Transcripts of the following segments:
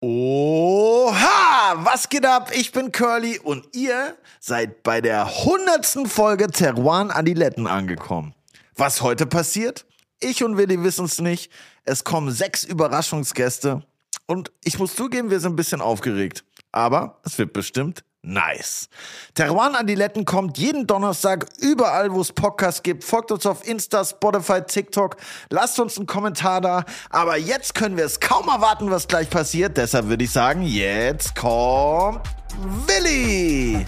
Oha, was geht ab? Ich bin Curly und ihr seid bei der hundertsten Folge Teruan Adiletten angekommen. Was heute passiert? Ich und Willi wissen es nicht. Es kommen sechs Überraschungsgäste und ich muss zugeben, wir sind ein bisschen aufgeregt. Aber es wird bestimmt Nice. Teruan Adiletten kommt jeden Donnerstag überall, wo es Podcasts gibt. Folgt uns auf Insta, Spotify, TikTok. Lasst uns einen Kommentar da. Aber jetzt können wir es kaum erwarten, was gleich passiert. Deshalb würde ich sagen, jetzt kommt Willi.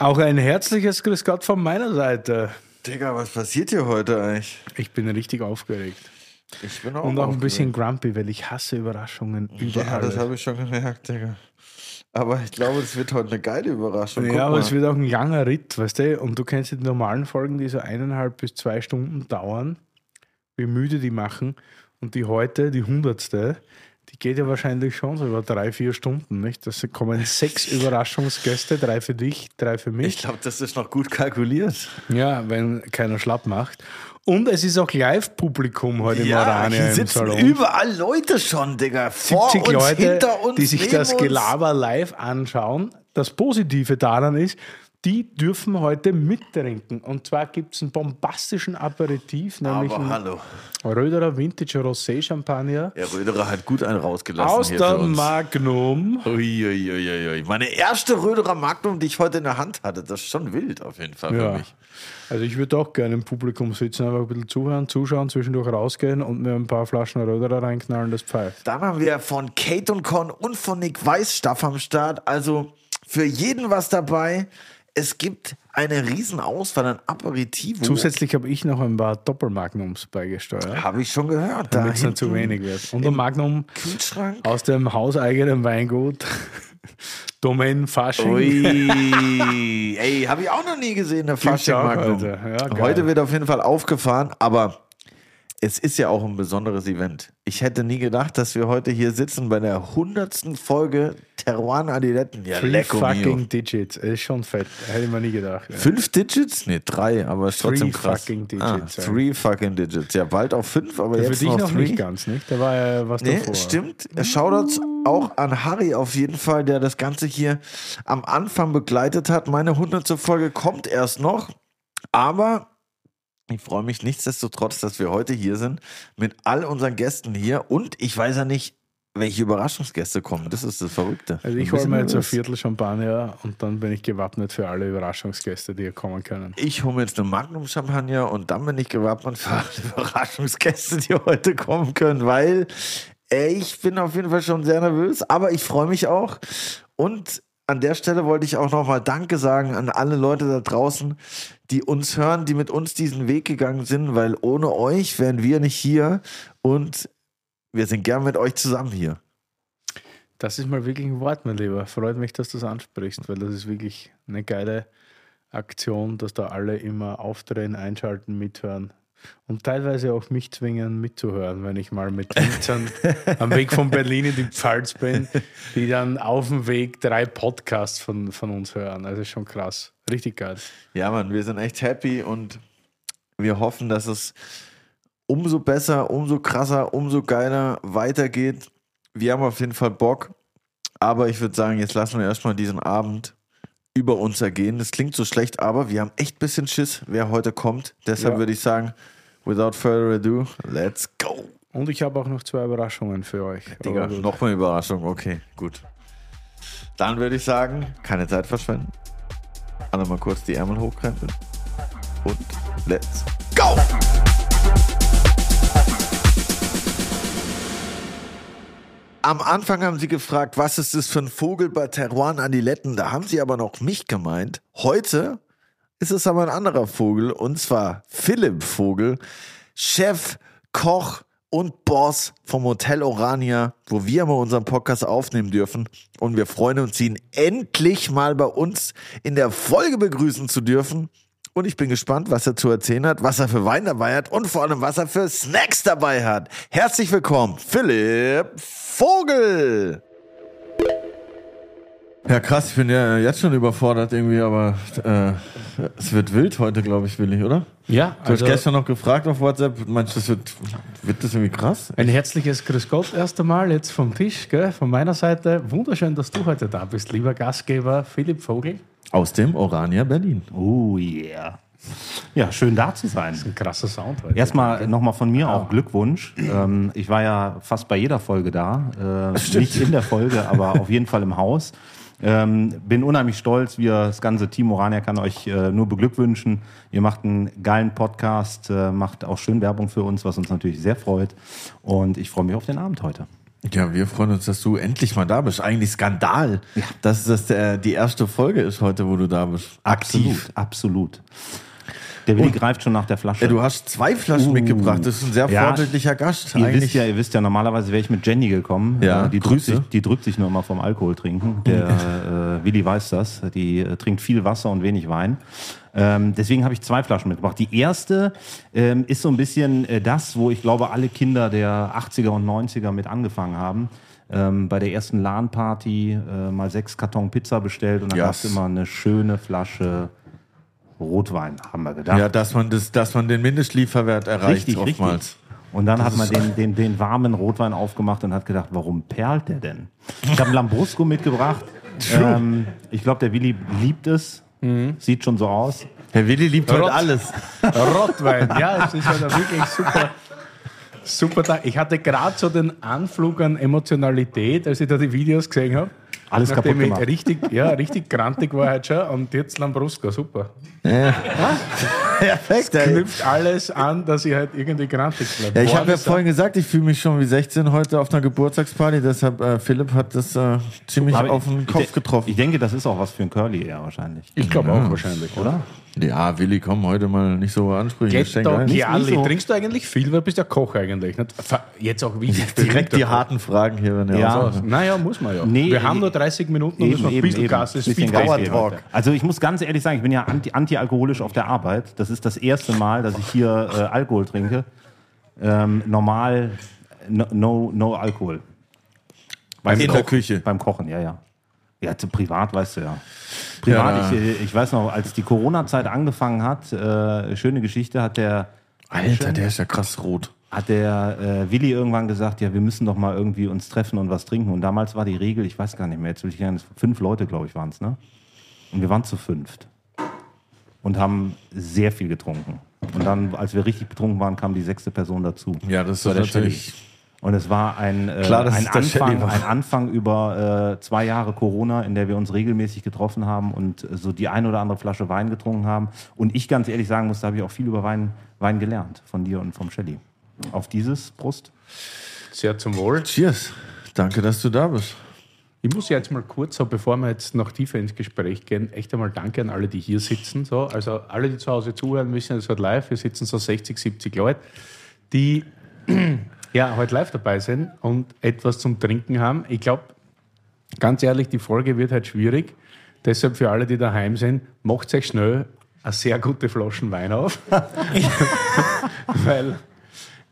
Auch ein herzliches Grüß Gott von meiner Seite. Digga, was passiert hier heute eigentlich? Ich bin richtig aufgeregt. Ich bin auch Und auch ein aufgeregt. bisschen grumpy, weil ich hasse Überraschungen Ja, überall. das habe ich schon gemerkt, Digga. Aber ich glaube, es wird heute eine geile Überraschung. Guck ja, aber mal. es wird auch ein langer Ritt, weißt du? Und du kennst die normalen Folgen, die so eineinhalb bis zwei Stunden dauern, wie müde die machen. Und die heute, die hundertste, die geht ja wahrscheinlich schon so über drei, vier Stunden, nicht? Das kommen sechs Überraschungsgäste, drei für dich, drei für mich. Ich glaube, das ist noch gut kalkuliert. Ja, wenn keiner schlapp macht. Und es ist auch Live-Publikum heute im Ja, Orania hier im sitzen Salon. überall Leute schon, Digga. Vor 70 uns, Leute, hinter uns, die sich das. Gelaber live anschauen. Das Positive daran ist, die dürfen heute mittrinken. Und zwar gibt es einen bombastischen Aperitif, nämlich Aber hallo. Röderer Vintage Rosé Champagner Der Röderer hat gut einen rausgelassen aus der für. Magnum. Uiuiuiui. Meine erste Röderer Magnum, die ich heute in der Hand hatte, das ist schon wild auf jeden Fall für Ja. mich. Also ich würde auch gerne im Publikum sitzen, einfach ein bisschen zuhören, zuschauen, zwischendurch rausgehen und mir ein paar Flaschen Röderer reinknallen, das pfeift. Dann haben wir von Kate und Con und von Nick Weißstaff am Start. Also für jeden was dabei. Es gibt eine riesen Auswahl an Aperitivo. Zusätzlich habe ich noch ein paar Doppelmagnums beigesteuert, Habe ich schon gehört. Da damit es nicht zu wenig wird. Und ein Magnum Kühlschrank. aus dem hauseigenen Weingut Domain Fasching. Ui, ey, habe ich auch noch nie gesehen, der Fasching Magnum. heute. Ja, heute wird auf jeden Fall aufgefahren, aber es ist ja auch ein besonderes Event. Ich hätte nie gedacht, dass wir heute hier sitzen bei der hundertsten Folge Teruan Adiletten. Ja, Three fucking mio. Digits. Ist schon fett. Hätte ich mir nie gedacht. Ja. Fünf Digits? Nee, drei, aber ist trotzdem Three krass. fucking ah, Digits, ja. three fucking Digits. Ja, bald auf fünf, aber Für jetzt dich noch, noch nicht ganz, nicht? Da war ja was Nee, davor. stimmt. Shoutouts auch an Harry auf jeden Fall, der das Ganze hier am Anfang begleitet hat. Meine hundertste Folge kommt erst noch, aber ich freue mich nichtsdestotrotz, dass wir heute hier sind mit all unseren Gästen hier und ich weiß ja nicht, welche Überraschungsgäste kommen. Das ist das Verrückte. Also ich hole mir jetzt ein. Viertel Champagner und dann bin ich gewappnet für alle Überraschungsgäste, die hier kommen können. Ich hole mir jetzt eine Magnum Champagner und dann bin ich gewappnet für alle Überraschungsgäste, die heute kommen können, weil ich bin auf jeden Fall schon sehr nervös, aber ich freue mich auch. Und an der Stelle wollte ich auch nochmal Danke sagen an alle Leute da draußen, die uns hören, die mit uns diesen Weg gegangen sind, weil ohne euch wären wir nicht hier und wir sind gern mit euch zusammen hier. Das ist mal wirklich ein Wort, mein Lieber. Freut mich, dass du das ansprichst, weil das ist wirklich eine geile Aktion, dass da alle immer aufdrehen, einschalten, mithören. Und teilweise auch mich zwingen, mitzuhören, wenn ich mal mit Winzern am Weg von Berlin in die Pfalz bin, die dann auf dem Weg drei Podcasts von, von uns hören. Also schon krass. Richtig geil. Ja, Mann, wir sind echt happy und wir hoffen, dass es umso besser, umso krasser, umso geiler weitergeht. Wir haben auf jeden Fall Bock, aber ich würde sagen, jetzt lassen wir erstmal diesen Abend über uns ergehen. Das klingt so schlecht, aber wir haben echt ein bisschen Schiss, wer heute kommt. Deshalb Ja. würde ich sagen, without further ado, let's go. Und ich habe auch noch zwei Überraschungen für euch. Digga, Aber gut. noch eine Überraschung. Okay, gut. Dann würde ich sagen, keine Zeit verschwenden. Alle mal kurz die Ärmel hochkrempeln. Und let's go! Am Anfang haben sie gefragt, was ist das für ein Vogel bei Teruan Adiletten? Da haben sie aber noch mich gemeint. Heute ist es aber ein anderer Vogel und zwar Philipp Vogel, Chef, Koch und Boss vom Hotel Orania, wo wir mal unseren Podcast aufnehmen dürfen. Und wir freuen uns, ihn endlich mal bei uns in der Folge begrüßen zu dürfen. Und ich bin gespannt, was er zu erzählen hat, was er für Wein dabei hat und vor allem, was er für Snacks dabei hat. Herzlich willkommen, Philipp Vogel. Ja, krass, ich bin ja jetzt schon überfordert irgendwie, aber äh, es wird wild heute, glaube ich, Willi, oder? Ja, Du hast gestern noch gefragt auf WhatsApp, meinst du, das wird, wird das irgendwie krass? Ein herzliches Grüß Gott erst einmal jetzt vom Tisch, gell, von meiner Seite. Wunderschön, dass du heute da bist, lieber Gastgeber Philipp Vogel. Aus dem Orania Berlin. Oh yeah. Ja, schön da zu sein. Ein krasser Sound heute. Erstmal nochmal von mir auch Glückwunsch. Ähm, ich war ja fast bei jeder Folge da. Äh, nicht in der Folge, aber auf jeden Fall im Haus. Ähm, bin unheimlich stolz. Wir, das ganze Team Orania kann euch äh, nur beglückwünschen. Ihr macht einen geilen Podcast, äh, macht auch schön Werbung für uns, was uns natürlich sehr freut. Und ich freue mich auf den Abend heute. Ja, wir freuen uns, dass du endlich mal da bist. Eigentlich Skandal, dass das der, die erste Folge ist heute, wo du da bist. Aktiv. Absolut. Der Willi greift schon nach der Flasche. Ja, du hast zwei Flaschen Uh. mitgebracht. Das ist ein sehr Ja. vorbildlicher Gast. Ihr wisst, ja, ihr wisst ja, normalerweise wäre ich mit Jenny gekommen. Ja, die, drückt sich, die drückt sich nur immer vom Alkohol trinken. Der äh, Willi weiß das. Die äh, trinkt viel Wasser und wenig Wein. Ähm, deswegen habe ich zwei Flaschen mitgebracht. Die erste ähm, ist so ein bisschen äh, das, wo ich glaube, alle Kinder der 80er und 90er mit angefangen haben. Ähm, bei der ersten LAN-Party äh, mal sechs Karton Pizza bestellt und dann Yes. gab es immer eine schöne Flasche Rotwein, haben wir gedacht. ja, dass man, das, dass man den Mindestlieferwert erreicht Richtig, oftmals. richtig. Und dann hat man den, den, den warmen Rotwein aufgemacht und hat gedacht, warum perlt der denn? Ich habe Lambrusco mitgebracht. Ähm, ich glaube, der Willi liebt es. Sieht schon so aus. Herr Willi liebt heute Rot. alles. Rotwein, ja, es ist halt wirklich super. Super Tag. Ich hatte gerade so den Anflug an Emotionalität, als ich da die Videos gesehen habe. Alles Nachdem kaputt gemacht. richtig, ja, richtig grantig war heute schon und jetzt Lambrusco, super. Perfekt, ey. Knüpft alles an, dass ich halt irgendwie grantig bleibe. Ja, ich habe ja vorhin gesagt, ich fühle mich schon wie 16 heute auf einer Geburtstagsparty, deshalb äh, Philipp hat das äh, ziemlich Aber auf den ich Kopf getroffen. Ich denke, das ist auch was für ein Curly eher wahrscheinlich. Ich glaube auch wahrscheinlich, oder? Ja, Willi, komm heute mal nicht so ansprechen. Nicht so. Trinkst du eigentlich viel, weil du bist ja Koch eigentlich. Nicht? Jetzt auch wichtig. Direkt die harten Fragen hier, wenn Ja. Naja, muss man ja. Nee, Wir haben eh- nur 30 Minuten und müssen ein bisschen Gas ist Bisschen. Talk. Also ich muss ganz ehrlich sagen, ich bin ja anti- anti-alkoholisch auf der Arbeit. Das ist das erste Mal, dass ich hier äh, Alkohol trinke. Ähm, normal, no, no, no Alkohol. Beim In der Küche. Beim Kochen, ja, ja. Ja, zu privat weißt du ja. Privat, Ja. Ich, ich weiß noch, als die Corona-Zeit angefangen hat, äh, schöne Geschichte, hat der, Alter, der ist ja krass rot. hat der äh, Willi irgendwann gesagt, ja, wir müssen doch mal irgendwie uns treffen und was trinken. Und damals war die Regel, ich weiß gar nicht mehr, jetzt will ich nicht, fünf Leute, glaube ich, waren es, ne? Und wir waren zu fünft. Und haben sehr viel getrunken. Und dann, als wir richtig betrunken waren, kam die sechste Person dazu. Ja, das war ist der natürlich-. Und es war ein, äh, Klar, ein, Anfang, ein Anfang über äh, zwei Jahre Corona, in der wir uns regelmäßig getroffen haben und so die ein oder andere Flasche Wein getrunken haben. Und ich ganz ehrlich sagen muss, da habe ich auch viel über Wein, Wein gelernt, von dir und vom Shelly. Auf dieses Brust. Sehr zum Wohl. Cheers. Danke, dass du da bist. Ich muss jetzt mal kurz, so bevor wir jetzt noch tiefer ins Gespräch gehen, echt einmal danke an alle, die hier sitzen. So. Also alle, die zu Hause zuhören, wissen, es ist halt live. Wir sitzen so 60, 70 Leute, die ja heute live dabei sind und etwas zum Trinken haben. Ich glaube, ganz ehrlich, die Folge wird halt schwierig. Deshalb für alle, die daheim sind, macht euch schnell eine sehr gute Flaschen Wein auf. Weil,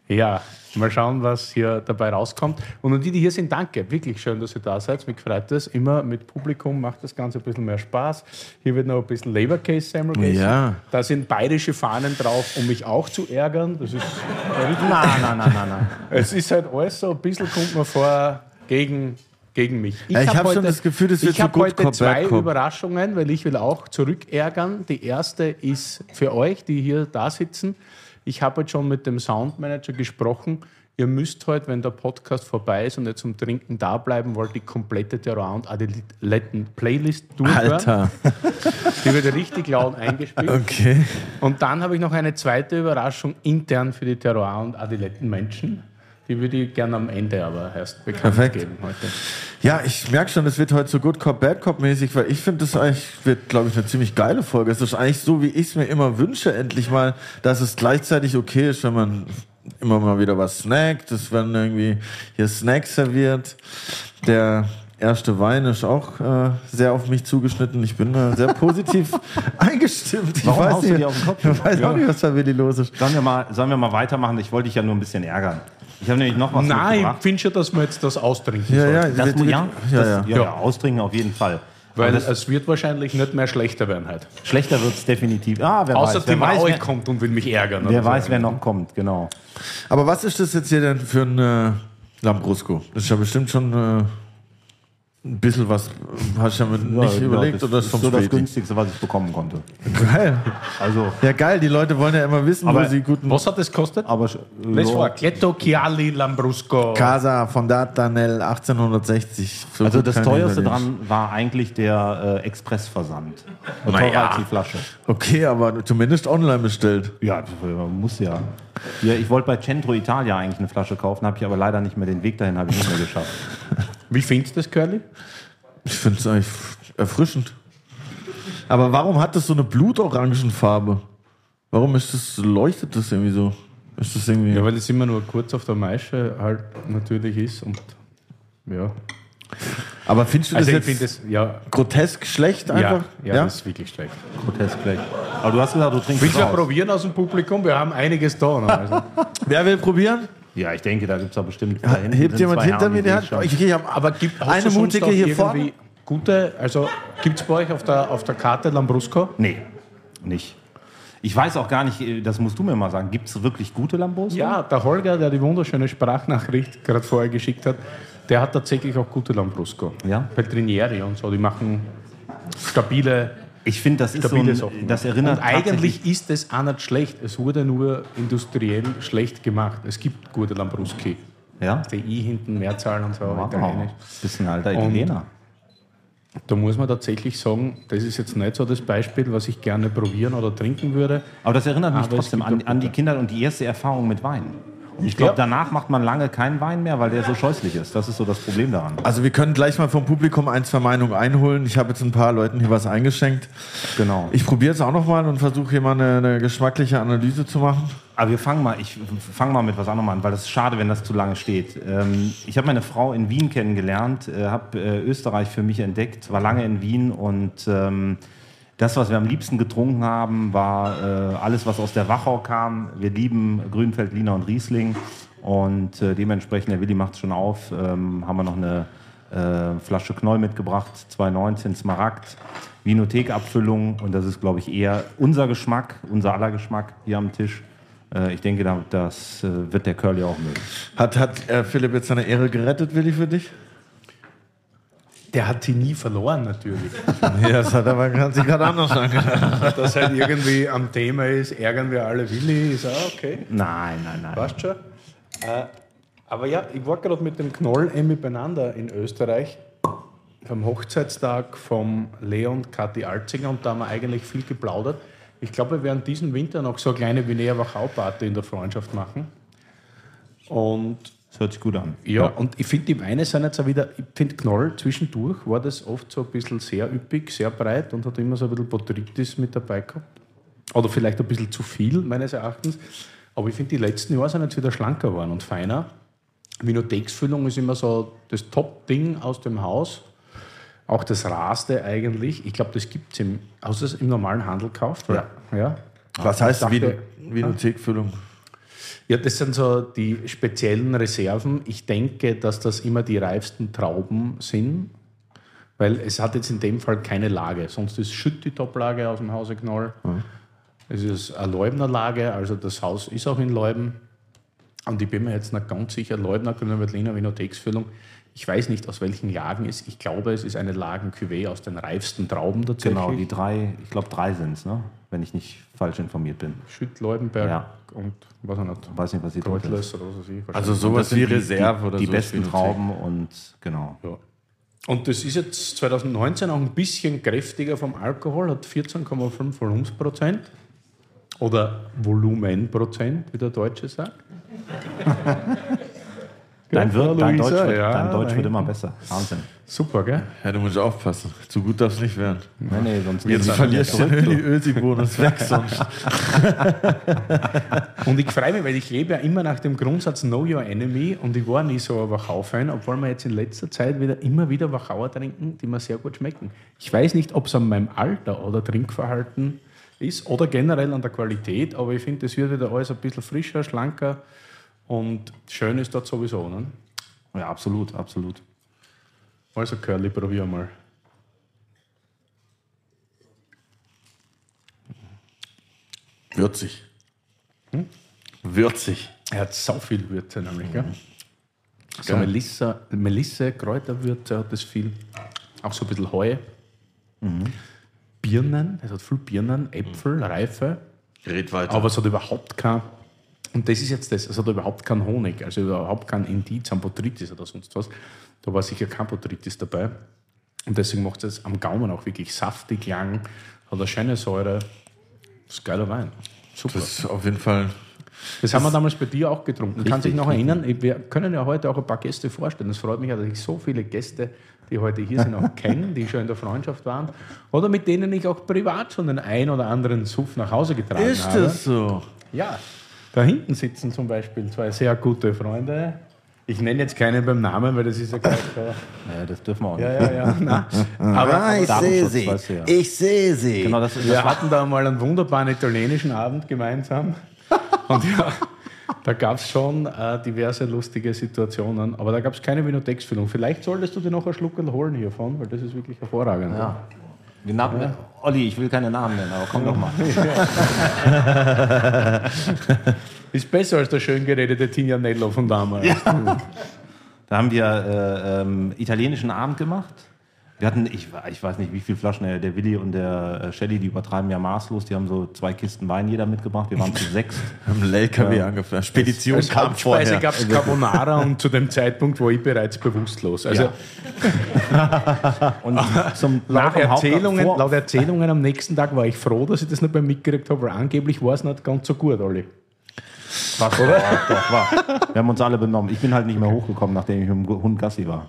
ja, mal schauen, was hier dabei rauskommt. Und an die, die hier sind, danke. Wirklich schön, dass ihr da seid. Mich freut das. Immer mit Publikum macht das Ganze ein bisschen mehr Spaß. Hier wird noch ein bisschen Leber Case Semmel gegessen. Ja. Da sind bayerische Fahnen drauf, um mich auch zu ärgern. Das ist Nein, nein, nein, nein, nein. es ist halt alles so, ein bisschen kommt man vor gegen, gegen mich. Ja, ich hab hab schon das Gefühl, das wird Ich so habe gut heute zwei Cop. Überraschungen, weil ich will auch zurückärgern. Die erste ist für euch, die hier da sitzen. Ich habe heute schon mit dem Soundmanager gesprochen. Ihr müsst heute, wenn der Podcast vorbei ist und ihr zum Trinken da bleiben wollt, die komplette Terror und Adiletten Playlist durchhören. Alter. Die wird richtig laut eingespielt. Okay. Und dann habe ich noch eine zweite Überraschung intern für die Terror- und Adiletten-Menschen. Die würde ich gerne am Ende aber erst bekannt Perfekt. geben heute. Ja, ich merke schon, es wird heute so Good Cop, Bad Cop mäßig, weil ich finde, das eigentlich wird, glaube ich, eine ziemlich geile Folge. Es ist eigentlich so, wie ich es mir immer wünsche, endlich mal, dass es gleichzeitig okay ist, wenn man immer mal wieder was snackt. Es werden irgendwie hier Snacks serviert. Der erste Wein ist auch äh, sehr auf mich zugeschnitten. Ich bin äh, sehr positiv eingestimmt. Ich Warum weiß nicht, dir auf den Kopf? Ich weiß auch nicht, was da Willi los ist. Sollen wir, mal, sollen wir mal weitermachen? Ich wollte dich ja nur ein bisschen ärgern. Ich habe nämlich noch was Nein, ich finde schon, dass wir jetzt das austrinken Ja, sollten. ja, Das, ja, ja, das, ja. ja, ja, austrinken auf jeden Fall. Weil es wird wahrscheinlich nicht mehr schlechter werden heute. Schlechter wird es definitiv. Ah, wer Außer weiß, wer die weiß, Maui wer, kommt und will mich ärgern. wer, oder so. weiß, wer noch kommt, genau. Aber was ist das jetzt hier denn für ein äh, Lambrusco? Das ist ja bestimmt schon äh, ein bisschen was. Hast du ja mit nicht Ja, überlegt das oder ist ist vom so das günstigste, was ich bekommen konnte. Geil. Also, Ja, geil. Die Leute wollen ja immer wissen, wo Aber sie guten. Was hat das gekostet? aber Das ja. war Ghetto Chiali Lambrusco. Casa Fondata nel 1860. So Also das teuerste dran war eigentlich der äh, Expressversand. Naja. teurer als die Flasche. Okay, aber zumindest online bestellt. Ja, man muss ja. ja ich wollte bei Centro Italia eigentlich eine Flasche kaufen, habe ich aber leider nicht mehr den Weg dahin, habe ich nicht mehr geschafft. Wie findest du das, Curly? Ich finde es eigentlich erfrischend. Aber warum hat das so eine blutorangenfarbe? Warum ist das, leuchtet das irgendwie so? Ist das irgendwie. Ja, weil es immer nur kurz auf der Maische halt natürlich ist und ja. aber findest du Also das finde jetzt es, ja, grotesk schlecht ja, einfach? ja, das ist wirklich schlecht. Grotesk vielleicht. Aber du hast gesagt, du trinkst Willst du ja probieren aus dem Publikum? Wir haben einiges da. Also. Wer will probieren? Ja, ich denke, da gibt es da bestimmt. da Hebt jemand hinter mir die Hand? ich. Ich, Aber gibt, Eine mutige hier vorne? Gute, also gibt es bei euch auf der, auf der Karte Lambrusco? Nee, nicht. Ich weiß auch gar nicht, äh, das musst du mir mal sagen, gibt es wirklich gute Lambos? Ja, der Holger, der die wunderschöne Sprachnachricht gerade vorher geschickt hat, der hat tatsächlich auch gute Lambrusco. Ja? Peltrinieri und so, die machen stabile, Ich finde, das ist so stabile ein, Sachen. das erinnert und eigentlich ist es auch nicht schlecht. Es wurde nur industriell schlecht gemacht. Es gibt gute Lambruschi. Ja? Die I hinten, Mehrzahl und so, Wow. italienisch. Bisschen alter Und- Italiener. Da muss man tatsächlich sagen, das ist jetzt nicht so das Beispiel, was ich gerne probieren oder trinken würde. Aber das erinnert mich Aber trotzdem an, an die. Kinder und die erste Erfahrung mit Wein. Ich glaube, Ja. danach macht man lange keinen Wein mehr, weil der so scheußlich ist. Das ist so das Problem daran. also wir können gleich mal vom Publikum ein, zwei Meinungen einholen. Ich habe jetzt ein paar Leuten hier was eingeschenkt. Genau. Ich probiere es auch noch mal und versuche hier mal eine, eine geschmackliche Analyse zu machen. Aber wir fangen mal, ich fange mal mit was anderem an, weil es ist schade, wenn das zu lange steht. Ähm, ich habe meine Frau in Wien kennengelernt, äh, habe äh, Österreich für mich entdeckt, war lange in Wien und ähm, das, was wir am liebsten getrunken haben, war äh, alles, was aus der Wachau kam. Wir lieben Grünfeldliner und Riesling und äh, dementsprechend, der Willi macht schon auf, ähm, haben wir noch eine äh, Flasche Knoll mitgebracht, 2,19 Smaragd, Vinothek-Abfüllung und das ist, glaube ich, eher unser Geschmack, unser aller Geschmack hier am Tisch. Äh, ich denke, da- das äh, wird der Curly auch mögen. Hat, hat äh, Philipp jetzt seine Ehre gerettet, Willi, für dich? Der hat sie nie verloren, natürlich. Ja, das hat aber hat sich gerade anders angehört. Dass halt irgendwie am Thema ist, ärgern wir alle Willi, ist auch okay. Nein, nein, nein. Passt schon. Äh, aber ja, ich war gerade mit dem Knoll Emmy beieinander in Österreich vom Hochzeitstag vom Leon Kathi Alzinger und da haben wir eigentlich viel geplaudert. Ich glaube, wir werden diesen Winter noch so eine kleine Vinea Wachau-Party in der Freundschaft machen. Und Das hört sich gut an. ja, und ich finde, die Weine sind jetzt auch wieder, ich finde Knoll zwischendurch war das oft so ein bisschen sehr üppig, sehr breit und hat immer so ein bisschen Botrytis mit dabei gehabt. Oder vielleicht ein bisschen zu viel, meines Erachtens. Aber ich finde, die letzten Jahre sind jetzt wieder schlanker geworden und feiner. Vinotheksfüllung ist immer so das Top-Ding aus dem Haus. Auch das Raste eigentlich. Ich glaube, das gibt es im, das im normalen Handel gekauft? Ja. ja. Was heißt dachte- Vino- Vinothekfüllung? Ja, das sind so die speziellen Reserven. Ich denke, dass das immer die reifsten Trauben sind, weil es hat jetzt in dem Fall keine Lage. Sonst ist Schütt die Toplage aus dem Hause Knoll. Es ist eine Leubner Lage, also das Haus ist auch in Leuben. Und ich bin mir jetzt nicht ganz sicher, Leubner, Grüner Veltliner, Vinotheksfüllung. Ich weiß nicht, aus welchen Lagen es ist. Ich glaube, es ist eine Lagen-Cuvée aus den reifsten Trauben tatsächlich. Genau, die drei, ich glaube drei sind es, ne? wenn ich nicht falsch informiert bin. Schütt, Leubenberg Ja. und was auch nicht. Weiß nicht, was die dritte Kreutles oder was weiß ich. Also sowas wie die- Reserve die, oder Die so. besten Trauben und genau. Ja. Und das ist jetzt 2019 auch ein bisschen kräftiger vom Alkohol, hat 14,5 Volumensprozent oder Volumenprozent, wie der Deutsche sagt. Dein, Frau wird, dein Luisa, Deutsch, wird, ja, dein Deutsch wird immer besser. Wahnsinn. Super, gell? Ja, du musst aufpassen. Zu gut darf es nicht werden. Nee, nee, sonst Jetzt geht's verlierst du den Ösi-Bonus weg sonst. Und ich freue mich, weil ich lebe ja immer nach dem Grundsatz Know Your Enemy und ich war nie so ein Wachau-Fan, obwohl wir jetzt in letzter Zeit wieder immer wieder Wachauer trinken, die mir sehr gut schmecken. Ich weiß nicht, ob es an meinem Alter oder Trinkverhalten ist oder generell an der Qualität, aber ich finde, das wird wieder alles ein bisschen frischer, schlanker und schön ist dort sowieso, ne? Ja, absolut, absolut. Also Curly, probier mal. Würzig. Hm? Würzig. Er hat so viel Würze nämlich, gell? Mhm. So Melissa, Melisse, Kräuterwürze hat das viel. Auch so ein bisschen Heu. Mhm. Birnen, es hat viel Birnen, Äpfel, mhm. Reife. Red weiter. Aber es hat überhaupt kein und das ist jetzt das, es hat überhaupt keinen Honig, also überhaupt kein Indiz an Botrytis oder sonst was. Da war sicher kein Botrytis dabei. Und deswegen macht es am Gaumen auch wirklich saftig, lang, hat eine schöne Säure. Das ist geiler Wein. Super. das ist auf jeden Fall. Das haben wir damals bei dir auch getrunken. Kannst dich Richtig, noch erinnern? Wir können ja heute auch ein paar Gäste vorstellen. Es freut mich dass ich so viele Gäste, die heute hier sind, auch kenne, die schon in der Freundschaft waren. Oder mit denen ich auch privat schon den ein oder anderen Suff nach Hause getragen Ist habe. das so? Ja. Da hinten sitzen zum Beispiel zwei sehr gute Freunde. Ich nenne jetzt keinen beim Namen, weil das ist ja gleich. Ja, das dürfen wir auch nicht. Ja, ja, ja. Na, aber Ah, ich sehe sie. weißt du ja. Ich sehe sie. Genau, das, das wir hatten da mal einen wunderbaren italienischen Abend gemeinsam. Und ja, da gab es schon äh, diverse lustige Situationen, aber da gab es keine Vinotex-Füllung. Vielleicht solltest du dir noch einen Schluck holen hiervon, weil das ist wirklich hervorragend. Ja. Die Namen, Olli, ich will keine Namen nennen, aber komm doch mal. Ist besser als der schön geredete Tignanello von damals. Da haben wir äh, ähm, italienischen Abend gemacht. Wir hatten, ich, ich weiß nicht, wie viele Flaschen, der, der Willi und der äh, Shelly, die übertreiben ja maßlos. Die haben so zwei Kisten Wein jeder mitgebracht. Wir waren zu sechs. Haben einen LKW angefangen. Spedition Als kam Hauptspeise vorher. gab es Carbonara und zu dem Zeitpunkt war ich bereits bewusstlos. Also Und zum laut, Erzählungen, vor- laut Erzählungen am nächsten Tag war ich froh, dass ich das nicht mehr mitgekriegt habe, weil angeblich war es nicht ganz so gut, Olli. Was, oder? Doch, war. Wir haben uns alle benommen. Ich bin halt nicht mehr hochgekommen, nachdem ich mit dem Hund Gassi war.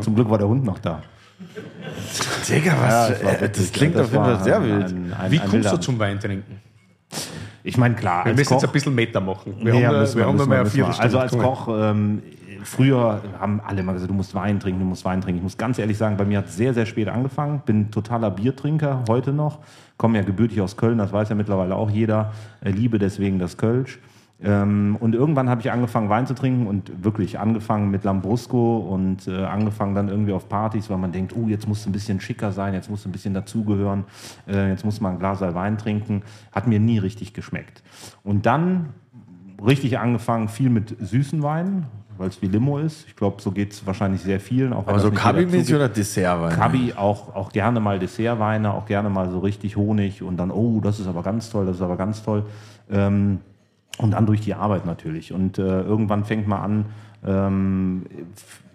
Zum Glück war der Hund noch da. Digga, was? das war äh, wirklich- das klingt das auf jeden Fall sehr wild. ein- ein- Wie ein kommst du zum Wein trinken? Ich meine, klar, Wir müssen jetzt Koch, ein bisschen Meter machen. Wir Nee, haben, da- müssen wir haben müssen mehr wir. Viertelstunde. Also als Koch, ähm, früher haben alle immer gesagt, du musst Wein trinken, du musst Wein trinken. Ich muss ganz ehrlich sagen, bei mir hat es sehr, sehr spät angefangen. Bin totaler Biertrinker, heute noch. Komme ja gebürtig aus Köln, das weiß ja mittlerweile auch jeder. Äh, liebe deswegen das Kölsch. Ähm, und irgendwann habe ich angefangen, Wein zu trinken und wirklich angefangen mit Lambrusco und äh, angefangen dann irgendwie auf Partys, weil man denkt, oh, jetzt musst du ein bisschen schicker sein, jetzt musst du ein bisschen dazugehören, äh, jetzt muss man ein Glas Wein trinken. Hat mir nie richtig geschmeckt. Und dann richtig angefangen, viel mit süßen Weinen, weil es wie Limo ist. Ich glaube, so geht es wahrscheinlich sehr vielen. Auch Aber so Kabi-mäßig oder Dessertwein? Kabi auch, auch gerne mal Dessertweine, auch gerne mal so richtig Honig und dann, oh, das ist aber ganz toll, das ist aber ganz toll. Ähm, und dann durch die Arbeit natürlich. Und äh, irgendwann fängt man an, ähm,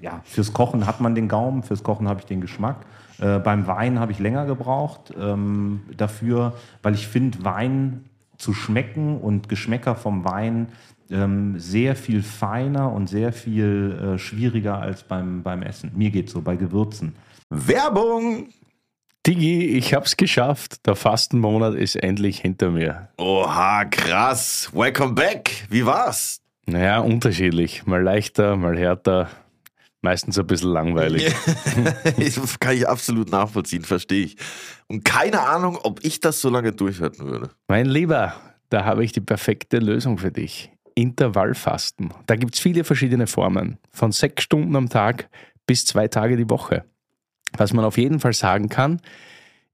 ja, fürs Kochen hat man den Gaumen, fürs Kochen habe ich den Geschmack. Äh, beim Wein habe ich länger gebraucht ähm, dafür, weil ich finde, Wein zu schmecken und Geschmäcker vom Wein ähm, sehr viel feiner und sehr viel äh, schwieriger als beim, beim Essen. Mir geht so, bei Gewürzen. Werbung! Digi, ich hab's geschafft. Der Fastenmonat ist endlich hinter mir. Oha, krass. Welcome back. Wie war's? Naja, unterschiedlich. Mal leichter, mal härter. Meistens ein bisschen langweilig. das kann ich absolut nachvollziehen, verstehe ich. Und keine Ahnung, ob ich das so lange durchhalten würde. Mein Lieber, da habe ich die perfekte Lösung für dich. Intervallfasten. Da gibt es viele verschiedene Formen. Von sechs Stunden am Tag bis zwei Tage die Woche. Was man auf jeden Fall sagen kann,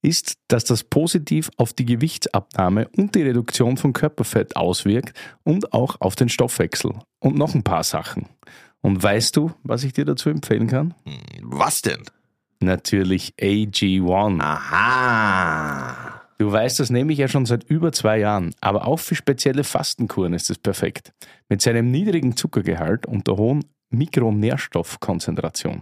ist, dass das positiv auf die Gewichtsabnahme und die Reduktion von Körperfett auswirkt und auch auf den Stoffwechsel. Und noch ein paar Sachen. Und weißt du, was ich dir dazu empfehlen kann? Was denn? Natürlich AG1. Aha. Du weißt, das nehme ich ja schon seit über zwei Jahren, aber auch für spezielle Fastenkuren ist es perfekt. Mit seinem niedrigen Zuckergehalt und der hohen Mikronährstoffkonzentration.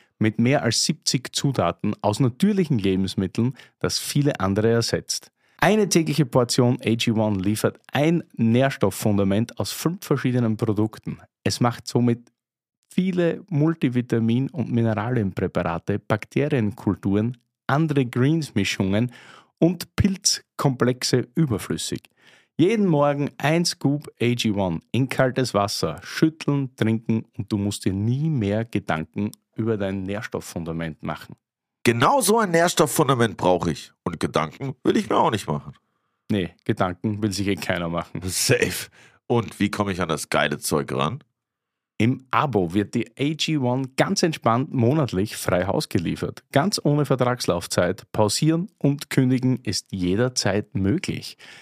mit mehr als 70 Zutaten aus natürlichen Lebensmitteln, das viele andere ersetzt. Eine tägliche Portion AG1 liefert ein Nährstofffundament aus fünf verschiedenen Produkten. Es macht somit viele Multivitamin- und Mineralienpräparate, Bakterienkulturen, andere Greens-Mischungen und Pilzkomplexe überflüssig. Jeden Morgen ein Scoop AG1 in kaltes Wasser, schütteln, trinken und du musst dir nie mehr Gedanken über dein Nährstofffundament machen. Genau so ein Nährstofffundament brauche ich. Und Gedanken will ich mir auch nicht machen. Nee, Gedanken will sich eh keiner machen. Safe. Und wie komme ich an das geile Zeug ran? Im Abo wird die AG1 ganz entspannt monatlich frei Haus geliefert. Ganz ohne Vertragslaufzeit. Pausieren und kündigen ist jederzeit möglich.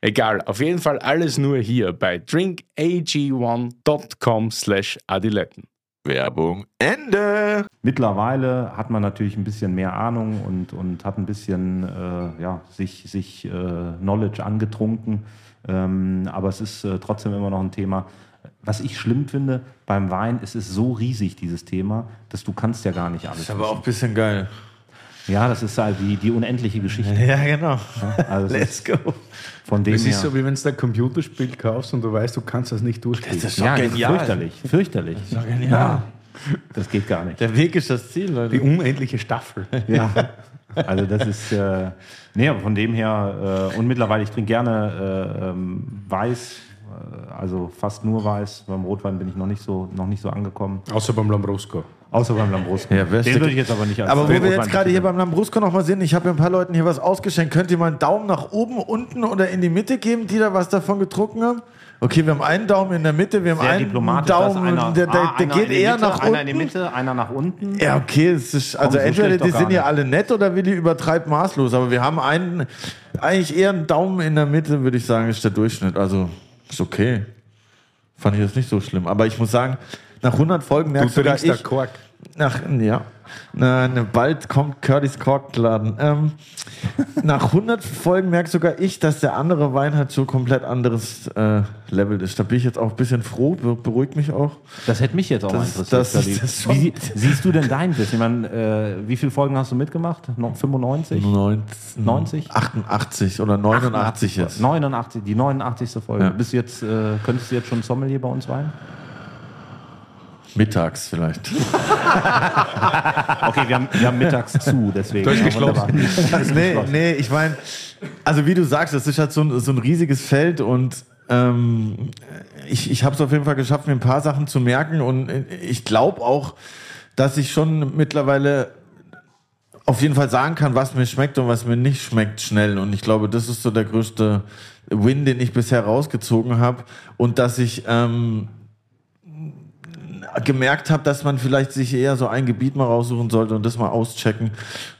Egal, auf jeden Fall alles nur hier bei drinkag1.com slash adiletten. Werbung Ende. Mittlerweile hat man natürlich ein bisschen mehr Ahnung und, und hat ein bisschen äh, ja, sich, sich äh, Knowledge angetrunken. Ähm, aber es ist äh, trotzdem immer noch ein Thema. Was ich schlimm finde beim Wein, es ist so riesig, dieses Thema, dass du kannst ja gar nicht alles. Ist aber auch ein bisschen geil. Ja, das ist halt die, die unendliche Geschichte. Ja, genau. Also es Let's ist go. von dem Das her. ist so, wie wenn du ein Computerspiel kaufst und du weißt, du kannst das nicht durchspielen. Das ist ja, doch das ist genial. fürchterlich. Fürchterlich. doch genial. Das geht gar nicht. Der Weg ist das Ziel, Die Leute. unendliche Staffel. Ja. Also das ist, äh, nee, aber von dem her, äh, und mittlerweile, ich trinke gerne äh, ähm, Weiß, äh, also fast nur Weiß. Beim Rotwein bin ich noch nicht so, noch nicht so angekommen. Außer beim Lambrusco. Außer beim Lambrusco. Ja, Den würde ich jetzt aber nicht als Aber wo wir jetzt gerade hier beim Lambrusco noch mal sind, ich habe ja ein paar Leuten hier was ausgeschenkt. Könnt ihr mal einen Daumen nach oben, unten oder in die Mitte geben, die da was davon getrunken haben? Okay, wir haben einen Daumen in der Mitte, wir haben Sehr einen Daumen, einer, der, der, ah, der einer geht die eher Mitte, nach Einer in die unten. Mitte, einer nach unten. Ja, okay, es ist, also so entweder die sind ja alle nett oder Willi übertreibt maßlos, aber wir haben einen, eigentlich eher einen Daumen in der Mitte, würde ich sagen, ist der Durchschnitt. Also ist okay. Fand ich jetzt nicht so schlimm. Aber ich muss sagen, nach 100 Folgen Du merkst sogar trinkst da ich, Kork. nach, ja, ne, bald kommt Curtis Korkladen. Ähm, nach 100 Folgen merkt sogar ich, dass der andere Wein halt so komplett anderes äh, Level ist. Da bin ich jetzt auch ein bisschen froh, be beruhigt mich auch. Das hätte mich jetzt auch Das- interessiert. das- das wie sie- siehst du denn dein Wissen? Ich meine, äh, wie viele Folgen hast du mitgemacht? Noch 95? 90, 90? 88 oder 89 jetzt. 89, die 89. Folge. Ja. Bist du jetzt, äh, könntest du jetzt schon Sommelier bei uns rein? Mittags vielleicht. Okay, wir haben, wir haben mittags zu, deswegen. Durchgeschlossen. Nee, nee, ich meine, also wie du sagst, das ist halt so ein, so ein riesiges Feld und ähm, ich, ich habe es auf jeden Fall geschafft, mir ein paar Sachen zu merken und ich glaube auch, dass ich schon mittlerweile auf jeden Fall sagen kann, was mir schmeckt und was mir nicht schmeckt schnell. Und ich glaube, das ist so der größte Win, den ich bisher rausgezogen habe. Und dass ich ähm, gemerkt habe, dass man vielleicht sich eher so ein Gebiet mal raussuchen sollte und das mal auschecken.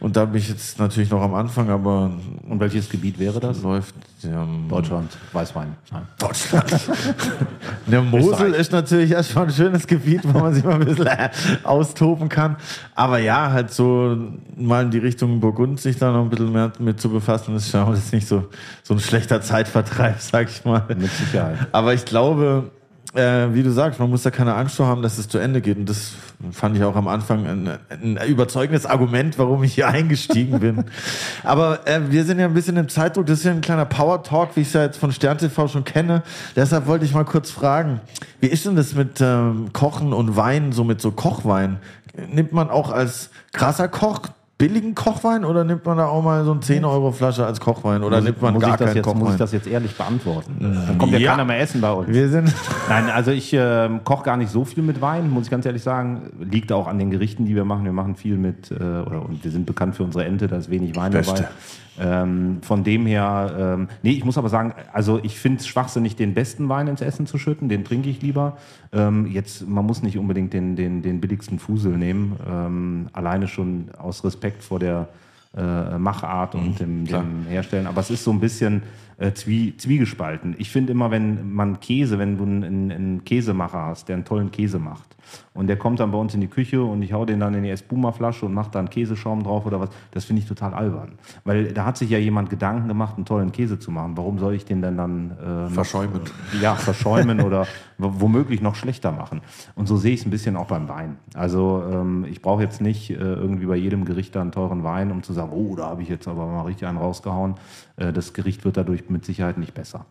Und da bin ich jetzt natürlich noch am Anfang, aber Und welches Gebiet wäre das? läuft. Ähm, Deutschland, Weißwein. Nein. Deutschland. Der Mosel ist natürlich erst schon ein schönes Gebiet, wo man sich mal ein bisschen austoben kann. Aber ja, halt so mal in die Richtung Burgund sich da noch ein bisschen mehr mit zu befassen, ist schon jetzt nicht so, so ein schlechter Zeitvertreib, sag ich mal. Mit Sicherheit. Aber ich glaube, äh, wie du sagst, man muss da keine Angst vor haben, dass es zu Ende geht. Und das fand ich auch am Anfang ein, ein überzeugendes Argument, warum ich hier eingestiegen bin. Aber äh, wir sind ja ein bisschen im Zeitdruck. Das ist ja ein kleiner Power-Talk, wie ich es ja jetzt von Stern TV schon kenne. Deshalb wollte ich mal kurz fragen, wie ist denn das mit ähm, Kochen und Wein, so mit so Kochwein? Nimmt man auch als krasser Koch billigen Kochwein oder nimmt man da auch mal so eine 10 Euro Flasche als Kochwein oder nimmt man muss gar ich das keinen jetzt, Muss ich Kochwein? das jetzt ehrlich beantworten? Dann kommt ja, Ja. keiner mehr essen bei uns. Wir sind Nein, also ich ähm, koche gar nicht so viel mit Wein, muss ich ganz ehrlich sagen. Liegt auch an den Gerichten, die wir machen. Wir machen viel mit, äh, oder und wir sind bekannt für unsere Ente, da ist wenig Wein Beste. dabei. Ähm, von dem her, ähm, nee, ich muss aber sagen, also ich finde es schwachsinnig, den besten Wein ins Essen zu schütten, den trinke ich lieber. Ähm, jetzt, man muss nicht unbedingt den, den, den billigsten Fusel nehmen, ähm, alleine schon aus Respekt vor der äh, Machart und dem, dem Herstellen. Aber es ist so ein bisschen äh, zwie, zwiegespalten. Ich finde immer, wenn man Käse, wenn du einen, einen Käsemacher hast, der einen tollen Käse macht, und der kommt dann bei uns in die Küche und ich hau den dann in die Espuma-Flasche und mache dann Käseschaum drauf oder was. Das finde ich total albern. Weil da hat sich ja jemand Gedanken gemacht, einen tollen Käse zu machen. Warum soll ich den denn dann äh, noch, Verschäumen. äh, ja, verschäumen oder womöglich noch schlechter machen. Und so sehe ich es ein bisschen auch beim Wein. Also ähm, ich brauche jetzt nicht äh, irgendwie bei jedem Gericht da einen teuren Wein, um zu sagen, oh, da habe ich jetzt aber mal richtig einen rausgehauen. Äh, das Gericht wird dadurch mit Sicherheit nicht besser.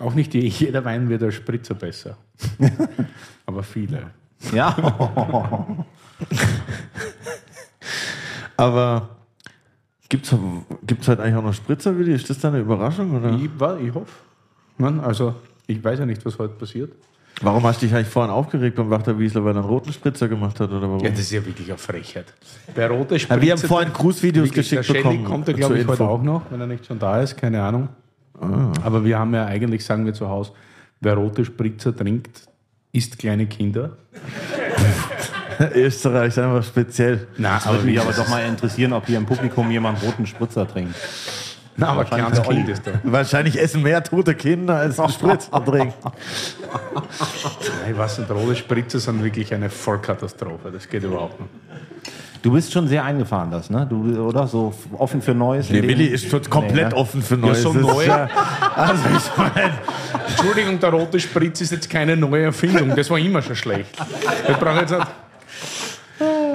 Auch nicht jeder Wein wird als Spritzer besser. Aber viele. Ja. Aber gibt's gibt's halt eigentlich auch noch Spritzer, Willi? Ist das da eine Überraschung? Oder? Ich, war, ich hoffe. Mann, also, ich weiß ja nicht, was heute passiert. Warum hast du dich eigentlich vorhin aufgeregt beim Wachter Wiesler, weil er einen roten Spritzer gemacht hat? Oder warum? Ja, das ist ja wirklich eine Frechheit. Bei Rote Spritze. Ja, wir haben vorhin Grußvideos geschickt der bekommen. kommt ja, zur glaube ich, Info. heute auch noch, wenn er nicht schon da ist, keine Ahnung. Ah. Aber wir haben ja eigentlich, sagen wir zu Hause, wer rote Spritzer trinkt, isst kleine Kinder. Österreich ist einfach speziell. Nein, Würde aber, mich aber doch mal interessieren, ob hier im Publikum jemand roten Spritzer trinkt. Nein, aber kleines Olli. Kind ist da. Wahrscheinlich essen mehr tote Kinder als Spritzer trinken. Ich weiß nicht, rote Spritzer sind wirklich eine Vollkatastrophe. Das geht überhaupt nicht. Du bist schon sehr eingefahren, das, ne? Du, oder? So offen für Neues. In Willi ist schon komplett ne? offen für Neues. so Das ist neu. ja- also ich meine, Entschuldigung, der rote Spritz ist jetzt keine neue Erfindung. Das war immer schon schlecht. Ich brauche jetzt nicht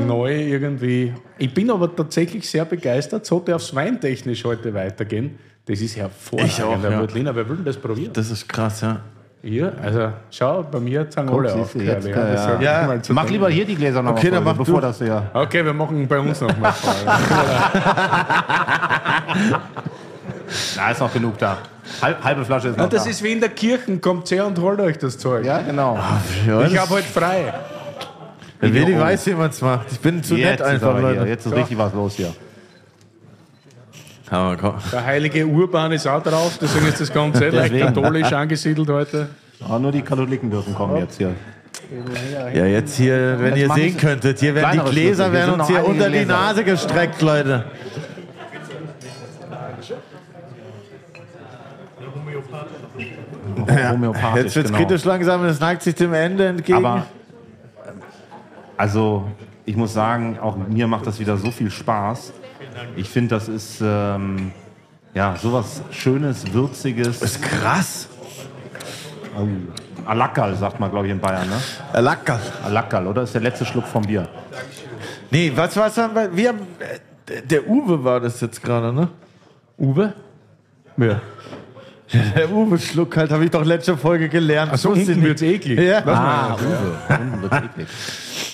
neu irgendwie. Ich bin aber tatsächlich sehr begeistert. So darf es weintechnisch heute weitergehen. Das ist hervorragend. Ich auch, Herr ja. Wurtliner, wer will denn das probieren? das ist krass, ja. Hier, also schau, bei mir sagen Guck, alle auf. ja. ich Ja, zu Mach denken. lieber hier die Gläser noch Okay, mal dann voll, mach bevor du. das ja. Okay, wir machen bei uns noch mal. Na, ist noch genug da. Halb, halbe Flasche ist noch Ah, das da. ist wie in der Kirche. Kommt her und holt euch das Zeug. ja, genau. ja Ich habe heute frei. Oh. weiß, wie man es macht. Ich bin zu Jetzt nett einfach, hier. Leute. Jetzt ist richtig was los hier. Der heilige Urban ist auch drauf, deswegen ist das Ganze leicht Deswegen. katholisch angesiedelt heute. Aber nur die Katholiken dürfen kommen jetzt hier. Ja, jetzt hier, wenn Jetzt ihr sehen könntet, hier werden die Gläser werden uns hier unter die. Nase gestreckt, Leute. Homöopathisch, Jetzt wird es genau. kritisch langsam, es neigt sich dem Ende entgegen. Aber also, ich muss sagen, auch mir macht das wieder so viel Spaß. Ich finde, das ist ähm, ja sowas Schönes, Würziges. ist krass. Alakal, sagt man, glaube ich, in Bayern, ne? Lecker. Alakal, oder? Ist der letzte Schluck vom Bier. Nee, was was haben wir? wir haben, äh, der Uwe war das jetzt gerade, ne? Uwe? Ja. Der Uwe Schluck halt, habe ich doch letzte Folge gelernt. Ich unten nicht. wird's eklig. Ja. Ah? Uwe. Unten wird's eklig.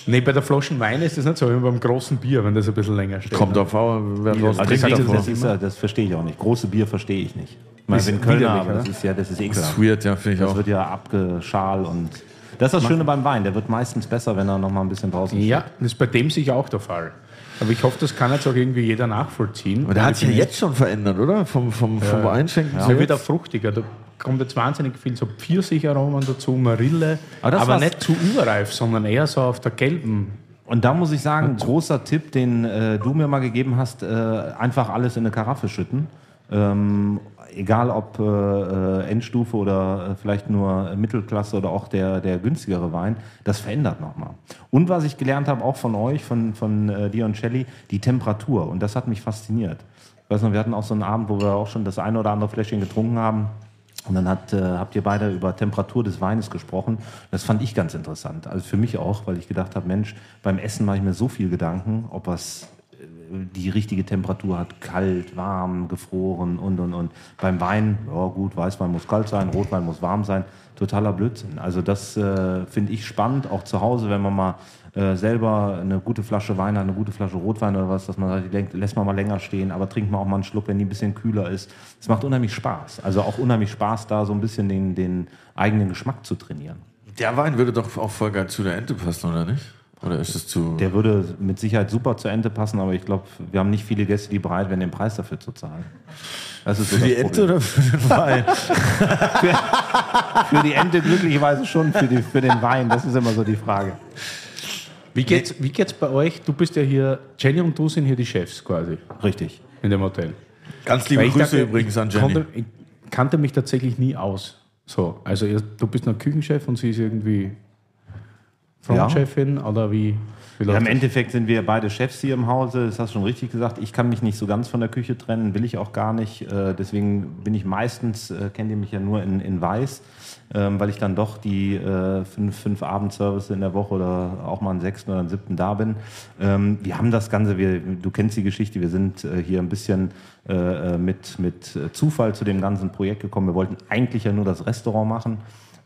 Nee, bei der Flaschen Wein ist das nicht so, wie beim großen Bier, wenn das ein bisschen länger steht. Kommt auf an, wer Also trinkt das, davon. das, ist, ja- das verstehe ich auch nicht. Große Bier verstehe ich nicht. Ich meine, Ist widerlich, aber das ist ja, das ist Das ekelhaft. ist weird, ja, finde ich Das auch. wird ja abgeschal und das ist das Schöne beim Wein. Der wird meistens besser, wenn er noch mal ein bisschen draußen Ja, das ist bei dem sicher auch der Fall. Aber ich hoffe, das kann jetzt auch irgendwie jeder nachvollziehen. Aber der hat sich ja jetzt schon verändert, oder? Vom, vom, vom Einschenken Ja. Er wird auch fruchtiger. Da kommt jetzt wahnsinnig viel so Pfirsicharomen dazu, Marille. Aber das aber nicht zu überreif, sondern eher so auf der gelben. Und da muss ich sagen, großer Tipp, den äh, du mir mal gegeben hast, äh, einfach alles in eine Karaffe schütten. Ähm, egal ob äh, äh, Endstufe oder äh, vielleicht nur Mittelklasse oder auch der, der günstigere Wein, das verändert nochmal. Und was ich gelernt habe, auch von euch, von, von äh, dir Shelley, die Temperatur. Und das hat mich fasziniert. Ich weiß noch, wir hatten auch so einen Abend, wo wir auch schon das eine oder andere Fläschchen getrunken haben. Und dann hat, äh, habt ihr beide über Temperatur des Weines gesprochen. Das fand ich ganz interessant. Also für mich auch, weil ich gedacht habe, Mensch, beim Essen mache ich mir so viel Gedanken, ob was die richtige Temperatur hat, kalt, warm, gefroren und und und. Beim Wein, ja gut, Weißwein muss kalt sein, Rotwein muss warm sein, totaler Blödsinn. Also das äh, finde ich spannend, auch zu Hause, wenn man mal äh, selber eine gute Flasche Wein hat, eine gute Flasche Rotwein oder was, dass man sagt, denkt, lässt man mal länger stehen, aber trinkt man auch mal einen Schluck, wenn die ein bisschen kühler ist. Es macht unheimlich Spaß. Also auch unheimlich Spaß, da so ein bisschen den, den eigenen Geschmack zu trainieren. Der Wein würde doch auch voll geil zu der Ente passen, oder nicht? Oder ist es zu. Der würde mit Sicherheit super zur Ente passen, aber ich glaube, wir haben nicht viele Gäste, die bereit wären, den Preis dafür zu zahlen. Das ist so für die das Ente Problem. oder für den Wein? Für die Ente glücklicherweise schon, für, die, für den Wein, das ist immer so die Frage. Wie geht's, wie geht's bei euch? Du bist ja hier, Jenny und du sind hier die Chefs quasi Richtig. in dem Hotel. Ganz liebe Grüße dachte, übrigens an ich Jenny. Konnte, ich kannte mich tatsächlich nie aus. So, also ihr, du bist noch Küchenchef und sie ist irgendwie Frontchefin oder wie? wie Ja, Im? Endeffekt sind wir beide Chefs hier im Hause, das hast du schon richtig gesagt. Ich kann mich nicht so ganz von der Küche trennen, will ich auch gar nicht. Äh, deswegen bin ich meistens, äh, kennt ihr mich ja nur in, in Weiß, ähm, weil ich dann doch die äh, fünf, fünf Abendservice in der Woche oder auch mal einen sechsten oder einen siebten da bin. Ähm, wir haben das Ganze, wir, du kennst die Geschichte, wir sind hier ein bisschen mit, mit Zufall zu dem ganzen Projekt gekommen. Wir wollten eigentlich ja nur das Restaurant machen.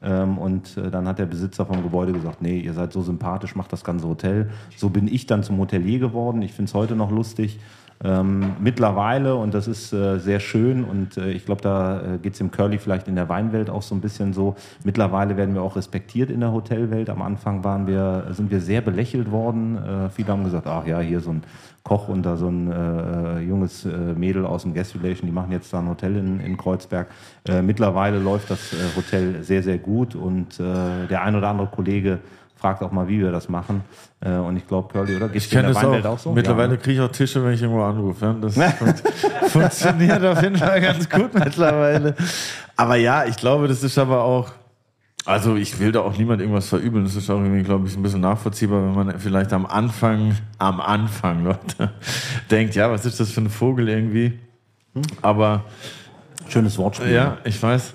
Ähm, und äh, dann hat der Besitzer vom Gebäude gesagt, nee, ihr seid so sympathisch, macht das ganze Hotel. So bin ich dann zum Hotelier geworden. Ich finde es heute noch lustig. Ähm, mittlerweile, und das ist äh, sehr schön, und äh, ich glaube, da äh, geht es im Curly vielleicht in der Weinwelt auch so ein bisschen so. Mittlerweile werden wir auch respektiert in der Hotelwelt. Am Anfang waren wir, sind wir sehr belächelt worden. Äh, viele haben gesagt, ach ja, hier so ein Koch und da so ein äh, junges äh, Mädel aus dem Guest Relation, die machen jetzt da ein Hotel in, in Kreuzberg. Äh, mittlerweile läuft das äh, Hotel sehr, sehr gut und äh, der ein oder andere Kollege fragt auch mal, wie wir das machen. Äh, und ich glaube, Curly, oder? Geht's Ich kenne das auch. auch so? Mittlerweile Ja. kriege ich auch Tische, wenn ich irgendwo anrufe. Das fun- funktioniert auf jeden Fall ganz gut mittlerweile. Aber ja, ich glaube, das ist aber auch. Also ich will da auch niemand irgendwas verübeln. Das ist auch irgendwie, glaube ich, ein bisschen nachvollziehbar, wenn man vielleicht am Anfang, am Anfang, Leute, denkt, ja, was ist das für ein Vogel irgendwie? Aber Schönes Wortspiel. ja, ich weiß.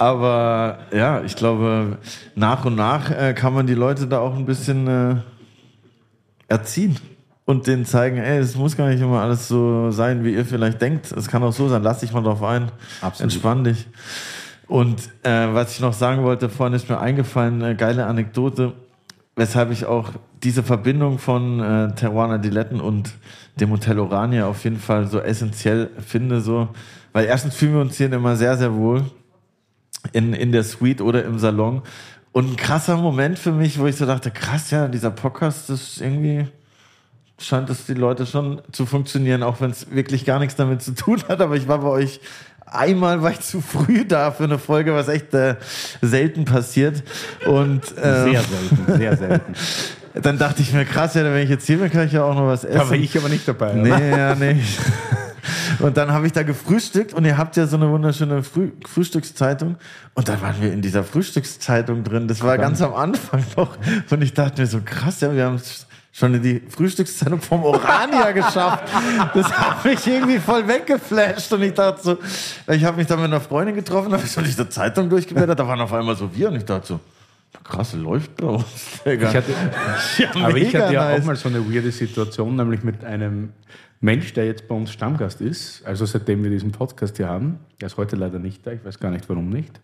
Aber ja, ich glaube, nach und nach äh, kann man die Leute da auch ein bisschen äh, erziehen und denen zeigen, ey, es muss gar nicht immer alles so sein, wie ihr vielleicht denkt. Es kann auch so sein. Lass dich mal drauf ein. Absolut. Entspann dich. Und äh, was ich noch sagen wollte, vorhin ist mir eingefallen, eine geile Anekdote, weshalb ich auch diese Verbindung von äh, Teruana Diletten und dem Hotel Orania auf jeden Fall so essentiell finde, so, weil erstens fühlen wir uns hier immer sehr, sehr wohl in, in der Suite oder im Salon. Und ein krasser Moment für mich, wo ich so dachte, krass, ja, dieser Podcast, das ist irgendwie, scheint es die Leute schon zu funktionieren, auch wenn es wirklich gar nichts damit zu tun hat. Aber ich war bei euch einmal war ich zu früh da für eine Folge, was echt äh, selten passiert. Und äh, Sehr selten, sehr selten. dann dachte ich mir, krass, ja, wenn ich jetzt hier bin, kann ich ja auch noch was essen. Da war ich aber nicht dabei. oder? Nee, ja, nee. Und dann habe ich da gefrühstückt und ihr habt ja so eine wunderschöne Früh Frühstückszeitung. Und dann waren wir in dieser Frühstückszeitung drin. Das war ganz am Anfang noch. Und ich dachte mir so, krass, ja, wir haben schon in die Frühstückszeitung vom Orania geschafft. Das hat mich irgendwie voll weggeflasht. Und ich dachte so, ich habe mich da mit einer Freundin getroffen, habe ich so diese Zeitung durchgeblättert. Da waren auf einmal so wir. Und ich dachte so, krass, läuft bei uns. Ich hatte, Ja, aber ich hatte ja nice. auch mal so eine weirde Situation, nämlich mit einem Mensch, der jetzt bei uns Stammgast ist, also seitdem wir diesen Podcast hier haben, der ist heute leider nicht da, ich weiß gar nicht warum nicht.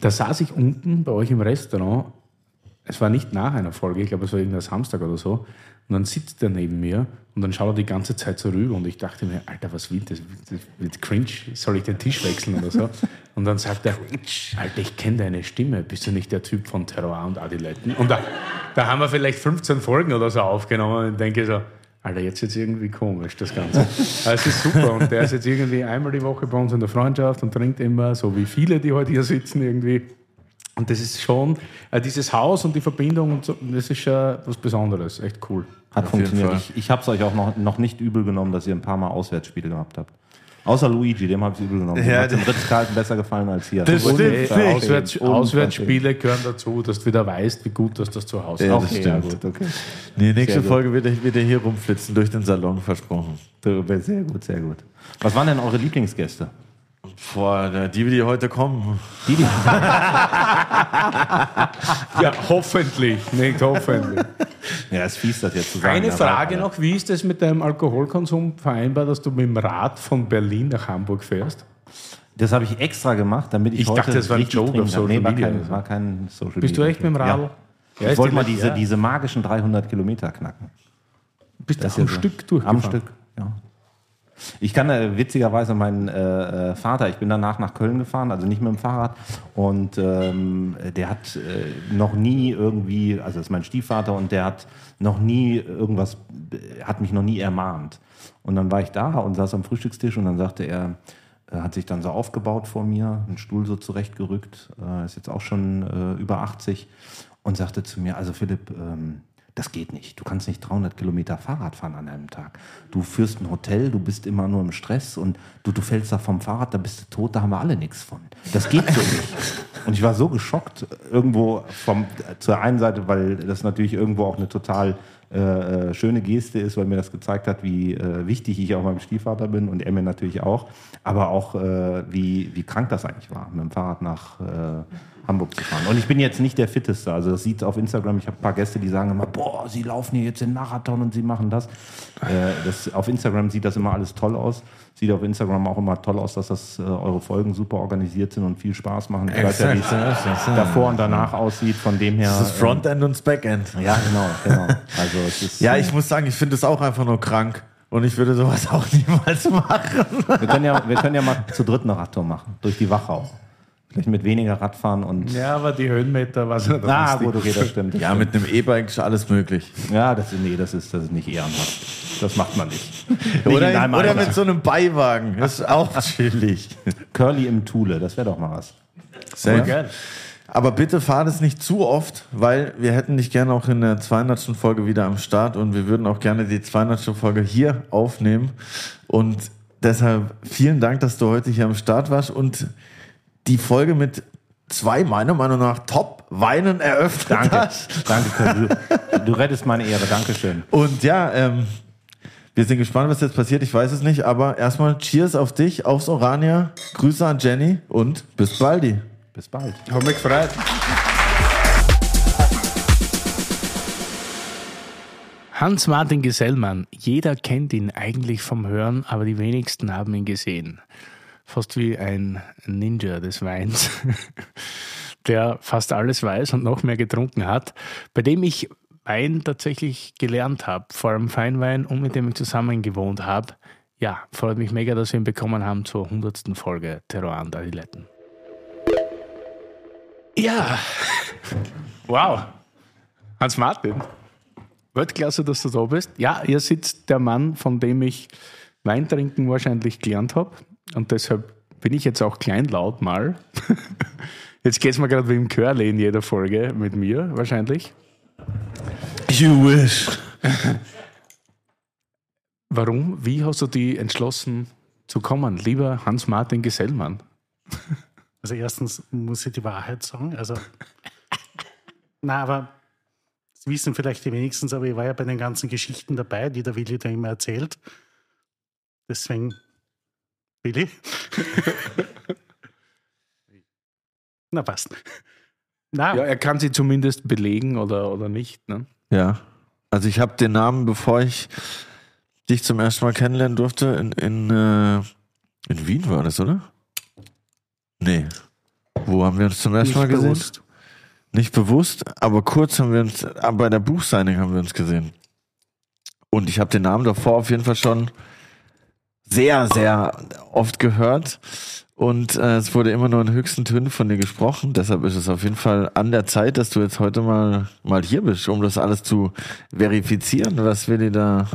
Da saß ich unten bei euch im Restaurant, es war nicht nach einer Folge, ich glaube, es war irgendein Samstag oder so, und dann sitzt er neben mir und dann schaut er die ganze Zeit so rüber und ich dachte mir, Alter, was will das? Das wird cringe, soll ich den Tisch wechseln oder so? Und dann sagt er, Alter, ich kenne deine Stimme, bist du nicht der Typ von Terror und Adiletten? Und da, da haben wir vielleicht 15 Folgen oder so aufgenommen und denke so, Alter, jetzt ist irgendwie komisch, das Ganze. Es ist super und der ist jetzt irgendwie einmal die Woche bei uns in der Freundschaft und trinkt immer, so wie viele, die heute hier sitzen irgendwie. Und das ist schon, äh, dieses Haus und die Verbindung, und so, das ist schon was Besonderes, echt cool. Hat Auf funktioniert. Ich, ich habe es euch auch noch, noch nicht übel genommen, dass ihr ein paar Mal Auswärtsspiele gehabt habt. Außer Luigi, dem habe ich übel genommen. Dem Ja, hat im Ritz-Carlton besser gefallen als hier. Das stimmt. Auswärts. Auswärtsspiele gehören dazu, dass du wieder weißt, wie gut dass das zu Hause Ja, ist. das Okay, stimmt. ja, gut, okay. Nee, nächste. Folge wird er, wird er hier rumflitzen durch den Salon, versprochen. Sehr gut, sehr gut. Was waren denn eure Lieblingsgäste? Boah, die, die heute kommen. Die, die, Ja, hoffentlich, nicht hoffentlich. ja, ist fies, das jetzt zu sagen. Eine aber- Frage noch, wie ist es mit deinem Alkoholkonsum vereinbar, dass du mit dem Rad von Berlin nach Hamburg fährst? Das habe ich extra gemacht, damit ich, Ich heute dachte, das war ein richtig Joke auf. Social nee, war Media kein, so. war kein Social Bist du Media. echt mit dem Ja. Radl? Ja, Ich wollte mal diese, ja. diese magischen 300 Kilometer knacken. Bist du Das ist ja so. Stück durchgefahren? Am Stück, ja. Ich kann äh, witzigerweise meinen äh, äh, Vater, ich bin danach nach Köln gefahren, also nicht mit dem Fahrrad, und ähm, der hat äh, noch nie irgendwie, also das ist mein Stiefvater, und der hat noch nie irgendwas, äh, hat mich noch nie ermahnt. Und dann war ich da und saß am Frühstückstisch und dann sagte er, er hat sich dann so aufgebaut vor mir, einen Stuhl so zurechtgerückt, äh, ist jetzt auch schon äh, über 80 und sagte zu mir, also Philipp, ähm, Das geht nicht. Du kannst nicht 300 Kilometer Fahrrad fahren an einem Tag. Du führst ein Hotel, du bist immer nur im Stress und du, du fällst da vom Fahrrad, da bist du tot, da haben wir alle nichts von. Das geht so nicht. Und ich war so geschockt, irgendwo vom, zur einen Seite, weil das natürlich irgendwo auch eine total äh, äh, schöne Geste ist, weil mir das gezeigt hat, wie äh, wichtig ich auch meinem Stiefvater bin und er mir natürlich auch, aber auch äh, wie, wie krank das eigentlich war, mit dem Fahrrad nach äh, Hamburg zu fahren. Und ich bin jetzt nicht der Fitteste, also das sieht auf Instagram, ich habe ein paar Gäste, die sagen immer, boah, sie laufen hier jetzt den Marathon und sie machen das. Äh, das auf Instagram sieht das immer alles toll aus. Sieht auf Instagram auch immer toll aus, dass das äh, eure Folgen super organisiert sind und viel Spaß machen. Ich weiß ja, wie es davor und danach aussieht. Von dem her. Das ist Frontend und das Backend. Ja, genau, genau. Also es ist, Ja, ich muss sagen, ich finde es auch einfach nur krank. Und ich würde sowas auch niemals machen. wir, können ja, wir können ja mal zu dritt eine Radtour machen. Durch die Wachau. Vielleicht mit weniger Radfahren und. Ja, aber die Höhenmeter, was er Ah, gut, okay, das stimmt. Das Ja, stimmt. mit einem E-Bike ist alles möglich. Ja, das ist, nee, das ist, das ist nicht ehrenhaft. Das macht man nicht. nicht Oder, in oder mit so einem Beiwagen. Das ist auch chillig. Curly im Thule, das wäre doch mal was. Sehr geil. Aber bitte fahrt es nicht zu oft, weil wir hätten dich gerne auch in der 200. Folge wieder am Start und wir würden auch gerne die 200. Folge hier aufnehmen. Und deshalb vielen Dank, dass du heute hier am Start warst und die Folge mit zwei, meiner Meinung nach, Top-Weinen eröffnet Danke. hast. Danke. Du, du rettest meine Ehre. Dankeschön. Und ja, ähm, wir sind gespannt, was jetzt passiert. Ich weiß es nicht, aber erstmal Cheers auf dich, aufs Orania. Grüße an Jenny und bis baldi. Bis bald. Hab mich gefreut. Hans-Martin Gesellmann. Jeder kennt ihn eigentlich vom Hören, aber die wenigsten haben ihn gesehen. Fast wie ein Ninja des Weins, der fast alles weiß und noch mehr getrunken hat, bei dem ich Wein tatsächlich gelernt habe, vor allem Feinwein und mit dem ich zusammen gewohnt habe. Ja, freut mich mega, dass wir ihn bekommen haben zur 100. Folge Terror an Adiletten. Ja, wow. Hans-Martin, Weltklasse, dass du da bist. Ja, hier sitzt der Mann, von dem ich Wein trinken wahrscheinlich gelernt habe. Und deshalb bin ich jetzt auch kleinlaut mal. Jetzt geht es mir gerade wie im Curly in jeder Folge mit mir, wahrscheinlich. You wish. Warum? Wie hast du die entschlossen zu kommen, lieber Hans-Martin Gesellmann? Also erstens muss ich die Wahrheit sagen. Also, na, aber das wissen vielleicht die wenigstens, aber ich war ja bei den ganzen Geschichten dabei, die der Willi da immer erzählt. Deswegen, Willi? na, passt. Na, Ja, er kann sie zumindest belegen oder, oder nicht. Ne? Ja. Also ich habe den Namen, bevor ich dich zum ersten Mal kennenlernen durfte, in, in, äh, in Wien war das, oder? Nee. Wo haben wir uns zum ersten nicht Mal gesehen? bewusst. Nicht bewusst, aber kurz haben wir uns, ah, bei der Buchsigning haben wir uns gesehen. Und ich habe den Namen davor auf jeden Fall schon sehr, sehr oft gehört. Und äh, es wurde immer nur in höchsten Tönen von dir gesprochen. Deshalb ist es auf jeden Fall an der Zeit, dass du jetzt heute mal, mal hier bist, um das alles zu verifizieren, was Willi da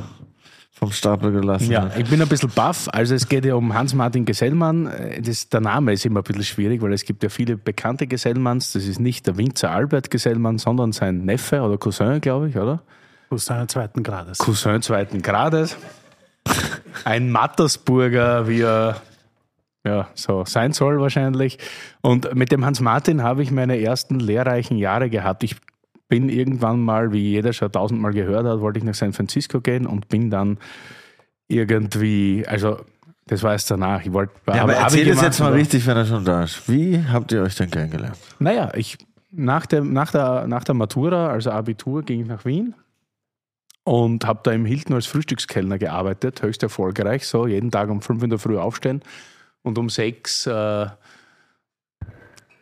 vom Stapel gelassen Ja, hat. ich bin ein bisschen baff. Also es geht ja um Hans-Martin Gesellmann. Das, der Name ist immer ein bisschen schwierig, weil es gibt ja viele bekannte Gesellmanns. Das ist nicht der Winzer Albert Gesellmann, sondern sein Neffe oder Cousin, glaube ich, oder? Cousin zweiten Grades. Cousin zweiten Grades. Ein Mattersburger, wie er ja, so sein soll wahrscheinlich. Und mit dem Hans-Martin habe ich meine ersten lehrreichen Jahre gehabt. Ich bin irgendwann mal, wie jeder schon tausendmal gehört hat, wollte ich nach San Francisco gehen und bin dann irgendwie, also das war erst danach. Ich wollte, Ja, aber erzähl es jetzt mal richtig, wenn er schon da ist. Wie habt ihr euch denn kennengelernt? Naja, ich, nach, dem, nach, der, nach der Matura, also Abitur, ging ich nach Wien und habe da im Hilton als Frühstückskellner gearbeitet, höchst erfolgreich, so jeden Tag um 5 in der Früh aufstehen und um 6 äh,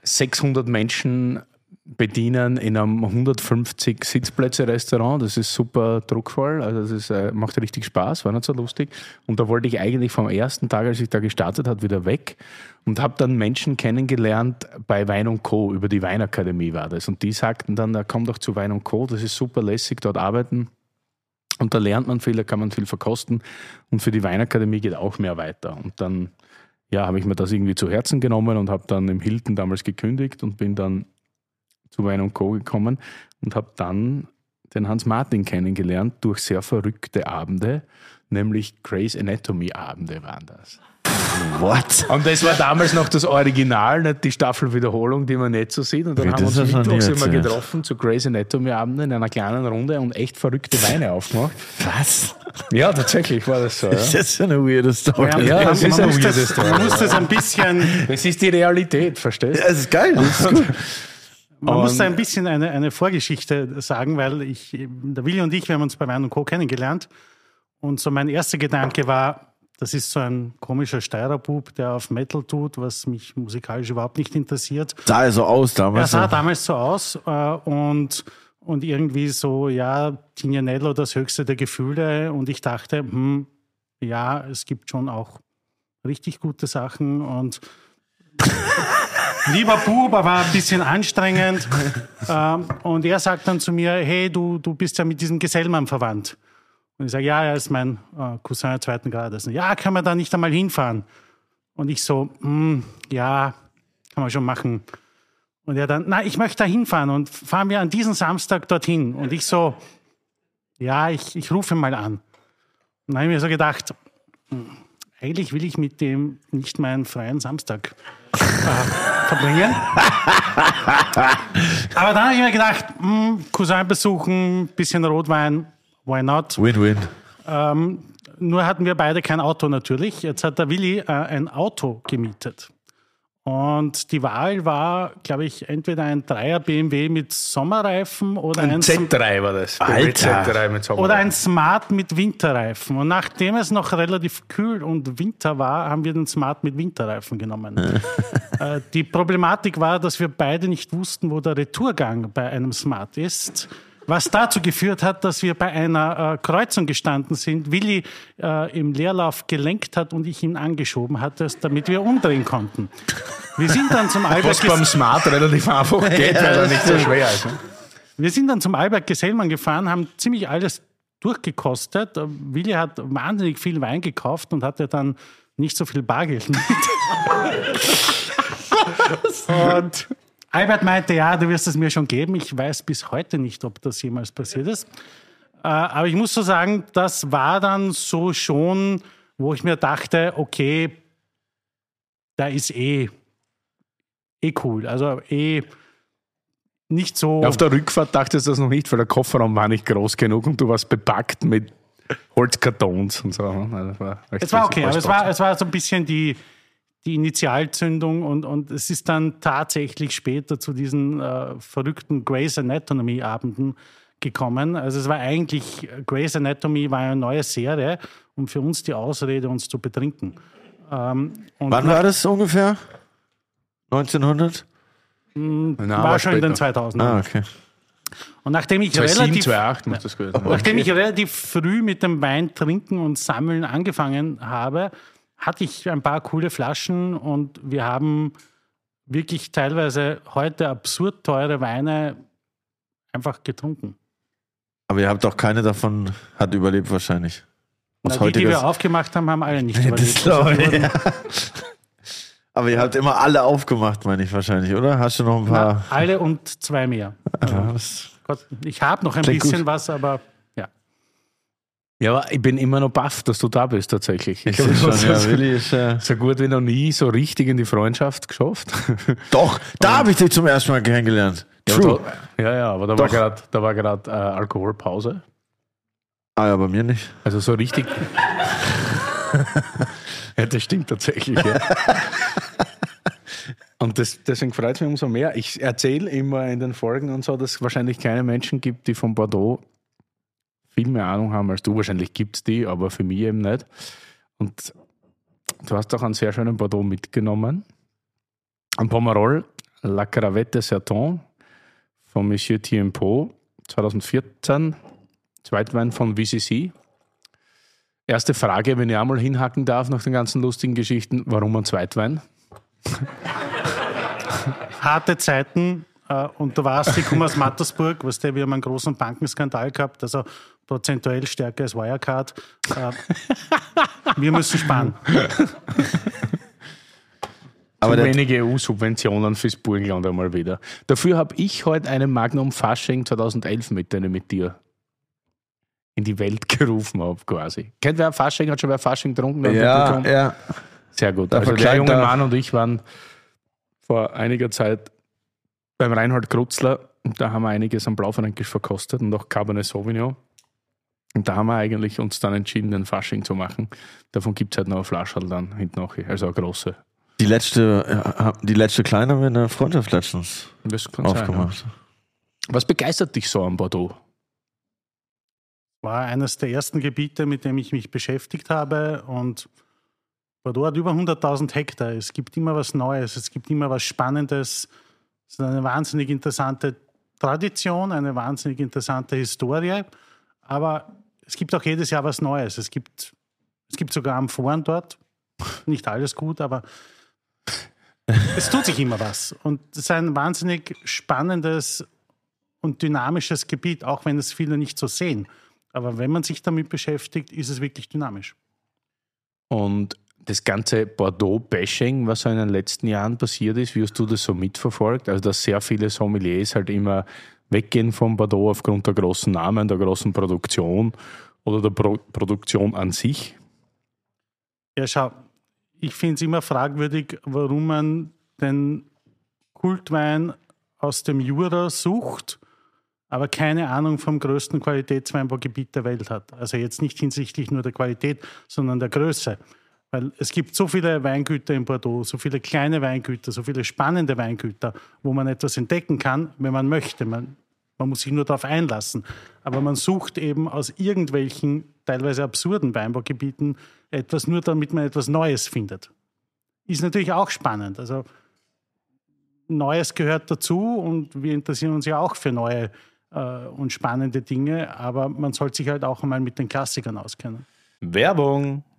600 Menschen bedienen in einem 150 Sitzplätze Restaurant. Das ist super druckvoll, also das ist, äh, macht richtig Spaß, war nicht so lustig. Und da wollte ich eigentlich vom ersten Tag, als ich da gestartet hat, wieder weg und habe dann Menschen kennengelernt bei Wein und Co. Über die Weinakademie war das. Und die sagten dann, da komm doch zu Wein und Co. Das ist super lässig, dort arbeiten. Und da lernt man viel, da kann man viel verkosten. Und für die Weinakademie geht auch mehr weiter. Und dann ja, habe ich mir das irgendwie zu Herzen genommen und habe dann im Hilton damals gekündigt und bin dann zu Wein Co. gekommen und habe dann den Hans Martin kennengelernt durch sehr verrückte Abende, nämlich Grey's Anatomy Abende waren das. What? Und das war damals noch das Original, nicht die Staffelwiederholung, die man nicht so sieht. Und dann Wie, haben wir das uns mittwochs immer erzählt. getroffen zu Grey's Anatomy Abenden in einer kleinen Runde und echt verrückte Weine aufgemacht. Was? Ja, tatsächlich war das so. Ja. Das ist eine weirde Story. Ja, das man, ist man, ein muss weirdes das, Story, man muss das ein bisschen, Das ist die Realität, verstehst du? Ja, das ist geil. Das ist gut. man muss Und- da ein bisschen eine, eine Vorgeschichte sagen, weil ich, der Willi und ich, wir haben uns bei Wein und Co. kennengelernt. Und so mein erster Gedanke war, das ist so ein komischer Steirerbub, der auf Metal tut, was mich musikalisch überhaupt nicht interessiert. Sah er so aus Er damals. sah damals so aus äh, und, und irgendwie so, ja, Tignanello das höchste der Gefühle. Und ich dachte, hm, ja, es gibt schon auch richtig gute Sachen und lieber Bub, aber ein bisschen anstrengend. ähm, und er sagt dann zu mir, hey, du, du bist ja mit diesem Gesellmann verwandt. Und ich sage, ja, er ist mein äh, Cousin zweiten Grades. Ja, kann man da nicht einmal hinfahren? Und ich so, hm, ja, kann man schon machen. Und er dann, na, ich möchte da hinfahren und fahren wir an diesem Samstag dorthin. Und ich so, ja, ich, ich rufe mal an. Und dann habe ich mir so gedacht, hm, eigentlich will ich mit dem nicht meinen freien Samstag äh, verbringen. Aber dann habe ich mir gedacht, hm, Cousin besuchen, bisschen Rotwein, why not? Win-win. Nur hatten wir beide kein Auto natürlich. Jetzt hat der Willi äh, ein Auto gemietet. Und die Wahl war, glaube ich, entweder ein Dreier BMW mit Sommerreifen oder ein, Ein Z3 war das. Alter. Z3 mit Sommer. oder ein Smart mit Winterreifen. Und nachdem es noch relativ kühl und Winter war, haben wir den Smart mit Winterreifen genommen. äh, die Problematik war, dass wir beide nicht wussten, wo der Retourgang bei einem Smart ist. Was dazu geführt hat, dass wir bei einer äh, Kreuzung gestanden sind, Willi äh, im Leerlauf gelenkt hat und ich ihn angeschoben hatte, damit wir umdrehen konnten. Wir sind dann zum Albert was beim Smart relativ einfach geht, weil er nicht so schwer ist. Ne? wir sind dann zum Albert Gesellmann gefahren, haben ziemlich alles durchgekostet. Willi hat wahnsinnig viel Wein gekauft und hatte dann nicht so viel Bargeld mit. und Albert meinte, ja, du wirst es mir schon geben. Ich weiß bis heute nicht, ob das jemals passiert ist. Äh, Aber ich muss so sagen, das war dann so schon, wo ich mir dachte, okay, da ist eh, eh cool. Also eh nicht so. Auf der Rückfahrt dachtest du das noch nicht, weil der Kofferraum war nicht groß genug und du warst bepackt mit Holzkartons und so. Also das war Es war okay, aber es war, es war so ein bisschen die, die Initialzündung und, und es ist dann tatsächlich später zu diesen äh, verrückten Grey's Anatomy Abenden gekommen. Also es war eigentlich, Grey's Anatomy war eine neue Serie und für uns die Ausrede, uns zu betrinken. Ähm, und Wann war das ungefähr? 1900? Nein, war schon in den später. 2000ern. Ah, okay. Und nachdem ich 2007, relativ 2008 muss das gewesen. Nachdem ich relativ früh mit dem Wein trinken und sammeln angefangen habe, hatte ich ein paar coole Flaschen und wir haben wirklich teilweise heute absurd teure Weine einfach getrunken. Aber ihr habt doch keine davon, hat überlebt wahrscheinlich. Na, die, die wir aufgemacht haben, haben alle nicht Das überlebt. glaube Also, ich, wurden- Aber ihr habt immer alle aufgemacht, meine ich wahrscheinlich, oder? Hast du noch ein paar? Na, alle und zwei mehr. Ja, das- Gott, ich habe noch ein Klingt bisschen gut. was, aber ja. Ja, aber ich bin immer noch baff, dass du da bist tatsächlich. Ich das habe schon, ja, ist, äh, so gut wie noch nie so richtig in die Freundschaft geschafft. Doch, da habe ich dich zum ersten Mal kennengelernt. Ja, True. da, ja, ja, aber da Doch. war grad, da war gerade äh, Alkoholpause. Ah ja, bei mir nicht. Also so richtig. ja, das stimmt tatsächlich. Ja. Und das, deswegen freut es mich umso mehr. Ich erzähle immer in den Folgen und so, dass es wahrscheinlich keine Menschen gibt, die von Bordeaux viel mehr Ahnung haben als du. Wahrscheinlich gibt es die, aber für mich eben nicht. Und du hast auch einen sehr schönen Bordeaux mitgenommen. Ein Pomerol, La Cravette Serton von Monsieur Tiempo 2014. Zweitwein von VCC. Erste Frage, wenn ich einmal hinhacken darf nach den ganzen lustigen Geschichten, warum ein Zweitwein? harte Zeiten. Äh, und du warst, ich komme aus Mattersburg, weißt du, wir haben einen großen Bankenskandal gehabt, also prozentuell stärker als Wirecard. Äh, wir müssen sparen. Aber Zu der, wenige EU-Subventionen fürs Burgenland einmal wieder. Dafür habe ich heute einen Magnum Fasching 2011 mit, den ich mit dir in die Welt gerufen habe, quasi. Kennt wer Fasching? Hat schon wer Fasching getrunken? Ja, ja. Sehr gut. Also der junge Mann und ich waren vor einiger Zeit beim Reinhold Krutzler da haben wir einiges am Blaufränkisch verkostet und auch Cabernet Sauvignon. Und da haben wir eigentlich uns dann entschieden, den Fasching zu machen. Davon gibt es halt noch eine Flasche dann hinten noch, also eine große. Die letzte, ja, die letzte kleine haben wir in der Freundschaft letztens kann sein, aufgemacht. ja. Was begeistert dich so am Bordeaux? war eines der ersten Gebiete, mit dem ich mich beschäftigt habe. Und Bordeaux hat über 100.000 Hektar. Es gibt immer was Neues, es gibt immer was Spannendes. Es ist eine wahnsinnig interessante Tradition, eine wahnsinnig interessante Historie. Aber es gibt auch jedes Jahr was Neues. Es gibt, es gibt sogar Amphoren dort. Nicht alles gut, aber es tut sich immer was. Und es ist ein wahnsinnig spannendes und dynamisches Gebiet, auch wenn es viele nicht so sehen. Aber wenn man sich damit beschäftigt, ist es wirklich dynamisch. Und das ganze Bordeaux-Bashing, was so in den letzten Jahren passiert ist, wie hast du das so mitverfolgt? Also, dass sehr viele Sommeliers halt immer weggehen von Bordeaux aufgrund der großen Namen, der großen Produktion oder der Pro Produktion an sich. Ja, schau, ich finde es immer fragwürdig, warum man den Kultwein aus dem Jura sucht, aber keine Ahnung vom größten Qualitätsweinbaugebiet der Welt hat. Also jetzt nicht hinsichtlich nur der Qualität, sondern der Größe. Weil es gibt so viele Weingüter in Bordeaux, so viele kleine Weingüter, so viele spannende Weingüter, wo man etwas entdecken kann, wenn man möchte. Man, man muss sich nur darauf einlassen. Aber man sucht eben aus irgendwelchen teilweise absurden Weinbaugebieten etwas nur, damit man etwas Neues findet. Ist natürlich auch spannend. Also Neues gehört dazu und wir interessieren uns ja auch für neue äh, und spannende Dinge, aber man sollte sich halt auch einmal mit den Klassikern auskennen. Werbung!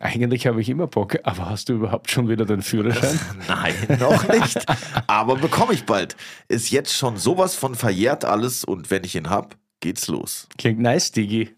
Eigentlich habe ich immer Bock, aber hast du überhaupt schon wieder den Führerschein? Nein, noch nicht. Aber bekomme ich bald. Ist jetzt schon sowas von verjährt alles und wenn ich ihn hab, geht's los. Klingt nice, Digi.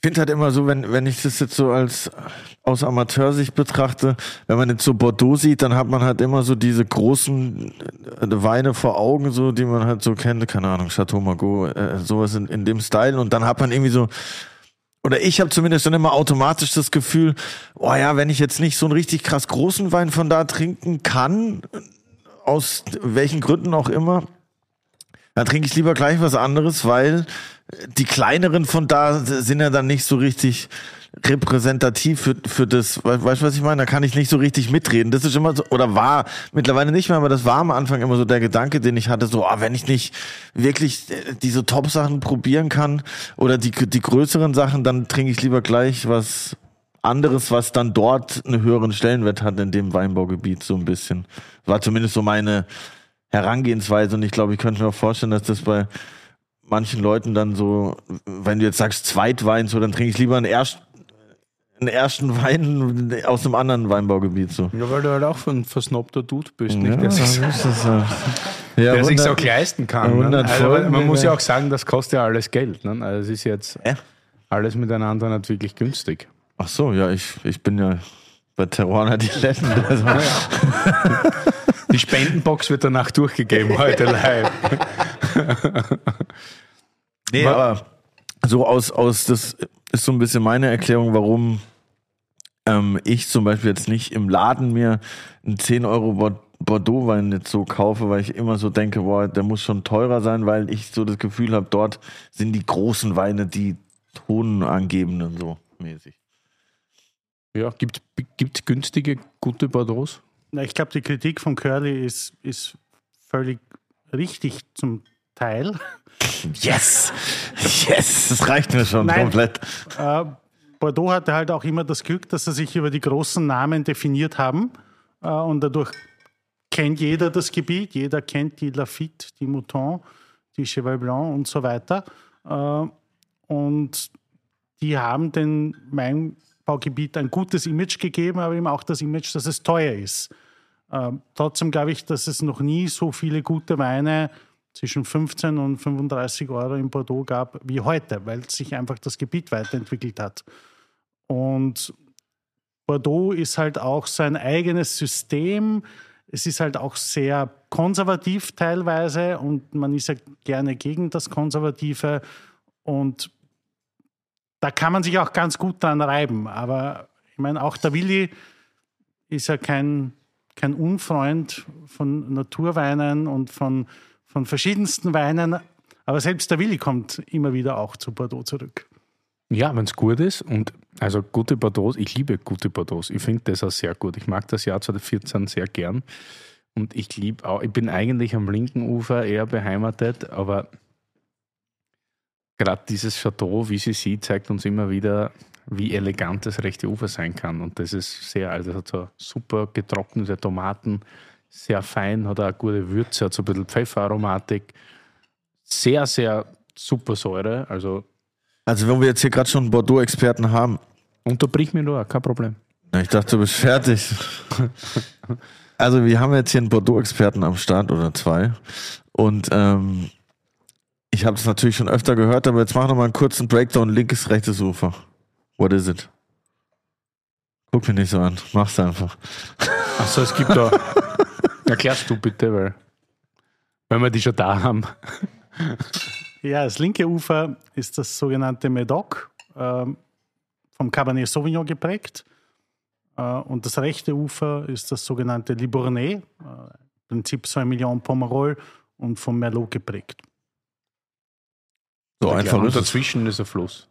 Ich finde halt immer so, wenn, wenn ich das jetzt so als aus Amateursicht betrachte, wenn man jetzt so Bordeaux sieht, dann hat man halt immer so diese großen äh, Weine vor Augen, so, die man halt so kennt, keine Ahnung, Chateau Margaux, äh, sowas in, in dem Style. Und dann hat man irgendwie so, oder ich habe zumindest dann immer automatisch das Gefühl, oh ja, wenn ich jetzt nicht so einen richtig krass großen Wein von da trinken kann, aus welchen Gründen auch immer, dann trinke ich lieber gleich was anderes, weil die kleineren von da sind ja dann nicht so richtig repräsentativ für, für das, we- weißt du, was ich meine? Da kann ich nicht so richtig mitreden. Das ist immer so, oder war mittlerweile nicht mehr, aber das war am Anfang immer so der Gedanke, den ich hatte, so, ah, wenn ich nicht wirklich äh, diese Top-Sachen probieren kann oder die, die größeren Sachen, dann trinke ich lieber gleich was anderes, was dann dort einen höheren Stellenwert hat in dem Weinbaugebiet, so ein bisschen. War zumindest so meine Herangehensweise und ich glaube, ich könnte mir auch vorstellen, dass das bei manchen Leuten dann so, wenn du jetzt sagst Zweitwein, so, dann trinke ich lieber einen, erst, einen ersten Wein aus einem anderen Weinbaugebiet, so. Ja, weil du halt auch ein versnobter Dude bist, nicht? Ja, Der sich so ja. Der sich auch leisten kann. Ne? 100 Also, man muss ja auch sagen, das kostet ja alles Geld. Ne? Also es ist jetzt Hä? alles miteinander nicht wirklich günstig. Ach so, ja, ich, ich bin ja bei Teruana die Letten. Also, Die Spendenbox wird danach durchgegeben heute live. Nee, Wa- aber so aus, aus, das ist so ein bisschen meine Erklärung, warum ähm, ich zum Beispiel jetzt nicht im Laden mir einen 10 Euro Bord- Bordeaux-Wein jetzt so kaufe, weil ich immer so denke, boah, der muss schon teurer sein, weil ich so das Gefühl habe, dort sind die großen Weine die tonangebenden so mäßig. Ja, gibt es günstige, gute Bordeaux? Na, ich glaube, die Kritik von Curly ist, ist völlig richtig zum Teil. Yes! Yes! Das reicht mir schon Nein. komplett. Äh, Bordeaux hatte halt auch immer das Glück, dass sie sich über die großen Namen definiert haben äh, und dadurch kennt jeder das Gebiet, jeder kennt die Lafitte, die Mouton, die Cheval Blanc und so weiter. Äh, und die haben dem Weinbaugebiet ein gutes Image gegeben, aber eben auch das Image, dass es teuer ist. Trotzdem glaube ich, dass es noch nie so viele gute Weine zwischen 15 und 35 Euro in Bordeaux gab wie heute, weil sich einfach das Gebiet weiterentwickelt hat. Und Bordeaux ist halt auch sein eigenes System. Es ist halt auch sehr konservativ teilweise und man ist ja gerne gegen das Konservative. Und da kann man sich auch ganz gut dran reiben. Aber ich meine, auch der Willi ist ja kein, kein Unfreund von Naturweinen und von, von verschiedensten Weinen. Aber selbst der Willi kommt immer wieder auch zu Bordeaux zurück. Ja, wenn es gut ist. Und also gute Bordeaux, ich liebe gute Bordeaux. Ich finde das auch sehr gut. Ich mag das Jahr 2014 sehr gern. Und ich liebe auch, ich bin eigentlich am linken Ufer eher beheimatet, aber gerade dieses Chateau, wie sie sieht, zeigt uns immer wieder, wie elegant das rechte Ufer sein kann. Und das ist sehr, also es hat so super getrocknete Tomaten, sehr fein, hat auch eine gute Würze, hat so ein bisschen Pfefferaromatik. Sehr, sehr super Säure. Also Also, wenn wir jetzt hier gerade schon einen Bordeaux-Experten haben, unterbrich mich nur, kein Problem. Ich dachte, du bist fertig. Also, wir haben jetzt hier einen Bordeaux-Experten am Start oder zwei. Und ähm, ich habe das natürlich schon öfter gehört, aber jetzt mach noch mal einen kurzen Breakdown. Linkes, rechtes Ufer. What is it? Guck mich nicht so an. Mach's einfach. Achso, es gibt da. Erklärst du bitte, weil wenn wir die schon da haben. Ja, das linke Ufer ist das sogenannte Medoc, ähm, vom Cabernet Sauvignon geprägt. Äh, und das rechte Ufer ist das sogenannte Libournais, äh, im Prinzip Sauvignon Pomerol und vom Merlot geprägt. So einfach und es. dazwischen ist ein Fluss.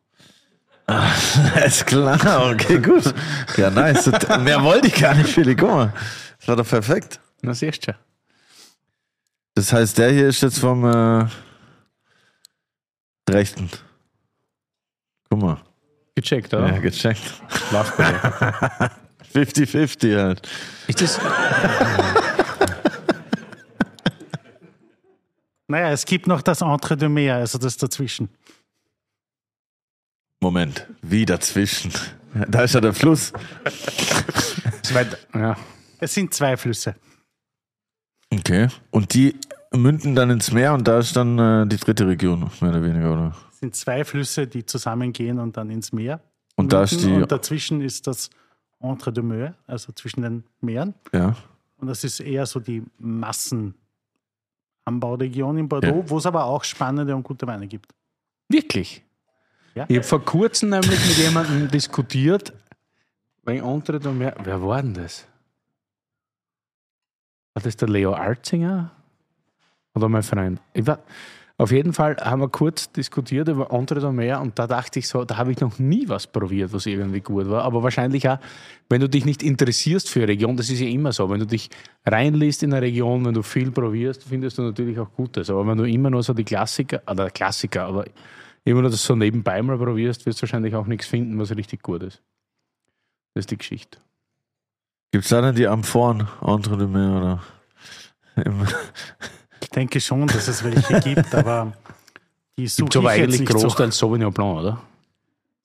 Ist klar, okay, gut. Ja, nice. Mehr wollte ich gar nicht, Philly. Guck mal. Das war doch perfekt. Na, siehst du. Das heißt, der hier ist jetzt vom äh, rechten. Guck mal. Gecheckt, Ja, oder? gecheckt. Bei dir. 50-50 halt. Ist das, Naja, es gibt noch das Entre de Mer, also das dazwischen. Moment, wie dazwischen? Da ist ja der Fluss. ja. Es sind zwei Flüsse. Okay. Und die münden dann ins Meer und da ist dann äh, die dritte Region, mehr oder weniger, oder? Es sind zwei Flüsse, die zusammengehen und dann ins Meer. Und da ist die- Und dazwischen ist das Entre de Mer, also zwischen den Meeren. Ja. Und das ist eher so die Massenanbauregion in Bordeaux, wo es aber auch spannende und gute Weine gibt. Wirklich? Ja. Ich habe vor kurzem nämlich mit jemandem diskutiert, wegen Entre de Mer. Wer war denn das? War das der Leo Arzinger? Oder mein Freund? War, Auf jeden Fall haben wir kurz diskutiert über Entre Domer und da dachte ich so, da habe ich noch nie was probiert, was irgendwie gut war. Aber wahrscheinlich auch, wenn du dich nicht interessierst für eine Region, das ist ja immer so, wenn du dich reinliest in eine Region, wenn du viel probierst, findest du natürlich auch Gutes. Aber wenn du immer nur so die Klassiker, oder Klassiker, aber immer nur das so nebenbei mal probierst, wirst du wahrscheinlich auch nichts finden, was richtig gut ist. Das ist die Geschichte. Gibt es da denn die Amphoren Entre de Mer oder? Ich denke schon, dass es welche gibt, aber die suche Gibt aber ich jetzt eigentlich nicht so. großteils Sauvignon Blanc, oder?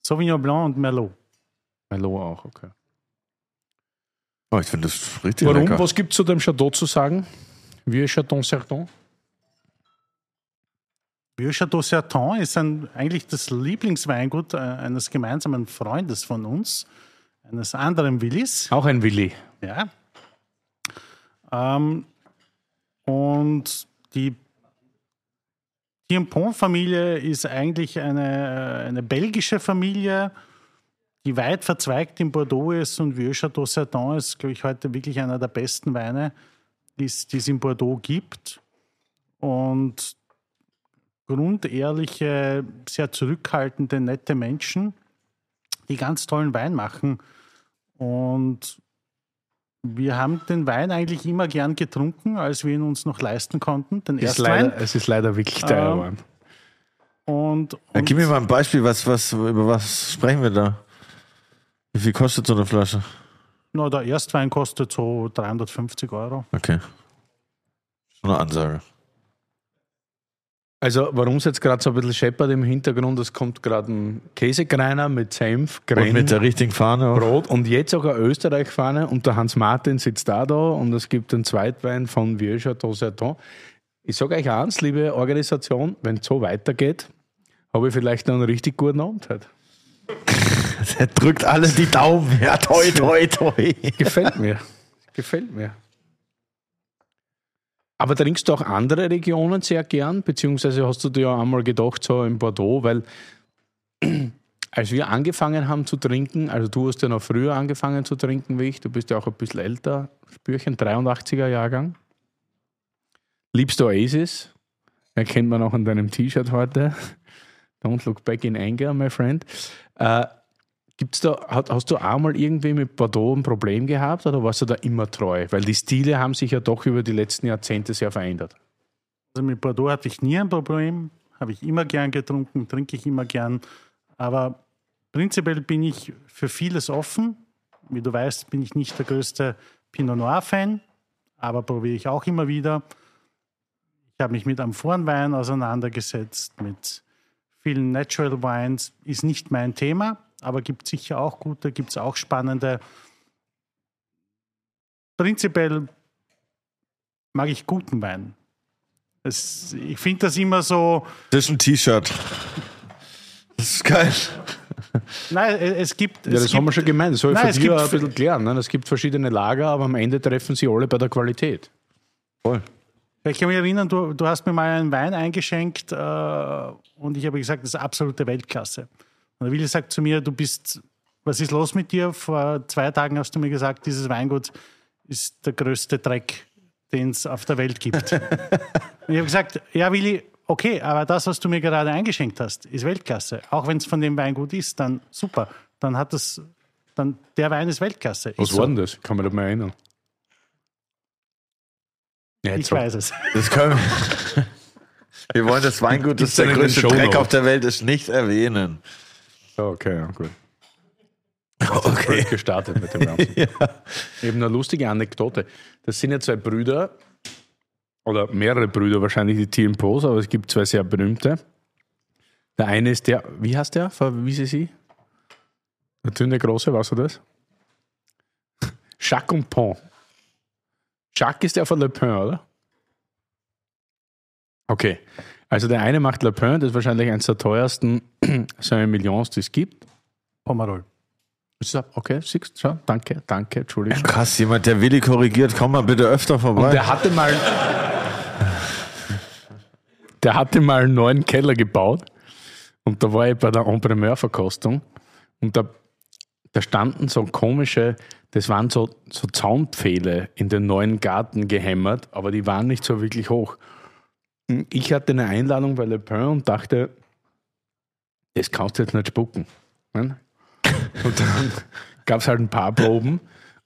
Sauvignon Blanc und Merlot. Merlot auch, okay. Oh, ich finde das richtig Warum? lecker. Was gibt es zu dem Chateau zu sagen? Wie Chateau Certon? Vieux Chateau Serton ist ein, eigentlich das Lieblingsweingut äh, eines gemeinsamen Freundes von uns, eines anderen Willis. Auch ein Willi. Ja. Ähm, und die Tiempon-Familie ist eigentlich eine, eine belgische Familie, die weit verzweigt in Bordeaux ist und Vieux Chateau Serton ist, glaube ich, heute wirklich einer der besten Weine, die es die es in Bordeaux gibt. Und grundehrliche, sehr zurückhaltende, nette Menschen, die ganz tollen Wein machen. Und wir haben den Wein eigentlich immer gern getrunken, als wir ihn uns noch leisten konnten, den Ist Erstwein. leider, es ist leider wirklich teuer Ähm, geworden. Und, Ja, und gib mir mal ein Beispiel, was, was, über was sprechen wir da? Wie viel kostet so eine Flasche? na, der Erstwein kostet so 350 Euro. Okay. Schon eine Ansage. Also, warum es jetzt gerade so ein bisschen scheppert im Hintergrund, es kommt gerade ein Käsekreiner mit Senf, Und Grenn, mit der richtigen Fahne auch. Brot und jetzt auch eine Österreich-Fahne und der Hans Martin sitzt da da und es gibt den Zweitwein von Vieux Chateau Serton. Ich sage euch eins, liebe Organisation, wenn es so weitergeht, habe ich vielleicht noch einen richtig guten Abend heute. Der drückt alle die Daumen. Ja, toi, toi, toi. Gefällt mir. Gefällt mir. Aber trinkst du auch andere Regionen sehr gern? Beziehungsweise hast du dir ja einmal gedacht, so in Bordeaux, weil als wir angefangen haben zu trinken, also du hast ja noch früher angefangen zu trinken wie ich, du bist ja auch ein bisschen älter, Spürchen, 83er Jahrgang. Liebst du Oasis? Erkennt man auch an deinem T-Shirt heute. Don't look back in anger, my friend. Äh, Gibt's da, hast du auch mal irgendwie mit Bordeaux ein Problem gehabt oder warst du da immer treu? Weil die Stile haben sich ja doch über die letzten Jahrzehnte sehr verändert. Also mit Bordeaux hatte ich nie ein Problem, habe ich immer gern getrunken, trinke ich immer gern. Aber prinzipiell bin ich für vieles offen. Wie du weißt, bin ich nicht der größte Pinot Noir-Fan, aber probiere ich auch immer wieder. Ich habe mich mit Amphorenwein auseinandergesetzt, mit vielen Natural Wines. Ist nicht mein Thema, aber gibt sicher auch gute, gibt es auch spannende. Prinzipiell mag ich guten Wein. Es, ich finde das immer so. Das ist ein T-Shirt. Das ist geil. Nein, e- es gibt. Ja, es das gibt, haben wir schon gemeint. Das soll ich Nein, für es dich gibt- ein bisschen klären. Ne? Es gibt verschiedene Lager, aber am Ende treffen sie alle bei der Qualität. Voll. Ich kann mich erinnern, du, du hast mir mal einen Wein eingeschenkt äh, und ich habe gesagt, das ist absolute Weltklasse. Und der Willi sagt zu mir, du bist, was ist los mit dir? Vor zwei Tagen hast du mir gesagt, dieses Weingut ist der größte Dreck, den es auf der Welt gibt. und ich habe gesagt, ja Willi, okay, aber das, was du mir gerade eingeschenkt hast, ist Weltklasse. Auch wenn es von dem Weingut ist, dann super. Dann hat das, dann der Wein ist Weltklasse. Was Ist war so. denn das? Kann man da mal erinnern. Ja, Ich weiß es. Das können wir. Wir wollen das Weingut, das der größte? Dreck auf der Welt ist, nicht erwähnen. Okay, ja, gut. Okay. Gestartet mit dem Ganzen. Eben eine lustige Anekdote. Das sind ja zwei Brüder, oder mehrere Brüder wahrscheinlich, die TMPOs, aber es gibt zwei sehr berühmte. Der eine ist der, wie heißt der? Verwiese Sie? Der dünne Große, weißt du das? Jacques und Pont. Jacques ist der von Le Pen, oder? Okay. Also der eine macht Le Pen, das ist wahrscheinlich eines der teuersten Saint Millions, die es gibt. Pomerol. Okay, siehst du, danke, danke, Entschuldigung. Krass, jemand, der Willi korrigiert, komm mal bitte öfter Und vorbei. der hatte mal. Der hatte mal einen neuen Keller gebaut. Und da war ich bei der Entrepreneur-Verkostung. Und da, da standen so komische, das waren so, so Zaunpfähle in den neuen Garten gehämmert, aber die waren nicht so wirklich hoch. Ich hatte eine Einladung bei Le Pen und dachte, das kannst du jetzt nicht spucken. ne? Und dann gab es halt ein paar Proben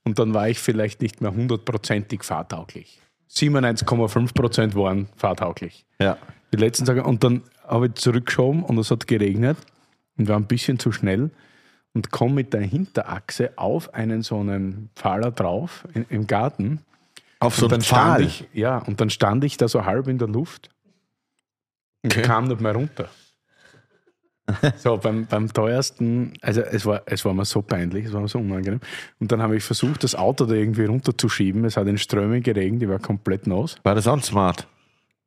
und dann war ich vielleicht nicht mehr hundertprozentig fahrtauglich. 97,5 Prozent waren fahrtauglich. Ja. Die letzten Tage. Und dann habe ich zurückgeschoben und es hat geregnet und war ein bisschen zu schnell und komme mit der Hinterachse auf einen so einen Pfahler drauf in, im Garten. Auf so und dann stand Pfahl. ich, ja, und dann stand ich da so halb in der Luft und Okay. kam nicht mehr runter. So, beim, beim teuersten, also es war, es war mir so peinlich, es war mir so unangenehm. Und dann habe ich versucht, das Auto da irgendwie runterzuschieben. Es hat in Strömen geregnet, ich war komplett nass. War das auch ein Smart?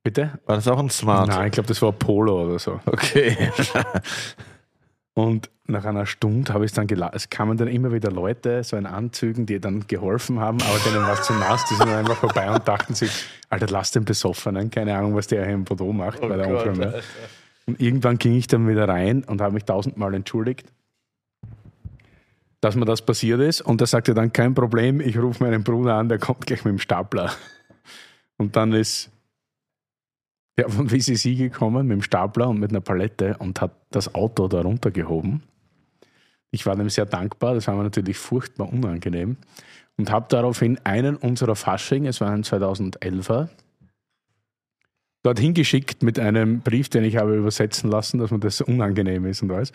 Bitte? War das auch ein Smart? Nein, ich glaube, das war Polo oder so. Okay. Und nach einer Stunde habe ich es dann gelassen. Es kamen dann immer wieder Leute, so in Anzügen, die dann geholfen haben, aber denen war es zu nass, die sind dann einfach vorbei und dachten sich, Alter, lass den Besoffenen, keine Ahnung, was der hier im Bordeaux macht bei der Aufnahme. Und irgendwann ging ich dann wieder rein und habe mich tausendmal entschuldigt, dass mir das passiert ist. Und er sagte dann, kein Problem, ich rufe meinen Bruder an, der kommt gleich mit dem Stapler. Und dann ist ja, von WCC gekommen mit dem Stapler und mit einer Palette und hat das Auto da runtergehoben. Ich war dem sehr dankbar, das war mir natürlich furchtbar unangenehm und habe daraufhin einen unserer Fasching, es war ein 2011er, dorthin geschickt mit einem Brief, den ich habe übersetzen lassen, dass mir das so unangenehm ist und alles.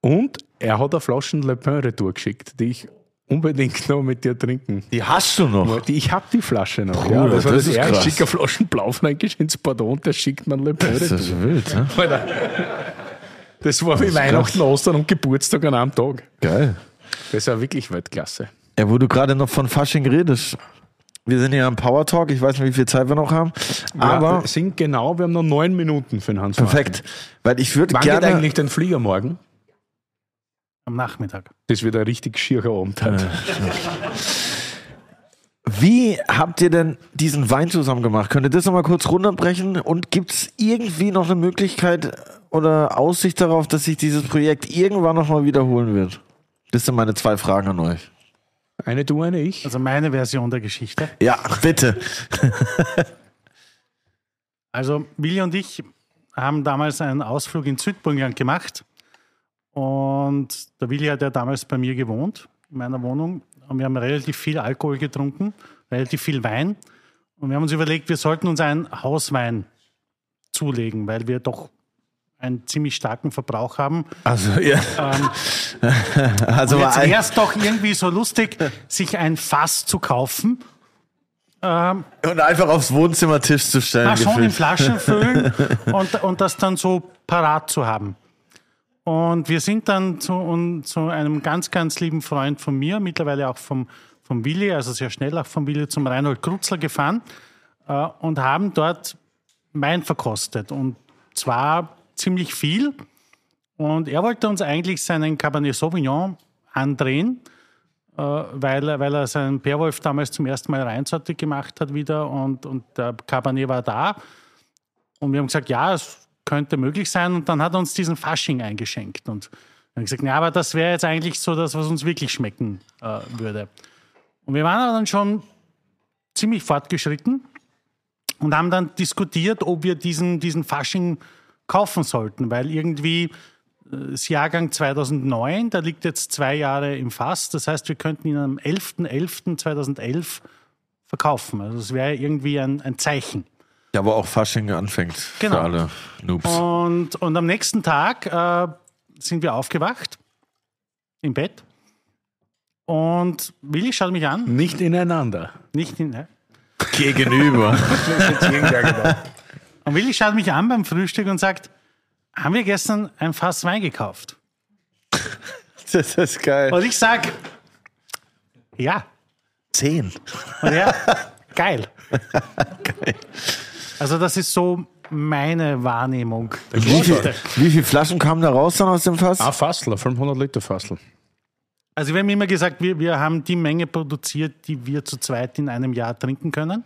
Und er hat eine Flaschen Le Pen Retour geschickt, die ich unbedingt noch mit dir trinken Die hast du noch. die, ich habe die Flasche noch. Bruder, ja, das war das das, ist erste. krass. Ich schicke Flaschen Blaufränkisch ins Pardon der schickt man Le Das ist wild, ne? Alter. Das war wie Weihnachten, Ostern und Geburtstag an einem Tag. Geil. Das war wirklich Weltklasse. Ja, wo du gerade noch von Fasching redest. Wir sind ja am Power Talk. Ich weiß nicht, wie viel Zeit wir noch haben. Aber ja, sind genau, wir haben noch neun Minuten für den Hans perfekt. Weil ich würde Wann geht gerne. eigentlich den Flieger morgen? Am Nachmittag. Das wird ein richtig schierer Abend. heute. Wie habt ihr denn diesen Wein zusammen gemacht? Könnt ihr das nochmal kurz runterbrechen? Und gibt es irgendwie noch eine Möglichkeit oder Aussicht darauf, dass sich dieses Projekt irgendwann nochmal wiederholen wird? Das sind meine zwei Fragen an euch. Eine du, eine ich. Also meine Version der Geschichte. Ja, bitte. Also Willi und ich haben damals einen Ausflug in Südburgenland gemacht. Und der Willi hat ja damals bei mir gewohnt, in meiner Wohnung. Und wir haben relativ viel Alkohol getrunken, relativ viel Wein. Und wir haben uns überlegt, wir sollten uns einen Hauswein zulegen, weil wir doch einen ziemlich starken Verbrauch haben. Also, ja. also war Jetzt es doch irgendwie so lustig, sich ein Fass zu kaufen. Ähm, und einfach aufs Wohnzimmertisch zu stellen. Ah, schon in. Flaschen füllen und, und das dann so parat zu haben. Und wir sind dann zu, und, zu einem ganz, ganz lieben Freund von mir, mittlerweile auch vom, vom Willi, also sehr schnell auch vom Willi, zum Reinhold Krutzler gefahren äh, und haben dort Wein verkostet. Und zwar ziemlich viel. Und er wollte uns eigentlich seinen Cabernet Sauvignon andrehen, äh, weil, er- weil er seinen Perwolf damals zum ersten Mal reinsortig gemacht hat wieder und, und der Cabernet war da. Und wir haben gesagt, ja, es könnte möglich sein. Und dann hat er uns diesen Fasching eingeschenkt. Und haben gesagt, ja, aber das wäre jetzt eigentlich so das, was uns wirklich schmecken äh, würde. Und wir waren aber dann schon ziemlich fortgeschritten und haben dann diskutiert, ob wir diesen, diesen Fasching kaufen sollten, weil irgendwie äh, das Jahrgang 2009, der liegt jetzt zwei Jahre im Fass. Das heißt, wir könnten ihn am 11.11.2011 verkaufen. Also das wäre irgendwie ein, ein Zeichen. Ja, wo auch Fasching anfängt. Genau. Für alle Noobs. Und, und am nächsten Tag äh, sind wir aufgewacht im Bett. Und Willi schaut mich an, Nicht ineinander. nicht in, ne? Gegenüber. Und Willi schaut mich an beim Frühstück und sagt, haben wir gestern ein Fass Wein gekauft? das ist geil. Und ich sag, ja. Zehn. Und er, geil. Also das ist so meine Wahrnehmung der Wie viel, Geschichte. wie viele Flaschen kamen da raus dann aus dem Fass? Ah, Fassler, 500 Liter Fassel. Also wir haben immer gesagt, wir, wir haben die Menge produziert, die wir zu zweit in einem Jahr trinken können.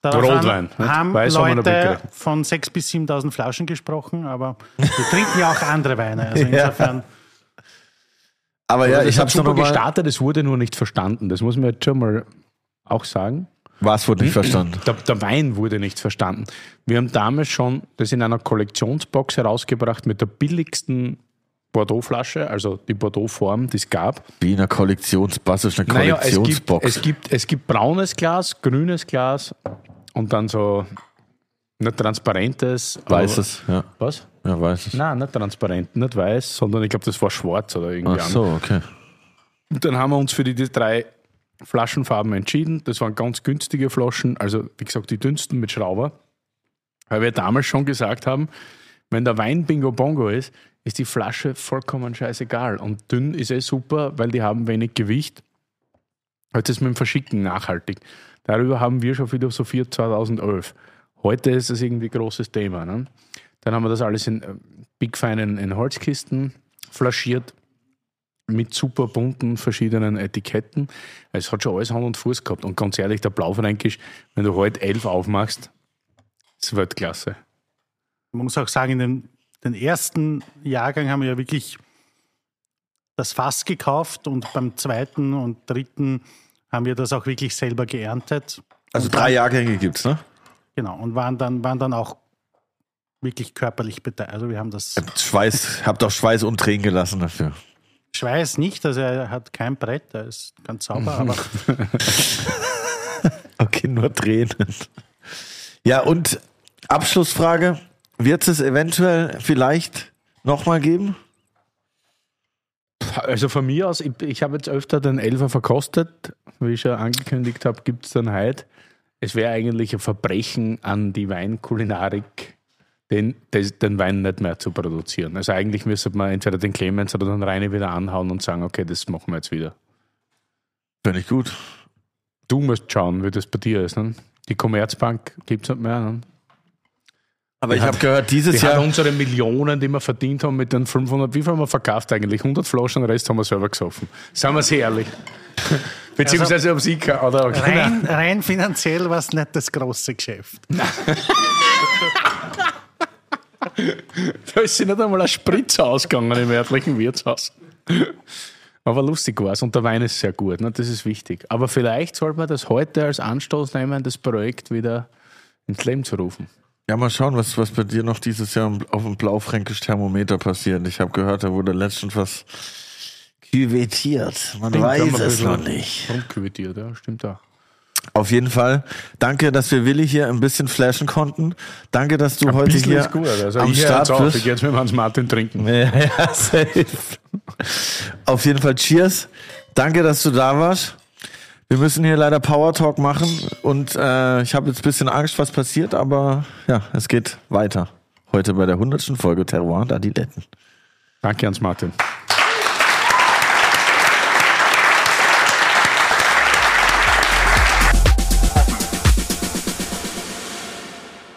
Daraufhin Rotwein, haben Weiß Leute von 6.000 bis 7.000 Flaschen gesprochen, aber wir trinken ja auch andere Weine. Also insofern, Aber ja, ich noch super mal. gestartet, es wurde nur nicht verstanden. Das muss man jetzt schon mal auch sagen. Was wurde nicht verstanden? Der, der Wein wurde nicht verstanden. Wir haben damals schon das in einer Kollektionsbox herausgebracht mit der billigsten Bordeaux-Flasche, also die Bordeaux-Form, die es gab. Wie in einer Kollektionsbox, ist eine Naja, es gibt, Kollektionsbox. es, gibt, es gibt braunes Glas, grünes Glas und dann so nicht transparentes. aber- Weißes, ja. Was? Ja, weißes. Nein, nicht transparent, nicht weiß, sondern ich glaube, das war schwarz oder irgendwie Ach so, okay. Und dann haben wir uns für die, die drei Flaschenfarben entschieden. Das waren ganz günstige Flaschen, also wie gesagt, die dünnsten mit Schrauber. Weil wir damals schon gesagt haben, wenn der Wein Bingo Bongo ist, ist die Flasche vollkommen scheißegal. Und dünn ist eh super, weil die haben wenig Gewicht. Heute ist mit dem Verschicken nachhaltig. Darüber haben wir schon philosophiert 2011. Heute ist es irgendwie großes Thema. Ne? Dann haben wir das alles in äh, Big Feinen in Holzkisten flaschiert mit super bunten verschiedenen Etiketten. Es hat schon alles Hand und Fuß gehabt. Und ganz ehrlich, der Blaufränkisch, wenn du heute elf aufmachst, ist Weltklasse. Man muss auch sagen, in den, den ersten Jahrgang haben wir ja wirklich das Fass gekauft und beim zweiten und dritten haben wir das auch wirklich selber geerntet. Also Und drei dann- Jahrgänge gibt's, ne? Genau, und waren dann, waren dann auch wirklich körperlich beteiligt. Also wir haben das Schweiß, habt auch Schweiß und Tränen gelassen dafür. Schweiß nicht, also er hat kein Brett, er ist ganz sauber, aber Okay, nur Tränen. Ja, und Abschlussfrage. Wird es eventuell vielleicht nochmal geben? Also von mir aus, ich, ich habe jetzt öfter den Elfer verkostet. Wie ich schon angekündigt habe, gibt es dann heute. Es wäre eigentlich ein Verbrechen an die Weinkulinarik, den, den Wein nicht mehr zu produzieren. Also eigentlich müsste man entweder den Clemens oder den Reine wieder anhauen und sagen, okay, das machen wir jetzt wieder. Finde ich gut. Du musst schauen, wie das bei dir ist. Ne? Die Commerzbank gibt es nicht mehr. Ne? Aber ich hat- habe gehört, dieses Die hat Jahr. unsere Millionen, die wir verdient haben mit den 500, wie viel haben wir verkauft eigentlich? 100 Flaschen, den Rest haben wir selber gesoffen. Seien wir sehr ehrlich. Beziehungsweise haben sie keine, oder? rein, rein finanziell war es nicht das große Geschäft. Da ist sie nicht einmal ein Spritzer ausgegangen im örtlichen Wirtshaus. Aber lustig war es und der Wein ist sehr gut, ne? das ist wichtig. Aber vielleicht sollte man das heute als Anstoß nehmen, das Projekt wieder ins Leben zu rufen. Ja, mal schauen, was, was bei dir noch dieses Jahr auf dem Blaufränkisch Thermometer passiert. Ich habe gehört, da wurde letztens was küvetiert. Man weiß es noch nicht. Rumküvetiert, ja, stimmt auch. Auf jeden Fall. Danke, dass wir Willi hier ein bisschen flashen konnten. Danke, dass du heute Bisschen hier gut, also am höre Start auf, ich bist. jetzt mit dem Hans Martin trinken. Ja, ja, safe. Auf jeden Fall Cheers. Danke, dass du da warst. Wir müssen hier leider Power Talk machen und äh, ich habe jetzt ein bisschen Angst, was passiert, aber ja, es geht weiter. Heute bei der 100. Folge Terroir und Adiletten. Danke, Hans Martin.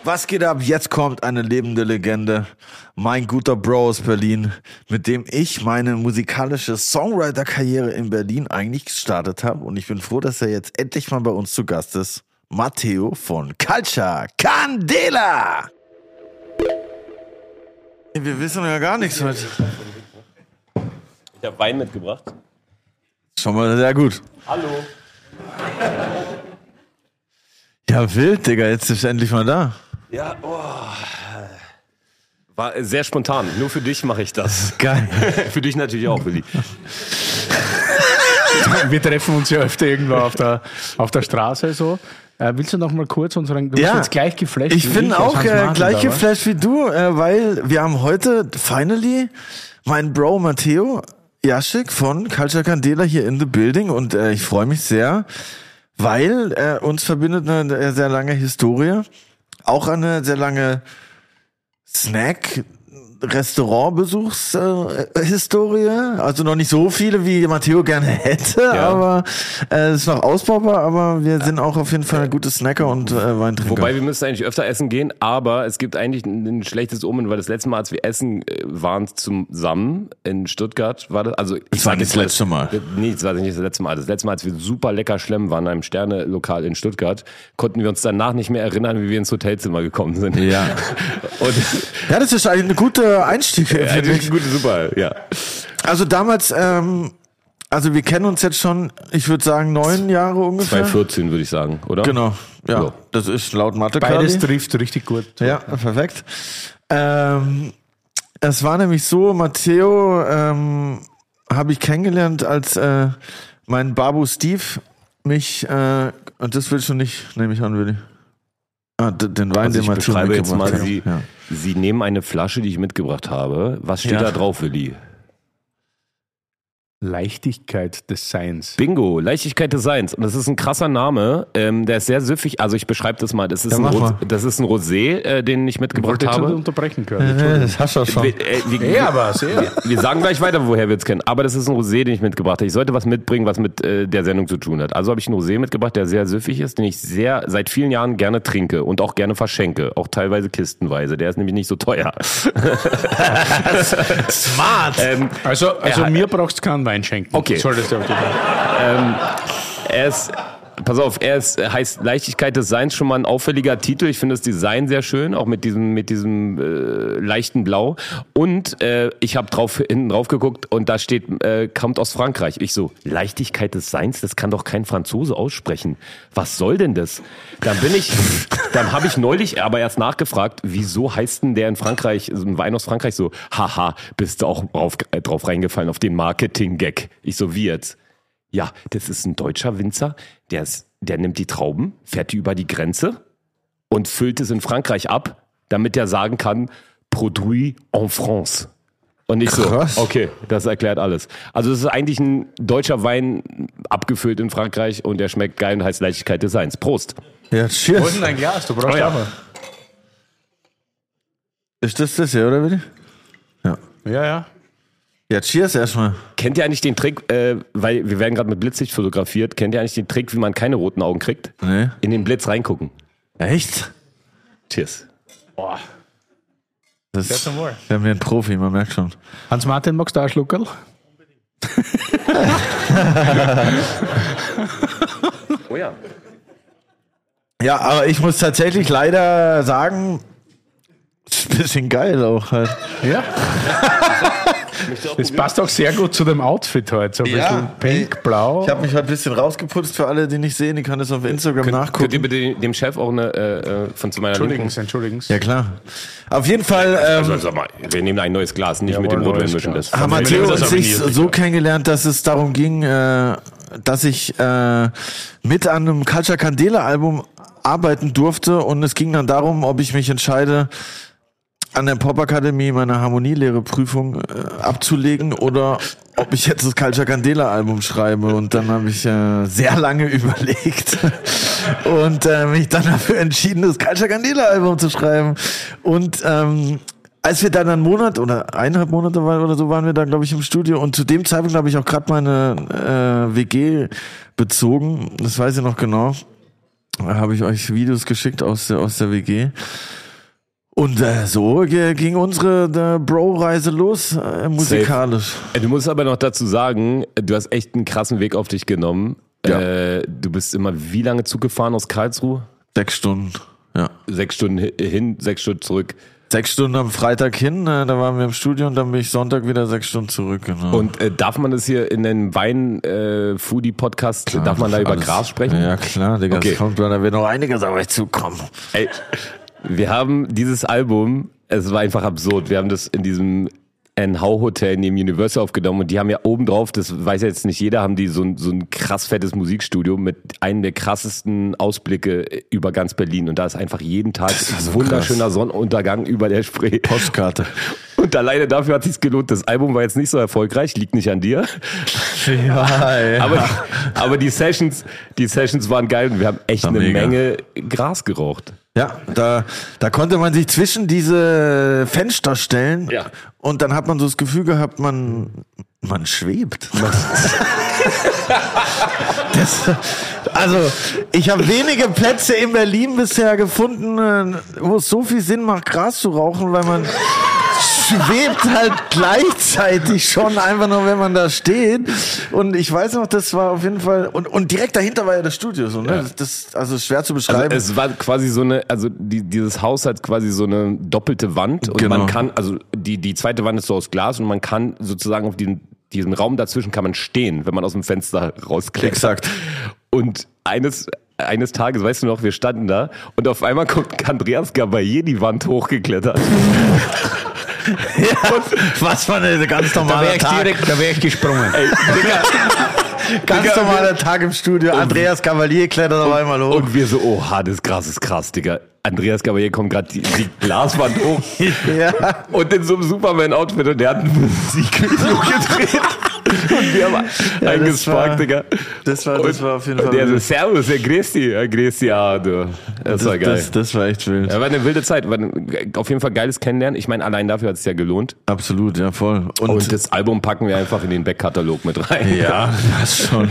Was geht ab? Jetzt kommt eine lebende Legende. Mein guter Bro aus Berlin, mit dem ich meine musikalische Songwriter-Karriere in Berlin eigentlich gestartet habe. Und ich bin froh, dass er jetzt endlich mal bei uns zu Gast ist. Matteo von Culture Candela. Wir wissen ja gar nichts heute. Ich habe Wein mitgebracht. Schon mal sehr gut. Hallo. Ja, wild, Digga. Jetzt ist er endlich mal da. Ja, oh. War sehr spontan. Nur für dich mache ich das. Geil. für dich natürlich auch, Willi. Wir treffen uns ja öfter irgendwo auf der, auf der Straße so. Äh, willst du noch mal kurz unseren, du bist Ja. jetzt gleich geflasht. Ich bin als auch äh, gleich geflasht wie du, äh, weil wir haben heute finally meinen Bro Matteo Jaschik von Culture Candela hier in the building und äh, ich freue mich sehr, weil äh, uns verbindet eine sehr lange Historie, auch eine sehr lange Snack Restaurantbesuchshistorie, äh, also noch nicht so viele, wie Matteo gerne hätte, Ja. aber äh, es ist noch ausbaubar, aber wir sind auch auf jeden Fall gute Snacker und äh, Weintrinker. Wobei wir müssen eigentlich öfter essen gehen, aber es gibt eigentlich ein, ein schlechtes Omen, weil das letzte Mal, als wir essen äh, waren zusammen in Stuttgart, war das, also Das war nicht das letzte Mal. Nee, das war nicht das letzte Mal. Das letzte Mal, als wir super lecker schlemmen waren in einem Sterne-Lokal in Stuttgart, konnten wir uns danach nicht mehr erinnern, wie wir ins Hotelzimmer gekommen sind. Ja. Und Ja, das ist eigentlich ein guter Einstieg. ja, finde das ich. ist gut, super, ja. Also damals ähm, also wir kennen uns jetzt schon, ich würde sagen, neun Jahre ungefähr. 2014 würde ich sagen, oder? Genau, ja, Ja. das ist laut Mathe Beides trifft richtig gut. Ja, perfekt. Ähm, es war nämlich so, Matteo ähm, habe ich kennengelernt, als äh, mein Babu Steve mich, äh, und das will schon nicht, nehme ich an, Willi. Ah, den Wein, Also den ich Matteo beschreibe jetzt mal. Sie, Ja. Sie nehmen eine Flasche, die ich mitgebracht habe. Was steht Ja. da drauf, Willi? Leichtigkeit des Seins. Bingo, Leichtigkeit des Seins. Und das ist ein krasser Name. Ähm, der ist sehr süffig. Also ich beschreibe das mal. Das ist, ein, Ros das ist ein Rosé, äh, den ich mitgebracht nicht habe. unterbrechen können. Äh, Das hast du auch schon. Wir, äh, wir, Ja, aber sehr. wir sagen gleich weiter, woher wir es kennen. Aber das ist ein Rosé, den ich mitgebracht habe. Ich sollte was mitbringen, was mit äh, der Sendung zu tun hat. Also habe ich einen Rosé mitgebracht, der sehr süffig ist, den ich sehr seit vielen Jahren gerne trinke und auch gerne verschenke. Auch teilweise kistenweise. Der ist nämlich nicht so teuer. Smart! ähm, Also, also Ja. mir brauchst du keinen Wein schenken. Okay. Solltest du auch tun. Er ist, pass auf, er ist, heißt Leichtigkeit des Seins schon mal ein auffälliger Titel. Ich finde das Design sehr schön, auch mit diesem, mit diesem äh, leichten Blau. Und äh, ich habe drauf, hinten drauf geguckt und da steht, äh, kommt aus Frankreich. Ich so, Leichtigkeit des Seins, das kann doch kein Franzose aussprechen. Was soll denn das? Dann bin ich, dann habe ich neulich aber erst nachgefragt, wieso heißt denn der in Frankreich, so ein Wein aus Frankreich so, haha, bist du auch drauf, äh, drauf reingefallen auf den Marketing-Gag. Ich so, wie jetzt? Ja, das ist ein deutscher Winzer, der, ist, der nimmt die Trauben, fährt die über die Grenze und füllt es in Frankreich ab, damit er sagen kann, Produit en France. Und ich Krass. so, okay, das erklärt alles. Also es ist eigentlich ein deutscher Wein abgefüllt in Frankreich und der schmeckt geil und heißt Leichtigkeit des Seins. Prost. Ja, cheers. Wo ist denn dein Glas? Du brauchst Oh ja. Ist das das hier, oder Willi? Ja. Ja, ja. Ja, cheers erstmal. Kennt ihr eigentlich den Trick, äh, weil wir werden gerade mit Blitzlicht fotografiert, kennt ihr eigentlich den Trick, wie man keine roten Augen kriegt? Nee. In den Blitz reingucken. Echt? Cheers. Das zum Wohl. wir haben hier einen Profi, man merkt schon. Hans-Martin, magst du auch einen Schluckerl? Oh ja. Ja, aber ich muss tatsächlich leider sagen, ist ein bisschen geil auch halt. Ja. Das passt auch sehr gut zu dem Outfit heute. So ein Ja. bisschen pink, blau. Ich habe mich heute ein bisschen rausgeputzt für alle, die nicht sehen. Die kann das auf Instagram Könnt ihr nachgucken. bitte dem Chef auch eine äh, äh, von zu meiner entschuldigen Sie. Ja, klar. Auf jeden Fall Also, ähm, sag mal, wir nehmen ein neues Glas, nicht mit dem Jawohl, Rotwein mischen. Das. haben Matteo und sich so kennengelernt, dass es darum ging, äh, dass ich äh, mit an einem Culture Candela Album arbeiten durfte und es ging dann darum, ob ich mich entscheide, an der Popakademie meine Harmonielehre-Prüfung äh, abzulegen oder ob ich jetzt das Culture Candela Album schreibe und dann habe ich äh, sehr lange überlegt und äh, mich dann dafür entschieden, das Culture Candela Album zu schreiben und ähm, als wir dann einen Monat oder eineinhalb Monate waren oder so waren wir da, glaube ich, im Studio und zu dem Zeitpunkt habe ich auch gerade meine äh, WG bezogen. Das weiß ich noch genau. Da habe ich euch Videos geschickt aus der, aus der WG. Und äh, so ging unsere äh, Bro-Reise los, äh, musikalisch. Äh, Du musst aber noch dazu sagen, du hast echt einen krassen Weg auf dich genommen. Ja. Äh, du bist immer wie lange Zug gefahren aus Karlsruhe? Sechs Stunden. Ja. Sechs Stunden hi- hin, sechs Stunden zurück. Sechs Stunden am Freitag hin, äh, da waren wir im Studio und dann bin ich Sonntag wieder sechs Stunden zurück. Genau. Und äh, darf man das hier in einem Wein-Foodie-Podcast, darf man da über Alles- Gras sprechen? Ja, klar, Digga. Okay. Es kommt, da wird noch einiges auf euch zukommen. Ey, wir haben dieses Album, es war einfach absurd. Wir haben das in diesem NH Hotel neben Universal aufgenommen und die haben ja oben drauf, das weiß ja jetzt nicht jeder, haben die so ein, so ein krass fettes Musikstudio mit einem der krassesten Ausblicke über ganz Berlin und da ist einfach jeden Tag so wunderschöner Sonnenuntergang über der Spree. Postkarte. Und alleine dafür hat sich's gelohnt. Das Album war jetzt nicht so erfolgreich, liegt nicht an dir. ja, ja. Aber, aber die Sessions, die Sessions waren geil und wir haben echt War eine mega. Menge Gras geraucht. Ja, da, da konnte man sich zwischen diese Fenster stellen Ja. und dann hat man so das Gefühl gehabt, man, man schwebt. das, also, ich habe wenige Plätze in Berlin bisher gefunden, äh, wo es so viel Sinn macht, Gras zu rauchen, weil man schwebt halt gleichzeitig schon einfach nur, wenn man da steht. Und ich weiß noch, das war auf jeden Fall, und, und direkt dahinter war ja das Studio, so, ne? Das, also schwer zu Also beschreiben. es war quasi so eine, also die, dieses Haus hat quasi so eine doppelte Wand und Genau. man kann, also die, die zweite Wand ist so aus Glas und man kann sozusagen auf den diesen Raum dazwischen kann man stehen, wenn man aus dem Fenster rausklettert. Exakt. Und eines, eines Tages, weißt du noch, wir standen da und auf einmal kommt Andreas Gabaye die Wand hochgeklettert. Was war denn ein ganz Da wäre ich Tag? direkt, da wäre ich gesprungen. Ey, Digga. Ganz Digga, normaler Tag im Studio. Andreas Cavalier klettert auf einmal hoch. Und wir so, oha, das ist krass, das ist krass, Digga. Andreas Gabaye kommt gerade die, die Glaswand hoch ja. und in so einem Superman-Outfit und der hat ein Musikvideo gedreht. Und wir haben Ja, eingesparkt, war- Digga. das war- das Und- war auf jeden und Fall Der so. Servus, der grüß dich. Ja, grüß dich, ja, du. Das, war geil. Das, das war echt wild. ja, war eine wilde Zeit. War auf jeden Fall geiles Kennenlernen. Ich meine, allein dafür hat es ja gelohnt. Absolut, ja, voll. Und, Und das Album packen wir einfach in den Backkatalog mit rein. ja, das schon.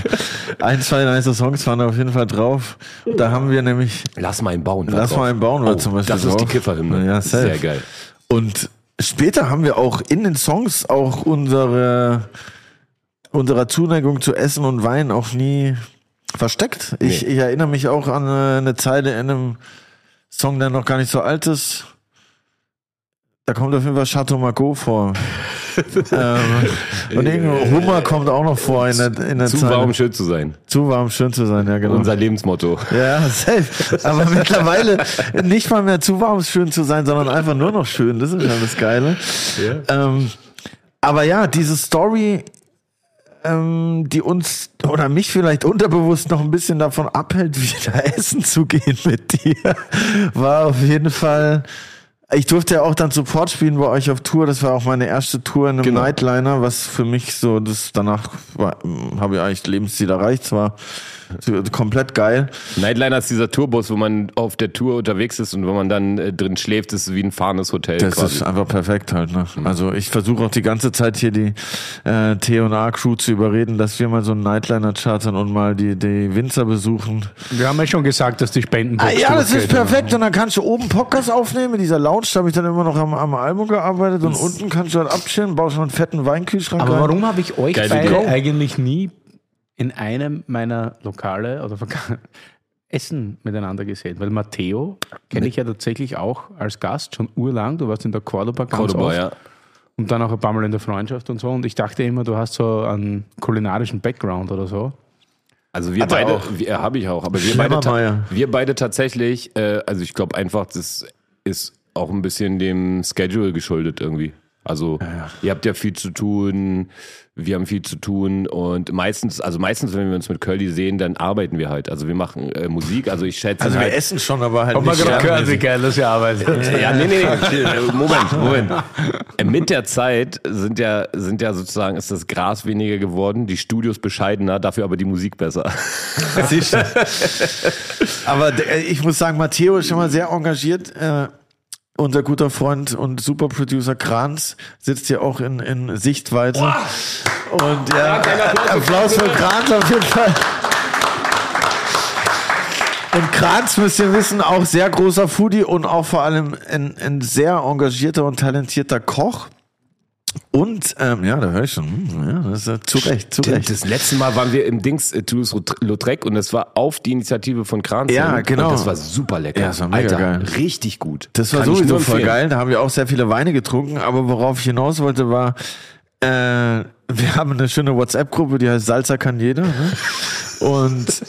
Ein, zwei nice Songs waren da auf jeden Fall drauf. Da haben wir nämlich Lass mal einen bauen. Lass mal einen bauen war oh, zum Beispiel Das ist die drauf. Kifferhymne. Ja, safe. Sehr geil. Und später haben wir auch in den Songs auch unsere unserer Zuneigung zu Essen und Wein auch nie versteckt. Ich, Nee. ich erinnere mich auch an äh, eine Zeile in einem Song, der noch gar nicht so alt ist. Da kommt auf jeden Fall Chateau Margaux vor. Ähm, und irgendwo Hummer kommt auch noch vor in der, in der Zu Zeile. warm, schön zu sein. Zu warm, schön zu sein, ja genau. Unser Lebensmotto. Ja, safe. Aber mittlerweile nicht mal mehr zu warm, schön zu sein, sondern einfach nur noch schön. Das ist ja das Geile. Ähm, aber ja, diese Story, ähm, die uns oder mich vielleicht unterbewusst noch ein bisschen davon abhält, wieder essen zu gehen mit dir, war auf jeden Fall. Ich durfte ja auch dann Support spielen bei euch auf Tour. Das war auch meine erste Tour in einem Genau. Nightliner, was für mich so, das danach habe ich eigentlich Lebensziel erreicht. Es war komplett geil. Nightliner ist dieser Tourbus, wo man auf der Tour unterwegs ist und wenn man dann äh, drin schläft, ist es wie ein fahrendes Hotel Das quasi. ist einfach perfekt halt. Ne? Also ich versuche auch die ganze Zeit hier die äh, T&A-Crew zu überreden, dass wir mal so einen Nightliner chartern und mal die, die Winzer besuchen. Wir haben ja schon gesagt, dass die Spendenbox Ah, ja, das ist perfekt. Und dann kannst du oben Podcast aufnehmen mit dieser Lounge. Da habe ich dann immer noch am, am Album gearbeitet. Und unten kannst du halt abchillen, baust noch einen fetten Weinkühlschrank Aber rein. warum habe ich euch beide eigentlich nie in einem meiner Lokale oder Essen miteinander gesehen? Weil Matteo kenne ich ja tatsächlich auch als Gast schon urlang. Du warst in der Cordoba ganz Cordoba, oft. ja. Und dann auch ein paar Mal in der Freundschaft und so. Und ich dachte immer, du hast so einen kulinarischen Background oder so. Also wir Hat er beide, wir habe ich auch, aber wir beide, wir beide tatsächlich, äh, also ich glaube einfach, das ist auch ein bisschen dem Schedule geschuldet irgendwie. Also ihr habt ja viel zu tun, wir haben viel zu tun und meistens, also meistens, wenn wir uns mit Curly sehen, dann arbeiten wir halt. Also wir machen äh, Musik, also ich schätze Also wir halt, essen schon, aber halt gerade gehört, wie sternmäßig. geil das ihr arbeitet. Ja, nee, nee, nee. Moment, Moment. Äh, Mit der Zeit sind ja, sind ja sozusagen, ist das Gras weniger geworden, die Studios bescheidener, dafür aber die Musik besser. Aber d- ich muss sagen, Matteo ist schon mal sehr engagiert. Äh, unser guter Freund und Superproducer Kranz sitzt hier auch in, in Sichtweite. Und ja, Applaus für Kranz auf jeden Fall. Und Kranz, müsst ihr wissen, auch sehr großer Foodie und auch vor allem ein, ein sehr engagierter und talentierter Koch. Und, ähm, ja, da höre ich schon, hm, ja, das ist zu Recht, zu Recht. Das letzte Mal waren wir im Dings äh, Toulouse-Lautrec und das war auf die Initiative von Kranz. Ja, genau. Und das war super lecker. Ja, das war mega Alter, geil. richtig gut. Das war Kann sowieso voll geil. Da haben wir auch sehr viele Weine getrunken. Aber worauf ich hinaus wollte, war, äh, wir haben eine schöne WhatsApp-Gruppe, die heißt Salsa kann jeder. Ne? Und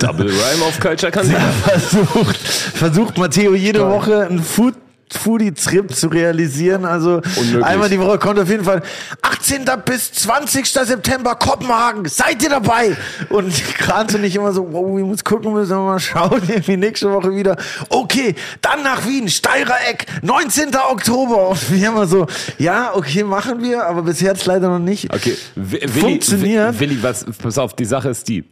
Double Rhyme auf Culture kann versucht, versucht Matteo jede Woche einen Food Foodie-Trip zu realisieren. Also Unmöglich. einmal die Woche kommt auf jeden Fall 18. bis 20. September Kopenhagen. Seid ihr dabei? Und Kranz und ich immer so, wow, wir müssen gucken, müssen wir mal schauen. Irgendwie nächste Woche wieder. Okay, dann nach Wien, Steirer Eck, 19. Oktober. Und wir immer so, ja, okay, machen wir, aber bisher jetzt leider noch nicht. Okay, Willi, Funktioniert. Willi, was, pass auf, die Sache ist die.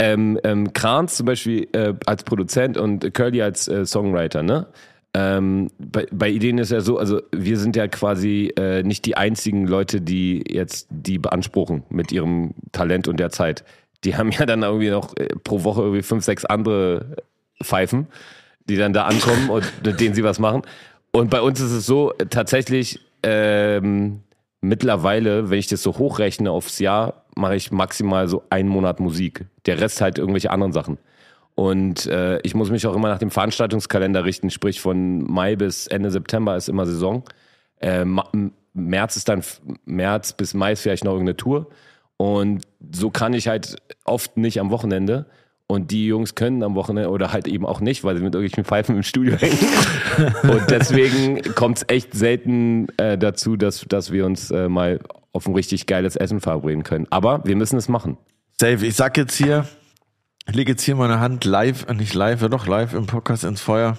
Ähm, ähm, Kranz zum Beispiel äh, als Produzent und Curly als äh, Songwriter, ne? Ähm, bei, bei Ideen ist ja so, also wir sind ja quasi äh, nicht die einzigen Leute, die jetzt die beanspruchen mit ihrem Talent und der Zeit. Die haben ja dann irgendwie noch äh, pro Woche irgendwie fünf, sechs andere Pfeifen, die dann da ankommen und mit denen sie was machen. Und bei uns ist es so, tatsächlich, ähm, mittlerweile, wenn ich das so hochrechne aufs Jahr, mache ich maximal so einen Monat Musik. Der Rest halt irgendwelche anderen Sachen. Und äh, ich muss mich auch immer nach dem Veranstaltungskalender richten, sprich von Mai bis Ende September ist immer Saison. Äh, März ist dann März bis Mai ist vielleicht noch irgendeine Tour. Und so kann ich halt oft nicht am Wochenende. Und die Jungs können am Wochenende oder halt eben auch nicht, weil sie mit irgendwelchen Pfeifen im Studio hängen. Und deswegen kommt es echt selten äh, dazu, dass, dass wir uns äh, mal auf ein richtig geiles Essen verabreden können. Aber wir müssen es machen. Safe, ich sag jetzt hier, ich lege jetzt hier meine Hand live, äh, nicht live, ja doch live im Podcast ins Feuer.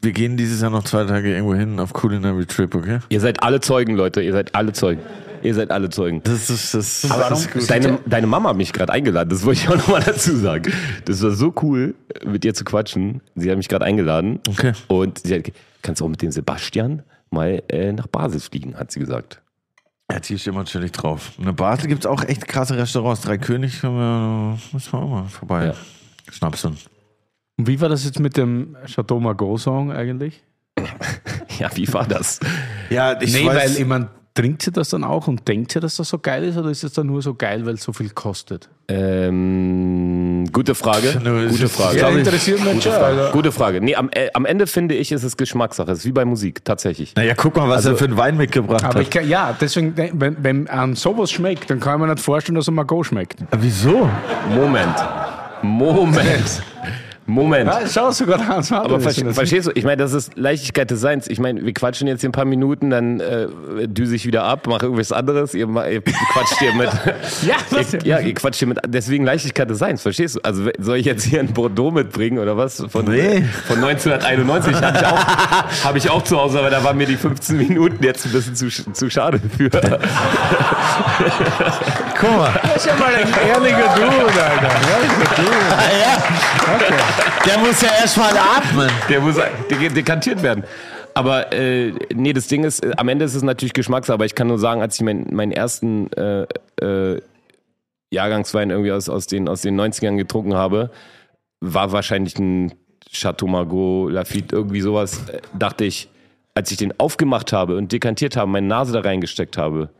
Wir gehen dieses Jahr noch zwei Tage irgendwo hin auf Culinary Trip, okay? Ihr seid alle Zeugen, Leute. Ihr seid alle Zeugen. Ihr seid alle Zeugen. Das ist, das, das Aber ist gut. deine, deine Mama hat mich gerade eingeladen, das wollte ich auch nochmal dazu sagen. Das war so cool, mit dir zu quatschen. Sie hat mich gerade eingeladen. Okay. Und sie hat, kannst du auch mit dem Sebastian mal äh, nach Basel fliegen, hat sie gesagt. Ja, hier steht man natürlich drauf. In Basel gibt's auch echt krasse Restaurants. Drei König können wir, müssen wir auch mal vorbei. Ja. Schnapsen. Und wie war das jetzt mit dem Chateau Margaux Song eigentlich? Ja, wie war das? Ja, ich nee, weiß, weil ich meine, trinkt sie das dann auch und denkt sie, dass das so geil ist oder ist es dann nur so geil, weil es so viel kostet? Ähm, gute Frage. Gute Frage. Ja, interessiert mich schon. Also, Gute Frage. Nee, am, äh, am Ende finde ich, ist es Geschmackssache. Es ist wie bei Musik, tatsächlich. naja, guck mal, was er für einen Wein mitgebracht aber ich hat. kann, ja, deswegen, wenn, wenn einem sowas schmeckt, dann kann ich mir nicht vorstellen, dass er Margot schmeckt. Wieso? Moment. Moment. Moment. Ja, schau sogar Hans Aber ver verstehst du, ich meine, das ist Leichtigkeit des Seins. Ich meine, wir quatschen jetzt hier ein paar Minuten, dann äh, düse ich wieder ab, mache irgendwas anderes, ihr, ihr quatscht hier mit. Ja, was? ihr, ja, ihr quatscht hier mit. Deswegen Leichtigkeit des Seins, verstehst du? Also soll ich jetzt hier ein Bordeaux mitbringen oder was? Von, Nee. von 1991 habe ich, auch- hab ich auch zu Hause, aber da waren mir die 15 Minuten jetzt ein bisschen zu, zu schade für. Guck mal. Das ist ja mal ein ehrlicher Dude, Alter. Der muss ja erstmal atmen. Der muss de- dekantiert werden. Aber äh, nee, das Ding ist, äh, am Ende ist es natürlich Geschmackssache, aber ich kann nur sagen, als ich mein, meinen ersten äh, äh, Jahrgangswein irgendwie aus, aus, den, aus den 90ern getrunken habe, war wahrscheinlich ein Chateau Margaux, Lafitte, irgendwie sowas, äh, dachte ich, als ich den aufgemacht habe und dekantiert habe, meine Nase da reingesteckt habe,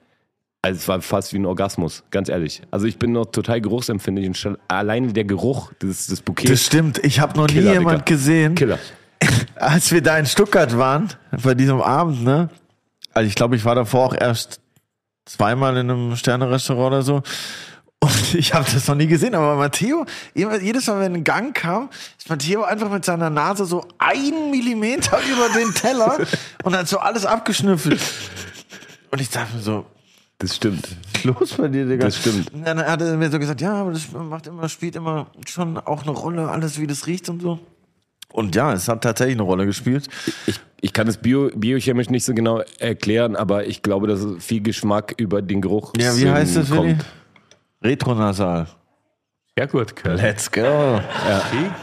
also es war fast wie ein Orgasmus, ganz ehrlich. Also ich bin noch total geruchsempfindlich und schon alleine der Geruch des, des Bouquets. Das stimmt. Ich habe noch nie Killer, jemand Digga. gesehen, Killer. als wir da in Stuttgart waren, bei diesem Abend, ne? Also ich glaube, ich war davor auch erst zweimal in einem Sterne-Restaurant oder so. Und ich habe das noch nie gesehen, aber Matteo, jedes Mal, wenn ein Gang kam, ist Matteo einfach mit seiner Nase so einen Millimeter über den Teller und hat so alles abgeschnüffelt. Und ich dachte mir so, Das stimmt. los bei dir, Digga? Das stimmt. Und dann hat er mir so gesagt, ja, aber das macht immer, spielt immer schon auch eine Rolle, alles wie das riecht und so. Und ja, es hat tatsächlich eine Rolle gespielt. Ich, ich kann es bio, biochemisch nicht so genau erklären, aber ich glaube, dass viel Geschmack über den Geruch Ja, wie heißt das, Willi? Retronasal. Sehr gut, Kerl. Let's go.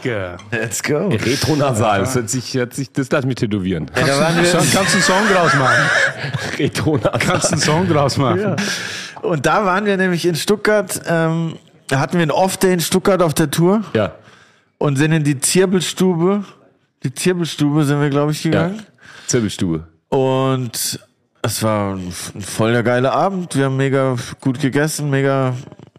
Digga. Let's go. Retronasal, das, hört sich, hört sich, das lass mich tätowieren. Ja, da waren wir, So, kannst du einen Song draus machen? Retronasal. Kannst du einen Song draus machen? und da waren wir nämlich in Stuttgart, ähm, da hatten wir einen Off-Day in Stuttgart auf der Tour Ja, und sind in die Zirbelstube, die Zirbelstube sind wir, glaube ich, ja. gegangen. Zirbelstube. Und es war ein voll der geile Abend. Wir haben mega gut gegessen, mega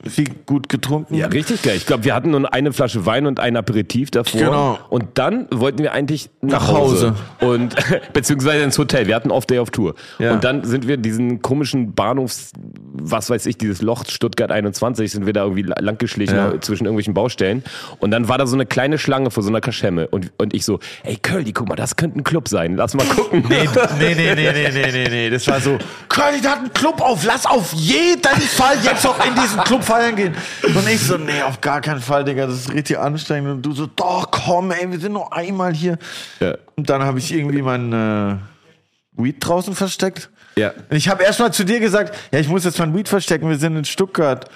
viel gut getrunken. Ja, richtig geil. Ich glaube, wir hatten nur eine Flasche Wein und ein Aperitif davor. Genau. Und dann wollten wir eigentlich nach, Nach Hause. Hause. Und beziehungsweise ins Hotel. Wir hatten Off-Day auf Tour. Ja. Und dann sind wir diesen komischen Bahnhofs, was weiß ich, dieses Loch Stuttgart 21, sind wir da irgendwie lang geschlichen Ja. zwischen irgendwelchen Baustellen. Und dann war da so eine kleine Schlange vor so einer Kaschemme. Und, und ich so, ey Curly, guck mal, das könnte ein Club sein. Lass mal gucken. Nee, nee, nee, nee, nee, nee, nee, nee. Das war so, Curly, da hat einen Club auf, lass auf jeden Fall jetzt noch in diesen Club feiern gehen. Und ich so, nee, auf gar keinen Fall, Digga, das ist richtig anstrengend. Und du so, doch, komm, ey, wir sind nur einmal hier. Ja. Und dann habe ich irgendwie mein äh, Weed draußen versteckt. Ja. Und ich habe erst mal zu dir gesagt, ja, ich muss jetzt mein Weed verstecken, wir sind in Stuttgart.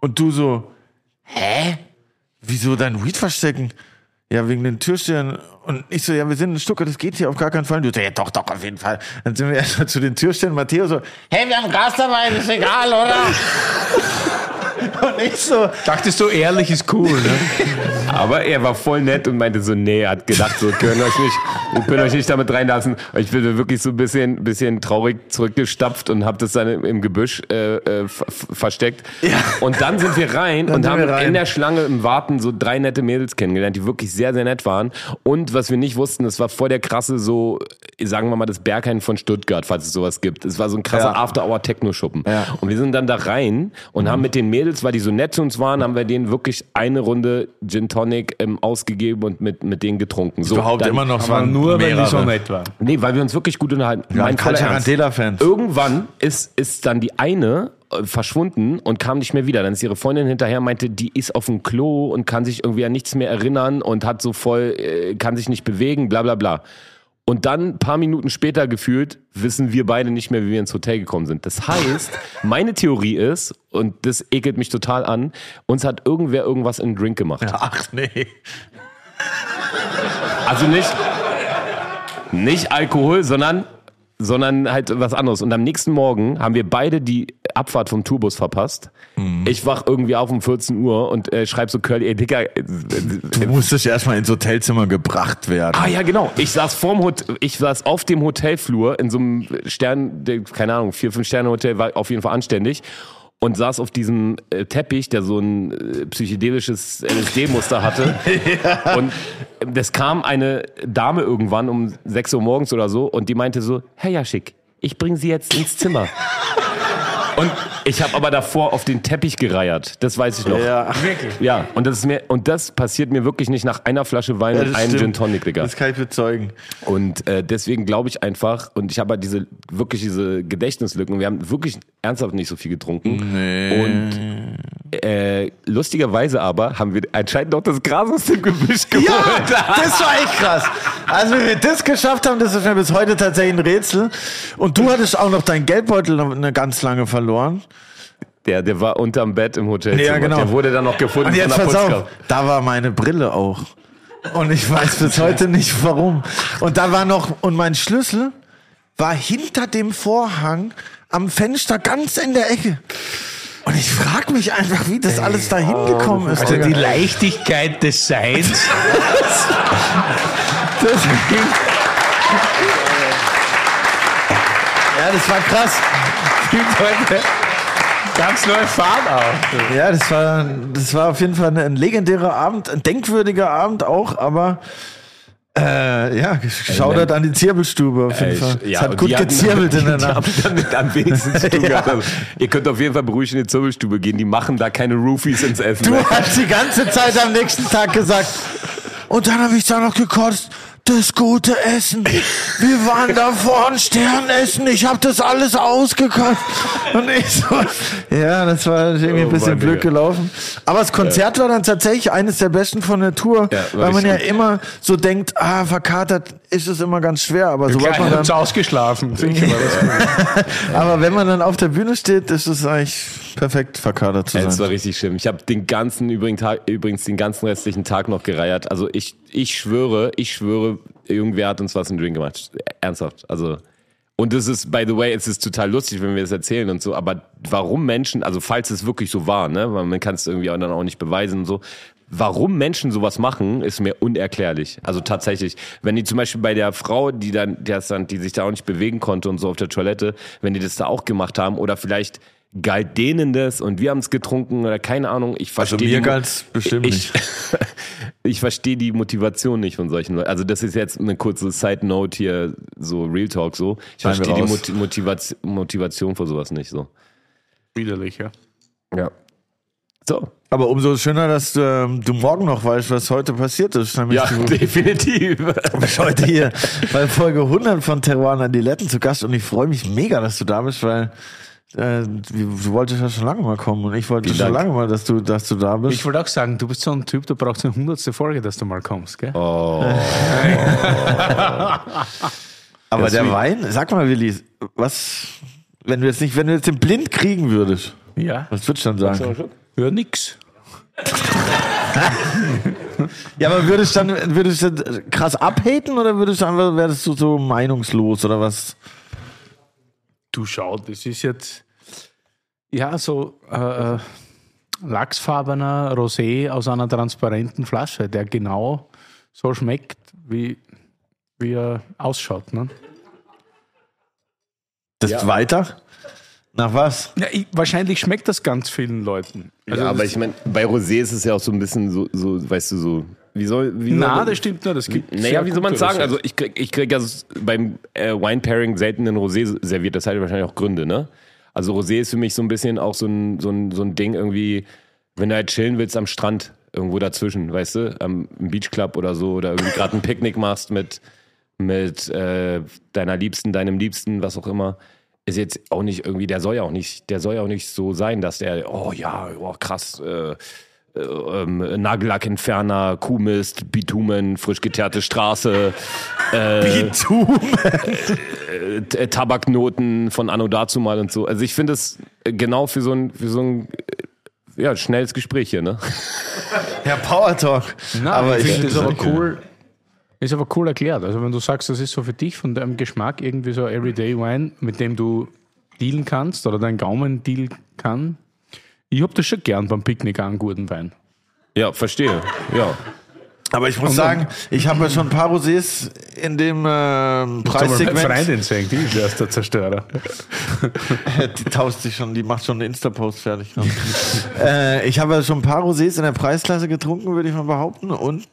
Und du so, hä? Wieso dein Weed verstecken? Ja, wegen den Türstehern. Und ich so, ja, wir sind in Stuttgart, das geht hier auf gar keinen Fall. Und du so, ja, doch, doch, auf jeden Fall. Dann sind wir erstmal zu den Türstehern. Matteo so, hey, wir haben Gas dabei, ist egal, oder? Und ich so, Dachtest du, ehrlich ist cool, ne? Aber er war voll nett und meinte so, nee, er hat gedacht, so, können euch nicht, wir können euch nicht damit reinlassen. Und ich bin wirklich so ein bisschen, bisschen traurig zurückgestapft und habe das dann im, Gebüsch äh, äh, ver- ver- versteckt. Ja. Und dann sind wir rein und sind haben rein. in der Schlange im Warten so drei nette Mädels kennengelernt, die wirklich sehr, sehr nett waren. Und was wir nicht wussten, es war vor der krasse so, sagen wir mal, das Berghain von Stuttgart, falls es sowas gibt. Es war so ein krasser Ja. After-Hour-Techno-Schuppen. Ja. Und wir sind dann da rein und haben mit den Mädels, weil die so nett zu uns waren, haben wir denen wirklich eine Runde Gin Tonic ähm, ausgegeben und mit, mit denen getrunken. So, überhaupt dann, immer noch Aber waren nur, wenn die so mehrere. nett waren. Nee, weil wir uns wirklich gut unterhalten. Ja, Mein. Tarantela-Fans. Irgendwann ist, ist dann die eine äh, verschwunden und kam nicht mehr wieder. Dann ist ihre Freundin hinterher, meinte, die ist auf dem Klo und kann sich irgendwie an nichts mehr erinnern und hat so voll, äh, kann sich nicht bewegen, bla bla bla. Und dann, ein paar Minuten später gefühlt, wissen wir beide nicht mehr, wie wir ins Hotel gekommen sind. Das heißt, meine Theorie ist, und das ekelt mich total an, uns hat irgendwer irgendwas in den Drink gemacht. Ach nee. Also nicht, nicht Alkohol, sondern, sondern halt was anderes. Und am nächsten Morgen haben wir beide die Abfahrt vom Tourbus verpasst. Ich wach irgendwie auf um 14 Uhr und äh, schreib so Curly, ey Dicker, äh, Du musstest erstmal ins Hotelzimmer gebracht werden. Ah ja, genau. Ich saß vorm Hotel, ich saß auf dem Hotelflur in so einem Stern, keine Ahnung, vier, fünf Sterne Hotel, war auf jeden Fall anständig. Und saß auf diesem äh, Teppich, der so ein äh, psychedelisches LSD-Muster hatte. Und das kam eine Dame irgendwann um 6 Uhr morgens oder so und die meinte so, Herr Jaschik, ich bringe Sie jetzt ins Zimmer. Und ich habe aber davor auf den Teppich gereiert. Das weiß ich noch. Ja, Wirklich? Ja, und das ist mir und das passiert mir wirklich nicht nach einer Flasche Wein Ja, und einem stimmt. Gin Tonic, Digga. das kann ich bezeugen. Und äh, deswegen glaube ich einfach, und ich habe halt diese wirklich diese Gedächtnislücken. Wir haben wirklich ernsthaft nicht so viel getrunken. Und äh, lustigerweise aber haben wir anscheinend noch das Gras aus dem Gebüsch geholt. Ja, das war echt krass. Also, wie wir das geschafft haben, das ist mir bis heute tatsächlich ein Rätsel. Und du hattest auch noch deinen Geldbeutel eine ganz lange verloren. Der, der war unterm Bett im Hotelzimmer. Ja, genau. Der wurde dann noch gefunden Und jetzt von der pass auf, da war meine Brille auch. Und ich weiß bis heute nicht warum. Und da war noch, und mein Schlüssel war hinter dem Vorhang am Fenster ganz in der Ecke. Und ich frage mich einfach, wie das alles da hingekommen ist. Also die Leichtigkeit des Seins. Das ging. Ja, das war krass. Gibt heute ganz neue Fahrt auf. Ja, das war, das war auf jeden Fall ein legendärer Abend, ein denkwürdiger Abend auch, aber äh, ja, schaudert an die Zirbelstube auf jeden Ey, Fall. ja, es hat gut die gezirbelt in der Die Nacht. haben damit am wenigsten zu tun Ja. gehabt. Ihr könnt auf jeden Fall beruhigt in die Zirbelstube gehen. Die machen da keine Roofies ins Essen. Du hast die ganze Zeit am nächsten Tag gesagt, und dann habe ich da noch gekotzt. Das gute Essen. Wir waren da vorne Sternessen. Ich habe das alles ausgekotzt. Und ich so, ja, das war irgendwie ein Oh bisschen Mann, blöd gelaufen. Aber das Konzert war dann tatsächlich eines der besten von der Tour, Ja, weil man ja richtig immer so denkt, ah, verkatert ist es immer ganz schwer. Aber sobald man dann, ausgeschlafen. Das gut. aber wenn man dann auf der Bühne steht, ist es eigentlich perfekt verkatert zu Ey, Es war sein. richtig schlimm. Ich habe den ganzen übrigens, übrigens den ganzen restlichen Tag noch gereiert. Also ich, ich schwöre, ich schwöre, irgendwer hat uns was in Drink gemacht. Ernsthaft. Also und es ist, by the way, es ist total lustig, wenn wir es erzählen und so. Aber warum Menschen, also falls es wirklich so war, ne, weil man kann es irgendwie auch dann auch nicht beweisen und so. Warum Menschen sowas machen, ist mir unerklärlich. Also tatsächlich, wenn die zum Beispiel bei der Frau, die dann, die, dann, die sich da auch nicht bewegen konnte und so auf der Toilette, wenn die das da auch gemacht haben oder vielleicht galt denen das und wir haben es getrunken oder keine Ahnung. Ich verstehe Also mir galt's bestimmt ich, ich verstehe die Motivation nicht von solchen Leuten. Also das ist jetzt eine kurze Side Note hier, so Real Talk so. Ich wir verstehe die Motivation, Motivation für sowas nicht so. Widerlich, ja. Ja. So. Aber umso schöner, dass ähm, du morgen noch weißt, was heute passiert ist. Nämlich Ja, du definitiv. bist heute hier bei Folge 100 von Teruan an die Letten zu Gast und ich freue mich mega, dass du da bist, weil äh, du wolltest ja schon lange mal kommen und ich wollte Vielen schon Dank. lange mal, dass du, dass du da bist. Ich wollte auch sagen, du bist so ein Typ, du brauchst eine hundertste Folge, dass du mal kommst, gell? Oh. Aber Ja, der sweet. Wein, sag mal, Willi, was, wenn du jetzt nicht, wenn du jetzt den blind kriegen würdest, Ja. was würdest du dann sagen? Ja, nix. Ja, aber würdest du dann, würdest du dann krass abhaten oder würdest du einfach, wärst du so meinungslos oder was? Du schau, das ist jetzt ja so äh, äh, lachsfarbener Rosé aus einer transparenten Flasche, der genau so schmeckt, wie, wie er ausschaut. Ne? Das weiter? Nach was? Ja, ich, wahrscheinlich schmeckt das ganz vielen Leuten. Also ja, aber ich meine, bei Rosé ist es ja auch so ein bisschen so, so weißt du, so, wie soll, wie soll Na, man- das stimmt nicht. Das gibt Naja, wie soll man sagen? Also ich krieg, ich krieg ja beim äh, Wine Pairing selten einen Rosé serviert. Das hat wahrscheinlich auch Gründe, ne? Also Rosé ist für mich so ein bisschen auch so ein, so ein, so ein Ding irgendwie, wenn du halt chillen willst am Strand, irgendwo dazwischen, weißt du? Am im Beachclub oder so oder irgendwie gerade ein Picknick machst mit, mit äh, deiner Liebsten, deinem Liebsten, was auch immer. Ist jetzt auch nicht irgendwie, der soll ja auch nicht, der soll ja auch nicht so sein, dass der, oh ja, oh krass, äh, ähm, Nagellackentferner, Kuhmist, Bitumen, frisch geteerte Straße, äh, T- äh, Tabaknoten von Anno dazu mal und so. Also ich finde es äh, genau für so ein, für so ein äh, ja, schnelles Gespräch hier, ne? Ja, Power Talk. Na, aber ich finde das aber cool. Ist aber cool erklärt. Also wenn du sagst, das ist so für dich von deinem Geschmack irgendwie so Everyday Wine, mit dem du dealen kannst oder dein Gaumen dealen kann. Ich hab das schon gern beim Picknick einen guten Wein. Ja, verstehe. Ja. Aber ich muss sagen, ich habe ja schon ein paar Rosés in dem ähm, Preissegment. Freundin sagen, die ist erst der Zerstörer. Die tauscht sich schon, die macht schon einen Insta-Post fertig. äh, ich habe ja schon ein paar Rosés in der Preisklasse getrunken, würde ich mal behaupten. Und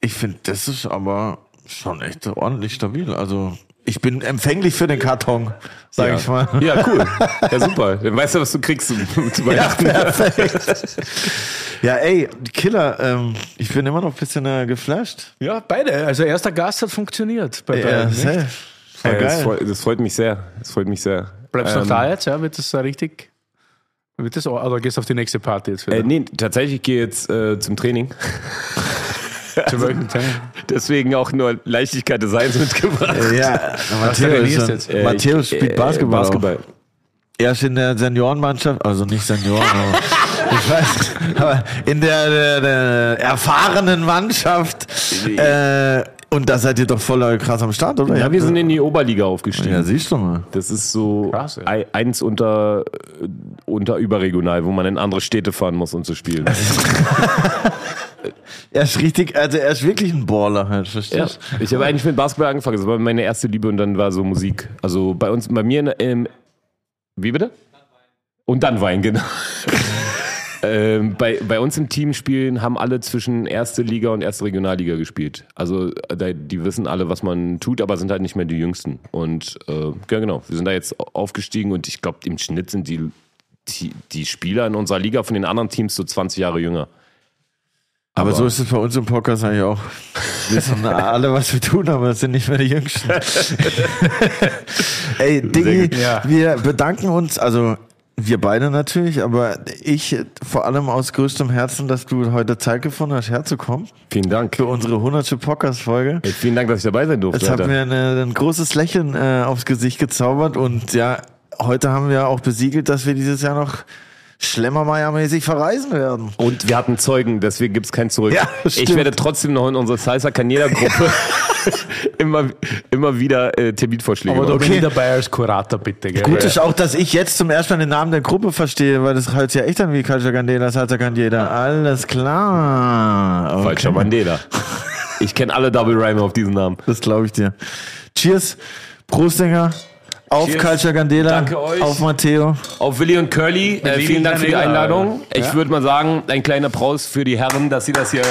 ich finde, das ist aber schon echt ordentlich stabil. Also ich bin empfänglich für den Karton, sage ja. ich mal. Ja, cool. Ja, super. Dann weißt du, was du kriegst zu, zu Weihnachten. perfekt. ja, ey, Killer, ähm, ich bin immer noch ein bisschen äh, geflasht. Ja, beide. Also erster Gast hat funktioniert bei Ja, beiden. nicht? safe. Voll Ja, das, geil. freut, das freut mich sehr. Das freut mich sehr. Bleibst du Ähm, noch da jetzt? Ja, wird das so richtig? Wird das, oder gehst du auf die nächste Party jetzt wieder? Äh, nee, tatsächlich ich gehe jetzt äh, zum Training. Teil? Deswegen auch nur Leichtigkeit des Seins mitgebracht. Ja, Matthäus, jetzt? Äh, Matthäus spielt äh, Basketball. Basketball. Auch. Er ist in der Seniorenmannschaft, also nicht Senioren, aber ich weiß, aber in der, der, der erfahrenen Mannschaft. Äh, und da seid ihr doch voller krass am Start, oder? Ja, wir sind in die Oberliga aufgestiegen. ja, siehst du mal. Das ist so Krass, ja. ei- eins unter, äh, unter überregional, wo man in andere Städte fahren muss, um zu spielen. Er ist richtig, also er ist wirklich ein Baller halt, ja. verstehst Ich habe eigentlich mit Basketball angefangen. Das war meine erste Liebe und dann war so Musik. Also bei uns, bei mir in, im, wie bitte? Und dann Wein, genau. ähm, bei, bei uns im Team spielen haben alle zwischen erste Liga und erste Regionalliga gespielt. Also die wissen alle, was man tut, aber sind halt nicht mehr die Jüngsten. Und äh, ja, genau, wir sind da jetzt aufgestiegen und ich glaube, im Schnitt sind die, die, die Spieler in unserer Liga von den anderen Teams so 20 Jahre jünger. Aber, so ist es bei uns im Podcast eigentlich auch. Wir wissen alle, was wir tun, aber sind nicht mehr die Jüngsten. Ey, Diggi, gut. Ja. wir bedanken uns, also wir beide natürlich, aber ich vor allem aus größtem Herzen, dass du heute Zeit gefunden hast, herzukommen Vielen Dank. für unsere 100. Podcast-Folge. Vielen Dank, dass ich dabei sein durfte. Es hat mir eine, ein großes Lächeln äh, aufs Gesicht gezaubert und ja, heute haben wir auch besiegelt, dass wir dieses Jahr noch Schlemmermeier-mäßig verreisen werden. Und wir hatten Zeugen, deswegen gibt's kein Zurück. Ja, ich werde trotzdem noch in unserer Salsa Canela Gruppe immer, immer wieder äh, Terminvorschläge Aber machen. bin ich dabei als Kurator, bitte. Gell? Gut ist auch, dass ich jetzt zum ersten Mal den Namen der Gruppe verstehe, weil das hört sich ja echt an wie Culture Candela, Salsa Candela. Alles klar. Okay. Falscher Mandela. Ich kenne alle Double Rhyme auf diesen Namen. Das glaube ich dir. Cheers, Prostinger. Auf Cheers. Culture Candela. Danke euch. Auf Matteo. Auf Willi und Curly, äh, vielen Dank für die. Einladung. Ich würde mal sagen, ein kleiner Applaus für die Herren, dass sie das hier.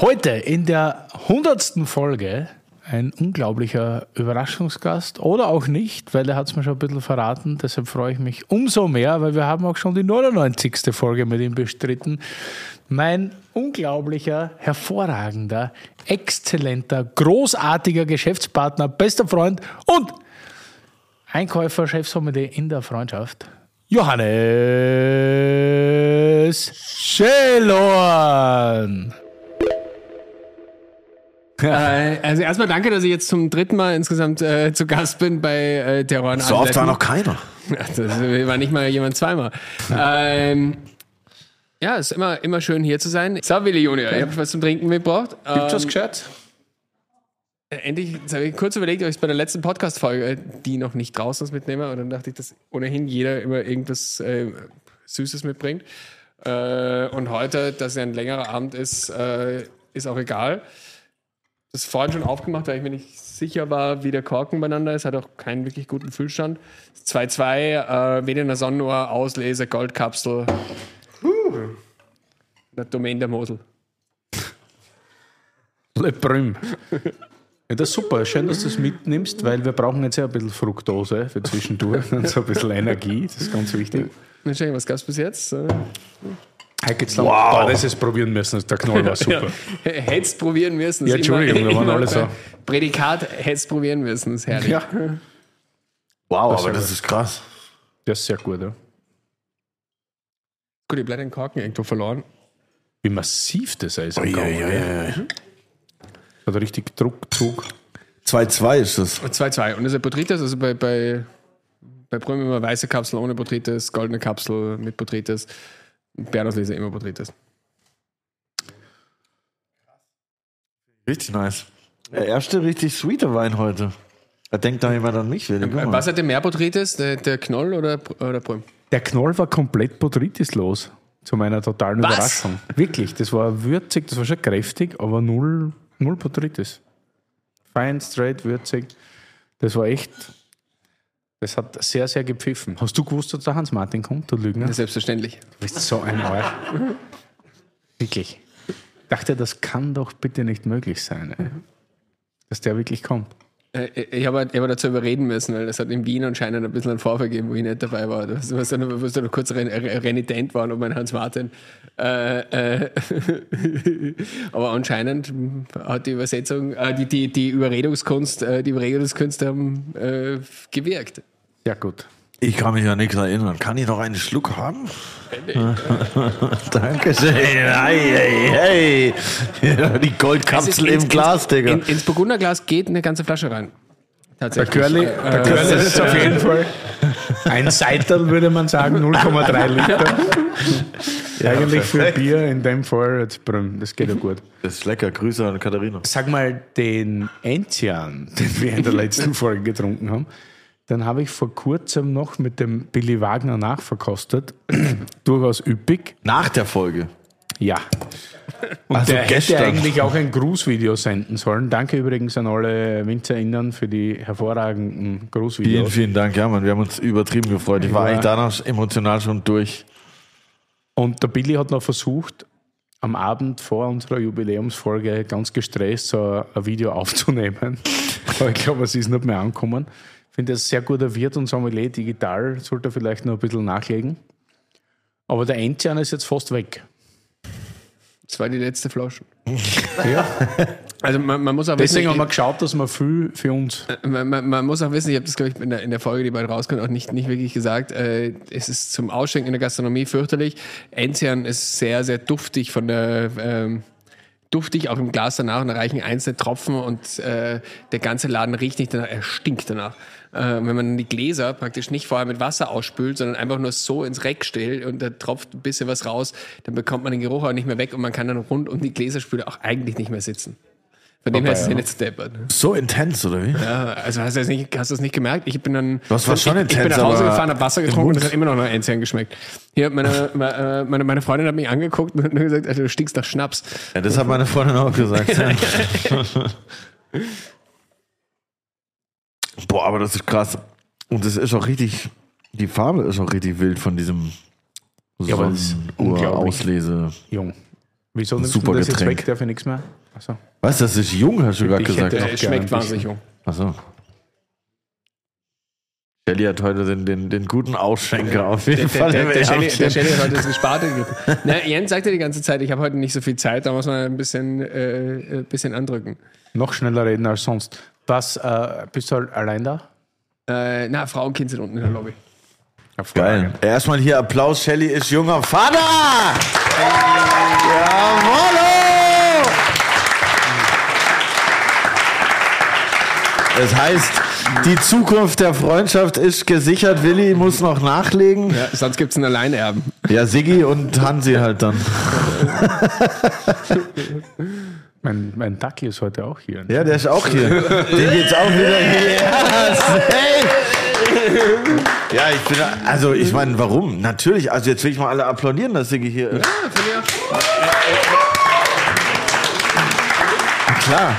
Heute in der hundertsten Folge ein unglaublicher Überraschungsgast oder auch nicht, weil er hat es mir schon ein bisschen verraten. Deshalb freue ich mich umso mehr, weil wir haben auch schon die 99. Folge mit ihm bestritten. Mein unglaublicher, hervorragender, exzellenter, großartiger Geschäftspartner, bester Freund und Einkäufer, Chefsommelier in der Freundschaft, Johannes Schellorn. Äh, also erstmal danke, dass ich jetzt zum dritten Mal insgesamt äh, zu Gast bin bei äh, Terror So oft war noch keiner. Das war nicht mal jemand zweimal. ähm, ja, ist immer, immer schön hier zu sein. So, Willi Junior, ich habe was zum Trinken mitgebracht. Gibt's was Ähm, gescheit? Endlich, jetzt habe ich kurz überlegt, ob ich es bei der letzten Podcast-Folge, die noch nicht draußen ist, mitnehme. Und dann dachte ich, dass ohnehin jeder immer irgendwas äh, Süßes mitbringt. Äh, und heute, dass es ein längerer Abend ist, äh, ist auch egal. Das vorhin schon aufgemacht, weil ich mir nicht sicher war, wie der Korken beieinander ist. Hat auch keinen wirklich guten Füllstand. 2-2, äh, Wiener Sonnenuhr, Auslese, Goldkapsel. Der Domain der Mosel. Le Brüm. Ja, das ist super. Schön, dass du es mitnimmst, weil wir brauchen jetzt ja ein bisschen Fructose für zwischendurch und so ein bisschen Energie. Das ist ganz wichtig. Was gab es bis jetzt? Lang. Wow. das ist probieren müssen. Der Knoll war super. Ja. Hättest probieren müssen. Ja, Entschuldigung, da waren alle so. Prädikat hättest probieren müssen, ist herrlich. Ja. Wow, Das aber ist das ist krass. Das ist sehr gut, ja. Gut, ich bleibe den Korken irgendwo verloren. Wie massiv das ist am Gaumen. gell? Hat richtig Druck, Zug. 2-2 ist das. 2-2. Und das ist ein Botrytis, also bei, bei, bei Brüm immer weiße Kapsel ohne Botrytis, goldene Kapsel mit Botrytis, Bernauslese immer Botrytis. Richtig nice. Der erste richtig sweete Wein heute. Da denkt da jemand an mich. Was hat der mehr Botrytis, der, der Knoll oder, oder Brüm? Der Knoll war komplett botrytislos. Zu meiner totalen Was? Überraschung. Wirklich, das war würzig, das war schon kräftig, aber null, null Botrytis. Fein, straight, würzig. Das war echt. Das hat sehr, sehr gepfiffen. Hast du gewusst, dass der Hans-Martin kommt, du Lügner? Selbstverständlich. Du bist so ein Arsch. Wirklich. Ich dachte, das kann doch bitte nicht möglich sein, ey. dass der wirklich kommt. Äh, Ich habe ich hab dazu überreden müssen, weil es hat in Wien anscheinend ein bisschen einen Vorfall gegeben, wo ich nicht dabei war. Du dann noch kurz ren- re- renitent waren, ob mein Hans Martin. Äh, äh, aber anscheinend hat die Übersetzung, äh, die, die, die Überredungskunst, äh, die Überredungskünste haben äh, gewirkt. Ja, gut. Ich kann mich an nichts erinnern. Kann ich noch einen Schluck haben? Dankeschön. Hey, hey, hey. Die Goldkapsel ist im Glas, Digga. In, ins Burgunderglas geht eine ganze Flasche rein. Der Tatsächlich. Curly, der Curly ist auf jeden Fall ein Seitel, würde man sagen, 0,3 Liter. Eigentlich für Bier, in dem Fall jetzt Brüm. Das geht ja gut. Das ist lecker. Grüße an Katharina. Sag mal, den Enzian, den wir in der letzten Folge getrunken haben, den habe ich vor kurzem noch mit dem Billy Wagner nachverkostet. Durchaus üppig. Nach der Folge. Ja. Und Also der gestern. hätte eigentlich auch ein Grußvideo senden sollen. Danke übrigens an alle WinzerInnen für die hervorragenden Vielen, Grußvideos. vielen Dank. Ja, Mann, wir haben uns übertrieben gefreut. Ich war Ja. eigentlich danach emotional schon durch. Und der Billy hat noch versucht, am Abend vor unserer Jubiläumsfolge ganz gestresst so ein Video aufzunehmen. Aber ich glaube, es ist nicht mehr angekommen. Ich finde, ein sehr guter Wirt und Sommelier digital, sollte er vielleicht noch ein bisschen nachlegen. Aber der Enzian ist jetzt fast weg. Das war die letzte Flasche. Ja. Also man, man muss auch Deswegen haben wissen, wir geschaut, dass wir viel für uns. man, man, man muss auch wissen, ich habe das, glaube ich, in der, in der Folge, die bald rauskommt, auch nicht, nicht wirklich gesagt. Äh, es ist zum Ausschenken in der Gastronomie fürchterlich. Enzian ist sehr, sehr duftig von der. Ähm, duftig, auch im Glas danach und da reichen einzelne Tropfen und äh, der ganze Laden riecht nicht danach, er stinkt danach. Äh, wenn man die Gläser praktisch nicht vorher mit Wasser ausspült, sondern einfach nur so ins Reck stellt und da tropft ein bisschen was raus, dann bekommt man den Geruch auch nicht mehr weg und man kann dann rund um die Gläserspüle auch eigentlich nicht mehr sitzen. Von dem her ist es ja nicht steppert. So intens, oder wie? Ja, also hast du das nicht, hast du das nicht gemerkt? Ich bin dann. Das war schon ich, ich bin intens, nach Hause gefahren, habe Wasser getrunken und es hat immer noch nach Enzian geschmeckt. Hier, meine, meine, meine, meine Freundin hat mich angeguckt und hat nur gesagt, Alter, du stinkst nach Schnaps. Ja, das hat meine Freundin auch gesagt. Boah, aber das ist krass. Und das ist auch richtig, die Farbe ist auch richtig wild von diesem Ja. Sonnenuhr-Auslese. Jung. Wieso nimmst Super du das jetzt Getränk. weg? Darf ich nichts mehr? Achso. Was, das ist jung, hast du gerade Ich gesagt. hätte- Es schmeckt wahnsinnig jung. Achso. Shelly hat heute den, den, den guten Ausschenker auf jeden Der, Fall. der, der, Shelly, der Shelly hat heute das Gesparte gegriffen. Na, Jens sagte die ganze Zeit, ich habe heute nicht so viel Zeit, da muss man ein bisschen, äh, ein bisschen andrücken. Noch schneller reden als sonst. Was, äh, bist du allein da? Äh, na, Frau und Kind sind unten in der Lobby. Geil. Erstmal hier Applaus. Shelly ist junger Vater. Jawollo! Das heißt, die Zukunft der Freundschaft ist gesichert. Willi muss noch nachlegen. Ja, sonst gibt es einen Alleinerben. Ja, Siggi und Hansi halt dann. Mein, mein Dackel ist heute auch hier. Ja, der ist auch hier. Den geht's auch wieder hier. Ja, safe. ja, ich bin, also ich meine, warum? Natürlich, also jetzt will ich mal alle applaudieren, dass Siggi hier ist. Klar.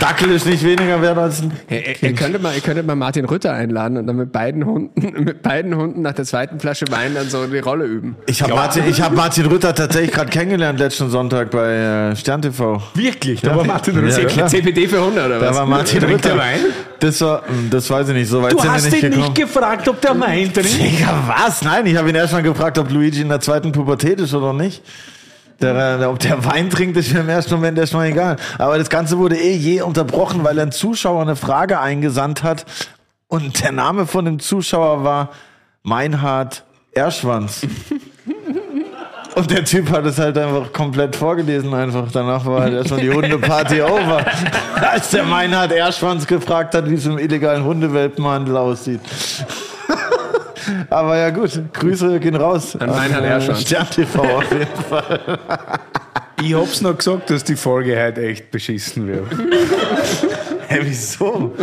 Dackel ist nicht weniger wert als ein. Ihr, ihr, könntet mal, ihr könntet mal Martin Rütter einladen und dann mit beiden Hunden, mit beiden Hunden nach der zweiten Flasche Wein dann so die Rolle üben. Ich habe Martin, ich hab Martin Rütter tatsächlich gerade kennengelernt letzten Sonntag bei äh, Stern TV. Wirklich? Da war Martin Rütter. Ja. CPD für Hunde oder Da was? war Martin Rütter. er Wein? Das war, das weiß ich nicht, so weit Du sind wir hast nicht ihn gekommen. nicht gefragt, ob der Wein trinkt. Digga, was? Nein, ich habe ihn erst mal gefragt, ob Luigi in der zweiten Pubertät ist oder nicht. Der, ob der Wein trinkt, ist mir im ersten Moment erstmal egal. Aber das Ganze wurde eh je unterbrochen, weil ein Zuschauer eine Frage eingesandt hat. Und der Name von dem Zuschauer war Meinhard Erschwanz. Und der Typ hat es halt einfach komplett vorgelesen einfach. Danach war halt erstmal die Hundeparty over. Als der Meinhard Erschwanz gefragt hat, wie es im illegalen Hundewelpenhandel aussieht. Aber ja gut, Grüße gehen raus. An Meinhard Erschwanz. Stern TV auf jeden Fall. Ich hab's noch gesagt, dass die Folge heute echt beschissen wird. Hä, wieso?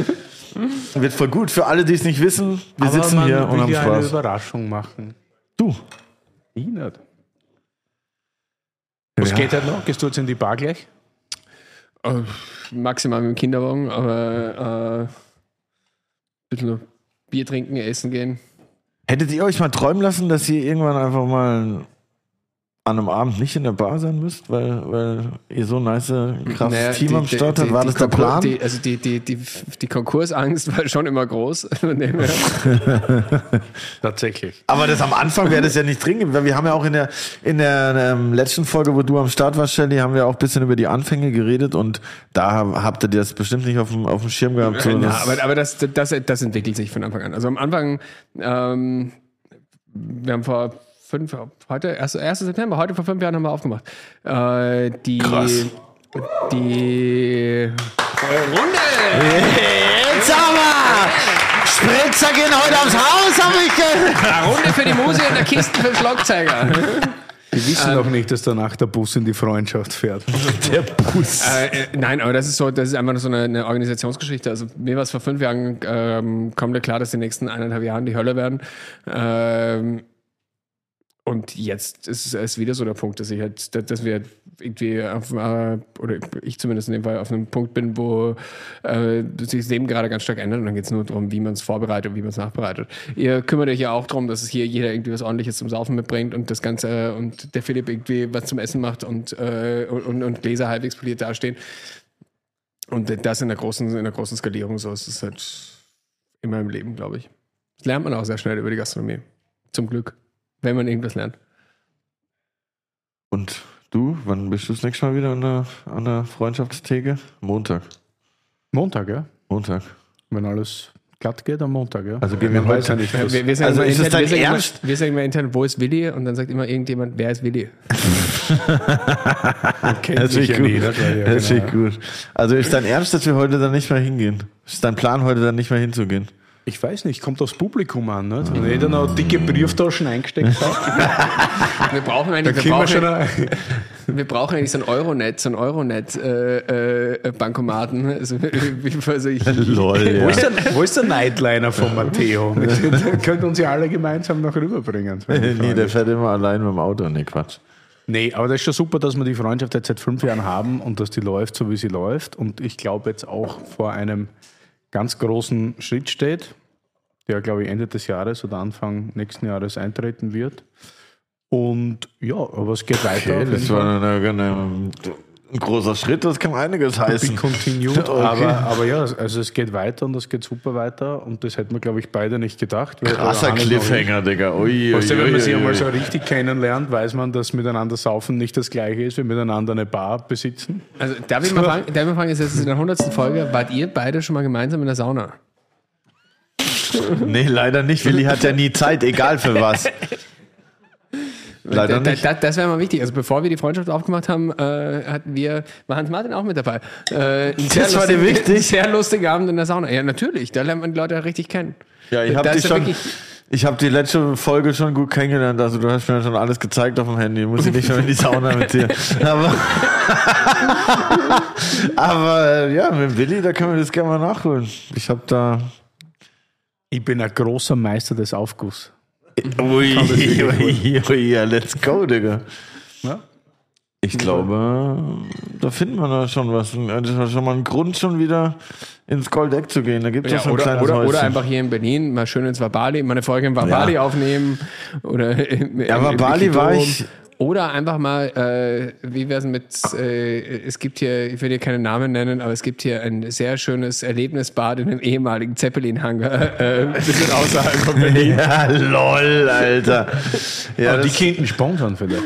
Wird voll gut. Für alle, die es nicht wissen, wir Aber sitzen hier und haben ja eine Spaß. Überraschung machen. Du. Ich nicht. Was geht halt noch? Gehst du jetzt in die Bar gleich? Äh, maximal mit dem Kinderwagen, aber äh, ein bisschen Bier trinken, essen gehen. Hättet ihr euch mal träumen lassen, dass ihr irgendwann einfach mal an einem Abend nicht in der Bar sein müsst, weil, weil ihr so ein nice, krasses Naja, Team die- am die- Start habt? War die das der Konkur- Plan? Die, also die, die, die, die Konkursangst war schon immer groß. Tatsächlich. Aber das am Anfang wäre das ja nicht dringend, weil wir haben ja auch in der, in der ähm, letzten Folge, wo du am Start warst, Shelly, haben wir auch ein bisschen über die Anfänge geredet und da habt ihr das bestimmt nicht auf dem, auf dem Schirm gehabt. So, Ja, das- aber, aber das, das, das entwickelt sich von Anfang an. Also am Anfang, ähm, wir haben vor fünf, heute, 1. 1. September, heute vor fünf Jahren haben wir aufgemacht. Äh, die, Krass. die Runde! Jetzt aber! Spritzer gehen heute aufs Haus, habe ich gehört. Eine Runde für die Muse und der Kisten für den Schlagzeuger. Die wissen doch nicht, dass danach der Bus in die Freundschaft fährt. Der Bus. Äh, äh, nein, aber das ist so, das ist einfach nur so eine, eine Organisationsgeschichte. Also mir war es vor fünf Jahren ähm, komplett klar, dass die nächsten eineinhalb Jahren die Hölle werden. Ähm, und jetzt ist es wieder so der Punkt, dass ich halt, dass- wir irgendwie auf, äh, oder ich zumindest in dem Fall auf einem Punkt bin, wo äh, sich das Leben gerade ganz stark ändert und dann geht es nur darum, wie man es vorbereitet und wie man es nachbereitet. Ihr kümmert euch ja auch darum, dass es hier jeder irgendwie was ordentliches zum Saufen mitbringt und das Ganze und der Philipp irgendwie was zum Essen macht und, äh, und, und Gläser halbwegs poliert dastehen. Und das in der großen, in der großen Skalierung so ist es halt immer im Leben, glaube ich. Das lernt man auch sehr schnell über die Gastronomie. Zum Glück. Wenn man irgendwas lernt. Und du, wann bist du das nächste Mal wieder an der, an der Freundschaftstheke? Montag. Montag, ja? Montag. Wenn alles glatt geht, am Montag, ja? Also gehen wir weiß heute- ja nicht. Wir, wir sagen Also immer ist intern, dein wir sagen immer, Ernst? wir sagen immer intern, wo ist Willi? Und dann sagt immer irgendjemand, wer ist Willi? kennt Das sich ist ja gut. nicht, das ja Das genau, ist gut. Also ist dein Ernst, dass wir heute dann nicht mehr hingehen? Ist dein Plan, heute dann nicht mehr hinzugehen? Ich weiß nicht, kommt aufs Publikum an. Nicht? Wenn jeder noch dicke Brieftaschen eingesteckt hat, Wir brauchen eigentlich, wir brauchen, schon. wir brauchen eigentlich so ein Euronet, so ein Euronet-Bankomaten. also, wie- also ich, Lol, Wo, ist der, wo ist der Nightliner von Matteo? Könnt uns ja alle gemeinsam noch rüberbringen. Nee, der fährt immer allein mit dem Auto. Nee, Quatsch. Nee, aber das ist schon super, dass wir die Freundschaft jetzt seit fünf Jahren haben und dass die läuft, so wie sie läuft. Und ich glaube jetzt auch vor einem ganz großen Schritt steht, der, glaube ich, Ende des Jahres oder Anfang nächsten Jahres eintreten wird. Und ja, aber es geht weiter. Okay, das war eine, eine, ein großer Schritt, das kann einiges heißen. continued, Okay. aber, aber ja, also es geht weiter und es geht super weiter und das hätten wir, glaube ich, beide nicht gedacht. weil Krasser Cliffhanger, Digga. Ui, Weißt du, wenn man sich einmal so richtig kennenlernt, weiß man, dass miteinander saufen nicht das gleiche ist, wie miteinander eine Bar besitzen. also darf ich mal fragen, darf ich mal fragen, ist jetzt in der 100. Folge, wart ihr beide schon mal gemeinsam in der Sauna? Nee, leider nicht. Willi hat ja nie Zeit, egal für was. Leider nicht. da- das wäre mal wichtig. Also bevor wir die Freundschaft aufgemacht haben, äh, hatten wir, war Hans Martin auch mit dabei. Äh, Das war dir wichtig? Sehr lustiger Abend in der Sauna. Ja, natürlich. Da lernt man die Leute richtig kennen. Ja, ich hab Da dich ist ja schon- Ich habe die letzte Folge schon gut kennengelernt. Also du hast mir schon alles gezeigt auf dem Handy. Muss ich nicht mehr in die Sauna mit dir. Aber, aber äh, ja, mit Willi, da können wir das gerne mal nachholen. Ich habe da. Ich bin ein großer Meister des Aufguss. Ui, ui, ui, ja, let's go, Digga. Ja? Ich glaube, da finden wir da schon was. Das ist schon mal ein Grund, schon wieder ins Goldeck zu gehen. Da gibt es Ja, ja, schon ein oder, kleines oder, oder einfach hier in Berlin mal schön ins Vabali, mal eine Folge im Vabali Ja. aufnehmen. Oder im, Ja, im- Vabali war ich- Oder einfach mal, äh, wie wär's mit, äh, es gibt hier, ich will hier keine Namen nennen, aber es gibt hier ein sehr schönes Erlebnisbad in einem ehemaligen Zeppelin-Hangar, äh, ein bisschen außerhalb von Berlin. Ja, lol, Alter. Ja, Aber die könnten sponsern vielleicht.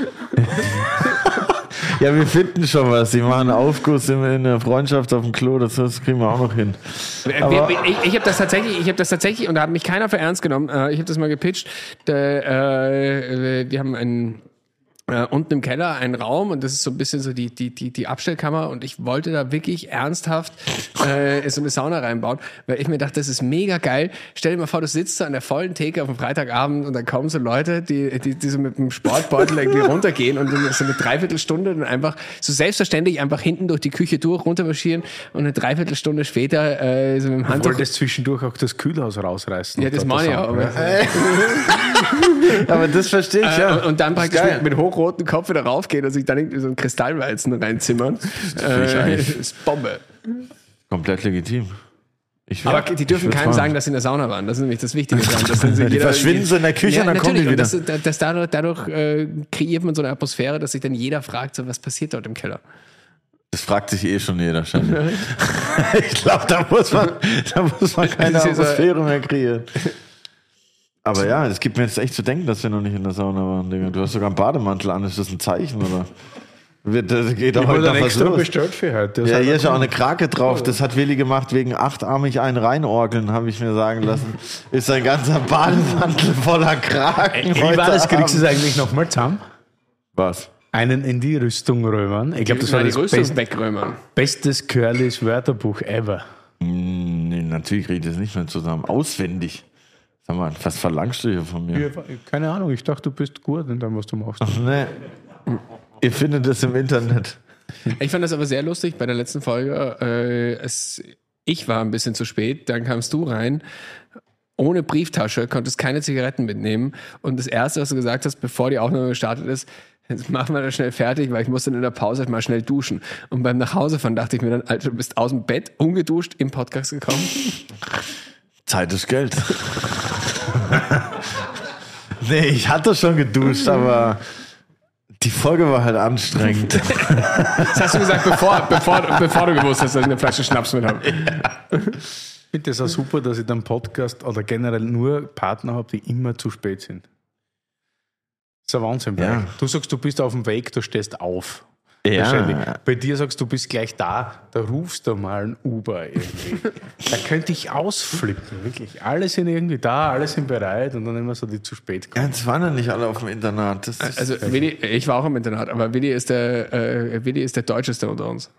ja, wir finden schon was. Die machen Aufguss in, in der Freundschaft auf dem Klo. Das, das kriegen wir auch noch hin. Wir- ich ich habe das tatsächlich, ich habe das tatsächlich, und da hat mich keiner für ernst genommen. Äh, ich habe das mal gepitcht. Da, äh, wir haben einen äh, unten im Keller einen Raum und das ist so ein bisschen so die, die, die, die Abstellkammer und ich wollte da wirklich ernsthaft äh, so eine Sauna reinbauen, weil ich mir dachte, das ist mega geil. Stell dir mal vor, du sitzt da an der vollen Theke auf dem Freitagabend und dann kommen so Leute, die, die, die so mit dem Sportbeutel irgendwie runtergehen und dann so eine Dreiviertelstunde dann einfach so selbstverständlich einfach hinten durch die Küche durch runtermarschieren und eine Dreiviertelstunde später äh, so mit dem Du Handtuch wolltest zwischendurch auch das Kühlhaus rausreißen. ja, das meine ich auch. Aber, Aber das verstehe ich, ja. und, und dann praktisch mit, mit hochrotem Kopf wieder raufgehen und sich dann irgendwie so einen Kristallweizen reinzimmern. ich Äh, ist Bombe. Komplett legitim. Ich Aber die dürfen keinem fahren. sagen, dass sie in der Sauna waren. Das ist nämlich das Wichtige. Das sind sie Die verschwinden so in der Küche ja, und dann kommen die wieder. das, das dadurch, dadurch äh, kreiert man so eine Atmosphäre, dass sich dann jeder fragt, so, was passiert dort im Keller. Das fragt sich eh schon jeder, Schande. ich glaube, da muss man, da muss man keine Das Atmosphäre mehr kreieren. Aber ja, es gibt mir jetzt echt zu denken, dass wir noch nicht in der Sauna waren, Digga. Du hast sogar einen Bademantel an. Ist das ein Zeichen, oder? Wird, das geht doch Ich heute wurde noch was los. bestellt für heute. Das Ja, hier er ist ja auch eine Krake drauf. Das hat Willi gemacht wegen achtarmig einen reinorgeln, habe ich mir sagen lassen. Ist ein ganzer Bademantel voller Kraken. Wie war das? Kriegst du es eigentlich nochmal zusammen? Was? Einen in die Rüstung römern. Ich glaube, das war die das Rüstung best, wegrömern. bestes Curlys Wörterbuch ever. Nee, natürlich rede ich das nicht mehr zusammen. Auswendig. Sag mal, was verlangst du hier von mir? Keine Ahnung, ich dachte, du bist gut in dem, was du machst. Nee. Ihr findet es im Internet. Ich fand das aber sehr lustig bei der letzten Folge. Äh, es, ich war ein bisschen zu spät, dann kamst du rein. Ohne Brieftasche, konntest keine Zigaretten mitnehmen. Und das Erste, was du gesagt hast, bevor die Aufnahme gestartet ist, jetzt machen wir das schnell fertig, weil ich musste in der Pause mal schnell duschen. Und beim Nachhausefahren dachte ich mir dann, Alter, du bist aus dem Bett, ungeduscht, im Podcast gekommen. Zeit ist Geld. nee, ich hatte schon geduscht, aber die Folge war halt anstrengend. Das hast du gesagt, bevor, bevor, bevor du gewusst hast, dass ich eine Flasche Schnaps mit habe. Ich finde das auch super, dass ich dann Podcast oder generell nur Partner habe, die immer zu spät sind. Das ist ein Wahnsinn. Ja. Du sagst, du bist auf dem Weg, du stehst auf. Ja. Wahrscheinlich. Bei dir sagst du, bist gleich da, da rufst du mal ein Uber irgendwie. da könnte ich ausflippen, wirklich. Alle sind irgendwie da, alle sind bereit und dann immer so die zu spät kommen. Ja, jetzt waren ja nicht alle auf dem Internat. Das Also Willi, ich war auch im Internat, aber Willi ist der, äh, Willi ist der Deutscheste unter uns.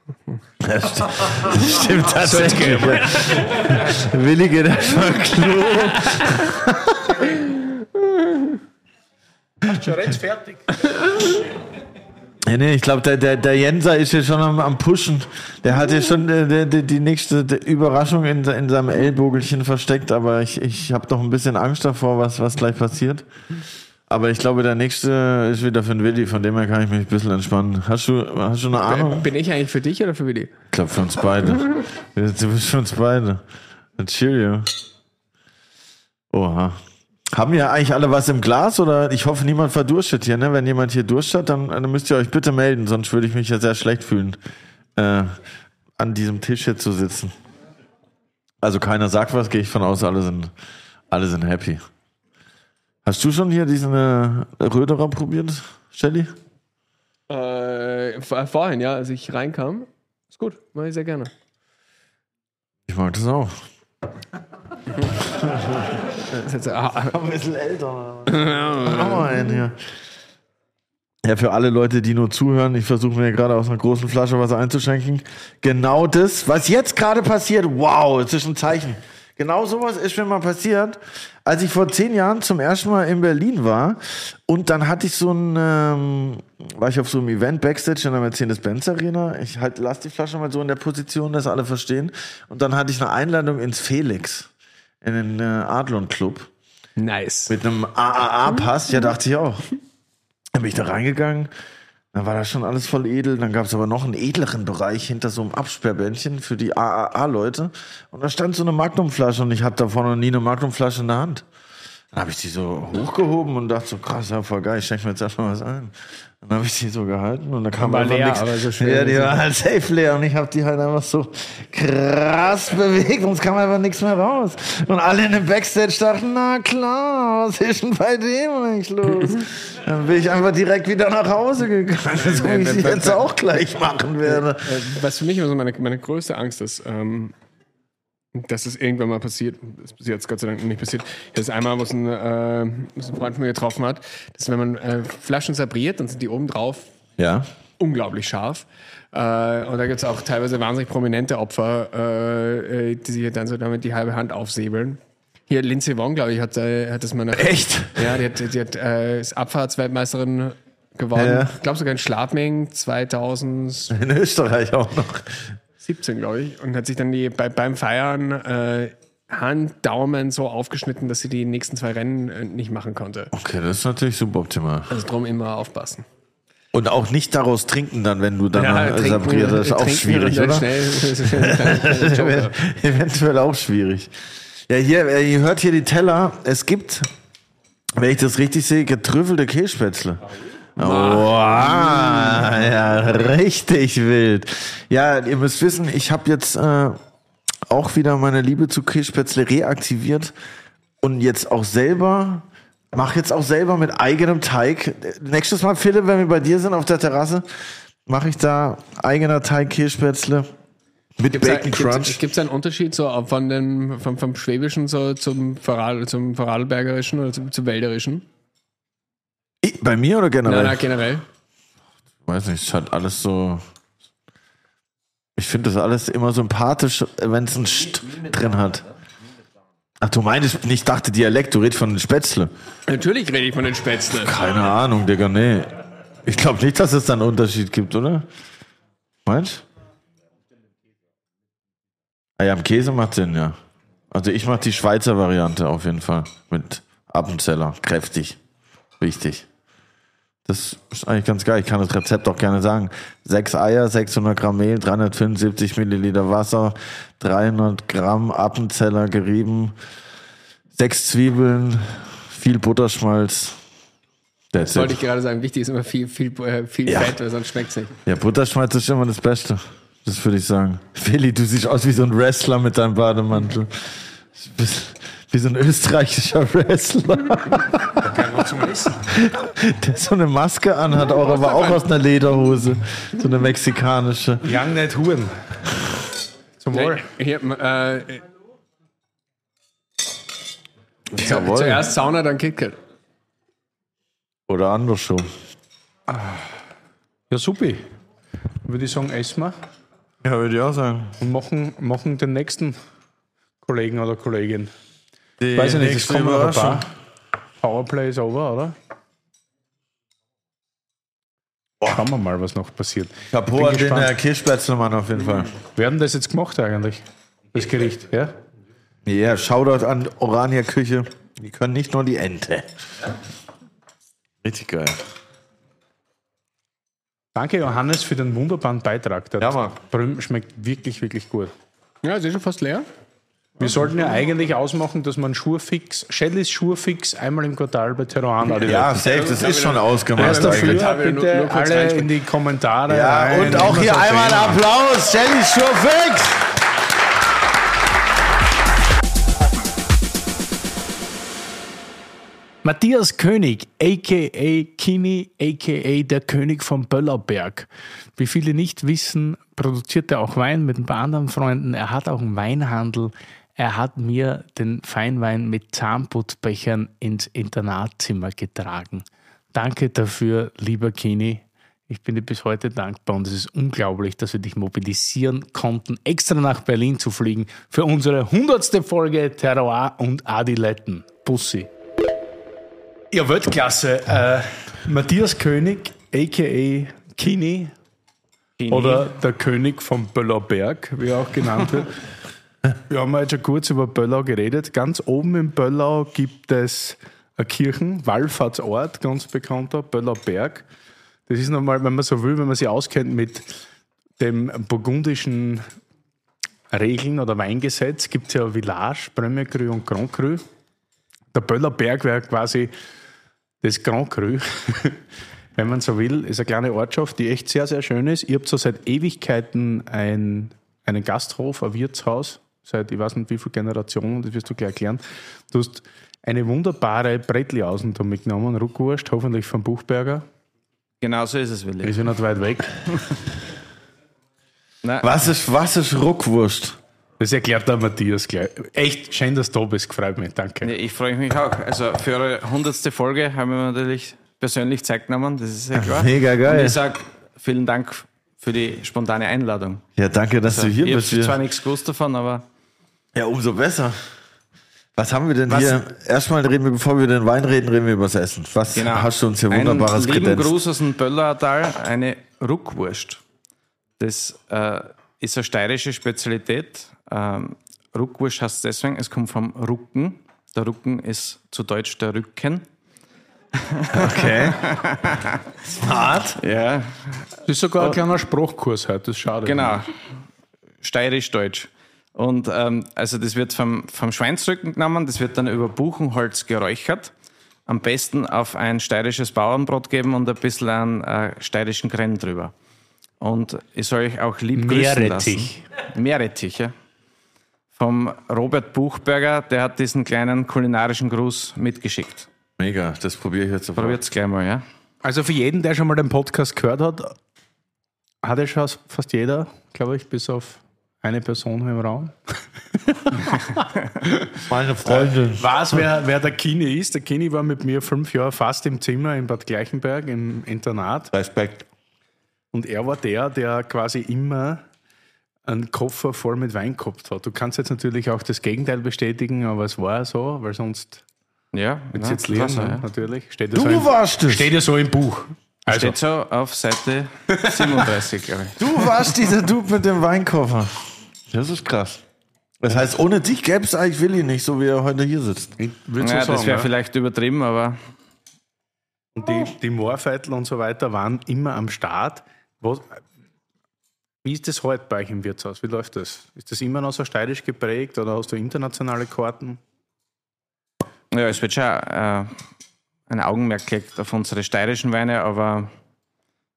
das st- das stimmt tatsächlich. Willi geht erstmal Klo. Schon jetzt fertig. Ja, nee, ich glaube, der, der, der Jenser ist hier schon am, am Pushen. Der hat hier schon äh, der, der, die nächste Überraschung in, in seinem Ellbogelchen versteckt, aber ich, ich habe doch ein bisschen Angst davor, was, was gleich passiert. Aber ich glaube, der nächste ist wieder für den Willi, von dem her kann ich mich ein bisschen entspannen. Hast du, hast du eine Ahnung? Bin ich eigentlich für dich oder für Willi? Ich glaube, für uns beide. Du bist für uns beide. Ja. Oha. Haben ja eigentlich alle was im Glas oder ich hoffe, niemand verdurstet hier, ne? Wenn jemand hier Durst hat, dann, dann müsst ihr euch bitte melden, sonst würde ich mich ja sehr schlecht fühlen, äh, an diesem Tisch hier zu sitzen. Also keiner sagt was, gehe ich von aus, alle sind, alle sind happy. Hast du schon hier diesen äh, Röderer probiert, Shelly? Äh, vor- vorhin, ja, als ich reinkam. Ist gut, mache ich sehr gerne. Ich mag das auch. Das ist jetzt, ah, Ein bisschen älter. Einen hier. Ja, für alle Leute, die nur zuhören, ich versuche mir gerade aus einer großen Flasche Wasser einzuschenken. Genau das, was jetzt gerade passiert, wow, es ist ein Zeichen. Genau sowas ist mir mal passiert, als ich vor zehn Jahren zum ersten Mal in Berlin war und dann hatte ich so ein, ähm, war ich auf so einem Event Backstage in der Mercedes-Benz Arena. Ich halt, lass die Flasche mal so in der Position, dass alle verstehen. Und dann hatte ich eine Einladung ins Felix, in den äh, Adlon Club Nice. mit einem AAA-Pass. Ja, dachte ich auch. Dann bin ich da reingegangen. Dann war das schon alles voll edel. Dann gab es aber noch einen edleren Bereich hinter so einem Absperrbändchen für die AAA-Leute. Und da stand so eine Magnumflasche und ich hatte davor noch nie eine Magnumflasche in der Hand. Dann habe ich die so hochgehoben und dachte so, krass, ja, voll geil, ich schenke mir jetzt erstmal was ein. Dann habe ich die so gehalten und da kam einfach leer, nichts. aber so schön. Ja, die war halt safe leer und ich habe die halt einfach so krass bewegt und es kam einfach nichts mehr raus. Und alle in dem Backstage dachten, na klar, was ist denn bei dem eigentlich los? Dann bin ich einfach direkt wieder nach Hause gegangen, so wie ich jetzt auch gleich machen werde. Äh, Was für mich immer so meine, meine größte Angst ist, ähm, dass es irgendwann mal passiert, das ist jetzt Gott sei Dank nicht passiert, das ist einmal, wo es ein, äh, was ein Freund von mir getroffen hat, dass wenn man äh, Flaschen sabriert, dann sind die oben drauf Ja. unglaublich scharf. Äh, und da gibt es auch teilweise wahnsinnig prominente Opfer, äh, äh, die sich dann so damit die halbe Hand aufsäbeln. Hier, Lindsay Wong, glaube ich, hat, äh, hat das mal nach, Echt? Ja, die hat, die hat äh, ist Abfahrtsweltmeisterin geworden. Ja. Ich glaube sogar in Schladming 2017, In Österreich auch noch. Glaube ich. Und hat sich dann die, bei, beim Feiern äh, Hand, Daumen so aufgeschnitten, dass sie die nächsten zwei Rennen äh, nicht machen konnte. Okay, das ist natürlich suboptimal. Also drum immer aufpassen. Und auch nicht daraus trinken dann, wenn du dann ja, sabriert, das ist auch schwierig, oder? Schnell. Eventuell auch schwierig. Ja, hier, äh, ihr hört hier die Teller. Es gibt, wenn ich das richtig sehe, getrüffelte Kässpätzle. Oh, ja, richtig wild. Ja, ihr müsst wissen, ich habe jetzt äh, auch wieder meine Liebe zu Kässpätzle reaktiviert und jetzt auch selber, mach jetzt auch selber mit eigenem Teig. Nächstes Mal, Philipp, wenn wir bei dir sind auf der Terrasse, mache ich da eigener Teig Kässpätzle mit Bacon Crunch. Gibt es einen Unterschied so von dem, vom, vom Schwäbischen so zum, Vorarl, zum Vorarlbergerischen oder zum, zum Wälderischen? Ich- Bei mir oder generell? Nein, nein, generell. weiß nicht, es hat alles so. Ich finde das alles immer sympathisch, wenn es einen St drin hat. Ach, du meinst, ich dachte Dialekt, du redest von den Spätzle. Natürlich rede ich von den Spätzle. Keine Ahnung, Digga, nee. Ich glaube nicht, dass es da einen Unterschied gibt, oder? Meinst Ah ja, am Käse macht Sinn, ja. Also ich mache die Schweizer Variante auf jeden Fall. Mit Appenzeller. Kräftig. Wichtig. Das ist eigentlich ganz geil. Ich kann das Rezept auch gerne sagen. Sechs Eier, 600 Gramm Mehl, 375 Milliliter Wasser, 300 Gramm Appenzeller gerieben, sechs Zwiebeln, viel Butterschmalz. That's Das wollte ich gerade sagen. Wichtig ist immer viel, viel, äh, viel Ja. Fett, weil sonst schmeckt es nicht. Ja, Butterschmalz ist immer das Beste. Das würde ich sagen. Feli, du siehst aus wie so ein Wrestler mit deinem Bademantel. Wie so ein österreichischer Wrestler. Der so eine Maske anhat, auch, aber auch aus einer Lederhose. So eine mexikanische. Young Night Huren. Zum Wohl. Hier, äh, Jawohl. zuerst Sauna, dann KitKat. Oder andersrum. Ja, supi. Würde ich sagen, essen wir Ja, würde ich auch sagen. und machen, machen den nächsten Kollegen oder Kollegin. Die Weiß ich nicht, es kommen noch ein paar. Powerplay ist over, oder? Schauen wir mal, was noch passiert. Chapeau Bin an den äh, Kirschspätzlemann auf jeden Fall. Wir haben das jetzt gemacht eigentlich, das Gericht. Ja? Ja, Shoutout an Orania Küche. Die können nicht nur die Ente. Richtig geil. Danke, Johannes, für den wunderbaren Beitrag. Der Ja, Mann. Brüm schmeckt wirklich, wirklich gut. Ja, ist schon fast leer. Wir sollten ja eigentlich ausmachen, dass man Schurfix, Shellys Schurfix einmal im Quartal bei Terroir Ja, safe, das ist schon ausgemacht. Dafür? nur- Bitte nur alle in die Kommentare. Ja, rein. und auch hier einmal sehen. ein Applaus. Shelly Schurfix. Matthias König, a.k.a. Kini, a.k.a. der König vom Böllerberg. Wie viele nicht wissen, produziert er auch Wein mit ein paar anderen Freunden. Er hat auch einen Weinhandel. Er hat mir den Feinwein mit Zahnputzbechern ins Internatzimmer getragen. Danke dafür, lieber Kini. Ich bin dir bis heute dankbar und es ist unglaublich, dass wir dich mobilisieren konnten, extra nach Berlin zu fliegen für unsere hundertste Folge Terroir und Adiletten. Pussy. Ja, Weltklasse. Äh, Matthias König, a.k.a. Kini, oder der König vom Böllerberg, wie er auch genannt wird. Wir haben jetzt schon kurz über Böllau geredet. Ganz oben im Böllau gibt es eine Kirchen, Wallfahrtsort, ganz bekannter, Böllerberg. Das ist nochmal, wenn man so will, wenn man sich auskennt mit dem burgundischen Regeln oder Weingesetz, gibt es ja Village, Premier Cru und Grand Cru. Der Böllerberg wäre quasi das Grand Cru, wenn man so will. Ist eine kleine Ortschaft, die echt sehr, sehr schön ist. Ihr habt so seit Ewigkeiten ein, einen Gasthof, ein Wirtshaus, seit ich weiß nicht wie viele Generationen, das wirst du gleich erklären. Du hast eine wunderbare Brettliausen da mitgenommen, Ruckwurst, hoffentlich vom Buchberger. Genau so ist es, Willi. Ist ja nicht weit weg. Was ist, was ist Ruckwurst? Das erklärt der Matthias gleich. Echt schön, dass du da bist, gefreut mich, danke. Ja, ich freue mich auch. Also für eure hundertste Folge haben wir natürlich persönlich Zeit genommen, das ist ja klar. Mega geil. Und ich sage vielen Dank für die spontane Einladung. Ja, danke, dass du hier ich bist. habe zwar nichts gewusst davon, aber Ja, umso besser. Was haben wir denn Was- hier? Erstmal reden wir, bevor wir den Wein reden, reden wir über das Essen. Was genau. hast du uns hier wunderbares Einen lieben kredenzt? Gruß aus dem Böllertal, eine Ruckwurst. Das äh, ist eine steirische Spezialität. Ähm, Ruckwurst heißt deswegen, es kommt vom Rucken. Der Rucken ist zu Deutsch der Rücken. Okay. Smart. Ja, Das ist sogar ein kleiner Spruchkurs heute, das ist schade. Genau. Steirisch-Deutsch. Und ähm, also das wird vom, vom Schweinsrücken genommen, das wird dann über Buchenholz geräuchert. Am besten auf ein steirisches Bauernbrot geben und ein bisschen an äh, steirischen Krenn drüber. Und ich soll euch auch lieb grüßen lassen. Meerrettich. Meerrettich, ja. Vom Robert Buchberger, der hat diesen kleinen kulinarischen Gruß mitgeschickt. Mega, das probiere ich jetzt sofort. Probiert's gleich mal, ja. Also für jeden, der schon mal den Podcast gehört hat, hat er schon fast jeder, glaube ich, bis auf eine Person im Raum. Meine Freundin. Was, wer, wer der Kini ist? Der Kini war mit mir fünf Jahre fast im Zimmer in Bad Gleichenberg im Internat. Respekt. Und er war der, der quasi immer einen Koffer voll mit Wein gehabt hat. Du kannst jetzt natürlich auch das Gegenteil bestätigen, aber es war so, weil sonst Ja, jetzt lernen, klasse, ja. natürlich. Steht ja Du so im, warst es. steht ja so im Buch. Also, Steht so auf Seite 37, glaube ich. Du warst dieser Dude mit dem Weinkoffer. Das ist krass. Das heißt, ohne dich gäbe es eigentlich Willi nicht, so wie er heute hier sitzt. ich würde so Ja, sagen, das wäre ja. vielleicht übertrieben, aber Und die, die Moorveitel und so weiter waren immer am Start. Was, wie ist das heute bei euch im Wirtshaus? Wie läuft das? Ist das immer noch so steirisch geprägt oder hast du internationale Karten? Ja, es wird schon äh, ein Augenmerk gelegt auf unsere steirischen Weine, aber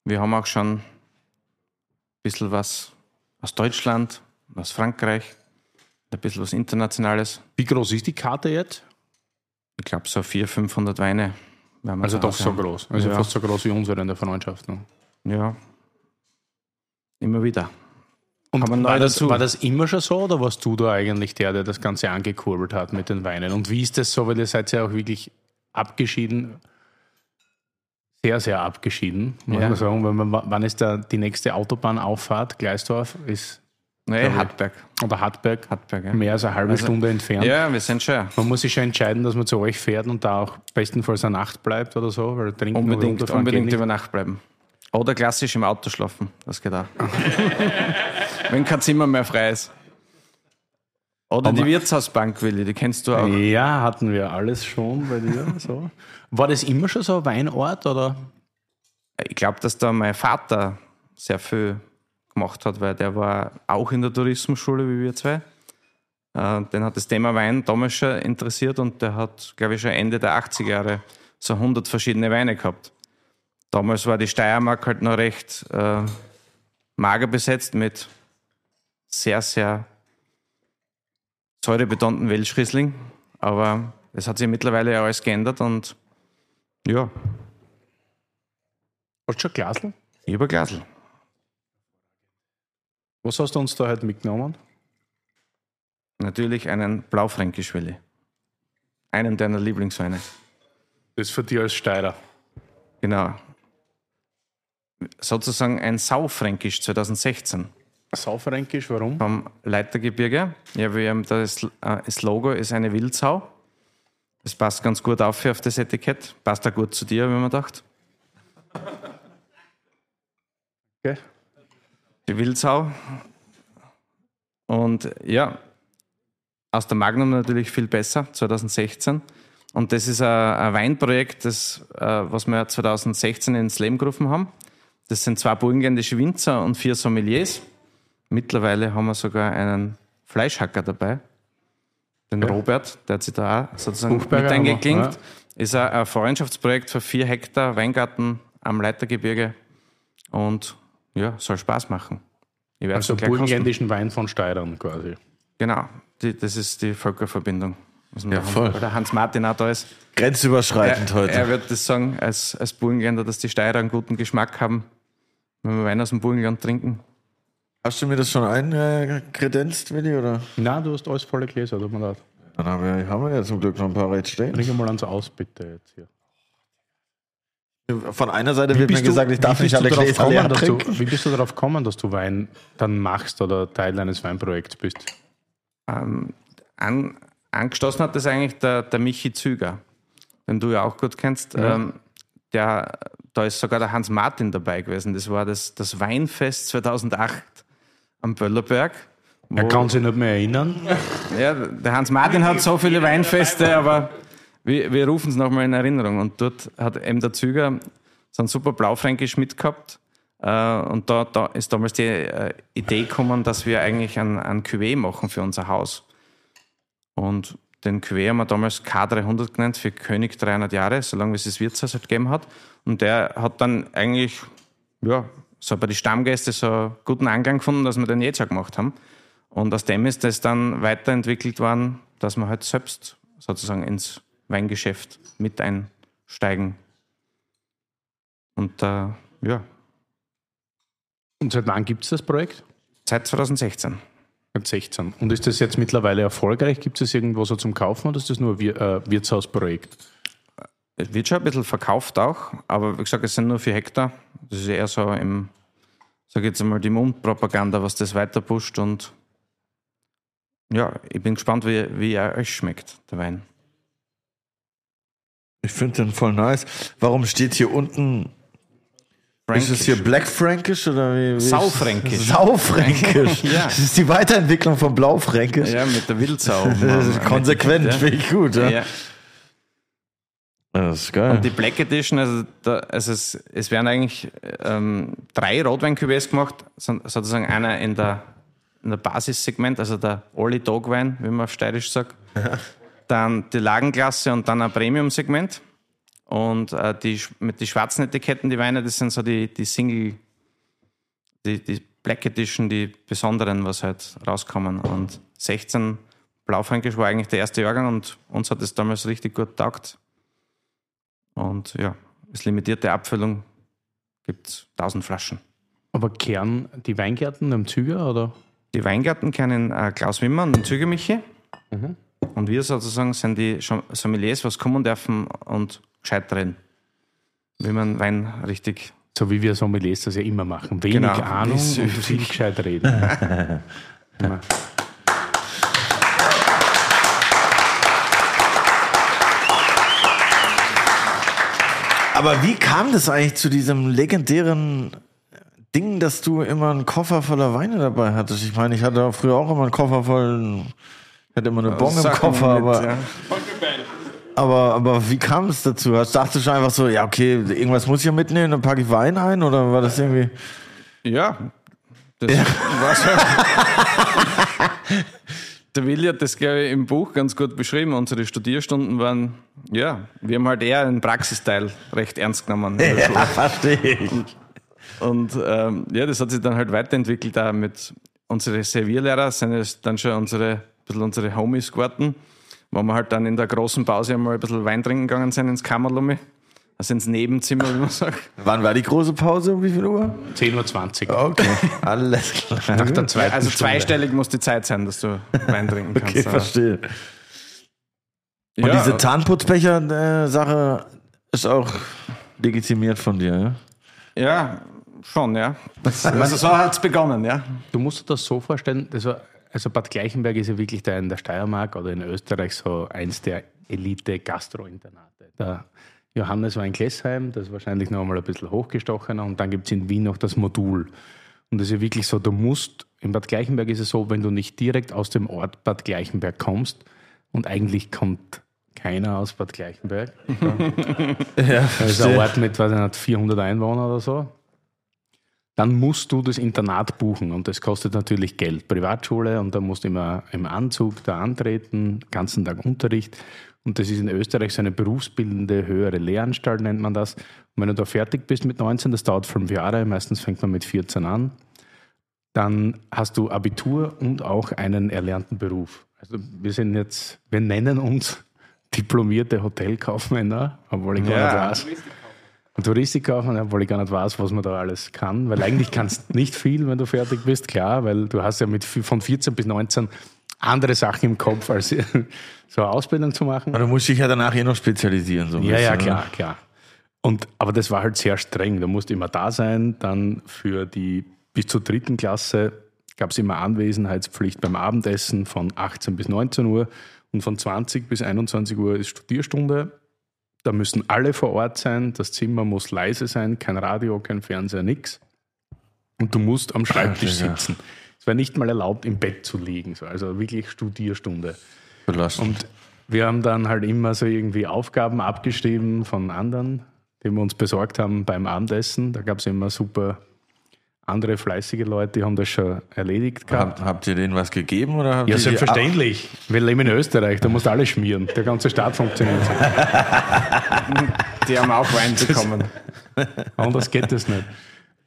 wir haben auch schon ein bisschen was aus Deutschland, aus Frankreich, ein bisschen was Internationales. Wie groß ist die Karte jetzt? Ich glaube, so 400, 500 Weine. Also doch so haben. groß. Also ja, fast so groß wie unsere in der Freundschaft. Ne? ja, immer wieder. Und war, das, war das immer schon so oder warst du da eigentlich der, der das Ganze angekurbelt hat mit den Weinen? Und wie ist das so? Weil ihr seid ja auch wirklich abgeschieden, sehr, sehr abgeschieden, muss Ja. man sagen. Man, wann ist da die nächste Autobahnauffahrt? Gleisdorf ist, Nee, Hartberg. oder Hartberg, Hartberg ja. mehr als eine halbe Also- Stunde entfernt. ja, wir sind schon. Man muss sich schon entscheiden, dass man zu euch fährt und da auch bestenfalls eine Nacht bleibt oder so, weil trinken Unbedingt, runterfahren unbedingt über Nacht bleiben. Oder klassisch im Auto schlafen, das geht auch. Wenn kein Zimmer mehr frei ist. Oder die Wirtshausbank, Willi, die kennst du auch. Ja, hatten wir alles schon bei dir. So. War das immer schon so ein Weinort oder? Ich glaube, dass da mein Vater sehr viel gemacht hat, weil der war auch in der Tourismusschule wie wir zwei. Äh, Den hat das Thema Wein damals schon interessiert und der hat, glaube ich, schon Ende der 80er Jahre so 100 verschiedene Weine gehabt. Damals war die Steiermark halt noch recht äh, mager besetzt mit sehr, sehr säurebetonten Welschriesling. Aber es hat sich mittlerweile ja alles geändert und ja, Hast du schon Glasl? über Glasl. Was hast du uns da heute mitgenommen? Natürlich einen Blaufränkisch-Willi. Einen deiner Lieblingsweine. Das ist für dich als Steirer. Genau. sozusagen ein Saufränkisch 2016 Saufränkisch, warum? vom Leitergebirge. Ja, wir haben das, äh, das Logo ist eine Wildsau. Das passt ganz gut auf hier auf das Etikett. Passt auch gut zu dir, wenn man dacht. Okay. Die Wildsau. Und ja, aus der Magnum natürlich viel besser, 2016. Und das ist ein, ein Weinprojekt, das, äh, was wir 2016 ins Leben gerufen haben. Das sind zwei burgenländische Winzer und vier Sommeliers. Mittlerweile haben wir sogar einen Fleischhacker dabei, den Robert, der hat sich da auch sozusagen Buchberger mit eingeklinkt. ja. Ist ein, ein Freundschaftsprojekt für vier Hektar Weingarten am Leitergebirge und ja, soll Spaß machen. Ich werde Also burgenländischen Wein von Steirern quasi. Genau, die, das ist die Völkerverbindung. Ja, voll. Weil der Hans Martin auch da ist. Grenzüberschreitend Er, heute. er wird das sagen, als, als Burgenländer, dass die Steirer einen guten Geschmack haben, wenn wir Wein aus dem Burgenland trinken. Hast du mir das schon einkredenzt, Willi? Oder? Na, du hast alles volle Gläser, tut mir leid. Dann haben wir, haben wir ja zum Glück noch ein paar recht stehen. Bring mal ans Aus, bitte jetzt hier. Von einer Seite wird mir gesagt, ich darf nicht alle Gläser leer dass du, trinken. Wie bist du darauf gekommen, dass du Wein dann machst oder Teil eines Weinprojekts bist? Ähm, an, angestoßen hat das eigentlich der, der Michi Züger, den du ja auch gut kennst. Ähm, der, da ist sogar der Hans Martin dabei gewesen. Das war das, das Weinfest 2008 am Böllerberg. Er kann sich nicht mehr erinnern. Ja, der Hans Martin hat so viele Weinfeste, aber wir, wir rufen es nochmal in Erinnerung. Und dort hat eben der Züger so ein super Blaufränkisch mitgehabt. Äh, und da, da ist damals die äh, Idee gekommen, dass wir eigentlich ein, ein Cuvée machen für unser Haus. Und den Cuvée haben wir damals K300 genannt für König 300 Jahre, solange es das Wirtshaus halt gegeben hat. Und der hat dann eigentlich, ja, so bei den Stammgästen so einen guten Angang gefunden, dass wir den jetzt auch gemacht haben. Und aus dem ist das dann weiterentwickelt worden, dass wir halt selbst sozusagen ins Weingeschäft mit einsteigen. Und äh, ja, Und seit wann gibt es das Projekt? seit 2016. Seit 16. Und ist das jetzt mittlerweile erfolgreich? Gibt es das irgendwo so zum Kaufen oder ist das nur ein Wir äh, Wirtshausprojekt? Es wird schon ein bisschen verkauft auch, aber wie gesagt, es sind nur vier Hektar. Das ist eher so im, sag ich jetzt einmal, die Mundpropaganda, was das weiter pusht. Und ja, ich bin gespannt, wie, wie er euch schmeckt, der Wein. Ich finde den voll nice. Warum steht hier unten, ist es hier Black Frankish oder wie? wie Saufränkisch. Saufränkisch. Ja. Das ist die Weiterentwicklung von Blaufränkisch. Ja, mit der Wildsau. Das ist konsequent, Ja. finde ich gut. Ja. Ja. Das ist geil. Und die Black Edition, also, da, also es, es werden eigentlich ähm, drei Rotwein-Cuvées gemacht, so- sozusagen einer in der, in der Basissegment, also der Oli Dogwein, wie man auf Steirisch sagt. Dann die Lagenklasse und dann ein Premium-Segment. Und äh, die, mit den schwarzen Etiketten, die Weine, das sind so die, die Single, die, die Black Edition, die besonderen, was halt rauskommen. Und 16 Blaufränkisch war eigentlich der erste Jahrgang und uns hat das damals richtig gut taugt. Und ja, als limitierte Abfüllung gibt es 1000 Flaschen. Aber kehren die Weingärten am Züger oder? Die Weingärten kennen äh, Klaus Wimmer und den Zügemichi. Und wir sozusagen sind die Sommeliers, was kommen dürfen und gescheit reden. Wie man Wein richtig. So wie wir Sommeliers das ja immer machen. Wenig Genau. Ahnung Ist und viel gescheit reden. Ja. Aber wie kam das eigentlich zu diesem legendären Ding, dass du immer einen Koffer voller Weine dabei hattest? Ich meine, ich hatte früher auch immer einen Koffer voll. Hatte immer eine Bon im Koffer, mit, aber, ja. aber, aber wie kam es dazu? Hast- Dachtest du einfach so, ja, okay, irgendwas muss ich ja mitnehmen, dann packe ich Wein ein? Oder war das irgendwie. Ja, das war so. Der Willi hat das, glaube ich, im Buch ganz gut beschrieben. Unsere Studierstunden waren, ja, wir haben halt eher einen Praxisteil recht ernst genommen. Ja, verstehe ich. Und ähm, ja, das hat sich dann halt weiterentwickelt auch mit unsere Servierlehrer sind jetzt dann schon unsere, bisschen unsere Homies geworden, wo wir halt dann in der großen Pause einmal ein bisschen Wein trinken gegangen sind ins Kammerlumme, also ins Nebenzimmer, wie man sagt. Wann war die große Pause? Um wie viel Uhr? 10.20 Uhr. Okay, alles klar. Nach der zweiten Also Stunde. zweistellig muss die Zeit sein, dass du Wein trinken kannst. Okay, verstehe. Und ja, diese Zahnputzbecher-Sache ist auch legitimiert von dir, ja? ja, Schon, ja. Das, also so hat es begonnen, ja. Du musst dir das so vorstellen, das war, also Bad Gleichenberg ist ja wirklich da in der Steiermark oder in Österreich so eins der Elite-Gastro-Internate. Der Johannes war in Klessheim, das ist wahrscheinlich noch einmal ein bisschen hochgestochener und dann gibt es in Wien noch das Modul. Und das ist ja wirklich so, du musst, in Bad Gleichenberg ist es so, wenn du nicht direkt aus dem Ort Bad Gleichenberg kommst und eigentlich kommt keiner aus Bad Gleichenberg. Ja, Das ist ein Ort mit, weiß ich nicht, 400 Einwohnern oder so. Dann musst du das Internat buchen und das kostet natürlich Geld. Privatschule und da musst du immer im Anzug da antreten, ganzen Tag Unterricht. Und das ist in Österreich so eine berufsbildende höhere Lehranstalt, nennt man das. Und wenn du da fertig bist mit 19, das dauert fünf Jahre, meistens fängt man mit 14 an, dann hast du Abitur und auch einen erlernten Beruf. Also wir sind jetzt, wir nennen uns diplomierte Hotelkaufmänner, obwohl ich gar Ja. nicht weiß. Und Touristikkaufmann, obwohl ich gar nicht weiß, was man da alles kann, weil eigentlich kannst du nicht viel, wenn du fertig bist, klar, weil du hast ja mit von 14 bis 19 andere Sachen im Kopf, als so eine Ausbildung zu machen. Aber du musst dich ja danach eh noch spezialisieren. So ein Ja, ja, bisschen, klar, klar. Und, aber das war halt sehr streng. Du musst immer da sein. Dann für die bis zur dritten Klasse gab es immer Anwesenheitspflicht beim Abendessen von 18 bis 19 Uhr und von 20 bis 21 Uhr ist Studierstunde. Da müssen alle vor Ort sein. Das Zimmer muss leise sein, kein Radio, kein Fernseher, nix. Und du musst am Schreibtisch sitzen. Es war nicht mal erlaubt, im Bett zu liegen. So. Also wirklich Studierstunde. Belastend. Und wir haben dann halt immer so irgendwie Aufgaben abgeschrieben von anderen, die wir uns besorgt haben beim Abendessen. Da gab es immer super andere fleißige Leute, haben das schon erledigt gehabt. Hab, habt ihr denen was gegeben? Oder habt Ja, selbstverständlich. Wir leben in Österreich, da musst du alles schmieren. Der ganze Staat funktioniert so. Die haben auch Wein bekommen. Anders geht es nicht.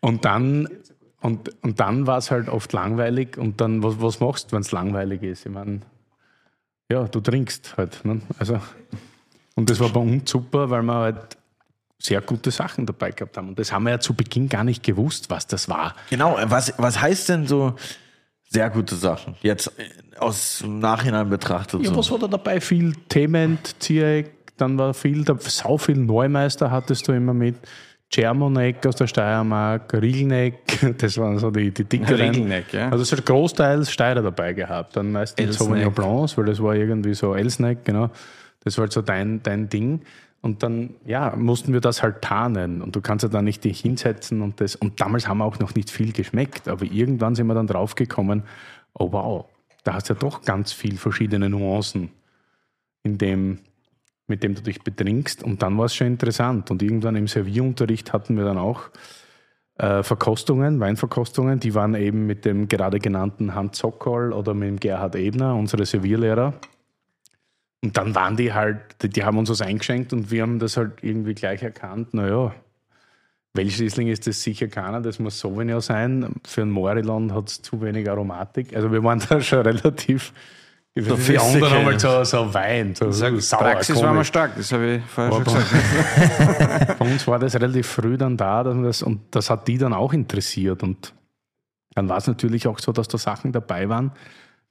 Und dann, und, und dann war es halt oft langweilig. Und dann, was, was machst du, wenn es langweilig ist? Ich meine, ja, du trinkst halt. Ne? Also, und das war bei uns super, weil wir halt sehr gute Sachen dabei gehabt haben. Und das haben wir ja zu Beginn gar nicht gewusst, was das war. Genau, was, was heißt denn so sehr gute Sachen? Jetzt äh, aus dem Nachhinein betrachtet. Ja, so. was war da dabei? Viel Tement, Ziereck, dann war viel, da, sau viel Neumeister hattest du immer mit. Tschermoneck aus der Steiermark, Riegelneck, das waren so die, die dickeren. Riegelneck, ja. Also es hat großteils Steirer dabei gehabt. Dann meistens. Sauvignon Blancs, weil das war irgendwie so Elsneck, genau. Das war halt so dein, dein Ding. Und dann, ja, mussten wir das halt tarnen. Und du kannst ja dann nicht dich hinsetzen und das. Und damals haben wir auch noch nicht viel geschmeckt. Aber irgendwann sind wir dann draufgekommen, oh wow, da hast du ja doch ganz viel verschiedene Nuancen in dem, mit dem du dich betrinkst. Und dann war es schon interessant. Und irgendwann im Servierunterricht hatten wir dann auch äh, Verkostungen, Weinverkostungen. Die waren eben mit dem gerade genannten Hans Sokol oder mit dem Gerhard Ebner, unsere Servierlehrer. Und dann waren die halt, die, die haben uns was eingeschenkt und wir haben das halt irgendwie gleich erkannt. Naja, Welschriesling ist das sicher keiner, das muss Sauvignon sein. Für ein Morilon hat es zu wenig Aromatik. Also wir waren da schon relativ. So die anderen haben halt so, so Wein, so, so sauer, Praxis war mal komisch. stark, das habe ich vorher Aber schon gesagt. bei uns war das relativ früh dann da dass das, und das hat die dann auch interessiert. Und dann war es natürlich auch so, dass da Sachen dabei waren,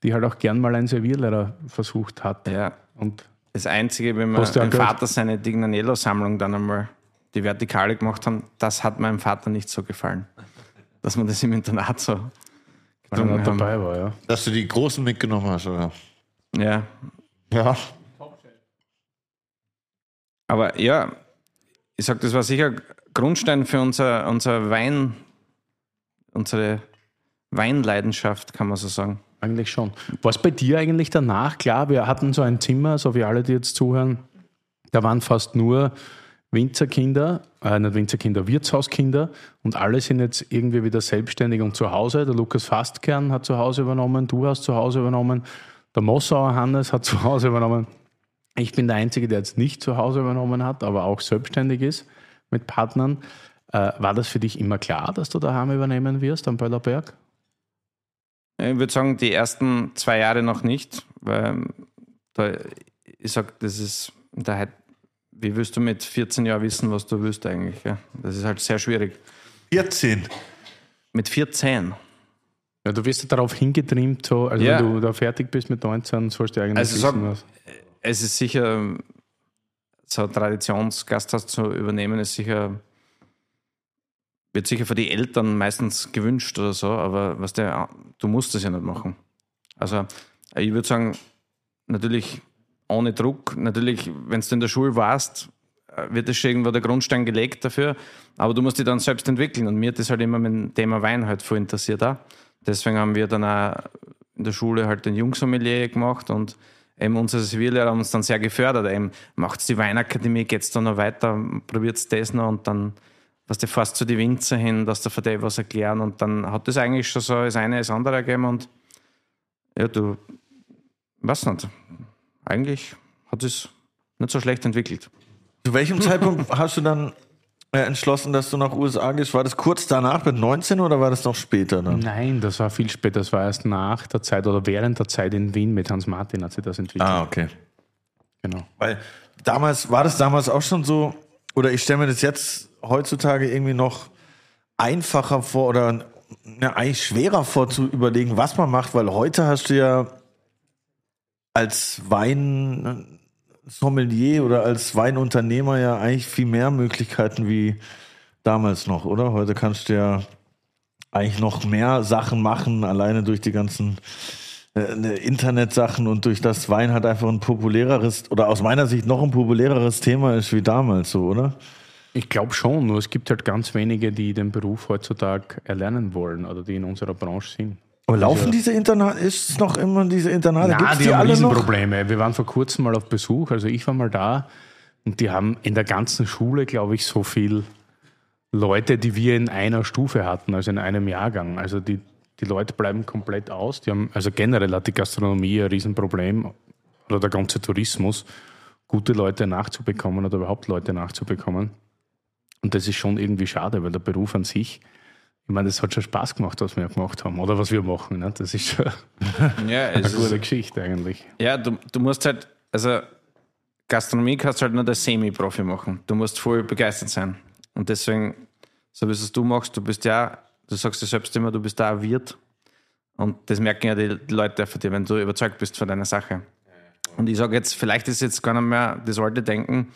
die halt auch gern mal ein Servierlehrer versucht hat. Ja, Und das Einzige, wenn mein gehört? Vater seine Dignanello-Sammlung dann einmal die Vertikale gemacht haben, das hat meinem Vater nicht so gefallen. Dass man das im Internat so nicht haben. dabei war, ja. Dass du die Großen mitgenommen hast, oder? Ja, Ja. aber ja, ich sag, das war sicher Grundstein für unser, unser Wein, unsere Weinleidenschaft, kann man so sagen. Eigentlich schon. War es bei dir eigentlich danach? Klar, wir hatten so ein Zimmer, so wie alle, die jetzt zuhören, da waren fast nur Winzerkinder, äh, nicht Winzerkinder, Wirtshauskinder und alle sind jetzt irgendwie wieder selbstständig und zu Hause. Der Lukas Fastkern hat zu Hause übernommen, du hast zu Hause übernommen, der Mossauer Hannes hat zu Hause übernommen. Ich bin der Einzige, der jetzt nicht zu Hause übernommen hat, aber auch selbstständig ist mit Partnern. Äh, war das für dich immer klar, dass du daheim übernehmen wirst am Böllerberg? Ich würde sagen, die ersten zwei Jahre noch nicht, weil da, ich sag, das ist, da hat, wie willst du mit 14 Jahren wissen, was du willst eigentlich? Ja? Das ist halt sehr schwierig. 14. Mit 14. Ja, du wirst ja darauf hingetrimmt, so, also Ja. wenn du da fertig bist mit 19, sollst du eigentlich Also wissen, sag- was. Es ist sicher, so ein Traditionsgasthaus zu übernehmen, ist sicher, wird sicher für die Eltern meistens gewünscht oder so, aber was der, du musst das ja nicht machen. Also ich würde sagen, natürlich ohne Druck, natürlich, wenn du in der Schule warst, wird das schon irgendwo der Grundstein gelegt dafür, aber du musst dich dann selbst entwickeln und mir hat das halt immer mit dem Thema Wein halt voll interessiert auch. Deswegen haben wir dann auch in der Schule halt den Jungsommelier gemacht und eben unsere Zivilllehrer haben uns dann sehr gefördert. Eben, macht's die Weinakademie, geht's dann noch weiter, probiert's das noch und dann, was du fast zu die Winzer hin, dass da für dich was erklären und dann hat das eigentlich schon so das eine das andere gegeben und ja, du, weiß nicht, eigentlich hat es nicht so schlecht entwickelt. Zu welchem Zeitpunkt hast du dann äh, entschlossen, dass du nach USA gehst? War das kurz danach mit 19 oder war das noch später dann? Nein, das war viel später. Das war erst nach der Zeit oder während der Zeit in Wien mit Hans Martin hat sich das entwickelt. Ah, okay. Genau. Weil damals, war das damals auch schon so, oder ich stelle mir das jetzt heutzutage irgendwie noch einfacher vor oder ja, eigentlich schwerer vor zu überlegen, was man macht, weil heute hast du ja als Weinsommelier oder als Weinunternehmer ja eigentlich viel mehr Möglichkeiten wie damals noch, oder? Heute kannst du ja eigentlich noch mehr Sachen machen, alleine durch die ganzen äh, ne, Internetsachen und durch das Wein hat einfach ein populäreres oder aus meiner Sicht noch ein populäreres Thema ist wie damals so, oder? Ich glaube schon, nur es gibt halt ganz wenige, die den Beruf heutzutage erlernen wollen oder die in unserer Branche sind. Aber laufen diese Internate, ist es noch immer diese Internate? Ja, die, die, haben alle noch? Riesenprobleme. Wir waren vor kurzem mal auf Besuch, also ich war mal da und die haben in der ganzen Schule, glaube ich, so viel Leute, die wir in einer Stufe hatten, also in einem Jahrgang. Also die, die Leute bleiben komplett aus. Die haben, also generell hat die Gastronomie ein Riesenproblem oder der ganze Tourismus, gute Leute nachzubekommen oder überhaupt Leute nachzubekommen. Und das ist schon irgendwie schade, weil der Beruf an sich, ich meine, das hat schon Spaß gemacht, was wir gemacht haben oder was wir machen. Ne? Das ist schon Ja, eine gute ist, Geschichte eigentlich. ja du, du musst halt, also Gastronomie kannst du halt nur der Semi-Profi machen. Du musst voll begeistert sein. Und deswegen, so wie es du machst, du bist ja, du sagst dir selbst immer, du bist da ein Wirt. Und das merken ja die, Leute von dir, wenn du überzeugt bist von deiner Sache. Und ich sage jetzt, vielleicht ist jetzt gar nicht mehr das alte Denken,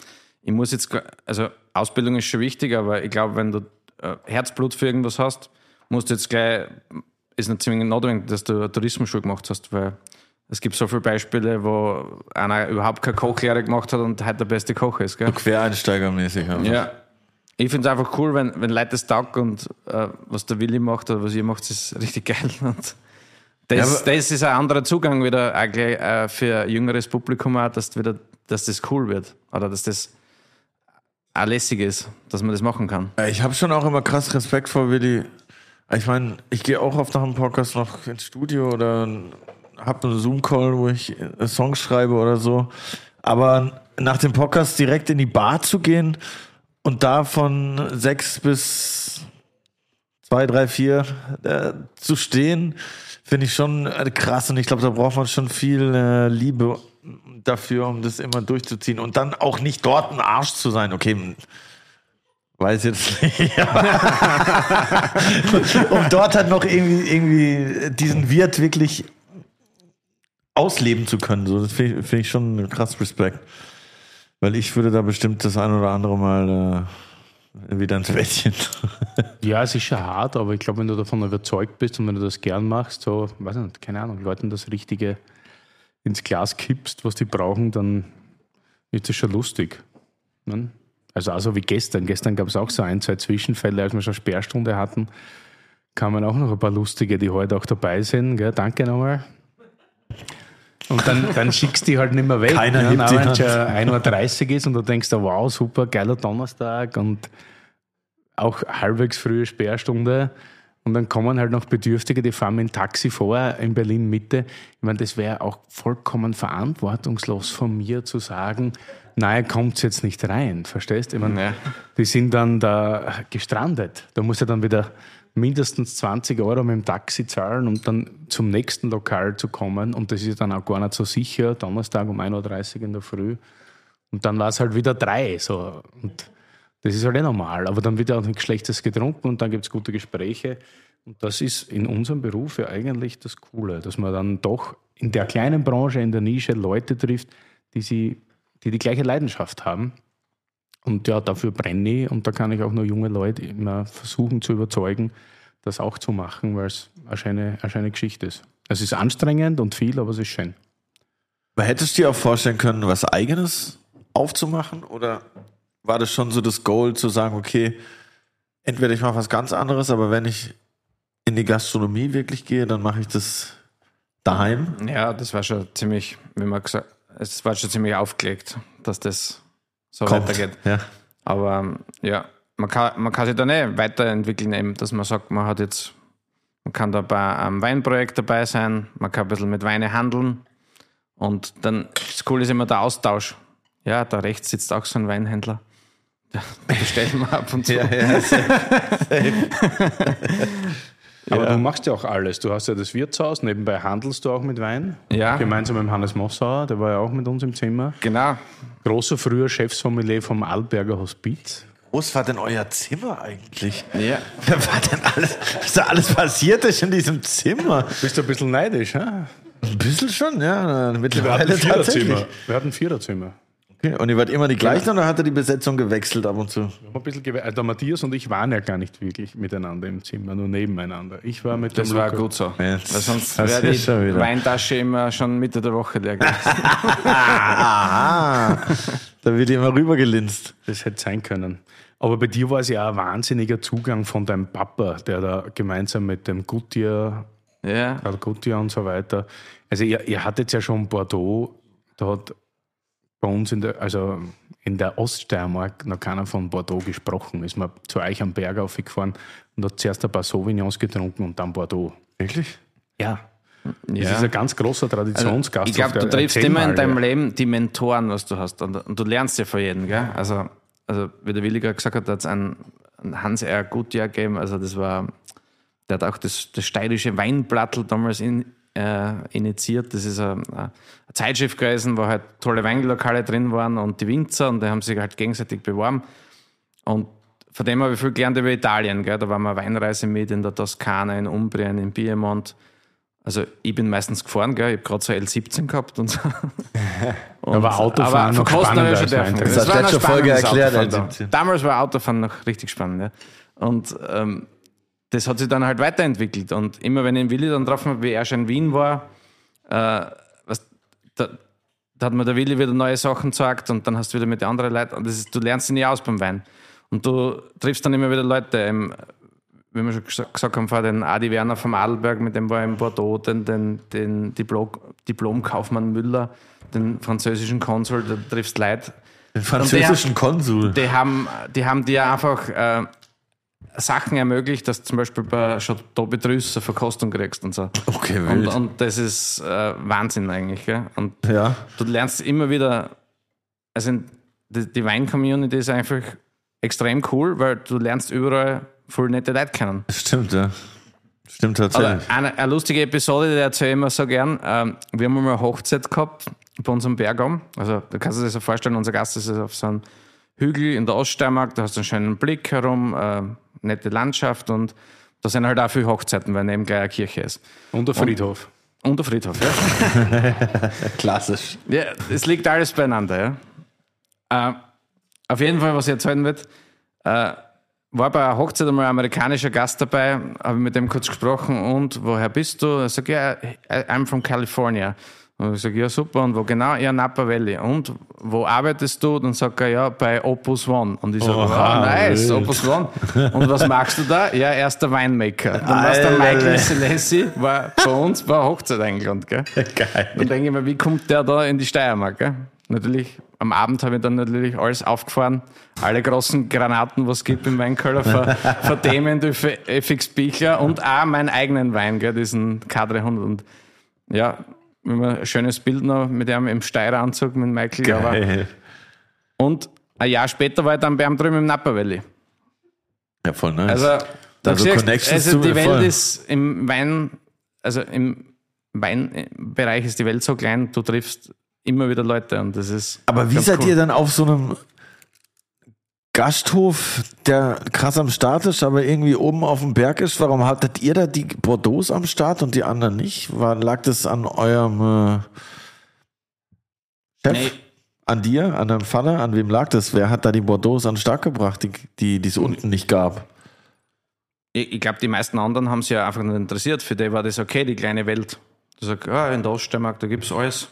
ich muss jetzt, also Ausbildung ist schon wichtig, aber ich glaube, wenn du äh, Herzblut für irgendwas hast, musst du jetzt gleich, ist nicht zwingend notwendig, dass du eine Tourismusschule gemacht hast, weil es gibt so viele Beispiele, wo einer überhaupt keine Kochlehre gemacht hat und heute der beste Koch ist. Gell? Quereinsteigermäßig. einfach. Ja. Ich finde es einfach cool, wenn, wenn Leute das taugen und äh, was der Willi macht oder was ihr macht, ist richtig geil. Und das, Ja, das ist ein anderer Zugang wieder auch gleich, äh, für ein jüngeres Publikum, auch, dass, wieder, dass das cool wird oder dass das auch lässig ist, dass man das machen kann. Ich habe schon auch immer krass Respekt vor Willi. Ich meine, ich gehe auch oft nach dem Podcast noch ins Studio oder habe einen Zoom-Call, wo ich äh, Songs schreibe oder so. Aber nach dem Podcast direkt in die Bar zu gehen und da von sechs bis zwei, drei, vier äh, zu stehen, finde ich schon äh, krass. Und ich glaube, da braucht man schon viel äh, Liebe dafür, um das immer durchzuziehen. Und dann auch nicht dort ein Arsch zu sein. Okay, weiß jetzt nicht. um dort halt noch irgendwie, irgendwie diesen Wirt wirklich ausleben zu können. So, das finde ich, find ich schon krass Respekt. Weil ich würde da bestimmt das ein oder andere Mal äh, wieder ins Bettchen. Ja, es ist schon hart, aber ich glaube, wenn du davon überzeugt bist und wenn du das gern machst, so, weiß ich nicht, keine Ahnung, Leuten das Richtige ins Glas kippst, was die brauchen, dann ist das schon lustig. Ne? Also, also wie gestern. Gestern gab es auch so ein, zwei Zwischenfälle, als wir schon Sperrstunde hatten, kamen auch noch ein paar lustige, die heute auch dabei sind. Gell? Danke nochmal. Und dann, dann schickst du die halt nicht mehr weg. Keiner ne? hebt wenn es Hand. schon 1.30 Uhr ist und du denkst, wow, super, geiler Donnerstag und auch halbwegs frühe Sperrstunde. Und dann kommen halt noch Bedürftige, die fahren mit dem Taxi vor in Berlin Mitte. Ich meine, das wäre auch vollkommen verantwortungslos von mir zu sagen, nein, kommt jetzt nicht rein. Verstehst du? Ich meine, Ja. die sind dann da gestrandet. Da muss er dann wieder mindestens 20 Euro mit dem Taxi zahlen, um dann zum nächsten Lokal zu kommen. Und das ist dann auch gar nicht so sicher. Donnerstag um 1.30 Uhr in der Früh. Und dann war es halt wieder drei. So. Und das ist halt eh normal. Aber dann wird auch nichts Schlechtes getrunken und dann gibt es gute Gespräche. Und das ist in unserem Beruf ja eigentlich das Coole, dass man dann doch in der kleinen Branche, in der Nische Leute trifft, die, sie, die die gleiche Leidenschaft haben. Und ja, dafür brenne ich und da kann ich auch nur junge Leute immer versuchen zu überzeugen, das auch zu machen, weil es eine schöne, eine schöne Geschichte ist. Es ist anstrengend und viel, aber es ist schön. Hättest du dir auch vorstellen können, was Eigenes aufzumachen? Oder war das schon so das Goal, zu sagen, okay, entweder ich mache was ganz anderes, aber wenn ich in die Gastronomie wirklich gehe, dann mache ich das daheim? Ja, das war schon ziemlich, wie man gesagt, es war schon ziemlich aufgelegt, dass das so Kommt. weitergeht. Ja. Aber ähm, ja, man kann, man kann sich dann eh weiterentwickeln, eben, dass man sagt, man hat jetzt, man kann da bei einem Weinprojekt dabei sein, man kann ein bisschen mit Weine handeln und dann, das Coole ist immer der Austausch. Ja, da rechts sitzt auch so ein Weinhändler. Bestellen wir ab und zu. Aber du machst ja auch alles. Du hast ja das Wirtshaus, nebenbei handelst du auch mit Wein. Ja. Gemeinsam mit Hannes Mossauer, der war ja auch mit uns im Zimmer. Genau. Großer früher Chefsommelier vom Alberger Hospiz. Groß war denn euer Zimmer eigentlich? Ja. Wer war denn alles, was da alles passiert ist in diesem Zimmer? Bist du ein bisschen neidisch, hä? Ein bisschen schon, ja. Wir hatten Mittlerweile ein Viererzimmer. tatsächlich. Wir hatten ein Viererzimmer. Okay. Und ihr wart immer die gleichen oder hat er die Besetzung gewechselt ab und zu? Wir haben ein bisschen gewe- der Matthias und ich waren ja gar nicht wirklich miteinander im Zimmer, nur nebeneinander. Ich war mit Das dem war Luca. gut so. Ja, Weil sonst das wäre schon die wieder. Weintasche immer schon Mitte der Woche leer gewesen. Da wird immer rübergelinst. Das hätte sein können. Aber bei dir war es ja auch ein wahnsinniger Zugang von deinem Papa, der da gemeinsam mit dem Gutier, ja. Karl Gutier und so weiter. Also ihr, ihr hattet ja schon Bordeaux, da hat bei uns in der, also in der Oststeiermark noch keiner von Bordeaux gesprochen. Ist man zu euch am Berg aufgefahren und hat zuerst ein paar Sauvignons getrunken und dann Bordeaux. Wirklich? Ja. Das Ja. ist ein ganz großer Traditionsgast. Ich glaube, du triffst immer in deinem. Leben die Mentoren, was du hast. Und, und du lernst ja von jedem, gell? Also, also wie der Willi gerade gesagt hat, hat es einen, einen Hans R. Gutjahr gegeben. Also, das war, der hat auch das, das steirische Weinblattl damals in, äh, initiiert. Das ist eine, eine Zeitschrift gewesen, wo halt tolle Weinlokale drin waren und die Winzer und die haben sich halt gegenseitig beworben. Und von dem habe ich viel gelernt über Italien. Gell? Da waren wir Weinreise mit in der Toskana, in Umbrien, in Piemont. Also ich bin meistens gefahren, gell? ich habe gerade so L17 gehabt und so. Und, Aber Autofahren aber noch spannender als dürfen. Das hast du war letzte noch Folge erklärt, Autofahren L17. da. Damals war Autofahren noch richtig spannend. Ja? Und ähm, das hat sich dann halt weiterentwickelt. Und immer wenn ich Willi dann getroffen habe, wie er schon in Wien war, äh, was, da, da hat mir der Willi wieder neue Sachen gesagt und dann hast du wieder mit den anderen Leuten. Und das ist, du lernst sie nie aus beim Wein. Und du triffst dann immer wieder Leute, ähm, wie wir schon gesa- gesagt haben, vor den Adi Werner vom Adelberg, mit dem war ich in Bordeaux, den, den, den Diplom, Diplomkaufmann Müller, den französischen Konsul, da triffst Leute, Den französischen Konsul. die haben, die haben dir einfach äh, Sachen ermöglicht, dass du zum Beispiel bei Chateau Petrus eine Verkostung kriegst und so. Okay, Und, wild. und das ist äh, Wahnsinn eigentlich. Gell? Und ja. du lernst immer wieder, also die, die Wein-Community ist einfach extrem cool, weil du lernst überall voll nette Leute kennen. Stimmt, ja. Stimmt tatsächlich. eine, eine lustige Episode, die erzähle ich immer so gern. Ähm, wir haben mal eine Hochzeit gehabt bei unserem Bergam. Also, da kannst du dir so vorstellen, unser Gast ist auf so einem Hügel in der Oststeiermark, da hast du einen schönen Blick herum, äh, nette Landschaft und da sind halt auch viele Hochzeiten, weil neben gleich eine Kirche ist. Und der Friedhof. Und der Friedhof, ja. Klassisch. Ja, es liegt alles beieinander, ja. Äh, auf jeden Fall, was ich erzählen wird, äh, war bei einer Hochzeit einmal ein amerikanischer Gast dabei, habe mit dem kurz gesprochen und woher bist du? Er sagt, ja, I'm from California. Und ich sage, ja, super, und wo genau? Ja, Napa Valley. Und wo arbeitest du? Dann sagt er, ja, bei Opus One. Und ich sage, Oha, wow, nice, wild. Opus One. Und was machst du da? Ja, er ist der Winemaker. Dann war der. Michael Selessi, war bei uns bei Hochzeit eingeladen, gell? Geil. Dann denke ich mir, wie kommt der da in die Steiermark? Gell? Natürlich, am Abend habe ich dann natürlich alles aufgefahren. Alle großen Granaten, was es gibt im Weinkeller, ver, verdämmend für FX Bichler und auch meinen eigenen Wein, gell, diesen K300. Und ja, immer ein schönes Bild noch mit ihm im Steireranzug mit Michael. Aber, Geil. und ein Jahr später war ich dann bei ihm drüben im Napa Valley. Ja, voll nice. Also, Also siehst, also die Welt voll. ist im Wein, also im Weinbereich ist die Welt so klein, du triffst immer wieder Leute und das ist. Aber wie seid cool. ihr dann auf so einem Gasthof, der krass am Start ist, aber irgendwie oben auf dem Berg ist? Warum hattet ihr da die Bordeaux am Start und die anderen nicht? War, lag das an eurem äh, Chef? Nee, An dir, an deinem Vater, an wem lag das? Wer hat da die Bordeaux an den Start gebracht, die, die, die es unten nicht gab? Ich, ich glaube, die meisten anderen haben sich ja einfach nicht interessiert. Für die war das okay, die kleine Welt. Du sagst, ja, in der Oststeiermark, da gibt's alles.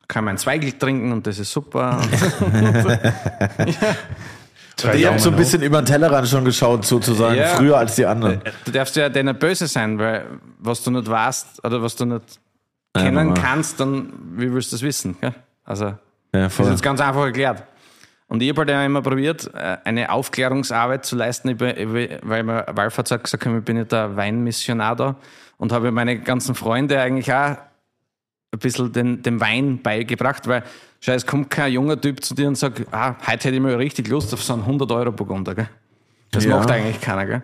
Da kann man ein Zweigel trinken und das ist super. Und ihr habt so ein bisschen über den Tellerrand schon geschaut, sozusagen, Ja. früher als die anderen. du darfst ja denen böse sein, weil was du nicht weißt oder was du nicht Ja, kennen normal. kannst, dann wie willst du das wissen? Gell? Also, Ja, das ist voll. jetzt ganz einfach erklärt. Und ich habe halt ja immer probiert, äh, eine Aufklärungsarbeit zu leisten, über, über, weil mir Walfahrt hat gesagt, ich bin ja der Weinmissionar da und habe meine ganzen Freunde eigentlich auch ein bisschen den, den Wein beigebracht, weil es kommt kein junger Typ zu dir und sagt, ah, heute hätte ich mal richtig Lust auf so einen 100 Euro Burgunder, gell? Das Ja. macht eigentlich keiner, gell?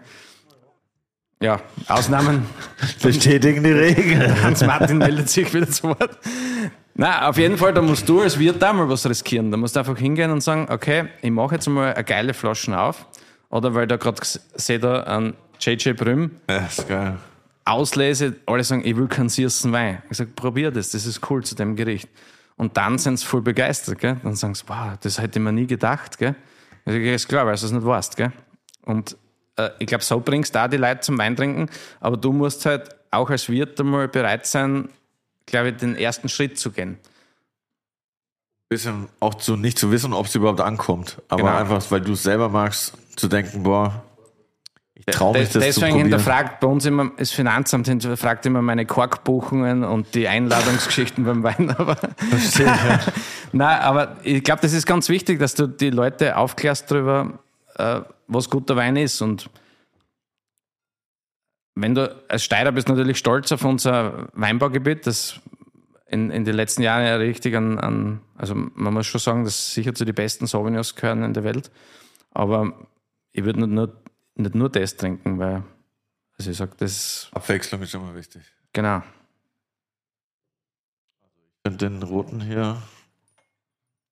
Ja, Ausnahmen. Bestätigen die Regeln. Hans Martin meldet sich wieder zu Wort. Na, auf jeden Fall, da musst du als Wirt da mal was riskieren. Da musst du einfach hingehen und sagen, okay, ich mache jetzt mal eine geile Flaschen auf. Oder weil da gerade seht ihr einen JJ Brüm, Ja, ist geil. auslese, alle sagen, ich will keinen süßen Wein. Ich sage, probier das, das ist cool zu dem Gericht. Und dann sind sie voll begeistert, gell? Dann sagen sie, wow, das hätte ich mir nie gedacht, gell? Ich sage, ja, ist klar, weil du es nicht weißt, gell? Und äh, ich glaube, so bringst du auch die Leute zum Wein trinken, aber du musst halt auch als Wirt einmal bereit sein, glaube ich, den ersten Schritt zu gehen. Bisschen auch zu nicht zu wissen, ob es überhaupt ankommt. Aber Genau. einfach, weil du es selber magst, zu denken, boah, mich Des- das Deswegen hinterfragt bei uns immer das Finanzamt hinterfragt immer meine Korkbuchungen und die Einladungsgeschichten beim Wein. Aber Nein, aber ich glaube, das ist ganz wichtig, dass du die Leute aufklärst darüber, äh, was guter Wein ist. Und wenn du als Steirer bist natürlich stolz auf unser Weinbaugebiet, das in, in den letzten Jahren ja richtig an, an, also man muss schon sagen, dass sicher zu den besten Sauvignons gehören in der Welt. Aber ich würde nicht nur, nicht nur das trinken, weil, also ich sage, das, Abwechslung ist immer wichtig. genau. Ich finde den roten hier.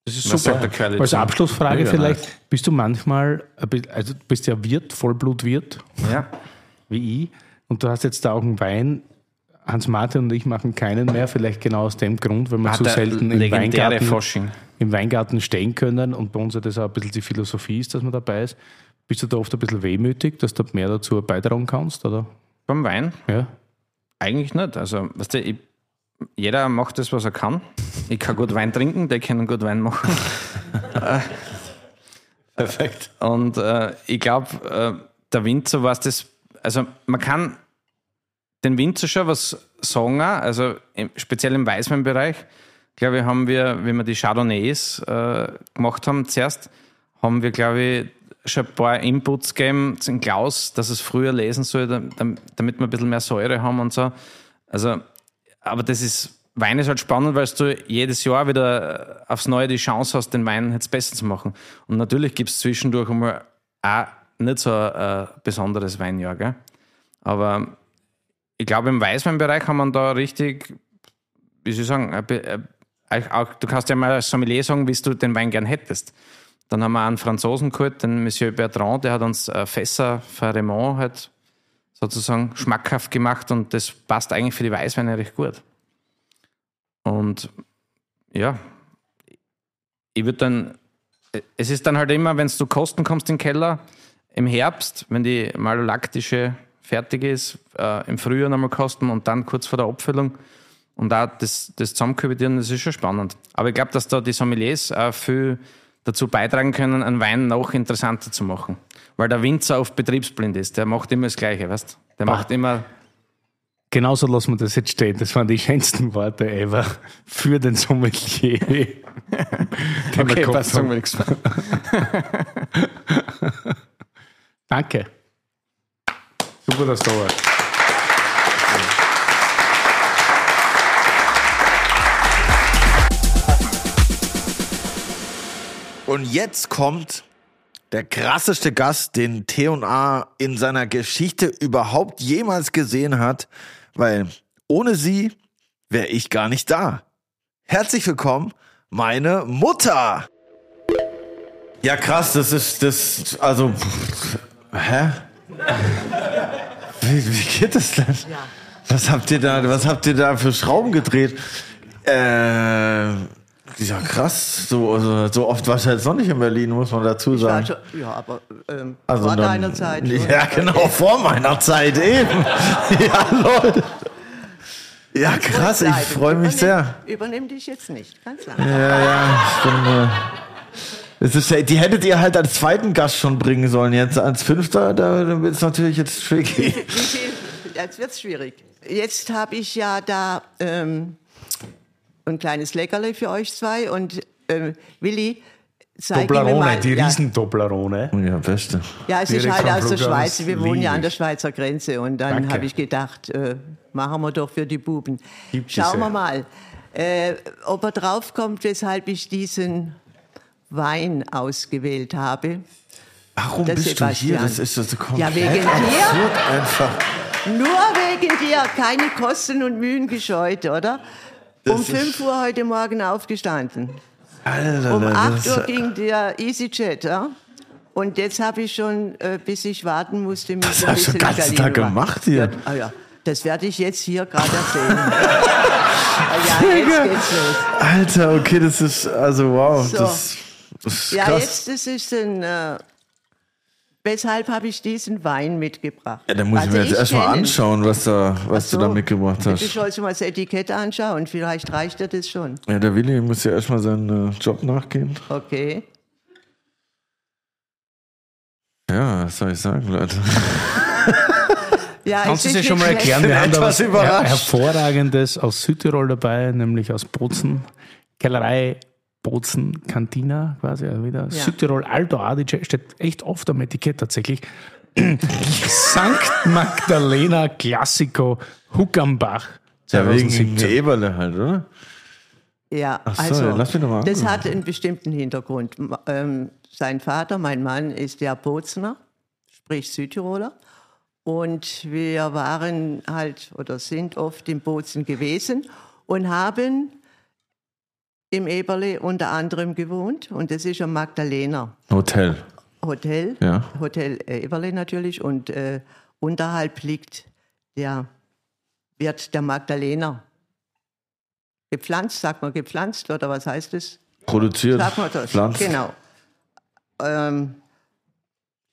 Das ist Was super. Als Abschlussfrage Mega vielleicht, bist du manchmal, also du bist ja Wirt, Vollblutwirt, Ja. wie ich, und du hast jetzt da auch einen Wein. Hans Martin und ich machen keinen mehr, vielleicht genau aus dem Grund, weil wir zu der selten im Weingarten, Fasching. im Weingarten stehen können und bei uns ja das auch ein bisschen die Philosophie ist, dass man dabei ist. Bist du da oft ein bisschen wehmütig, dass du mehr dazu beitragen kannst? Oder? Beim Wein? Ja. Eigentlich nicht. Also, weißt du, ich, jeder macht das, was er kann. Ich kann gut Wein trinken, die können gut Wein machen. Perfekt. Und äh, ich glaube, äh, der Winzer weiß das, also man kann den Winzer schon was sagen, also im, speziell im Weißweinbereich, glaube ich, haben wir, wenn wir die Chardonnays äh, gemacht haben zuerst, haben wir, glaube ich, schon ein paar Inputs gegeben zum Klaus, dass es früher lesen soll, dam- damit wir ein bisschen mehr Säure haben und so. Also, aber das ist, Wein ist halt spannend, weil du jedes Jahr wieder aufs Neue die Chance hast, den Wein jetzt besser zu machen. Und natürlich gibt es zwischendurch einmal auch nicht so ein äh, besonderes Weinjahr, gell? Aber ich glaube, im Weißweinbereich haben wir da richtig, wie soll ich sagen, äh, auch, du kannst ja mal als Sommelier sagen, wie du den Wein gern hättest. Dann haben wir einen Franzosen geholt, den Monsieur Bertrand, der hat uns äh, Fässer für Raymond halt sozusagen schmackhaft gemacht und das passt eigentlich für die Weißweine recht gut. Und ja, ich würde dann, es ist dann halt immer, wenn du kosten kommst den Keller, im Herbst, wenn die malolaktische fertig ist, äh, im Frühjahr nochmal kosten und dann kurz vor der Abfüllung und auch das, das Zusammenkübitieren, das ist schon spannend. Aber ich glaube, dass da die Sommeliers auch viel dazu beitragen können, einen Wein noch interessanter zu machen. Weil der Winzer oft betriebsblind ist, der macht immer das Gleiche, weißt Der macht immer, Genauso lassen wir das jetzt stehen. Das waren die schönsten Worte ever für den Sommelier. den okay, passt, mehr. Danke. Super, dass du da warst. Und jetzt kommt der krasseste Gast, den T&A in seiner Geschichte überhaupt jemals gesehen hat, weil ohne sie wäre ich gar nicht da. Herzlich willkommen, meine Mutter. Ja, krass, das ist das, also, pff, hä? Wie, wie geht das denn? Was habt ihr da, was habt ihr da für Schrauben gedreht? Äh, Ja, krass. So, also, so oft warst du jetzt noch nicht in Berlin, muss man dazu war sagen. schon, ja, aber ähm, Also vor dann- deiner Zeit. Ja, genau, vor meiner Zeit eben. ja, lol. Ja, krass, ich freue mich Übernimm- sehr. Übernimm dich jetzt nicht, ganz lang. Ja, ja, bin. Äh, es ist, die hättet ihr halt als zweiten Gast schon bringen sollen. Jetzt als fünfter, da, da wird es natürlich jetzt tricky. Jetzt wird's schwierig. Jetzt habe ich ja da ähm, ein kleines Leckerli für euch zwei und ähm, Willi, zeig mir Toblerone, mal. die ja, Riesen-Toblerone. Ja, beste. ja, es ist Direkt halt vom aus der Schweiz. Wir wohnen ja an der. Schweizer Grenze und dann habe ich gedacht, äh, machen wir doch für die Buben. Gibt Schauen wir mal, äh, ob er draufkommt, weshalb ich diesen Wein ausgewählt habe. Warum Der bist du hier? Sebastian. Das ist das komplett Ja, wegen dir. absurd einfach. Nur wegen dir, keine Kosten und Mühen gescheut, oder? Um 5 Uhr heute Morgen aufgestanden. Alter, Um das 8 ist- Uhr ging der EasyJet, ja? Und jetzt habe ich schon, äh, bis ich warten musste, mich Das ein hast du den ganzen Tag gemacht. hier. Ja, ah ja, das werde ich jetzt hier gerade erzählen. Ah ja, jetzt geht's los. Alter, okay, das ist, also wow, So. das, das ist Ja, krass. jetzt, das ist ein, äh, weshalb habe ich diesen Wein mitgebracht? ja, dann muss ich Also mir jetzt erstmal anschauen, was, da, was So, du da mitgebracht hast. sollst du mal das Etikett anschauen, vielleicht reicht dir das schon. Ja, der Willi muss ja erstmal seinen äh, Job nachgehen. Okay. Ja, was soll ich sagen, Leute? Ja, Kannst du es ja schon mal erklären? Wir haben da etwas was überrascht. Hervorragendes aus Südtirol dabei, nämlich aus Bozen. Kellerei Bozen Cantina quasi, also wieder Südtirol Alto Adige, steht echt oft am Etikett tatsächlich. Sankt Magdalena Classico Huckambach. Ja, wegen 2017. Eberle halt, oder? Ja, Ach so, also ja, lass mich doch mal das hat einen bestimmten Hintergrund. Ähm, sein Vater, mein Mann, ist ja Bozner, sprich Südtiroler. Und wir waren halt oder sind oft in Bozen gewesen und haben im Eberle unter anderem gewohnt. Und das ist ein Magdalena Hotel. Hotel, Ja. Hotel Eberle natürlich. Und äh, unterhalb liegt der Wirt der Magdalena. Gepflanzt, sagt man gepflanzt oder was heißt es? Produziert. Sagt man das? Pflanzt. Genau. Ähm,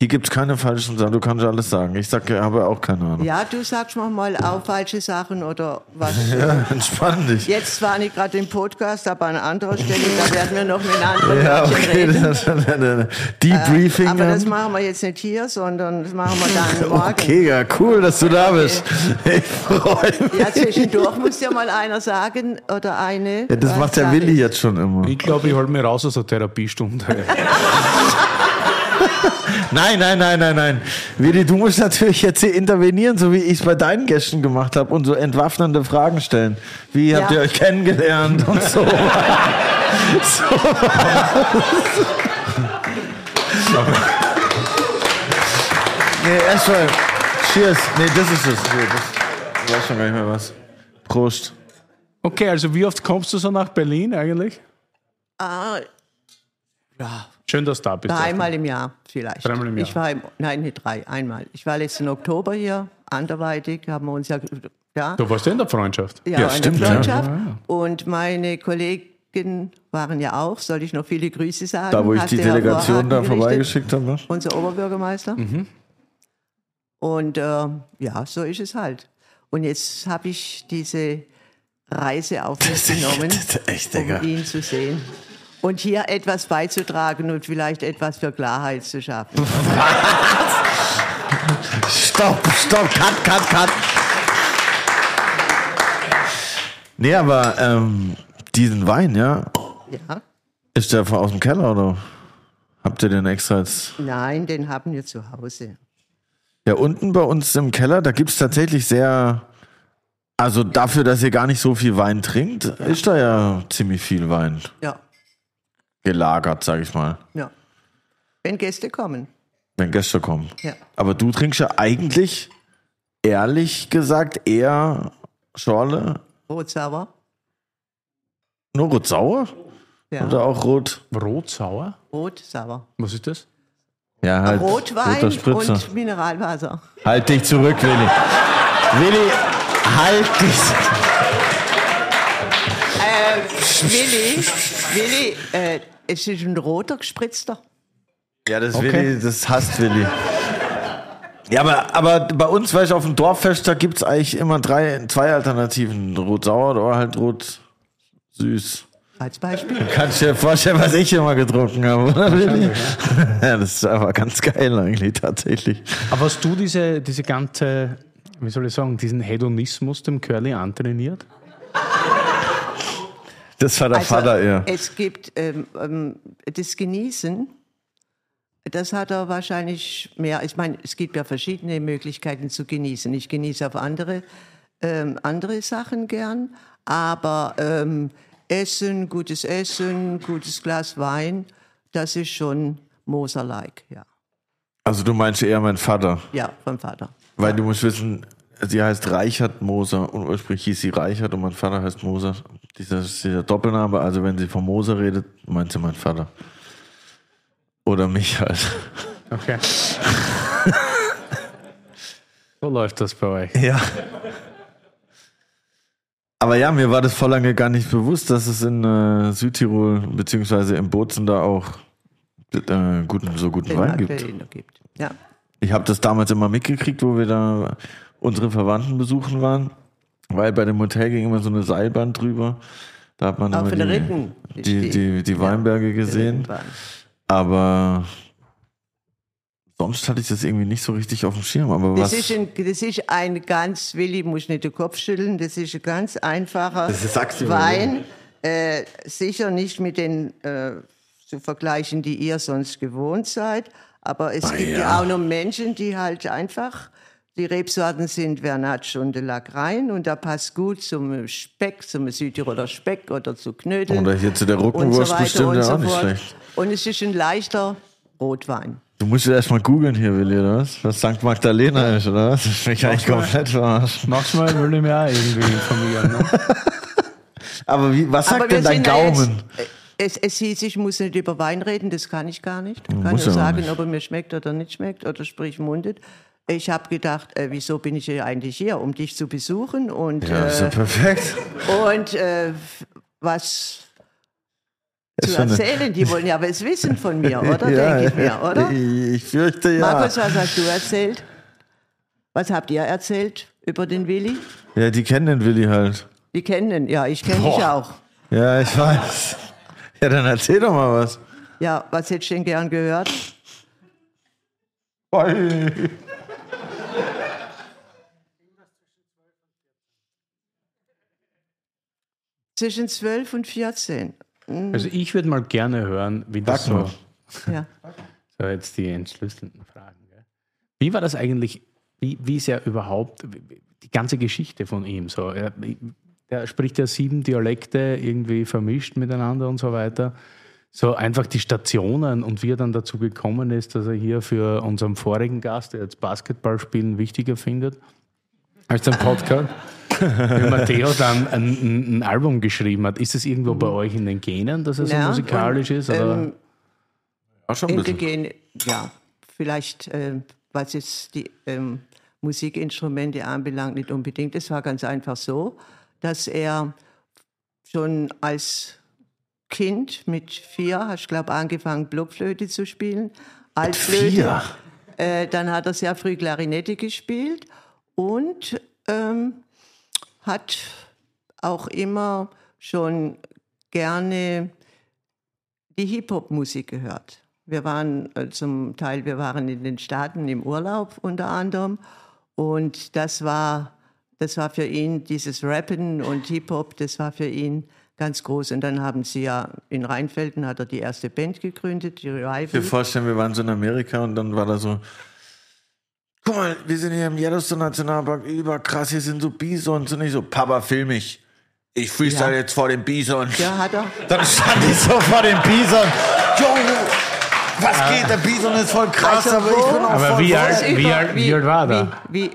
Hier gibt es keine falschen Sachen, du kannst alles sagen. Ich sag, habe auch keine Ahnung. ja, du sagst manchmal auch falsche Sachen oder was. Ja, entspann dich. Jetzt war nicht gerade im Podcast, aber an anderer Stelle, da werden wir noch mit anderen Ja, Leuten okay, reden. das ist ein Debriefing. Aber das machen wir jetzt nicht hier, sondern das machen wir dann morgen. Okay, ja, cool, dass du da bist. Ich freue mich. Ja, zwischendurch muss ja mal einer sagen oder eine. Ja, das macht der Willi jetzt schon immer. Ich glaube, ich hole mir raus aus der Therapiestunde. Nein, nein, nein, nein, nein. Willi, du musst natürlich jetzt hier intervenieren, so wie ich es bei deinen Gästen gemacht habe und so entwaffnende Fragen stellen. Wie habt Ja. ihr euch kennengelernt und so. so. nee, erstmal. Cheers. Nee, das ist es. Nee, das ich weiß schon gar nicht mehr was. Prost. Okay, also wie oft kommst du so nach Berlin eigentlich? Ah, ja, Schön, dass du da bist. dreimal im Jahr vielleicht. Dreimal im Jahr. Ich war im, nein, nicht drei, einmal. Ich war letzten Oktober hier, anderweitig, haben wir uns ja, ja, Du warst ja in der Freundschaft. ja, Ja, in stimmt, der ja. Freundschaft. Und meine Kollegen waren ja auch, soll ich noch viele Grüße sagen? Da, wo ich die Delegation da vorbeigeschickt habe. unser Oberbürgermeister. Mhm. Und äh, ja, so ist es halt. Und jetzt habe ich diese Reise auf mich genommen, das ist echt, Digga. um ihn zu sehen. Und hier etwas beizutragen und vielleicht etwas für Klarheit zu schaffen. Stopp, stopp, cut, cut, cut. Nee, aber ähm, diesen Wein, ja, Ja? ist der von aus dem Keller oder habt ihr den extra jetzt? Nein, den haben wir zu Hause. Ja, unten bei uns im Keller, da gibt's tatsächlich sehr, also dafür, dass ihr gar nicht so viel Wein trinkt, ist da ja ziemlich viel Wein Ja, gelagert, sag ich mal, ja. Wenn Gäste kommen. wenn Gäste kommen. Ja. Aber du trinkst ja eigentlich, ehrlich gesagt, eher Schorle, Rotsauer. nur rot-sauer Ja. oder auch rot? Rot-sauer? Rotsauer. Was ist das? Ja, halt Rotwein und Mineralwasser. Halt dich zurück, Willi. Willi, halt dich. Willi, Willi, äh, es ist ein roter gespritzter. Ja, das Okay. Willi, das hasst Willi. Ja, aber, aber bei uns, weißt du, auf dem Dorffest, da gibt's eigentlich immer drei, zwei Alternativen. Rot-sauer oder halt rot-süß. Als Beispiel. Kannst du dir vorstellen, was ich immer getrunken habe, oder Willi? Ja, das ist aber ganz geil eigentlich, tatsächlich. Aber hast du diese, diese ganze, wie soll ich sagen, diesen Hedonismus dem Curly antrainiert? Das war der Vater eher. Also, Es gibt ähm, ähm, das Genießen, das hat er wahrscheinlich mehr. Ich meine, es gibt ja verschiedene Möglichkeiten zu genießen. Ich genieße auf andere, ähm, andere Sachen gern, aber ähm, Essen, gutes Essen, gutes Glas Wein, das ist schon Moser-like, ja. Also du meinst eher mein Vater. Ja, vom Vater. Weil du musst wissen, sie heißt Reichert Moser und ursprünglich hieß sie Reichert und mein Vater heißt Moser. Dieser, dieser Doppelname, also wenn sie von Moser redet, meint sie mein Vater. Oder mich halt. Okay. so läuft das bei euch. Ja. Aber ja, mir war das vor lange gar nicht bewusst, dass es in äh, Südtirol beziehungsweise im Bozen da auch äh, guten, so guten Den Wein gibt. Gibt. Ja. Ich habe das damals immer mitgekriegt, wo wir da unsere Verwandten besuchen waren, weil bei dem Hotel ging immer so eine Seilbahn drüber. Da hat man Auf immer die, Ritten. die, die, die Weinberge Die gesehen. Aber sonst hatte ich das irgendwie nicht so richtig auf dem Schirm. Aber Das was? ist, ein, das ist ein ganz, Willi, muss nicht den Kopf schütteln, das ist ein ganz einfacher Wein. Äh, sicher nicht mit den äh, zu vergleichen, die ihr sonst gewohnt seid, aber es gibt ja. auch noch Menschen, die halt einfach, die Rebsorten sind Vernatsch und Lagrein und da passt gut zum Speck, zum Südtiroler Speck oder zu Knödeln. Oder hier zu der und so Ruckenwurst weiter bestimmt und ja so auch nicht schlecht. Und es ist ein leichter Rotwein. Du musst jetzt erstmal googeln hier, Willi, oder was? Was St. Magdalena ist, oder was? Das ist mich eigentlich komplett verarscht. Mach's mal, will ich mir auch irgendwie informieren. Ne? Aber wie, was sagt Aber denn dein ja jetzt- Gaumen? Es, es hieß, ich muss nicht über Wein reden, das kann ich gar nicht. Ich kann nur sagen, nicht. ob er mir schmeckt oder nicht schmeckt oder sprich mundet. Ich habe gedacht, äh, wieso bin ich hier eigentlich hier, um dich zu besuchen und, Ja, äh, perfekt. und äh, was zu erzählen. Die wollen ja was wissen von mir, oder? Ja, Denke ich mir, oder? Ich, ich fürchte ja. Markus, was hast du erzählt? Was habt ihr erzählt über den Willi? Ja, die kennen den Willi halt. Die kennen ihn, ja, ich kenne dich auch. Ja, ich weiß. Ja, dann erzähl doch mal was. Ja, was hättest du denn gern gehört? Zwischen 12 und 14. Also ich würde mal gerne hören, wie das Sag so, Ja. so jetzt die entschlüsselnden Fragen. Gell? Wie war das eigentlich, wie, wie ist er überhaupt, die ganze Geschichte von ihm so? Er, er spricht ja sieben Dialekte irgendwie vermischt miteinander und so weiter. So einfach die Stationen und wie er dann dazu gekommen ist, dass er hier für unseren vorigen Gast, der jetzt Basketballspielen wichtiger findet, als den Podcast. Wie Matteo dann ein, ein, ein Album geschrieben hat. Ist es irgendwo bei euch in den Genen, dass er so Ja, musikalisch und, ist? Oder? Ähm, Auch schon ein bisschen. Indigene, ja, vielleicht, äh, was jetzt die ähm, Musikinstrumente anbelangt, nicht unbedingt. Es war ganz einfach so, dass er schon als Kind mit vier, hast glaube angefangen, Blockflöte zu spielen. Altflöte. vier? Äh, dann hat er sehr früh Klarinette gespielt und ähm, hat auch immer schon gerne die Hip-Hop-Musik gehört. Wir waren äh, zum Teil, wir waren in den Staaten im Urlaub unter anderem und das war, das war für ihn dieses Rappen und Hip-Hop, das war für ihn ganz groß. Und dann haben sie ja in Rheinfelden hat er die erste Band gegründet, die Ich Revival. mir vorstellen, wir waren so in Amerika und dann war da so, guck mal, wir sind hier im Yellowstone Nationalpark, überkrass, hier sind so Bisons und ich so, Papa, film mich. Ich freestyle Ja. jetzt vor dem Bison. Ja, hat er. Dann stand ich so vor dem Bison. Jo, was geht? Der Bison ist voll krass, Also aber ich bin auch Aber voll wie alt- wie alt- wie alt war er? Wie, wie,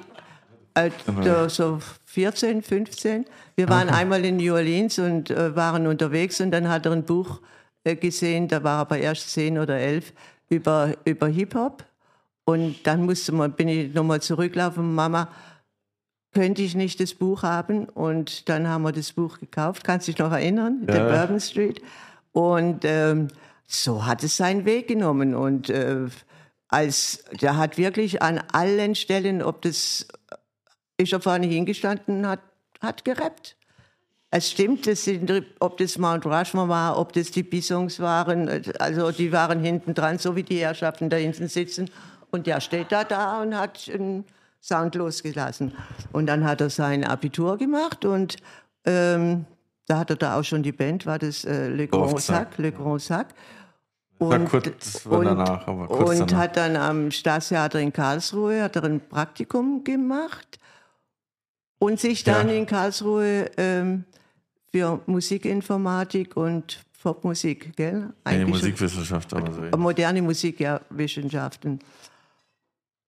äh, da, so 14, 15. Wir waren einmal in New Orleans und äh, waren unterwegs und dann hat er ein Buch äh, gesehen, da war er aber erst 10 oder 11, über, über Hip-Hop. Und dann musste man, bin ich nochmal zurücklaufen, Mama, könnte ich nicht das Buch haben. Und dann haben wir das Buch gekauft. Kannst du dich noch erinnern? Der Bourbon Street. Und ähm, so hat es seinen Weg genommen. Und äh, als der hat wirklich an allen Stellen, ob das ist er vorne hingestanden hat, hat gerappt. Es stimmt, das sind, ob das Mount Rushmore war, ob das die Bisons waren, also die waren hinten dran, so wie die Herrschaften da hinten sitzen. Und der steht da da und hat einen Sound losgelassen. Und dann hat er sein Abitur gemacht und ähm, da hat er da auch schon die Band, war das äh, Le Grand Sac, Le Grand Sac. war kurz- war danach, kurz und hat dann am Staatstheater in Karlsruhe hat er ein Praktikum gemacht und sich dann Ja. in Karlsruhe ähm, für Musikinformatik und Popmusik, gell? Nee, Eigentlich Musikwissenschaft, aber so. moderne Musik, ja, Wissenschaften.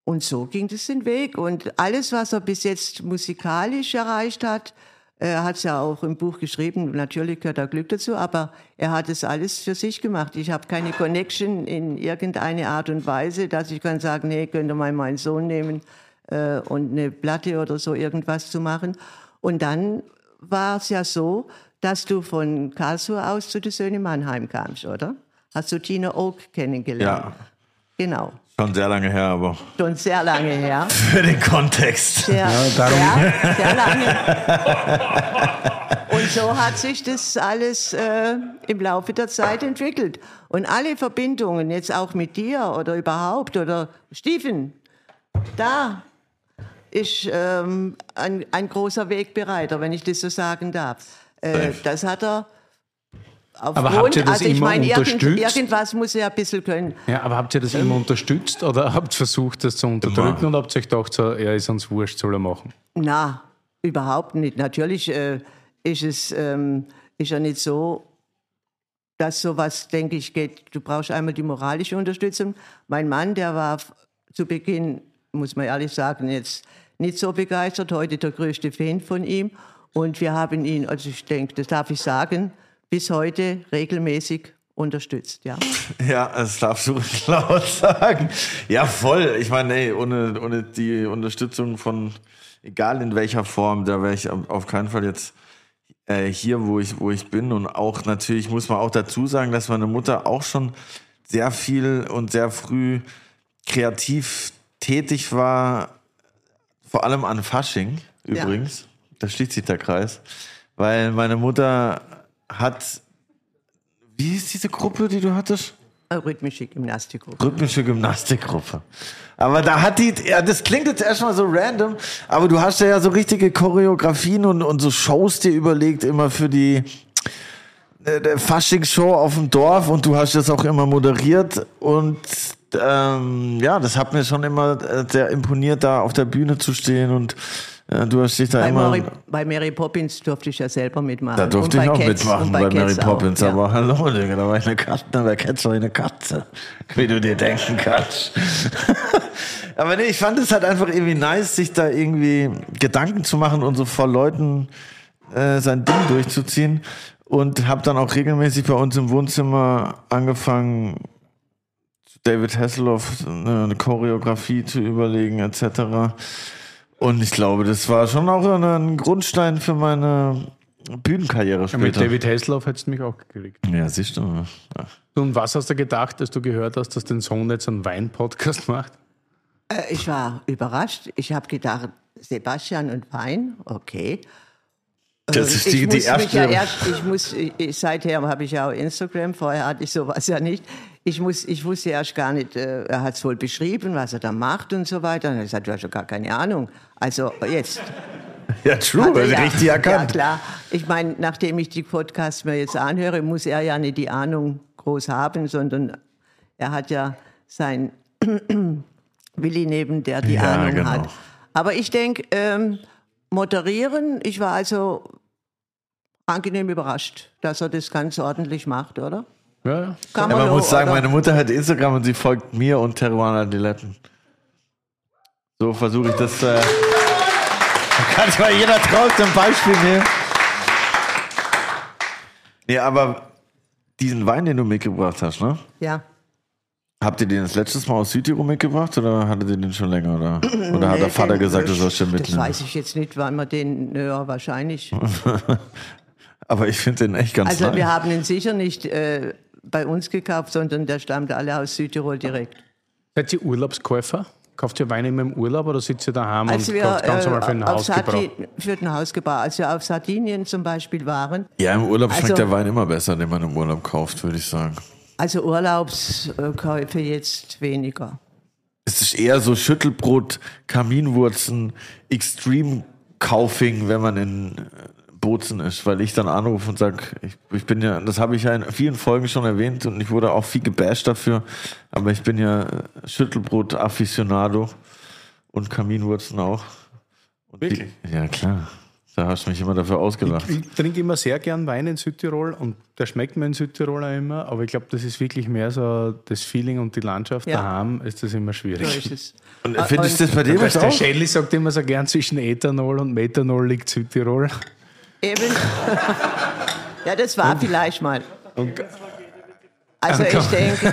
Und so ging das den Weg. Und alles, was er bis jetzt musikalisch erreicht hat, er hat es ja auch im Buch geschrieben, natürlich gehört da Glück dazu, aber er hat es alles für sich gemacht. Ich habe keine Connection in irgendeine Art und Weise, dass ich kann sagen, nee, könnt ihr mal meinen Sohn nehmen äh, und eine Platte oder so irgendwas zu machen. Und dann war es ja so, dass du von Karlsruhe aus zu den Söhne Mannheim kamst, oder? Hast du Tina Oak kennengelernt? Ja, Genau. schon sehr lange her, aber Schon sehr lange her. für den Kontext. Sehr, darum- sehr, sehr lange. Und so hat sich das alles äh, im Laufe der Zeit entwickelt. Und alle Verbindungen, jetzt auch mit dir oder überhaupt, oder Steven, da ist ähm, ein, ein großer Wegbereiter, wenn ich das so sagen darf. Äh, das hat er aufgrund, habt ihr das also ich immer meine, irgend, unterstützt? irgendwas muss er ein bisschen können. Ja, aber habt ihr das immer unterstützt oder habt versucht, das zu unterdrücken und habt euch gedacht, so, er ist uns wurscht, soll er machen? Na, überhaupt nicht. Natürlich äh, ist es ähm, ist ja nicht so, dass sowas, denke ich, geht. Du brauchst einmal die moralische Unterstützung. Mein Mann, der war zu Beginn, muss man ehrlich sagen, jetzt nicht so begeistert, heute der größte Fan von ihm. Und wir haben ihn, also ich denke, das darf ich sagen, bis heute regelmäßig unterstützt. Ja. Ja, das darfst du laut sagen. Ja, voll. Ich meine, ey, ohne, ohne die Unterstützung von, egal in welcher Form, da wäre ich auf auf keinen Fall jetzt äh, hier, wo ich, wo ich bin. Und auch natürlich muss man auch dazu sagen, dass meine Mutter auch schon sehr viel und sehr früh kreativ tätig war, vor allem an Fasching übrigens. Da schließt sich der Kreis. Weil meine Mutter hat, wie hieß diese Gruppe, die du hattest? Eine Rhythmische Gymnastikgruppe. Rhythmische Gymnastikgruppe. Aber da hat die, ja, das klingt jetzt erstmal so random, aber du hast ja so richtige Choreografien und, und so Shows dir überlegt, immer für die äh, der Faschingsshow auf dem Dorf und du hast das auch immer moderiert und ähm, ja, das hat mir schon immer äh, sehr imponiert, da auf der Bühne zu stehen und äh, du hast dich da Bei immer. Mary, bei Mary Poppins durfte ich ja selber mitmachen. Da durfte Und ich bei auch Cats- mitmachen und bei, Mary Cats auch, Poppins, ja. aber hallo, Digga, da war ich eine Katze, bei Cats war ich eine Katze, wie du dir denken kannst. aber nee, ich fand es halt einfach irgendwie nice, sich da irgendwie Gedanken zu machen und so vor Leuten äh, sein Ding durchzuziehen und habe dann auch regelmäßig bei uns im Wohnzimmer angefangen, David Hasselhoff eine, eine Choreografie zu überlegen etc. Und ich glaube, das war schon auch ein, ein Grundstein für meine Bühnenkarriere Ja, mit später. David Hasselhoff hättest du mich auch gekriegt. Ja, siehst du. Ja. Und was hast du gedacht, als du gehört hast, dass dein Sohn jetzt einen Wein-Podcast macht? Äh, Ich war überrascht. Ich habe gedacht, Sebastian und Wein, okay. Das ist ich die, die muss mich ja erste. erst, ich muss, ich, ich- seither habe ich ja auch Instagram, vorher hatte ich sowas ja nicht. Ich, muss, ich wusste erst gar nicht, äh, er hat es wohl beschrieben, was er da macht und so weiter. Und er hast ja gar keine Ahnung. Also jetzt. Ja, true, Hat er ja. richtig erkannt. Ja, klar. Ich meine, nachdem ich die Podcasts mir jetzt anhöre, muss er ja nicht die Ahnung groß haben, sondern er hat ja sein Willi neben, der die Ja, Ahnung genau. hat. Aber ich denke, ähm, moderieren, ich war also angenehm überrascht, dass er das ganz ordentlich macht, oder? Ja, ja. Man auch, muss sagen, oder? meine Mutter hat Instagram und sie folgt mir und Teruana Diletten. So versuche ich das. Äh, da kann sich mal jeder draus zum Beispiel nehmen. Nee, aber diesen Wein, den du mitgebracht hast, ne? Ja. Habt ihr den das letztes Mal aus Südtirol mitgebracht oder hattet ihr den schon länger? Oder, oder hat Nee, der Vater gesagt, du sollst den Das mitnehmen? weiß ich jetzt nicht, weil man den, ja, wahrscheinlich. Aber ich finde den echt ganz Also nice. wir haben ihn sicher nicht äh, bei uns gekauft, sondern der stammt alle aus Südtirol direkt. Seid ihr Urlaubskäufer? Kauft ihr Wein immer im Urlaub oder sitzt ihr daheim Als und wir kauft ganz äh, normal für den Hausgebrauch? Für den Hausgebrauch, als wir auf Sardinien zum Beispiel waren, ja, im Urlaub schmeckt Also- der Wein immer besser, den man im Urlaub kauft, würde ich sagen. also Urlaubskäufe jetzt weniger. Es ist eher so Schüttelbrot, Kaminwurzen, Extreme Kaufing, wenn man in Bozen ist, weil ich dann anrufe und sage, ich, ich bin ja, das habe ich ja in vielen Folgen schon erwähnt und ich wurde auch viel gebasht dafür, aber ich bin ja Schüttelbrot-Afficionado und Kaminwurzen auch. Und Wirklich? Die, ja, klar. Da hast du mich immer dafür ausgelacht. Ich trinke immer sehr gern Wein in Südtirol und der schmeckt mir in Südtirol auch immer, aber ich glaube, das ist wirklich mehr so das Feeling und die Landschaft. Ja. Daheim ist das immer So schwierig. ist es. Und findest du das bei dir was der? Shelley sagt immer so gern, zwischen Ethanol und Methanol liegt Südtirol. Eben. ja, das war vielleicht mal. Und Also ich denke,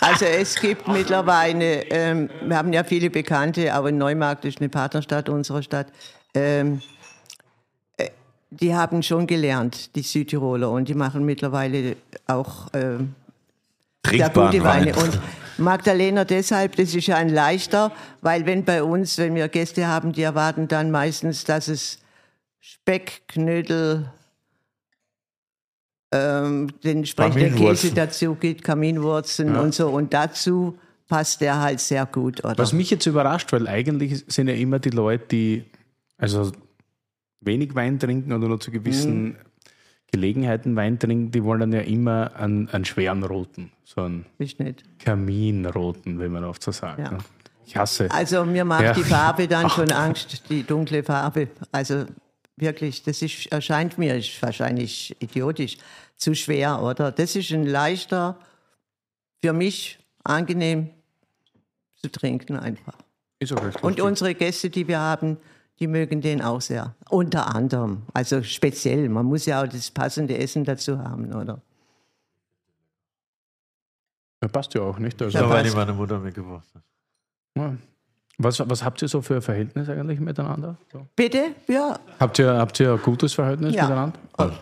also es gibt mittlerweile, ähm, wir haben ja viele Bekannte, aber Neumarkt ist eine Partnerstadt unserer Stadt. Ähm, äh, die haben schon gelernt, die Südtiroler, und die machen mittlerweile auch ähm, sehr gute Weine. Wein. Und Magdalena deshalb, das ist ja ein leichter, weil wenn bei uns, wenn wir Gäste haben, die erwarten dann meistens, dass es Speck, Knödel, ähm, den entsprechenden Kaminwurzen. Käse dazu gibt, Kaminwurzen und so. Und dazu passt der halt sehr gut, oder? Was mich jetzt überrascht, weil eigentlich sind ja immer die Leute, die also wenig Wein trinken oder nur zu gewissen Mhm. Gelegenheiten Wein trinken, die wollen dann ja immer einen, einen schweren roten, so einen. Kaminroten, wie man oft so sagt. Ja. Ne? Ich hasse. Also mir macht Ja. die Farbe dann schon Angst, die dunkle Farbe. Also wirklich, das ist, erscheint mir, ist wahrscheinlich idiotisch, zu schwer, oder? Das ist ein leichter, für mich angenehm zu trinken einfach. Ist auch Und unsere Gäste, die wir haben, die mögen den auch sehr. Unter anderem. Also speziell. Man muss ja auch das passende Essen dazu haben, oder? Ja, passt ja auch nicht. Also, Ja, passt. den meine Mutter mitgebracht hat. ja. Was, was habt ihr so für ein Verhältnis eigentlich miteinander? So. Bitte? Ja. Habt, ihr, habt ihr ein gutes Verhältnis Ja. miteinander? Schon,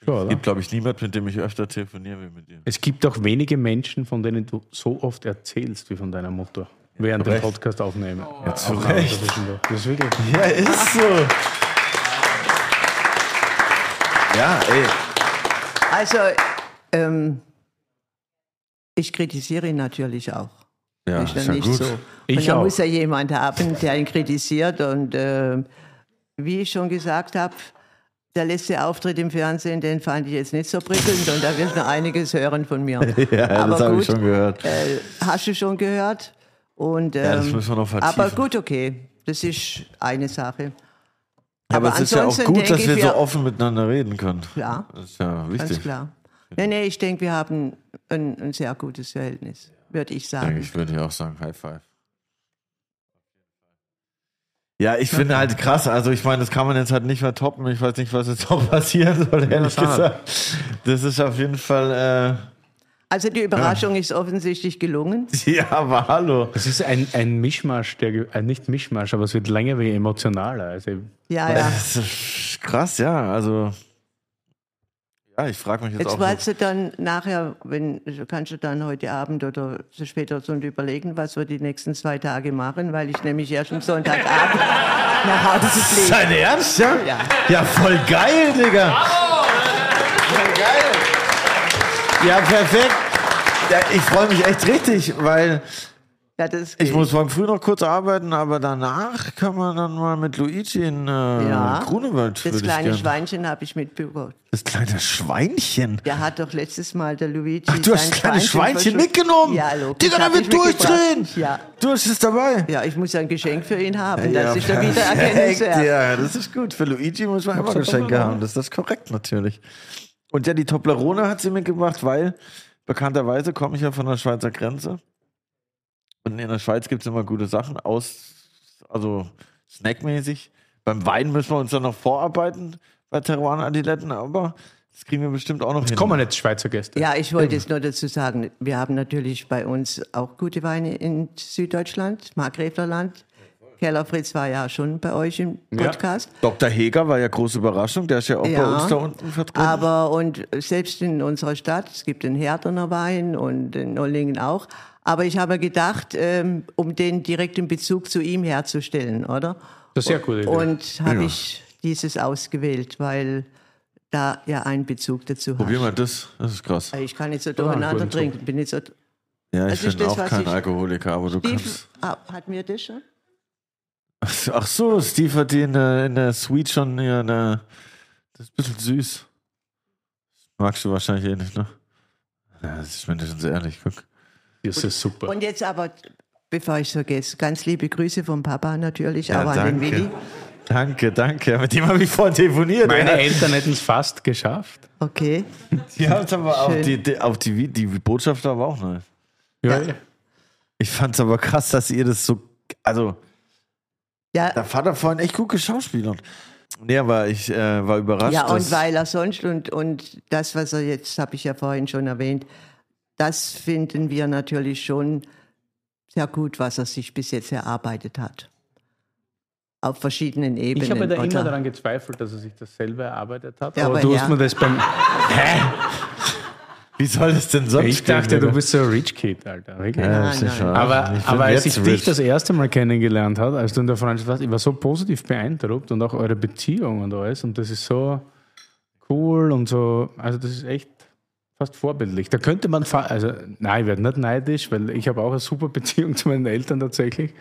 Es oder? gibt, glaube ich, niemand, mit dem ich öfter telefoniere wie mit dir. Es gibt auch wenige Menschen, von denen du so oft erzählst wie von deiner Mutter. Während dem. Podcast aufnehmen. Ja, zu Recht. Das ist wirklich. Ja, ist so. Ja, ey. Also, ähm, ich kritisiere ihn natürlich auch. Ja, ist ja ist ja nicht gut. so. Ich und da auch. muss ja jemand haben, der ihn kritisiert. Und äh, wie ich schon gesagt habe, der letzte Auftritt im Fernsehen, den fand ich jetzt nicht so prickelnd und da wirst du noch einiges hören von mir. Ja, das habe ich schon gehört. Äh, hast du schon gehört? Und, ähm, Ja, das müssen wir noch vertiefen. Aber gut, okay. Das ist eine Sache. Aber, aber es ist ja auch gut, dass wir ich, so offen miteinander reden können. Ja, Das ist ja ganz wichtig. klar. Nee, nee, ich denke, wir haben ein, ein sehr gutes Verhältnis, würde ich sagen. Ich, würde ich auch sagen. High five. Ja, ich finde halt krass. Also ich meine, das kann man jetzt halt nicht mehr toppen. Ich weiß nicht, was jetzt noch passieren soll, ehrlich schade. gesagt. Das ist auf jeden Fall, Also die Überraschung ist offensichtlich gelungen. äh, ja, aber hallo. Es ist ein, ein Mischmasch, der, äh, nicht Mischmasch, aber es wird länger wie emotionaler. Also, Ja, ja. Das ist krass, ja. Also, ja, ich frage mich jetzt, Jetzt auch. weißt du dann nachher, wenn, kannst du dann heute Abend oder so später so überlegen, was wir die nächsten zwei Tage machen, weil ich nämlich erst am Sonntagabend nach Hause fliege. Dein Ernst, ja? Ja. Ja, voll geil, Digga. Voll geil. Ja, perfekt. Ja, ich freue mich echt richtig, weil Ja, das ich geht. muss morgen früh noch kurz arbeiten, aber danach kann man dann mal mit Luigi in äh, Ja. Grunewald. das ich kleine. Schweinchen habe ich mitbekommen. Das kleine Schweinchen. Der hat doch letztes Mal der Luigi. Ach, du hast das kleine Schweinchen verschluckt. mitgenommen. Ja, logisch. Digga, da wird ich durchdrehen. Ja. Du hast es dabei. ja, ich muss ein Geschenk für ihn haben. Ja, das ist der perfekt. Wiedererkennungswert. Ja, das ist gut. Für Luigi muss man immer Geschenke haben. Das ist korrekt natürlich. Und ja, die Toblerone hat sie mitgebracht, weil bekannterweise komme ich ja von der Schweizer Grenze. Und in der Schweiz gibt es immer gute Sachen aus, also snackmäßig. Beim Wein müssen wir uns dann noch vorarbeiten bei Teruan Adiletten, aber Das kriegen wir bestimmt auch noch hin. Kommen jetzt Schweizer Gäste. Ja, ich wollte jetzt nur dazu sagen, wir haben natürlich bei uns auch gute Weine in Süddeutschland, Markgräflerland. Keller Fritz war ja schon bei euch im Podcast. Dr. Heger war ja große Überraschung, der ist ja auch bei uns da unten vertreten. Aber und selbst in unserer Stadt, es gibt den Herterner Wein und in Ollingen auch. Aber ich habe gedacht, ähm, um den direkten Bezug zu ihm herzustellen, oder? Das ist gute Idee. Und habe ich dieses ausgewählt, weil da ja ein Bezug dazu Probier hat. mal das, das ist krass. Ich kann nicht so durcheinander guten trinken. Bin nicht so, Ja, ich ist bin auch kein Alkoholiker, aber du Steve, kannst. ah, hat mir das schon? Ach so, Steve hat die in der, in der Suite schon hier eine. Das ist ein bisschen süß. Magst du wahrscheinlich eh nicht, ne? Ja, das ist mir nicht ganz ehrlich, guck. Das ist super. Und jetzt aber, bevor ich vergesse, ganz liebe Grüße vom Papa natürlich, Ja, auch an den danke. Willi. Danke, danke. Mit dem habe ich vorhin telefoniert. Meine Ja. Eltern hätten es fast geschafft. Okay. Die haben es aber auch, die, die, auch die, die Botschaft aber auch nicht. Ja, Ja. Ich fand es aber krass, dass ihr das so. Also, Ja, der Vater vorhin echt gut geschauspielert. Nee, aber ich äh, war überrascht. ja und dass- weil er sonst und, und das, was er jetzt, habe ich ja vorhin schon erwähnt, das finden wir natürlich schon sehr gut, was er sich bis jetzt erarbeitet hat. Auf verschiedenen Ebenen. Ich habe da oder? immer daran gezweifelt, dass er sich das selber erarbeitet hat. Ja, aber, aber du ja. hast mir das beim. Wie soll das denn sonst Ich dachte, du bist so ein Rich Kid, Alter. Wirklich. Ja, Nein, das ist nein. schon- Aber, aber als ich jetzt dich rich. das erste Mal kennengelernt habe, als du in der Freundschaft warst, ich war so positiv beeindruckt und auch eure Beziehung und alles. Und das ist so cool und so, also das ist echt fast vorbildlich. Da könnte man, also nein, ich werde nicht neidisch, weil ich habe auch eine super Beziehung zu meinen Eltern tatsächlich.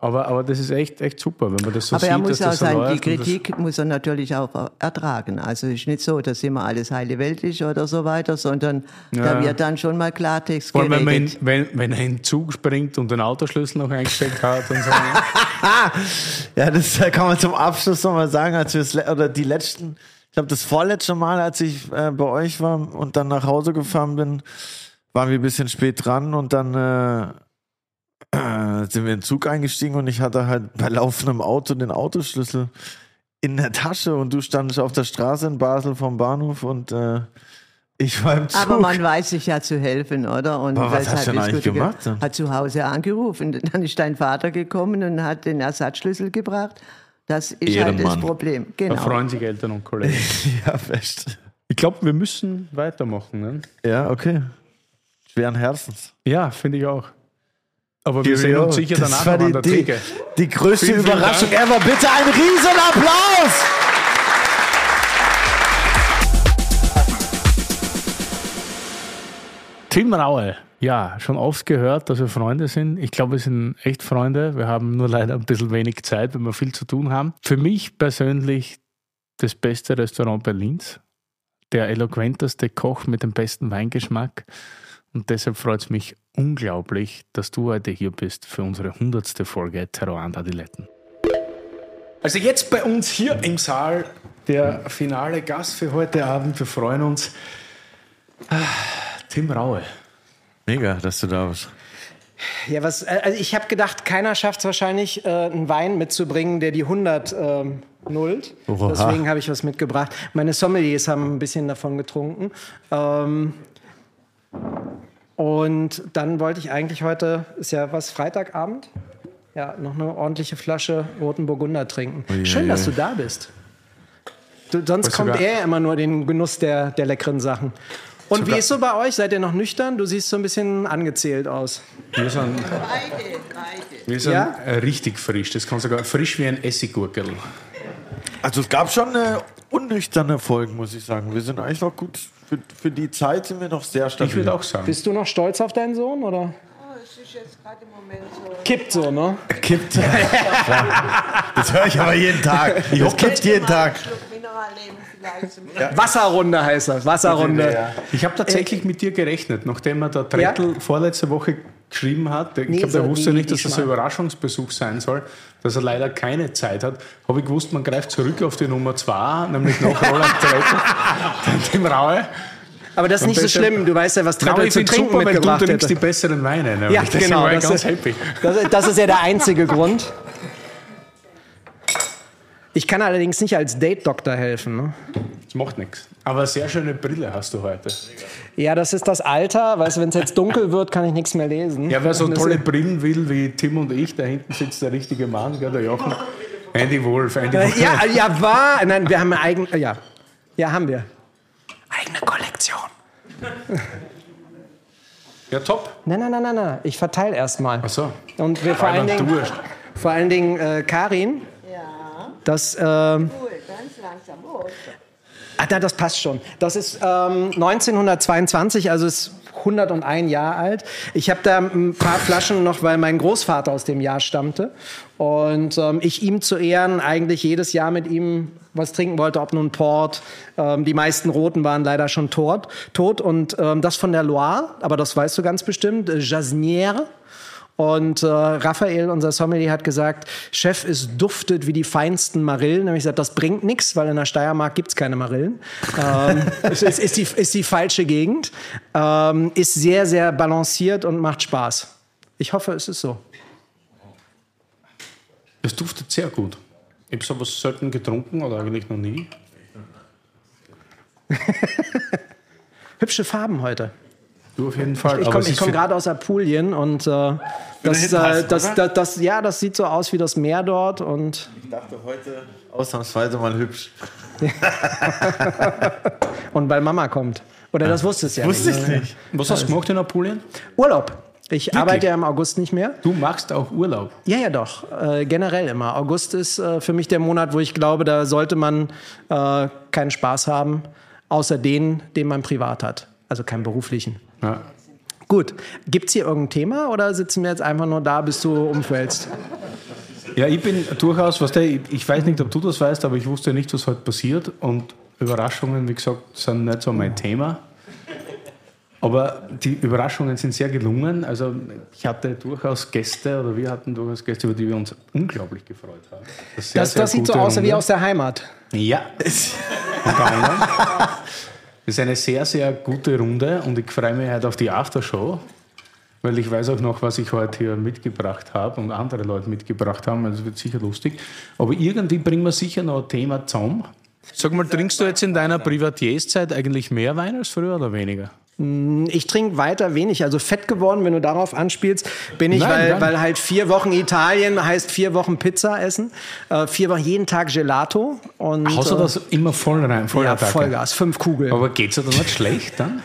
Aber, aber das ist echt, echt super, wenn man das so Aber sieht, er muss dass auch sagen, die Kritik muss er natürlich auch ertragen. Also es ist nicht so, dass immer alles heile Welt ist oder so weiter, sondern da Ja. wird dann schon mal Klartext Vor allem, wenn, man in, geredet. wenn, wenn er in den Zug springt und den Autoschlüssel noch eingesteckt hat und so. Ja, das kann man zum Abschluss nochmal sagen, als wir oder die letzten, ich glaube das vorletzte Mal, als ich äh, bei euch war und dann nach Hause gefahren bin, waren wir ein bisschen spät dran und dann äh, äh, sind wir in den Zug eingestiegen und ich hatte halt bei laufendem Auto den Autoschlüssel in der Tasche und du standest auf der Straße in Basel vom Bahnhof und äh, ich war im Zug. Aber man weiß sich ja zu helfen, oder? Und Aber was hast du denn eigentlich gemacht dann? Hat zu Hause angerufen. Dann ist dein Vater gekommen und hat den Ersatzschlüssel gebracht. Das ist halt das Ehrenmann. Problem. Da Genau. freuen sich Eltern und Kollegen. ja, fest. Ich glaube, wir müssen weitermachen. Ne? Ja, okay. Schweren Herzens. Ja, finde ich auch. Aber wir sehen uns sicher Das danach an die, der die, Theke. die größte Vielen, vielen Überraschung ever. Bitte einen riesen Applaus! Tim Raue. Ja, schon oft gehört, dass wir Freunde sind. Ich glaube, wir sind echt Freunde. Wir haben nur leider ein bisschen wenig Zeit, weil wir viel zu tun haben. Für mich persönlich das beste Restaurant Berlins. Der eloquenteste Koch mit dem besten Weingeschmack. Und deshalb freut es mich unglaublich, dass du heute hier bist für unsere hundertste Folge Terroir und Adiletten. Also jetzt bei uns hier im Saal der finale Gast für heute Abend. Wir freuen uns. Ah, Tim Raue. Mega, dass du da bist. Ja, was, äh, also ich habe gedacht, keiner schafft es wahrscheinlich, äh, einen Wein mitzubringen, der die 100 ähm, nullt. Oha. Deswegen habe ich was mitgebracht. Meine Sommeliers haben ein bisschen davon getrunken. Ähm, und dann wollte ich eigentlich heute, ist ja was, Freitagabend, ja, noch eine ordentliche Flasche roten Burgunder trinken. Ui, Schön, ui, dass du da bist. Du, sonst Was kommt er immer nur den Genuss der, der leckeren Sachen. Und Sogar- wie ist so bei euch? Seid ihr noch nüchtern? Du siehst so ein bisschen angezählt aus. Wir sind, Beide, beide. wir sind Ja? äh, richtig frisch. Das kann sogar frisch wie ein Essiggurkel. Also es gab schon äh, unnüchterne Folgen, muss ich sagen. Wir sind eigentlich noch gut. Für, für die Zeit sind wir noch sehr stabil. Ich würde auch sagen. Bist du noch stolz auf deinen Sohn oder? Kippt so, ne? Kippt. das höre ich aber jeden Tag. Ich kippt jeden Tag. Wasserrunde heißt das. Wasserrunde. Ich habe tatsächlich mit dir gerechnet, nachdem er der Trettel vorletzte Woche geschrieben hat. Ich Nee, glaube, der so wusste die- nicht, dass das ein. Überraschungsbesuch sein soll, dass er leider keine Zeit hat. Habe ich gewusst, man greift zurück auf die Nummer 2, nämlich nach Roland Trettel, dann dem Raue. Aber das ist nicht so schlimm. Du weißt ja, was Raue, Treppel zu trinken super, weil du mitgebracht trinkst die besseren Weine. Nämlich. Ja, genau. Das ganz ist, happy. das, das ist ja der einzige Grund. Ich kann allerdings nicht als Date-Doktor helfen. Ne? Das macht nichts. Aber sehr schöne Brille hast du heute. Ja, das ist das Alter. Weißt du, wenn es jetzt dunkel wird, kann ich nichts mehr lesen. Ja, wer so tolle Brillen will wie Tim und ich, da hinten sitzt der richtige Mann, gell, der Jochen. Andy Wolf, Andy Äh, Wolf. Ja, ja, war. Nein, wir haben eine eigene. Ja. ja, haben wir. Eigene Kollektion. Ja, top. Nein, nein, nein, nein, nein. Ich verteile erstmal. Ach so. Und wir vor allen Dingen, vor allen Dingen äh, Karin. Das, ähm, Ach, na, das passt schon. Das ist ähm, 1922, also ist 101 Jahre alt. Ich habe da ein paar Flaschen noch, weil mein Großvater aus dem Jahr stammte. Und ähm, ich ihm zu Ehren eigentlich jedes Jahr mit ihm was trinken wollte, ob nun Port. Ähm, die meisten Roten waren leider schon tot. tot. Und ähm, das von der Loire, aber das weißt du ganz bestimmt, äh, Jasnière. Und äh, Raphael, unser Sommelier, hat gesagt, Chef, es duftet wie die feinsten Marillen. Da habe ich gesagt, das bringt nichts, weil in der Steiermark gibt's keine Marillen. ähm, es ist, ist, die, ist die falsche Gegend. Ähm, ist sehr, sehr balanciert und macht Spaß. Ich hoffe, es ist so. Es duftet sehr gut. Ich habe sowas selten getrunken oder eigentlich noch nie. Hübsche Farben heute. Du auf jeden Fall. Ich aber komme komm gerade aus Apulien und äh, das, äh, das, das, das, ja, das sieht so aus wie das Meer dort und Ich dachte heute ausnahmsweise mal hübsch. Und weil Mama kommt. Oder das wusstest du ja Wusste nicht. ich nicht. Was hast du gemacht in Apulien? Urlaub. Ich arbeite ja im August nicht mehr. Du machst auch Urlaub. Ja, ja, doch. Äh, generell immer. August ist äh, für mich der Monat, wo ich glaube, da sollte man äh, keinen Spaß haben, außer den, den man privat hat. Also keinen beruflichen. Ja. Gut. Gibt es hier irgendein Thema oder sitzen wir jetzt einfach nur da, bis du umfällst? Ja, ich bin durchaus, was der, ich, weiß nicht, ob du das weißt, aber ich wusste nicht, was heute passiert. Und Überraschungen, wie gesagt, sind nicht so mein Thema. Aber die Überraschungen sind sehr gelungen. Also ich hatte durchaus Gäste, oder wir hatten durchaus Gäste, über die wir uns unglaublich gefreut haben. sehr, Das, sehr das sieht so aus wie Runde. aus der Heimat. Ja. Unter anderem. Das ist eine sehr, sehr gute Runde und ich freue mich heute auf die Aftershow, weil ich weiß auch noch, was ich heute hier mitgebracht habe und andere Leute mitgebracht haben. Also es wird sicher lustig. Aber irgendwie bringen wir sicher noch ein Thema zusammen. Sag mal, trinkst du jetzt in deiner Privatierszeit eigentlich mehr Wein als früher oder weniger? Ich trinke weiter wenig, also fett geworden, wenn du darauf anspielst, bin ich, Nein, weil, nein. weil halt vier Wochen Italien heißt vier Wochen Pizza essen, äh, vier Wochen jeden Tag Gelato und Außer äh, das immer voll rein, voll ja, Attacke. Vollgas, fünf Kugeln. Aber geht's dir dann nicht schlecht dann?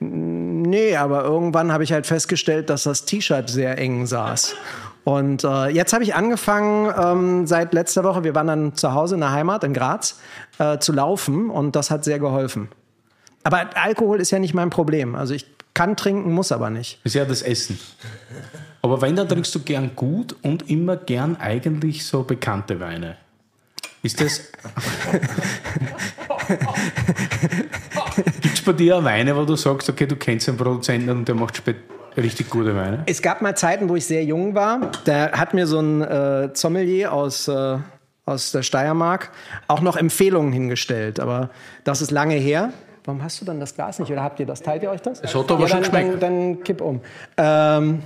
Nee, aber irgendwann habe ich halt festgestellt, dass das T-Shirt sehr eng saß. Und äh, jetzt habe ich angefangen, ähm, seit letzter Woche, wir waren dann zu Hause in der Heimat in Graz, äh, zu laufen und das hat sehr geholfen. Aber Alkohol ist ja nicht mein Problem. Also ich kann trinken, muss aber nicht. ist ja das Essen. Aber wenn, dann trinkst du gern gut und immer gern eigentlich so bekannte Weine. Ist das. Gibt es bei dir auch Weine, wo du sagst, okay, du kennst einen Produzenten und der macht spät richtig gute Weine? Es gab mal Zeiten, wo ich sehr jung war. Da hat mir so ein äh, Sommelier aus, äh, aus der Steiermark auch noch Empfehlungen hingestellt. Aber das ist lange her. Warum hast du dann das Glas nicht? Oder habt ihr das? Teilt ihr euch das? Es hat aber ja, schon dann, dann, geschmeckt. dann kipp um. Ähm,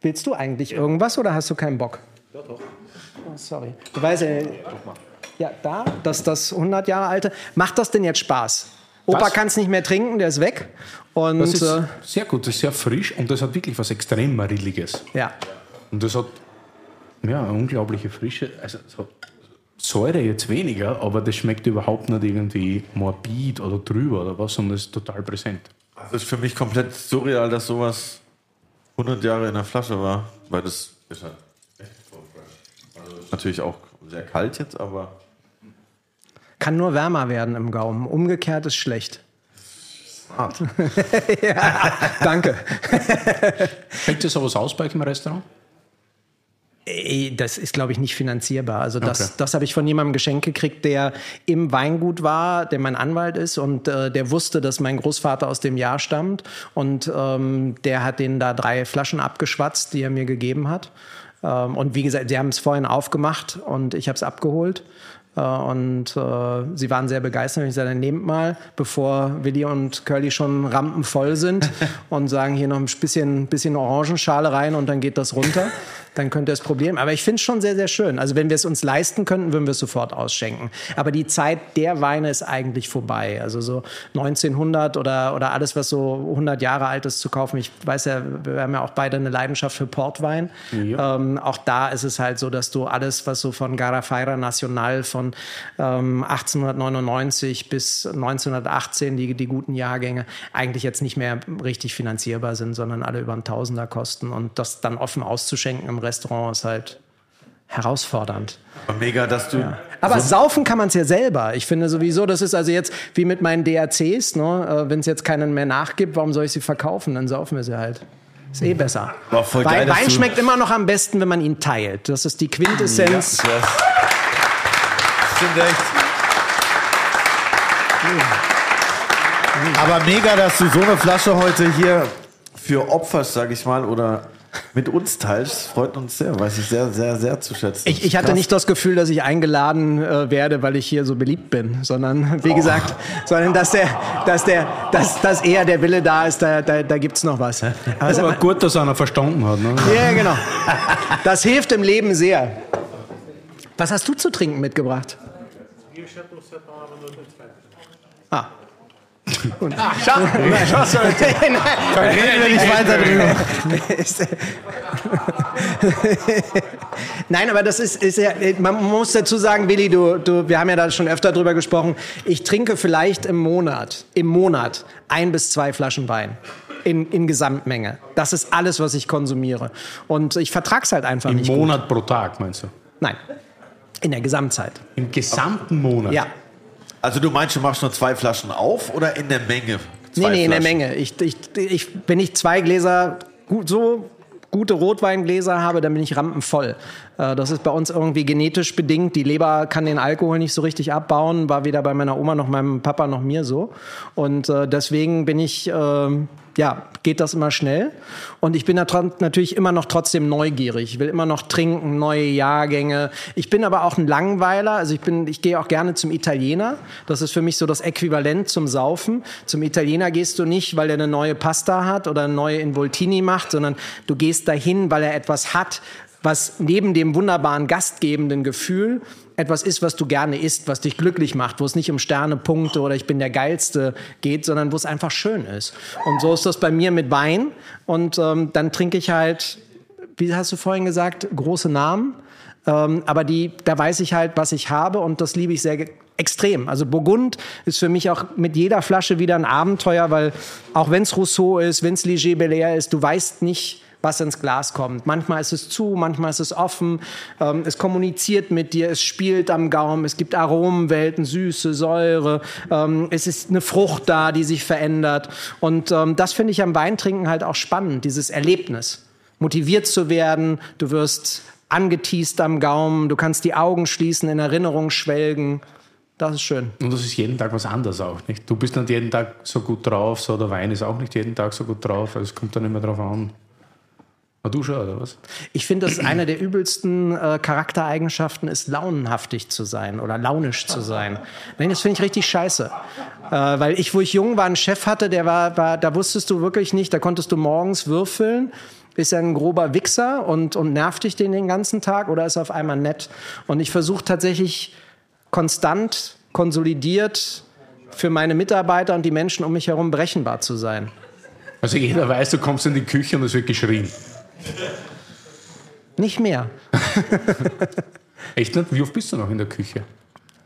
willst du eigentlich irgendwas oder hast du keinen Bock? Ja, doch. Oh, sorry. Du weißt ja, ja, da, das, das 100 Jahre alte. Macht das denn jetzt Spaß? Opa kann es nicht mehr trinken, der ist weg. Und Das ist äh, sehr gut, das ist sehr frisch und das hat wirklich was extrem Marilliges. ja. Und das hat ja, eine unglaubliche Frische. Also es hat Säure jetzt weniger, aber das schmeckt überhaupt nicht irgendwie morbid oder drüber oder was, sondern es ist total präsent. Das ist für mich komplett surreal, dass sowas 100 Jahre in der Flasche war, weil das ist halt echt. Also ist natürlich auch sehr kalt jetzt, aber Kann nur wärmer werden im Gaumen. Umgekehrt ist schlecht. hart. ja, danke. Schmeckt dir sowas aus bei euch im Restaurant? Ey, Das ist, glaube ich, nicht finanzierbar. Also das, Okay. das habe ich von jemandem geschenkt gekriegt, der im Weingut war, der mein Anwalt ist und äh, der wusste, dass mein Großvater aus dem Jahr stammt. Und ähm, der hat denen da drei Flaschen abgeschwatzt, die er mir gegeben hat. Ähm, und wie gesagt, sie haben es vorhin aufgemacht und ich habe es abgeholt. Äh, und äh, sie waren sehr begeistert. Ich sagte, nehmt mal, bevor Willi und Curly schon rampenvoll sind und sagen, hier noch ein bisschen, bisschen Orangenschale rein und dann geht das runter. Dann könnte es Problem. Aber ich finde es schon sehr, sehr schön. Also wenn wir es uns leisten könnten, würden wir es sofort ausschenken. Aber die Zeit der Weine ist eigentlich vorbei. Also so 1900 oder, oder alles, was so 100 Jahre alt ist, zu kaufen. Ich weiß ja, wir haben ja auch beide eine Leidenschaft für Portwein. Ähm, auch da ist es halt so, dass du alles, was so von Garafeira Nacional von ähm, 1899 bis 1918, die, die guten Jahrgänge, eigentlich jetzt nicht mehr richtig finanzierbar sind, sondern alle über einen Tausender kosten. Und das dann offen auszuschenken im Restaurant ist halt herausfordernd. Mega, dass du. Aber saufen kann man es ja selber. Ich finde sowieso, das ist also jetzt wie mit meinen DACs, ne? Wenn es jetzt keinen mehr nachgibt, warum soll ich sie verkaufen? Dann saufen wir sie halt. Ist eh besser. War voll geil, Wein, schmeckt immer noch am besten, wenn man ihn teilt. Das ist die Quintessenz. Ja, das stimmt echt. Aber mega, dass du so eine Flasche heute hier für opferst, sag ich mal, oder mit uns teilst. Freut uns sehr, weiß ich sehr, sehr, sehr zu schätzen. Ich, ich hatte Krass. nicht das Gefühl, dass ich eingeladen äh, werde, weil ich hier so beliebt bin, sondern wie gesagt, sondern dass der, dass der, dass, dass eher der Wille da ist, da, da, da gibt's noch was. Aber Aber gut, dass einer verstanden hat. Ne? ja, genau. Das hilft im Leben sehr. Was hast du zu trinken mitgebracht? Ah. Und, ah, schau, Reden wir nicht weiter drüber. Nein, aber das ist, ist ja, man muss dazu sagen, Willi, du, du, wir haben ja da schon öfter drüber gesprochen. Ich trinke vielleicht im Monat, im Monat ein bis zwei Flaschen Wein. In, in Gesamtmenge. Das ist alles, was ich konsumiere. Und ich vertrag's halt einfach Im nicht. Monat pro Tag, meinst du? Gut. Nein. In der Gesamtzeit. Im gesamten Monat? Ja. Also du meinst, du machst nur zwei Flaschen auf oder in der Menge? Nee, Zwei nee, in der Flaschen? Menge. Ich, ich, ich, wenn ich zwei Gläser, gut, so gute Rotweingläser habe, dann bin ich rampenvoll. Äh, Das ist bei uns irgendwie genetisch bedingt. Die Leber kann den Alkohol nicht so richtig abbauen. War weder bei meiner Oma noch meinem Papa noch mir so. Und äh, deswegen bin ich, ähm, ja, geht das immer schnell. Und ich bin natürlich immer noch trotzdem neugierig. Ich will immer noch trinken, neue Jahrgänge. Ich bin aber auch ein Langweiler. Also ich bin, ich gehe auch gerne zum Italiener. Das ist für mich so das Äquivalent zum Saufen. Zum Italiener gehst du nicht, weil er eine neue Pasta hat oder eine neue Involtini macht, sondern du gehst dahin, weil er etwas hat, was neben dem wunderbaren gastgebenden Gefühl etwas ist, was du gerne isst, was dich glücklich macht, wo es nicht um Sterne, Punkte oder ich bin der Geilste geht, sondern wo es einfach schön ist. Und so ist das bei mir mit Wein. Und ähm, dann trinke ich halt, wie hast du vorhin gesagt, große Namen. Ähm, aber die, da weiß ich halt, was ich habe und das liebe ich sehr extrem. Also Burgund ist für mich auch mit jeder Flasche wieder ein Abenteuer, weil auch wenn es Rousseau ist, wenn es Ligier Belair ist, du weißt nicht, was ins Glas kommt. Manchmal ist es zu, manchmal ist es offen. Ähm, es kommuniziert mit dir, es spielt am Gaumen, es gibt Aromenwelten, Süße, Säure. Ähm, es ist eine Frucht da, die sich verändert. Und ähm, das finde ich am Weintrinken halt auch spannend, dieses Erlebnis. Motiviert zu werden, du wirst angeteast am Gaumen, du kannst die Augen schließen, in Erinnerung schwelgen. Das ist schön. Und das ist jeden Tag was anderes auch, nicht? Du bist nicht jeden Tag so gut drauf, so der Wein ist auch nicht jeden Tag so gut drauf. Also es kommt dann immer drauf an. Du schon, oder was? Ich finde, dass eine der übelsten äh, Charaktereigenschaften ist, launenhaftig zu sein oder launisch zu sein. Nein, das finde ich richtig scheiße. Äh, weil ich, wo ich jung war, einen Chef hatte, der war, war, da wusstest du wirklich nicht, da konntest du morgens würfeln. Ist er ein grober Wichser und, und nervt dich den den ganzen Tag oder ist er auf einmal nett? Und ich versuche tatsächlich konstant, konsolidiert für meine Mitarbeiter und die Menschen um mich herum berechenbar zu sein. Also jeder weiß, du kommst in die Küche und es wird geschrien. Nicht mehr. Echt nicht? Wie oft bist du noch in der Küche?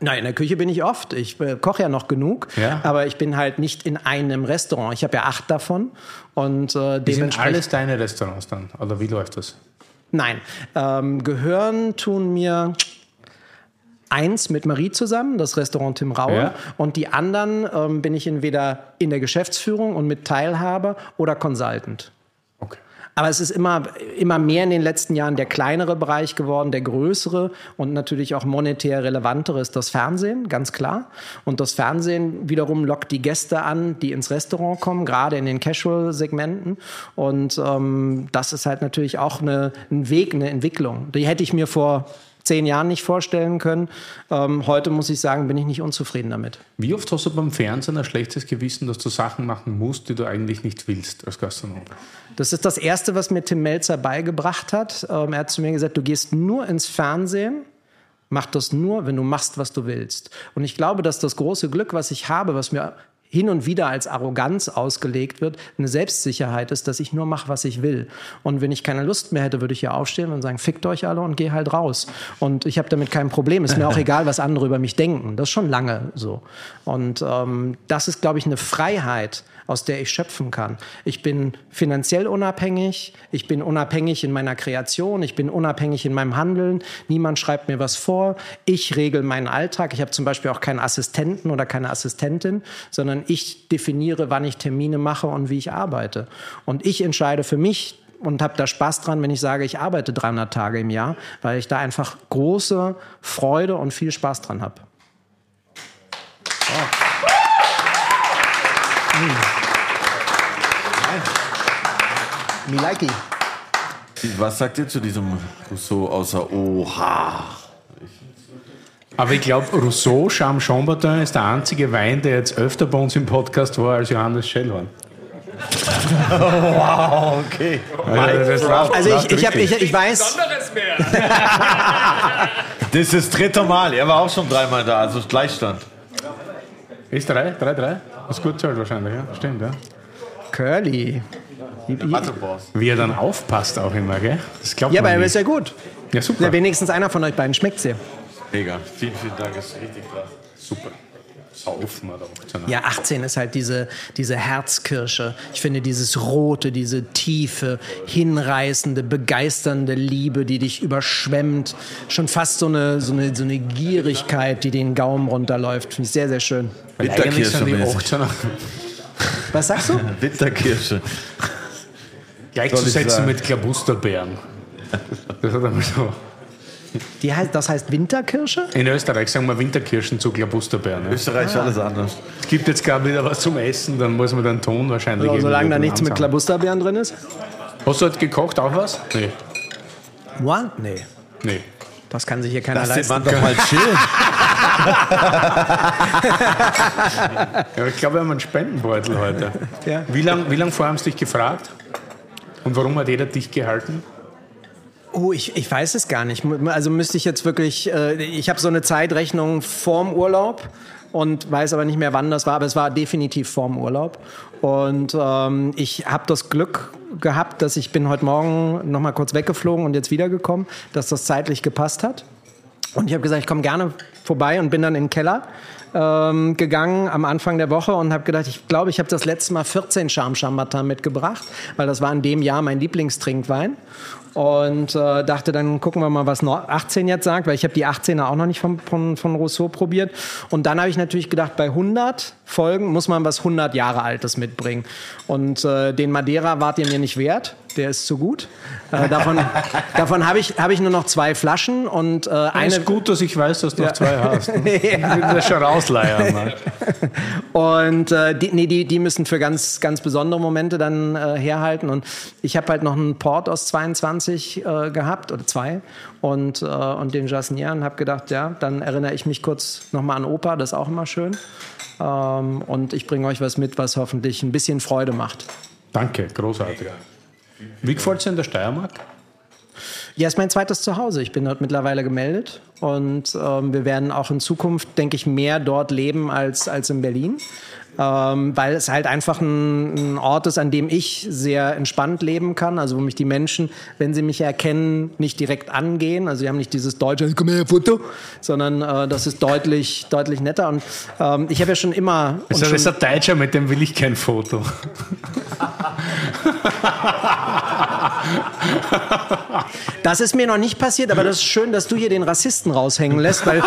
Nein, in der Küche bin ich oft. Ich äh, koche ja noch genug, Ja. aber ich bin halt nicht in einem Restaurant. Ich habe ja acht davon und äh, Die sind alles deine Restaurants dann? Oder wie läuft das? Nein, ähm, gehören tun mir eins mit Marie zusammen, das Restaurant Tim Raue, Ja. und die anderen ähm, bin ich entweder in der Geschäftsführung und mit Teilhaber oder Consultant. Aber es ist immer, immer mehr in den letzten Jahren der kleinere Bereich geworden, der größere und natürlich auch monetär relevantere ist das Fernsehen, ganz klar. Und das Fernsehen wiederum lockt die Gäste an, die ins Restaurant kommen, gerade in den Casual-Segmenten. Und ähm, das ist halt natürlich auch eine, ein Weg, eine Entwicklung. Die hätte ich mir vor zehn Jahren nicht vorstellen können. Ähm, heute muss ich sagen, bin ich nicht unzufrieden damit. Wie oft hast du beim Fernsehen ein schlechtes Gewissen, dass du Sachen machen musst, die du eigentlich nicht willst als Gastronom? Das ist das Erste, was mir Tim Melzer beigebracht hat. Ähm, er hat zu mir gesagt, du gehst nur ins Fernsehen, mach das nur, wenn du machst, was du willst. Und ich glaube, dass das große Glück, was ich habe, was mir hin und wieder als Arroganz ausgelegt wird, eine Selbstsicherheit ist, dass ich nur mache, was ich will. Und wenn ich keine Lust mehr hätte, würde ich hier aufstehen und sagen, fickt euch alle und geh halt raus. Und ich habe damit kein Problem. Ist mir auch egal, was andere über mich denken. Das ist schon lange so. Und ähm, das ist, glaube ich, eine Freiheit, aus der ich schöpfen kann. Ich bin finanziell unabhängig, ich bin unabhängig in meiner Kreation, ich bin unabhängig in meinem Handeln, niemand schreibt mir was vor, ich regel meinen Alltag, ich habe zum Beispiel auch keinen Assistenten oder keine Assistentin, sondern ich definiere, wann ich Termine mache und wie ich arbeite. Und ich entscheide für mich, und habe da Spaß dran, wenn ich sage, ich arbeite 300 Tage im Jahr, weil ich da einfach große Freude und viel Spaß dran habe. Milaki. Was sagt ihr zu diesem Rousseau außer Oha? Aber ich glaube, Rousseau Cham Chambertin ist der einzige Wein, der jetzt öfter bei uns im Podcast war als Johannes Schellhorn. wow, okay. Also, Also ich, ich, hab, ich, ich weiß, Das ist das dritte Mal. Er war auch schon dreimal da, also Gleichstand. Ist drei, drei, drei. Ist gut zahlt wahrscheinlich, ja. Stimmt, ja. Curly. Wie er dann aufpasst auch immer, gell? Das glaubt Ja, man aber nicht. ist ja gut. Ja, super. Ja, wenigstens einer von euch beiden schmeckt sie. Mega. Vielen, vielen Dank. Ist richtig krass. Super. Saufen oder 18. Ja, 18 ist halt diese, diese Herzkirsche. Ich finde dieses Rote, diese tiefe, hinreißende, begeisternde Liebe, die dich überschwemmt. Schon fast so eine, so eine, so eine Gierigkeit, die den Gaumen runterläuft. Finde ich sehr, sehr schön. Winterkirsche. 18er Was sagst du? Winterkirsche. Gleichzusetzen mit Klabusterbeeren. Das hat einmal so. Die heißt, das heißt Winterkirsche? In Österreich sagen wir Winterkirschen zu Klabusterbeeren. Ja. Österreich ist alles anders. Es gibt jetzt gerade wieder was zum Essen, dann muss man den Ton wahrscheinlich. So, solange da nichts mit Klabusterbeeren drin ist? Hast du heute gekocht auch was? Nee. What? Nee. Nee. Das kann sich hier keiner Lass den leisten. Mann doch mal chillen. Ja, ich glaube, wir haben einen Spendenbeutel heute. Ja. Wie lange wie lang vorher haben sie dich gefragt? Und warum hat jeder dich gehalten? Oh, ich, ich weiß es gar nicht. Also müsste ich jetzt wirklich, äh, ich habe so eine Zeitrechnung vorm Urlaub und weiß aber nicht mehr, wann das war, aber es war definitiv vorm Urlaub. Und ähm, ich habe das Glück gehabt, dass ich bin heute Morgen noch mal kurz weggeflogen und jetzt wiedergekommen, dass das zeitlich gepasst hat. Und ich habe gesagt, ich komme gerne vorbei und bin dann in den Keller ähm, gegangen am Anfang der Woche und habe gedacht, ich glaube, ich habe das letzte Mal 14 Charme Chambertin mitgebracht, weil das war in dem Jahr mein Lieblingstrinkwein. Und äh, dachte, dann gucken wir mal, was noch 18 jetzt sagt, weil ich habe die 18er auch noch nicht von, von, von Rousseau probiert. Und dann habe ich natürlich gedacht, bei 100 Folgen muss man was 100 Jahre Altes mitbringen. Und äh, den Madeira wart ihr mir nicht wert, der ist zu gut. Äh, davon davon habe ich, hab ich nur noch zwei Flaschen und äh, Eine eine ist gut, dass ich weiß, dass du noch zwei hast. Ne? Ich will das schon rausleiern. Ne? Und äh, die, nee, die, die müssen für ganz, ganz besondere Momente dann äh, herhalten. Und ich habe halt noch einen Port aus 22 äh, gehabt, oder zwei, und, äh, und den Jasnier und habe gedacht, ja, dann erinnere ich mich kurz nochmal an Opa, das ist auch immer schön. Ähm, und ich bringe euch was mit, was hoffentlich ein bisschen Freude macht. Danke, großartig. Wie gefällt es in der Steiermark? Ja, ist mein zweites Zuhause. Ich bin dort mittlerweile gemeldet und ähm, wir werden auch in Zukunft, denke ich, mehr dort leben als, als in Berlin. Ähm, weil es halt einfach ein, ein Ort ist, an dem ich sehr entspannt leben kann. Also wo mich die Menschen, wenn sie mich erkennen, nicht direkt angehen. Also sie haben nicht dieses deutsche, komm her, Foto, sondern äh, das ist deutlich, deutlich netter. Und ähm, ich habe ja schon immer... und Das ist ein Deutscher, mit dem will ich kein Foto. Das ist mir noch nicht passiert, aber das ist schön, dass du hier den Rassisten raushängen lässt, weil,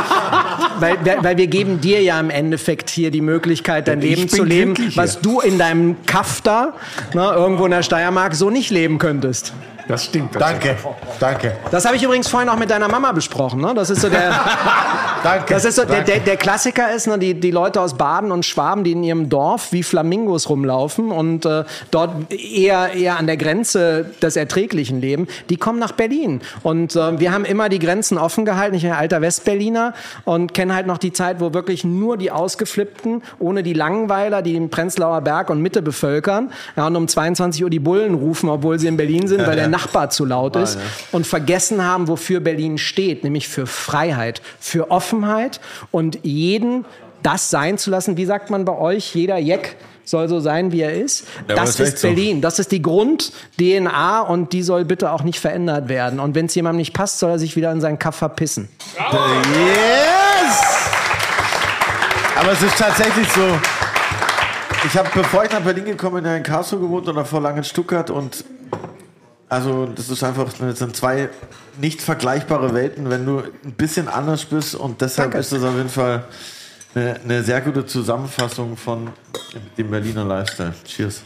weil, weil, weil wir geben dir ja im Endeffekt hier die Möglichkeit, dein Ich Leben bin zu leben, was du in deinem Kaff da, ne, irgendwo in der Steiermark, so nicht leben könntest. Das stimmt. Danke, danke, Das habe ich übrigens vorhin auch mit deiner Mama besprochen. Ne? Das ist so der, danke. das ist so der, danke. der, der Klassiker ist, ne? die, die Leute aus Baden und Schwaben, die in ihrem Dorf wie Flamingos rumlaufen und äh, dort eher, eher an der Grenze des Erträglichen leben, die kommen nach Berlin. Und äh, wir haben immer die Grenzen offen gehalten. Ich bin ein alter Westberliner und kenne halt noch die Zeit, wo wirklich nur die Ausgeflippten, ohne die Langweiler, die den Prenzlauer Berg und Mitte bevölkern, ja, und um 22 Uhr die Bullen rufen, obwohl sie in Berlin sind, weil der Nachbar zu laut ist und vergessen haben, wofür Berlin steht, nämlich für Freiheit, für Offenheit und jeden das sein zu lassen. Wie sagt man bei euch? Jeder Jeck soll so sein, wie er ist. aber das ist echt ist so. Berlin. Das ist die Grund-DNA und die soll bitte auch nicht verändert werden. Und wenn es jemandem nicht passt, soll er sich wieder in seinen Kaff verpissen. Yes! Aber es ist tatsächlich so. Ich habe, bevor ich nach Berlin gekommen bin, in Karlsruhe gewohnt und davor lange in Stuttgart und also das ist einfach, das sind zwei nicht vergleichbare Welten, wenn du ein bisschen anders bist und deshalb ist es auf jeden Fall eine, eine sehr gute Zusammenfassung von dem Berliner Lifestyle. Cheers.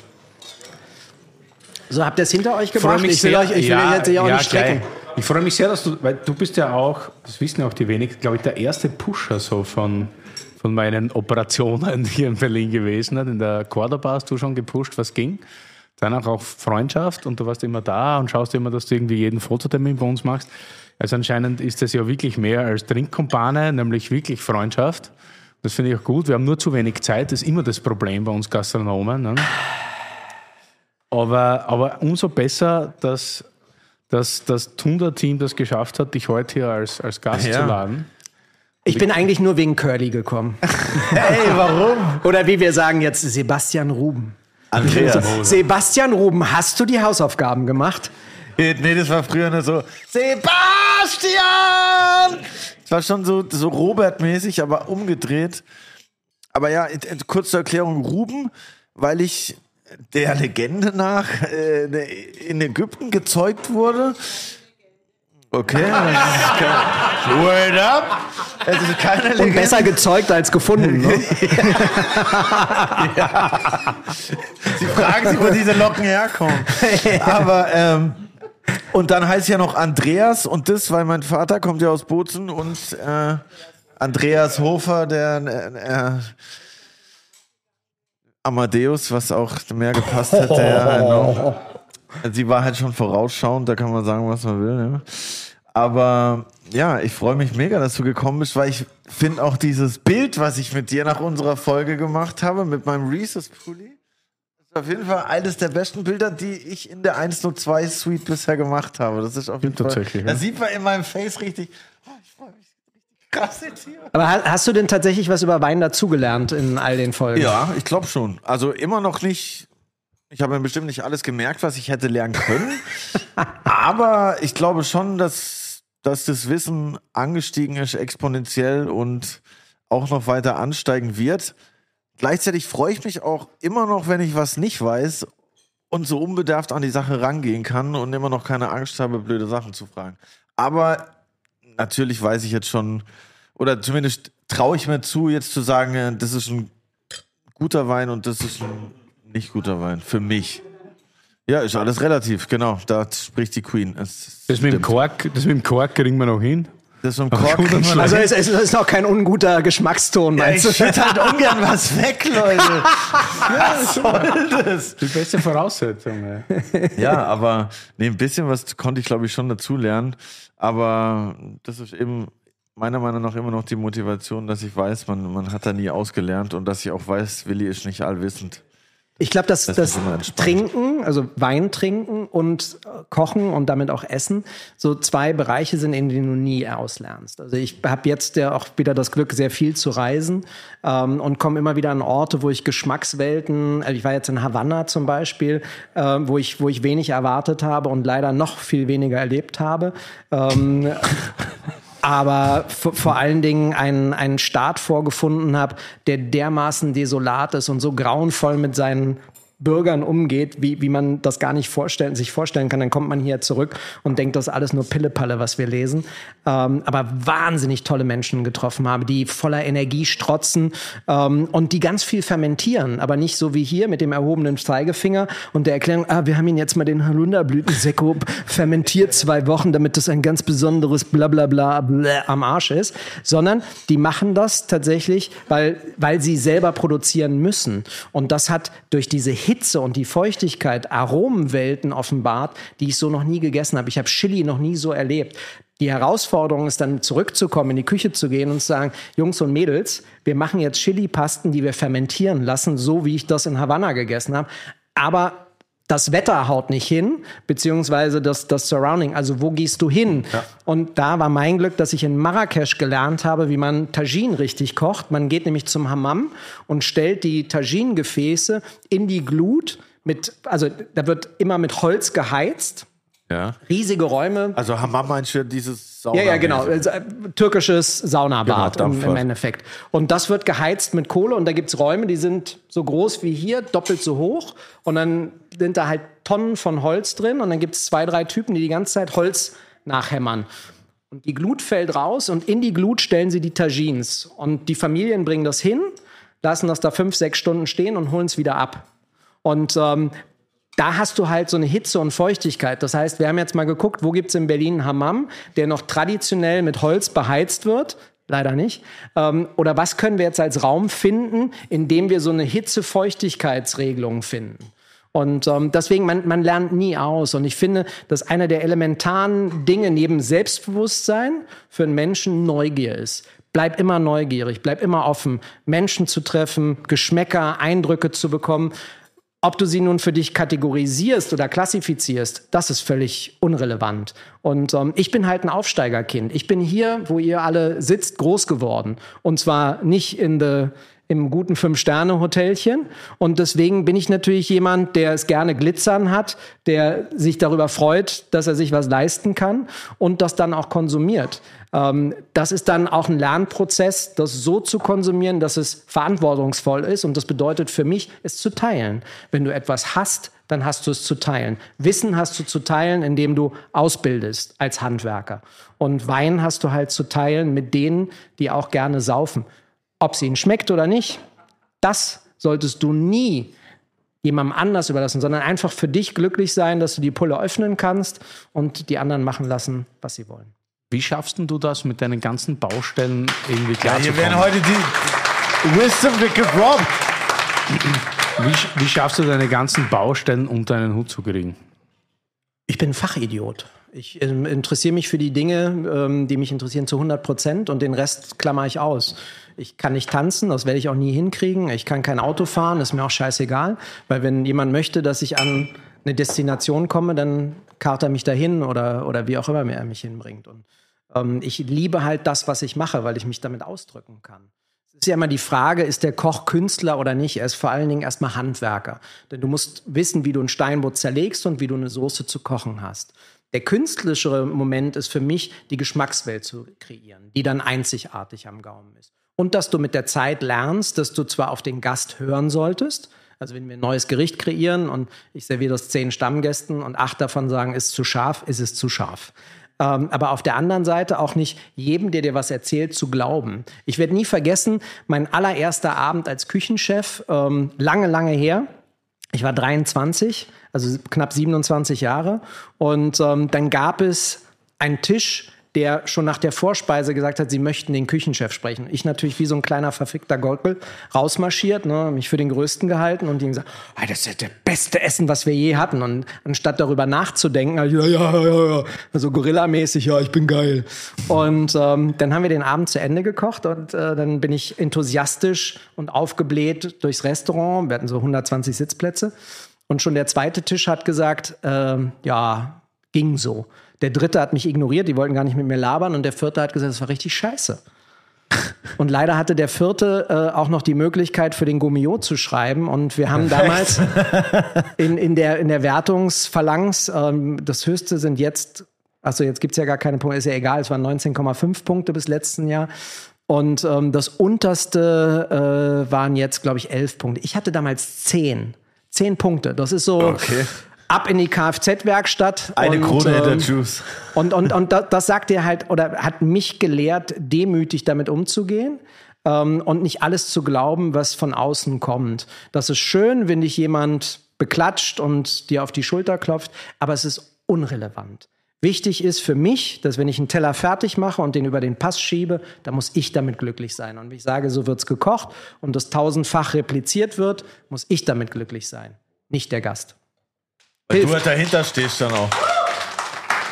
So habt ihr es hinter euch Ich freue gebracht. mich Ich will sehr. euch, ich will jetzt hier auch nicht strecken. gleich. Ich freue mich sehr, dass du, weil du bist ja auch, das wissen ja auch die wenigsten, glaube ich, der erste Pusher so von, von meinen Operationen hier in Berlin gewesen. In der Cordoba hast du schon gepusht, was ging. Danach auch Freundschaft und du warst immer da und schaust immer, dass du irgendwie jeden Fototermin bei uns machst. Also anscheinend ist das ja wirklich mehr als Trinkkumpane, nämlich wirklich Freundschaft. Das finde ich auch gut. Wir haben nur zu wenig Zeit, das ist immer das Problem bei uns Gastronomen. Ne? Aber, aber umso besser, dass, dass das Tunda-Team das geschafft hat, dich heute hier als, als Gast Ja. zu laden. Ich bin eigentlich nur wegen Curly gekommen. Hey, warum? Oder wie wir sagen jetzt, Sebastian Ruben. Andreas. Sebastian Ruben, hast du die Hausaufgaben gemacht? Nee, das war früher nur so, Sebastian! Das war schon so, so Robert-mäßig, aber umgedreht. Aber ja, in- kurz zur Erklärung, Ruben, weil ich der Legende nach äh, in Ägypten gezeugt wurde. Okay, das ist kein, word up! Es ist keine Und Legende. besser gezeugt als gefunden. Ne? Sie fragen sich, wo diese Locken herkommen. Aber, ähm, und dann heißt ja noch Andreas und das, weil mein Vater kommt ja aus Bozen und äh, Andreas Hofer, der äh, Amadeus, was auch mehr gepasst hätte. Ja, genau. Sie war halt schon vorausschauend, da kann man sagen, was man will. Ja. Aber ja, ich freue mich mega, dass du gekommen bist, weil ich finde auch dieses Bild, was ich mit dir nach unserer Folge gemacht habe, mit meinem Reese's-Pulli, ist auf jeden Fall eines der besten Bilder, die ich in der 102 Suite bisher gemacht habe. Das ist auf jeden Fall. tatsächlich, Da ja. sieht man in meinem Face richtig. Oh, ich freue mich richtig krass jetzt hier. Aber ha- hast du denn tatsächlich was über Wein dazugelernt in all den Folgen? Ja, ich glaube schon. Also immer noch nicht. Ich habe mir bestimmt nicht alles gemerkt, was ich hätte lernen können. Aber ich glaube schon, dass, dass das Wissen angestiegen ist, exponentiell und auch noch weiter ansteigen wird. Gleichzeitig freue ich mich auch immer noch, wenn ich was nicht weiß und so unbedarft an die Sache rangehen kann und immer noch keine Angst habe, blöde Sachen zu fragen. Aber natürlich weiß ich jetzt schon, oder zumindest traue ich mir zu, jetzt zu sagen, äh, das ist ein guter Wein und das ist ein nicht guter Wein. Für mich. Ja, ist alles relativ, genau. Da spricht die Queen. Es Das mit dem. Kork, das mit dem Kork kriegen wir noch hin. Das mit dem Kork. Also es, es ist noch kein unguter Geschmackston, ja, meinst ich du? schütte halt ungern was weg, Leute. ja, was soll das? Die beste Voraussetzung. ey. Ja, aber nee, ein bisschen was konnte ich, glaube ich, schon dazu lernen. Aber das ist eben meiner Meinung nach immer noch die Motivation, dass ich weiß, man, man hat da nie ausgelernt und dass ich auch weiß, Willi ist nicht allwissend. Ich glaube, dass Das das. Trinken, also Wein trinken und äh, Kochen und damit auch Essen, so zwei Bereiche sind, in denen du nie auslernst. Also ich habe jetzt ja auch wieder das Glück, sehr viel zu reisen ähm, und komme immer wieder an Orte, wo ich Geschmackswelten, also ich war jetzt in Havanna zum Beispiel, äh, wo, ich, wo ich wenig erwartet habe und leider noch viel weniger erlebt habe. Ähm, aber vor allen Dingen einen, einen Staat vorgefunden habe, der dermaßen desolat ist und so grauenvoll mit seinen Bürgern umgeht, wie, wie man das gar nicht vorstellen, sich vorstellen kann. Dann kommt man hier zurück und denkt, das ist alles nur Pillepalle, was wir lesen. Ähm, aber wahnsinnig tolle Menschen getroffen habe, die voller Energie strotzen ähm, und die ganz viel fermentieren, aber nicht so wie hier mit dem erhobenen Zeigefinger und der Erklärung, ah, wir haben ihn jetzt mal den Holunderblütensekko fermentiert zwei Wochen, damit das ein ganz besonderes Blablabla bla, am Arsch ist, sondern die machen das tatsächlich, weil, weil sie selber produzieren müssen. Und das hat durch diese und die Feuchtigkeit Aromenwelten offenbart, die ich so noch nie gegessen habe. Ich habe Chili noch nie so erlebt. Die Herausforderung ist dann zurückzukommen, in die Küche zu gehen und zu sagen, Jungs und Mädels, wir machen jetzt Chili-Pasten, die wir fermentieren lassen, so wie ich das in Havanna gegessen habe. Aber das Wetter haut nicht hin, beziehungsweise das, das Surrounding. Also wo gehst du hin? Ja. Und da war mein Glück, dass ich in Marrakesch gelernt habe, wie man Tagine richtig kocht. Man geht nämlich zum Hammam und stellt die Tagine-Gefäße in die Glut mit, also da wird immer mit Holz geheizt. Ja. Riesige Räume. Also Hammam meinst du dieses Sauna? Ja, ja, genau. Also, äh, Türkisches Saunabad Genau, im, im. Endeffekt. Und das wird geheizt mit Kohle und da gibt's Räume, die sind so groß wie hier, doppelt so hoch. Und dann sind da halt Tonnen von Holz drin und dann gibt's zwei, drei Typen, die die ganze Zeit Holz nachhämmern. Und die Glut fällt raus und in die Glut stellen sie die Tagines. Und die Familien bringen das hin, lassen das da fünf, sechs Stunden stehen und holen es wieder ab. Und ähm, da hast du halt so eine Hitze und Feuchtigkeit. Das heißt, wir haben jetzt mal geguckt, wo gibt's in Berlin einen Hammam, der noch traditionell mit Holz beheizt wird. Leider nicht. Ähm, oder was können wir jetzt als Raum finden, in dem wir so eine Hitze-Feuchtigkeitsregelung finden? Und ähm, deswegen, man, man lernt nie aus. Und ich finde, dass einer der elementaren Dinge neben Selbstbewusstsein für einen Menschen Neugier ist. Bleib immer neugierig, bleib immer offen, Menschen zu treffen, Geschmäcker, Eindrücke zu bekommen. Ob du sie nun für dich kategorisierst oder klassifizierst, das ist völlig unrelevant. Und ähm, ich bin halt ein Aufsteigerkind. Ich bin hier, wo ihr alle sitzt, groß geworden. Und zwar nicht in the, im guten Fünf-Sterne-Hotelchen. Und deswegen bin ich natürlich jemand, der es gerne glitzern hat, der sich darüber freut, dass er sich was leisten kann und das dann auch konsumiert. Ähm, das ist dann auch ein Lernprozess, das so zu konsumieren, dass es verantwortungsvoll ist. Und das bedeutet für mich, es zu teilen. Wenn du etwas hast, dann hast du es zu teilen. Wissen hast du zu teilen, indem du ausbildest als Handwerker. Und Wein hast du halt zu teilen mit denen, die auch gerne saufen. Ob es ihnen schmeckt oder nicht, das solltest du nie jemandem anders überlassen, sondern einfach für dich glücklich sein, dass du die Pulle öffnen kannst und die anderen machen lassen, was sie wollen. Wie schaffst denn du das mit deinen ganzen Baustellen irgendwie Ja, hier werden heute die Wisdom gedroppt. Wie, wie schaffst du deine ganzen Baustellen unter einen Hut zu kriegen? Ich bin ein Fachidiot. Ich ähm, interessiere mich für die Dinge, ähm, die mich interessieren, zu 100 Prozent und den Rest klammer ich aus. Ich kann nicht tanzen, das werde ich auch nie hinkriegen. Ich kann kein Auto fahren, ist mir auch scheißegal. Weil wenn jemand möchte, dass ich an eine Destination komme, dann kart er mich dahin oder, oder wie auch immer er mich hinbringt. Und ähm, ich liebe halt das, was ich mache, weil ich mich damit ausdrücken kann. Es ist ja immer die Frage, ist der Koch Künstler oder nicht? Er ist vor allen Dingen erstmal Handwerker. Denn du musst wissen, wie du ein Steinbutt zerlegst und wie du eine Soße zu kochen hast. Der künstlerischere Moment ist für mich, die Geschmackswelt zu kreieren, die dann einzigartig am Gaumen ist. Und dass du mit der Zeit lernst, dass du zwar auf den Gast hören solltest, also wenn wir ein neues Gericht kreieren und ich serviere das zehn Stammgästen und acht davon sagen, ist zu scharf, ist es zu scharf. Ähm, aber auf der anderen Seite auch nicht jedem, der dir was erzählt, zu glauben. Ich werde nie vergessen, mein allererster Abend als Küchenchef, ähm, lange, lange her. Ich war 23, also knapp 27 Jahre. Und ähm, dann gab es einen Tisch, der schon nach der Vorspeise gesagt hat, sie möchten den Küchenchef sprechen. Ich natürlich wie so ein kleiner verfickter Gockel rausmarschiert, ne, mich für den Größten gehalten und die gesagt, ah, das ist das beste Essen, was wir je hatten. Und anstatt darüber nachzudenken, ja, ja, ja, ja, so Gorilla-mäßig, ja, ich bin geil. Und ähm, dann haben wir den Abend zu Ende gekocht und äh, dann bin ich enthusiastisch und aufgebläht durchs Restaurant. Wir hatten so 120 Sitzplätze. Und schon der zweite Tisch hat gesagt, ähm, ja, ging so. Der dritte hat mich ignoriert, die wollten gar nicht mit mir labern. Und der vierte hat gesagt, das war richtig scheiße. Und leider hatte der vierte äh, auch noch die Möglichkeit, für den Gummio zu schreiben. Und wir haben damals in, in, der, in der Wertungsphalanx, ähm, das höchste sind jetzt, also jetzt gibt's ja gar keine Punkte, ist ja egal, es waren 19,5 Punkte bis letzten Jahr. Und ähm, das unterste äh, waren jetzt, glaube ich, 11 Punkte. Ich hatte damals 10. Zehn Punkte. Das ist so Okay. Ab in die Kfz-Werkstatt. Eine und, Krone ähm, Juice. Und, und, und da- das sagt dir halt, oder hat mich gelehrt, demütig damit umzugehen. Ähm, und nicht alles zu glauben, was von außen kommt. Das ist schön, wenn dich jemand beklatscht und dir auf die Schulter klopft, aber es ist unrelevant. Wichtig ist für mich, dass wenn ich einen Teller fertig mache und den über den Pass schiebe, dann muss ich damit glücklich sein. Und wenn ich sage, so wird's gekocht und das tausendfach repliziert wird, muss ich damit glücklich sein, nicht der Gast. Weil du halt dahinter stehst dann auch.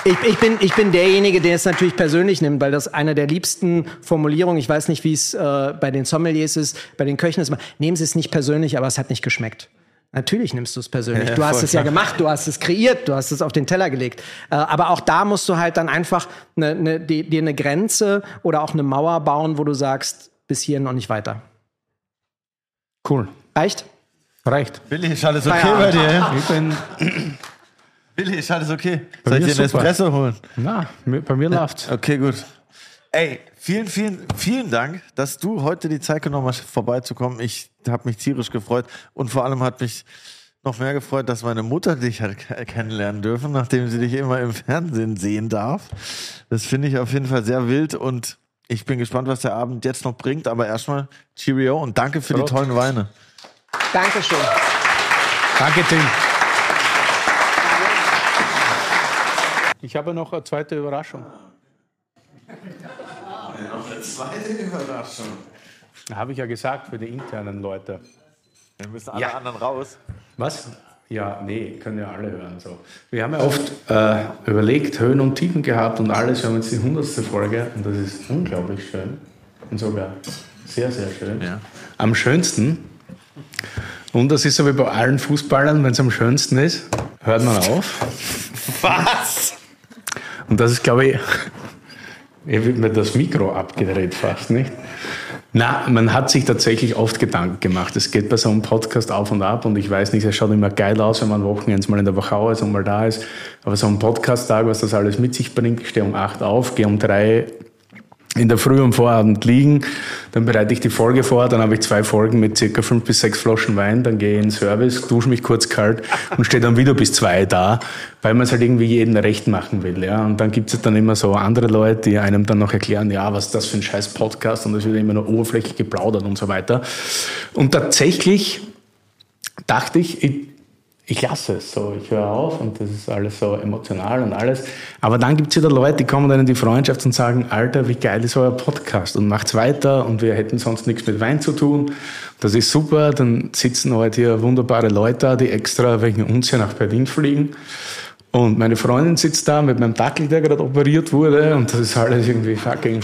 Ich, ich, bin, ich bin derjenige, der es natürlich persönlich nimmt, weil das eine der liebsten Formulierungen, ich weiß nicht, wie es äh, bei den Sommeliers ist, bei den Köchen ist immer, nehmen Sie es nicht persönlich, aber es hat nicht geschmeckt. Natürlich nimmst du es persönlich. Ja, du hast es ja klar. gemacht, du hast es kreiert, du hast es auf den Teller gelegt. Äh, aber auch da musst du halt dann einfach ne, ne, die- dir eine Grenze oder auch eine Mauer bauen, wo du sagst, bis hierhin und nicht weiter. Cool. Reicht? Reicht. Billy, ist alles okay Feierabend. bei dir? ja? Ich bin. Billy, ist alles okay? Bei Soll ich dir einen. Espresso holen? Na, bei mir läuft's. Okay, gut. Ey, vielen, vielen, vielen Dank, dass du heute die Zeit genommen hast, vorbeizukommen. Ich habe mich tierisch gefreut und vor allem hat mich noch mehr gefreut, dass meine Mutter dich hat ke- kennenlernen dürfen, nachdem sie dich immer im Fernsehen sehen darf. Das finde ich auf jeden Fall sehr wild und ich bin gespannt, was der Abend jetzt noch bringt. Aber erstmal Cheerio und danke für die Prost. tollen Weine. Dankeschön. Danke, Tim. Ich habe noch eine zweite Überraschung. Zweite Überraschung. Habe ich ja gesagt für die internen Leute. Wir müssen alle Ja. anderen raus. Was? Ja, nee, können ja alle hören. So. Wir haben ja oft äh, überlegt, Höhen und Tiefen gehabt und alles. Wir haben jetzt die hundertste Folge und das ist unglaublich schön. Und sogar sehr, sehr schön. Ja. Am schönsten. Und das ist so wie bei allen Fußballern, wenn es am schönsten ist, hört man auf. Was? Und das ist, glaube ich, hier wird mir das Mikro abgedreht fast, nicht? Na, man hat sich tatsächlich oft Gedanken gemacht. Es geht bei so einem Podcast auf und ab und ich weiß nicht, es schaut immer geil aus, wenn man Wochenends mal in der Wachau ist und mal da ist. Aber so ein Podcast-Tag, was das alles mit sich bringt, ich stehe um acht auf, gehe um drei in der Früh am Vorabend liegen, dann bereite ich die Folge vor, dann habe ich zwei Folgen mit circa fünf bis sechs Flaschen Wein, dann gehe ich in Service, dusche mich kurz kalt und stehe dann wieder bis zwei da, weil man es halt irgendwie jedem recht machen will. Ja. Und dann gibt es dann immer so andere Leute, die einem dann noch erklären, ja, was ist das für ein scheiß Podcast und es wird immer nur oberflächlich geplaudert und so weiter. Und tatsächlich dachte ich, ich ich lasse es so, ich höre auf und das ist alles so emotional und alles. Aber dann gibt es wieder Leute, die kommen dann in die Freundschaft und sagen, Alter, wie geil ist euer Podcast und macht's weiter und wir hätten sonst nichts mit Wein zu tun. Das ist super, dann sitzen heute hier wunderbare Leute da, die extra wegen uns hier nach Berlin fliegen. Und meine Freundin sitzt da mit meinem Dackel, der gerade operiert wurde und das ist alles irgendwie fucking,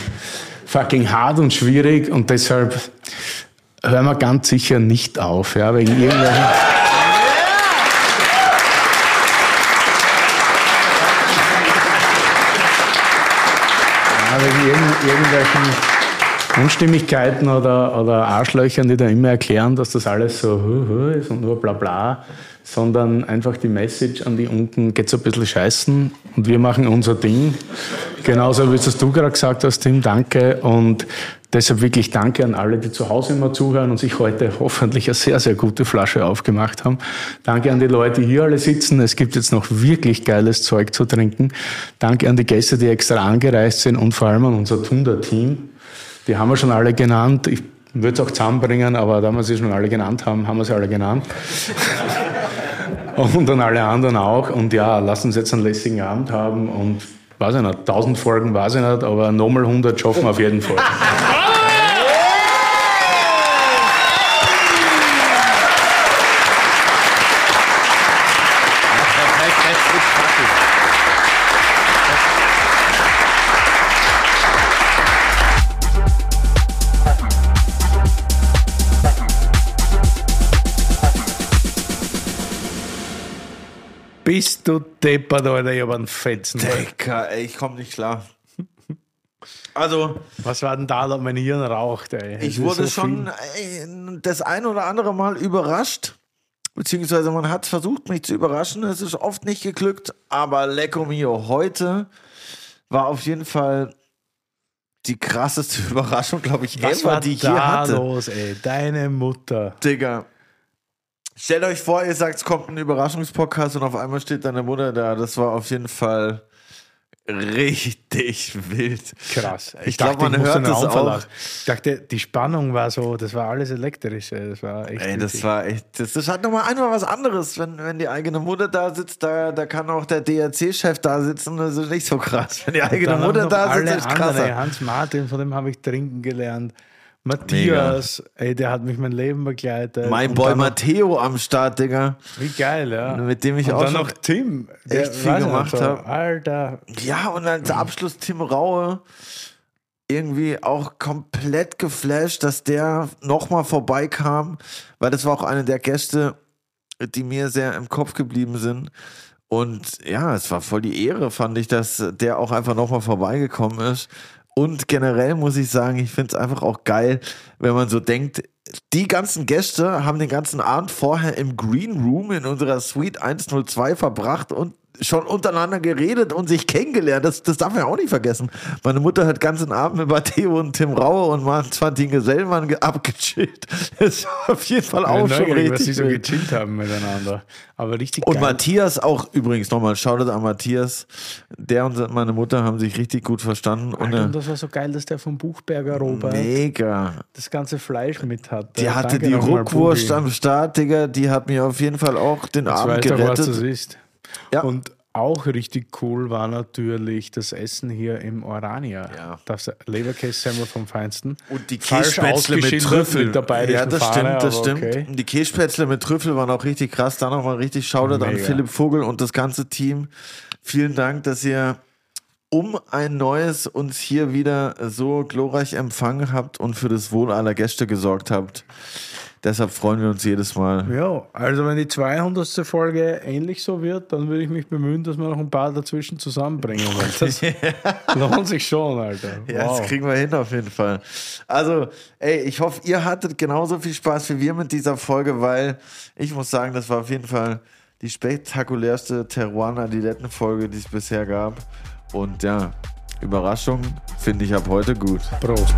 fucking hart und schwierig und deshalb hören wir ganz sicher nicht auf, ja, wegen irgendwelchen... wegen irgend- irgendwelchen Unstimmigkeiten oder, oder Arschlöchern, die da immer erklären, dass das alles so ist und nur bla bla, sondern einfach die Message an die unten geht so ein bisschen scheißen und wir machen unser Ding. Genauso wie es du gerade gesagt hast, Tim, danke. Und deshalb wirklich danke an alle, die zu Hause immer zuhören und sich heute hoffentlich eine sehr, sehr gute Flasche aufgemacht haben. Danke an die Leute, die hier alle sitzen. Es gibt jetzt noch wirklich geiles Zeug zu trinken. Danke an die Gäste, die extra angereist sind und vor allem an unser Tunda-Team. Die haben wir schon alle genannt. Ich würde es auch zusammenbringen, aber da wir sie schon alle genannt haben, haben wir sie alle genannt. und an alle anderen auch. Und ja, lass uns jetzt einen lässigen Abend haben und weiß ich nicht, 1000 Folgen weiß ich nicht, aber nochmal 100 schaffen wir auf jeden Fall. du deppert, Alter, ich hab einen Fetzen. Dicker, ey, ich komme nicht klar. Also, Was war denn da, dass mein Hirn raucht, ey? Ich wurde so schon ey, das ein oder andere Mal überrascht. Beziehungsweise man hat versucht, mich zu überraschen. Es ist oft nicht geglückt. Aber Lecco Mio, heute war auf jeden Fall die krasseste Überraschung, glaube ich. Was ever, war die ich da hatte. los, ey? Deine Mutter. Digga. Stellt euch vor, ihr sagt, es kommt ein Überraschungspodcast und auf einmal steht deine Mutter da. Das war auf jeden Fall richtig wild. Krass. Ich glaub, man muss hört das auch. Ich dachte, die Spannung war so, das war alles elektrisch. Das war echt. Ey, das witzig. war echt, das ist halt nochmal einmal was anderes, wenn, wenn die eigene Mutter da sitzt, da, da kann auch der DRC-Chef da sitzen, das ist nicht so krass. Wenn die eigene Mutter da sitzt, ist andere. krasser. Hans Martin, von dem habe ich trinken gelernt. Matthias, ey, der hat mich mein Leben begleitet. Mein Boy dann Matteo am Start, Digga. Wie geil, ja. Mit dem ich und auch dann noch Tim, der echt viel gemacht so, hab. Alter, Ja, und als Abschluss Tim Raue irgendwie auch komplett geflasht, dass der nochmal vorbeikam, weil das war auch eine der Gäste, die mir sehr im Kopf geblieben sind. Und ja, es war voll die Ehre, fand ich, dass der auch einfach nochmal vorbeigekommen ist. Und generell muss ich sagen, ich finde es einfach auch geil, wenn man so denkt, die ganzen Gäste haben den ganzen Abend vorher im Green Room in unserer Suite 102 verbracht und schon untereinander geredet und sich kennengelernt. Das, das darf man ja auch nicht vergessen. Meine Mutter hat ganzen Abend mit Matteo und Tim Raue und Martin Gesellmann ge- abgechillt. Das war auf jeden Fall auch schon neugierig, was richtig. sie so gechillt haben miteinander. Aber richtig Und geil. Matthias auch übrigens nochmal, Shoutout an Matthias. Der und meine Mutter haben sich richtig gut verstanden. Und, Alter, und äh, das war so geil, dass der vom Buchberger Robert mega. das ganze Fleisch mit hatte. Die hatte Danke die Ruckwurst am Start, Digga. Die hat mir auf jeden Fall auch den Ich Abend weiß auch, was das gerettet. ist. Ja. Und auch richtig cool war natürlich das Essen hier im Orania. Ja. Das Leberkässemmel vom Feinsten. Und die Falsch Kässpätzle mit Trüffel. mit ja, das Fahne, stimmt, das stimmt. okay. Die Kässpätzle mit Trüffel waren auch richtig krass. Da nochmal richtig Shoutout an Mega. Philipp Vogel und das ganze Team. Vielen Dank, dass ihr um ein neues uns hier wieder so glorreich empfangen habt und für das Wohl aller Gäste gesorgt habt. Deshalb freuen wir uns jedes Mal. Ja, also wenn die 200. Folge ähnlich so wird, dann würde ich mich bemühen, dass wir noch ein paar dazwischen zusammenbringen. Weil das lohnt sich schon, Alter. Ja, Wow. das kriegen wir hin auf jeden Fall. Also, ey, ich hoffe, ihr hattet genauso viel Spaß wie wir mit dieser Folge, weil ich muss sagen, das war auf jeden Fall die spektakulärste Teruana-Diletten-Folge, die es bisher gab. Und ja, Überraschung finde ich ab heute gut. Prost.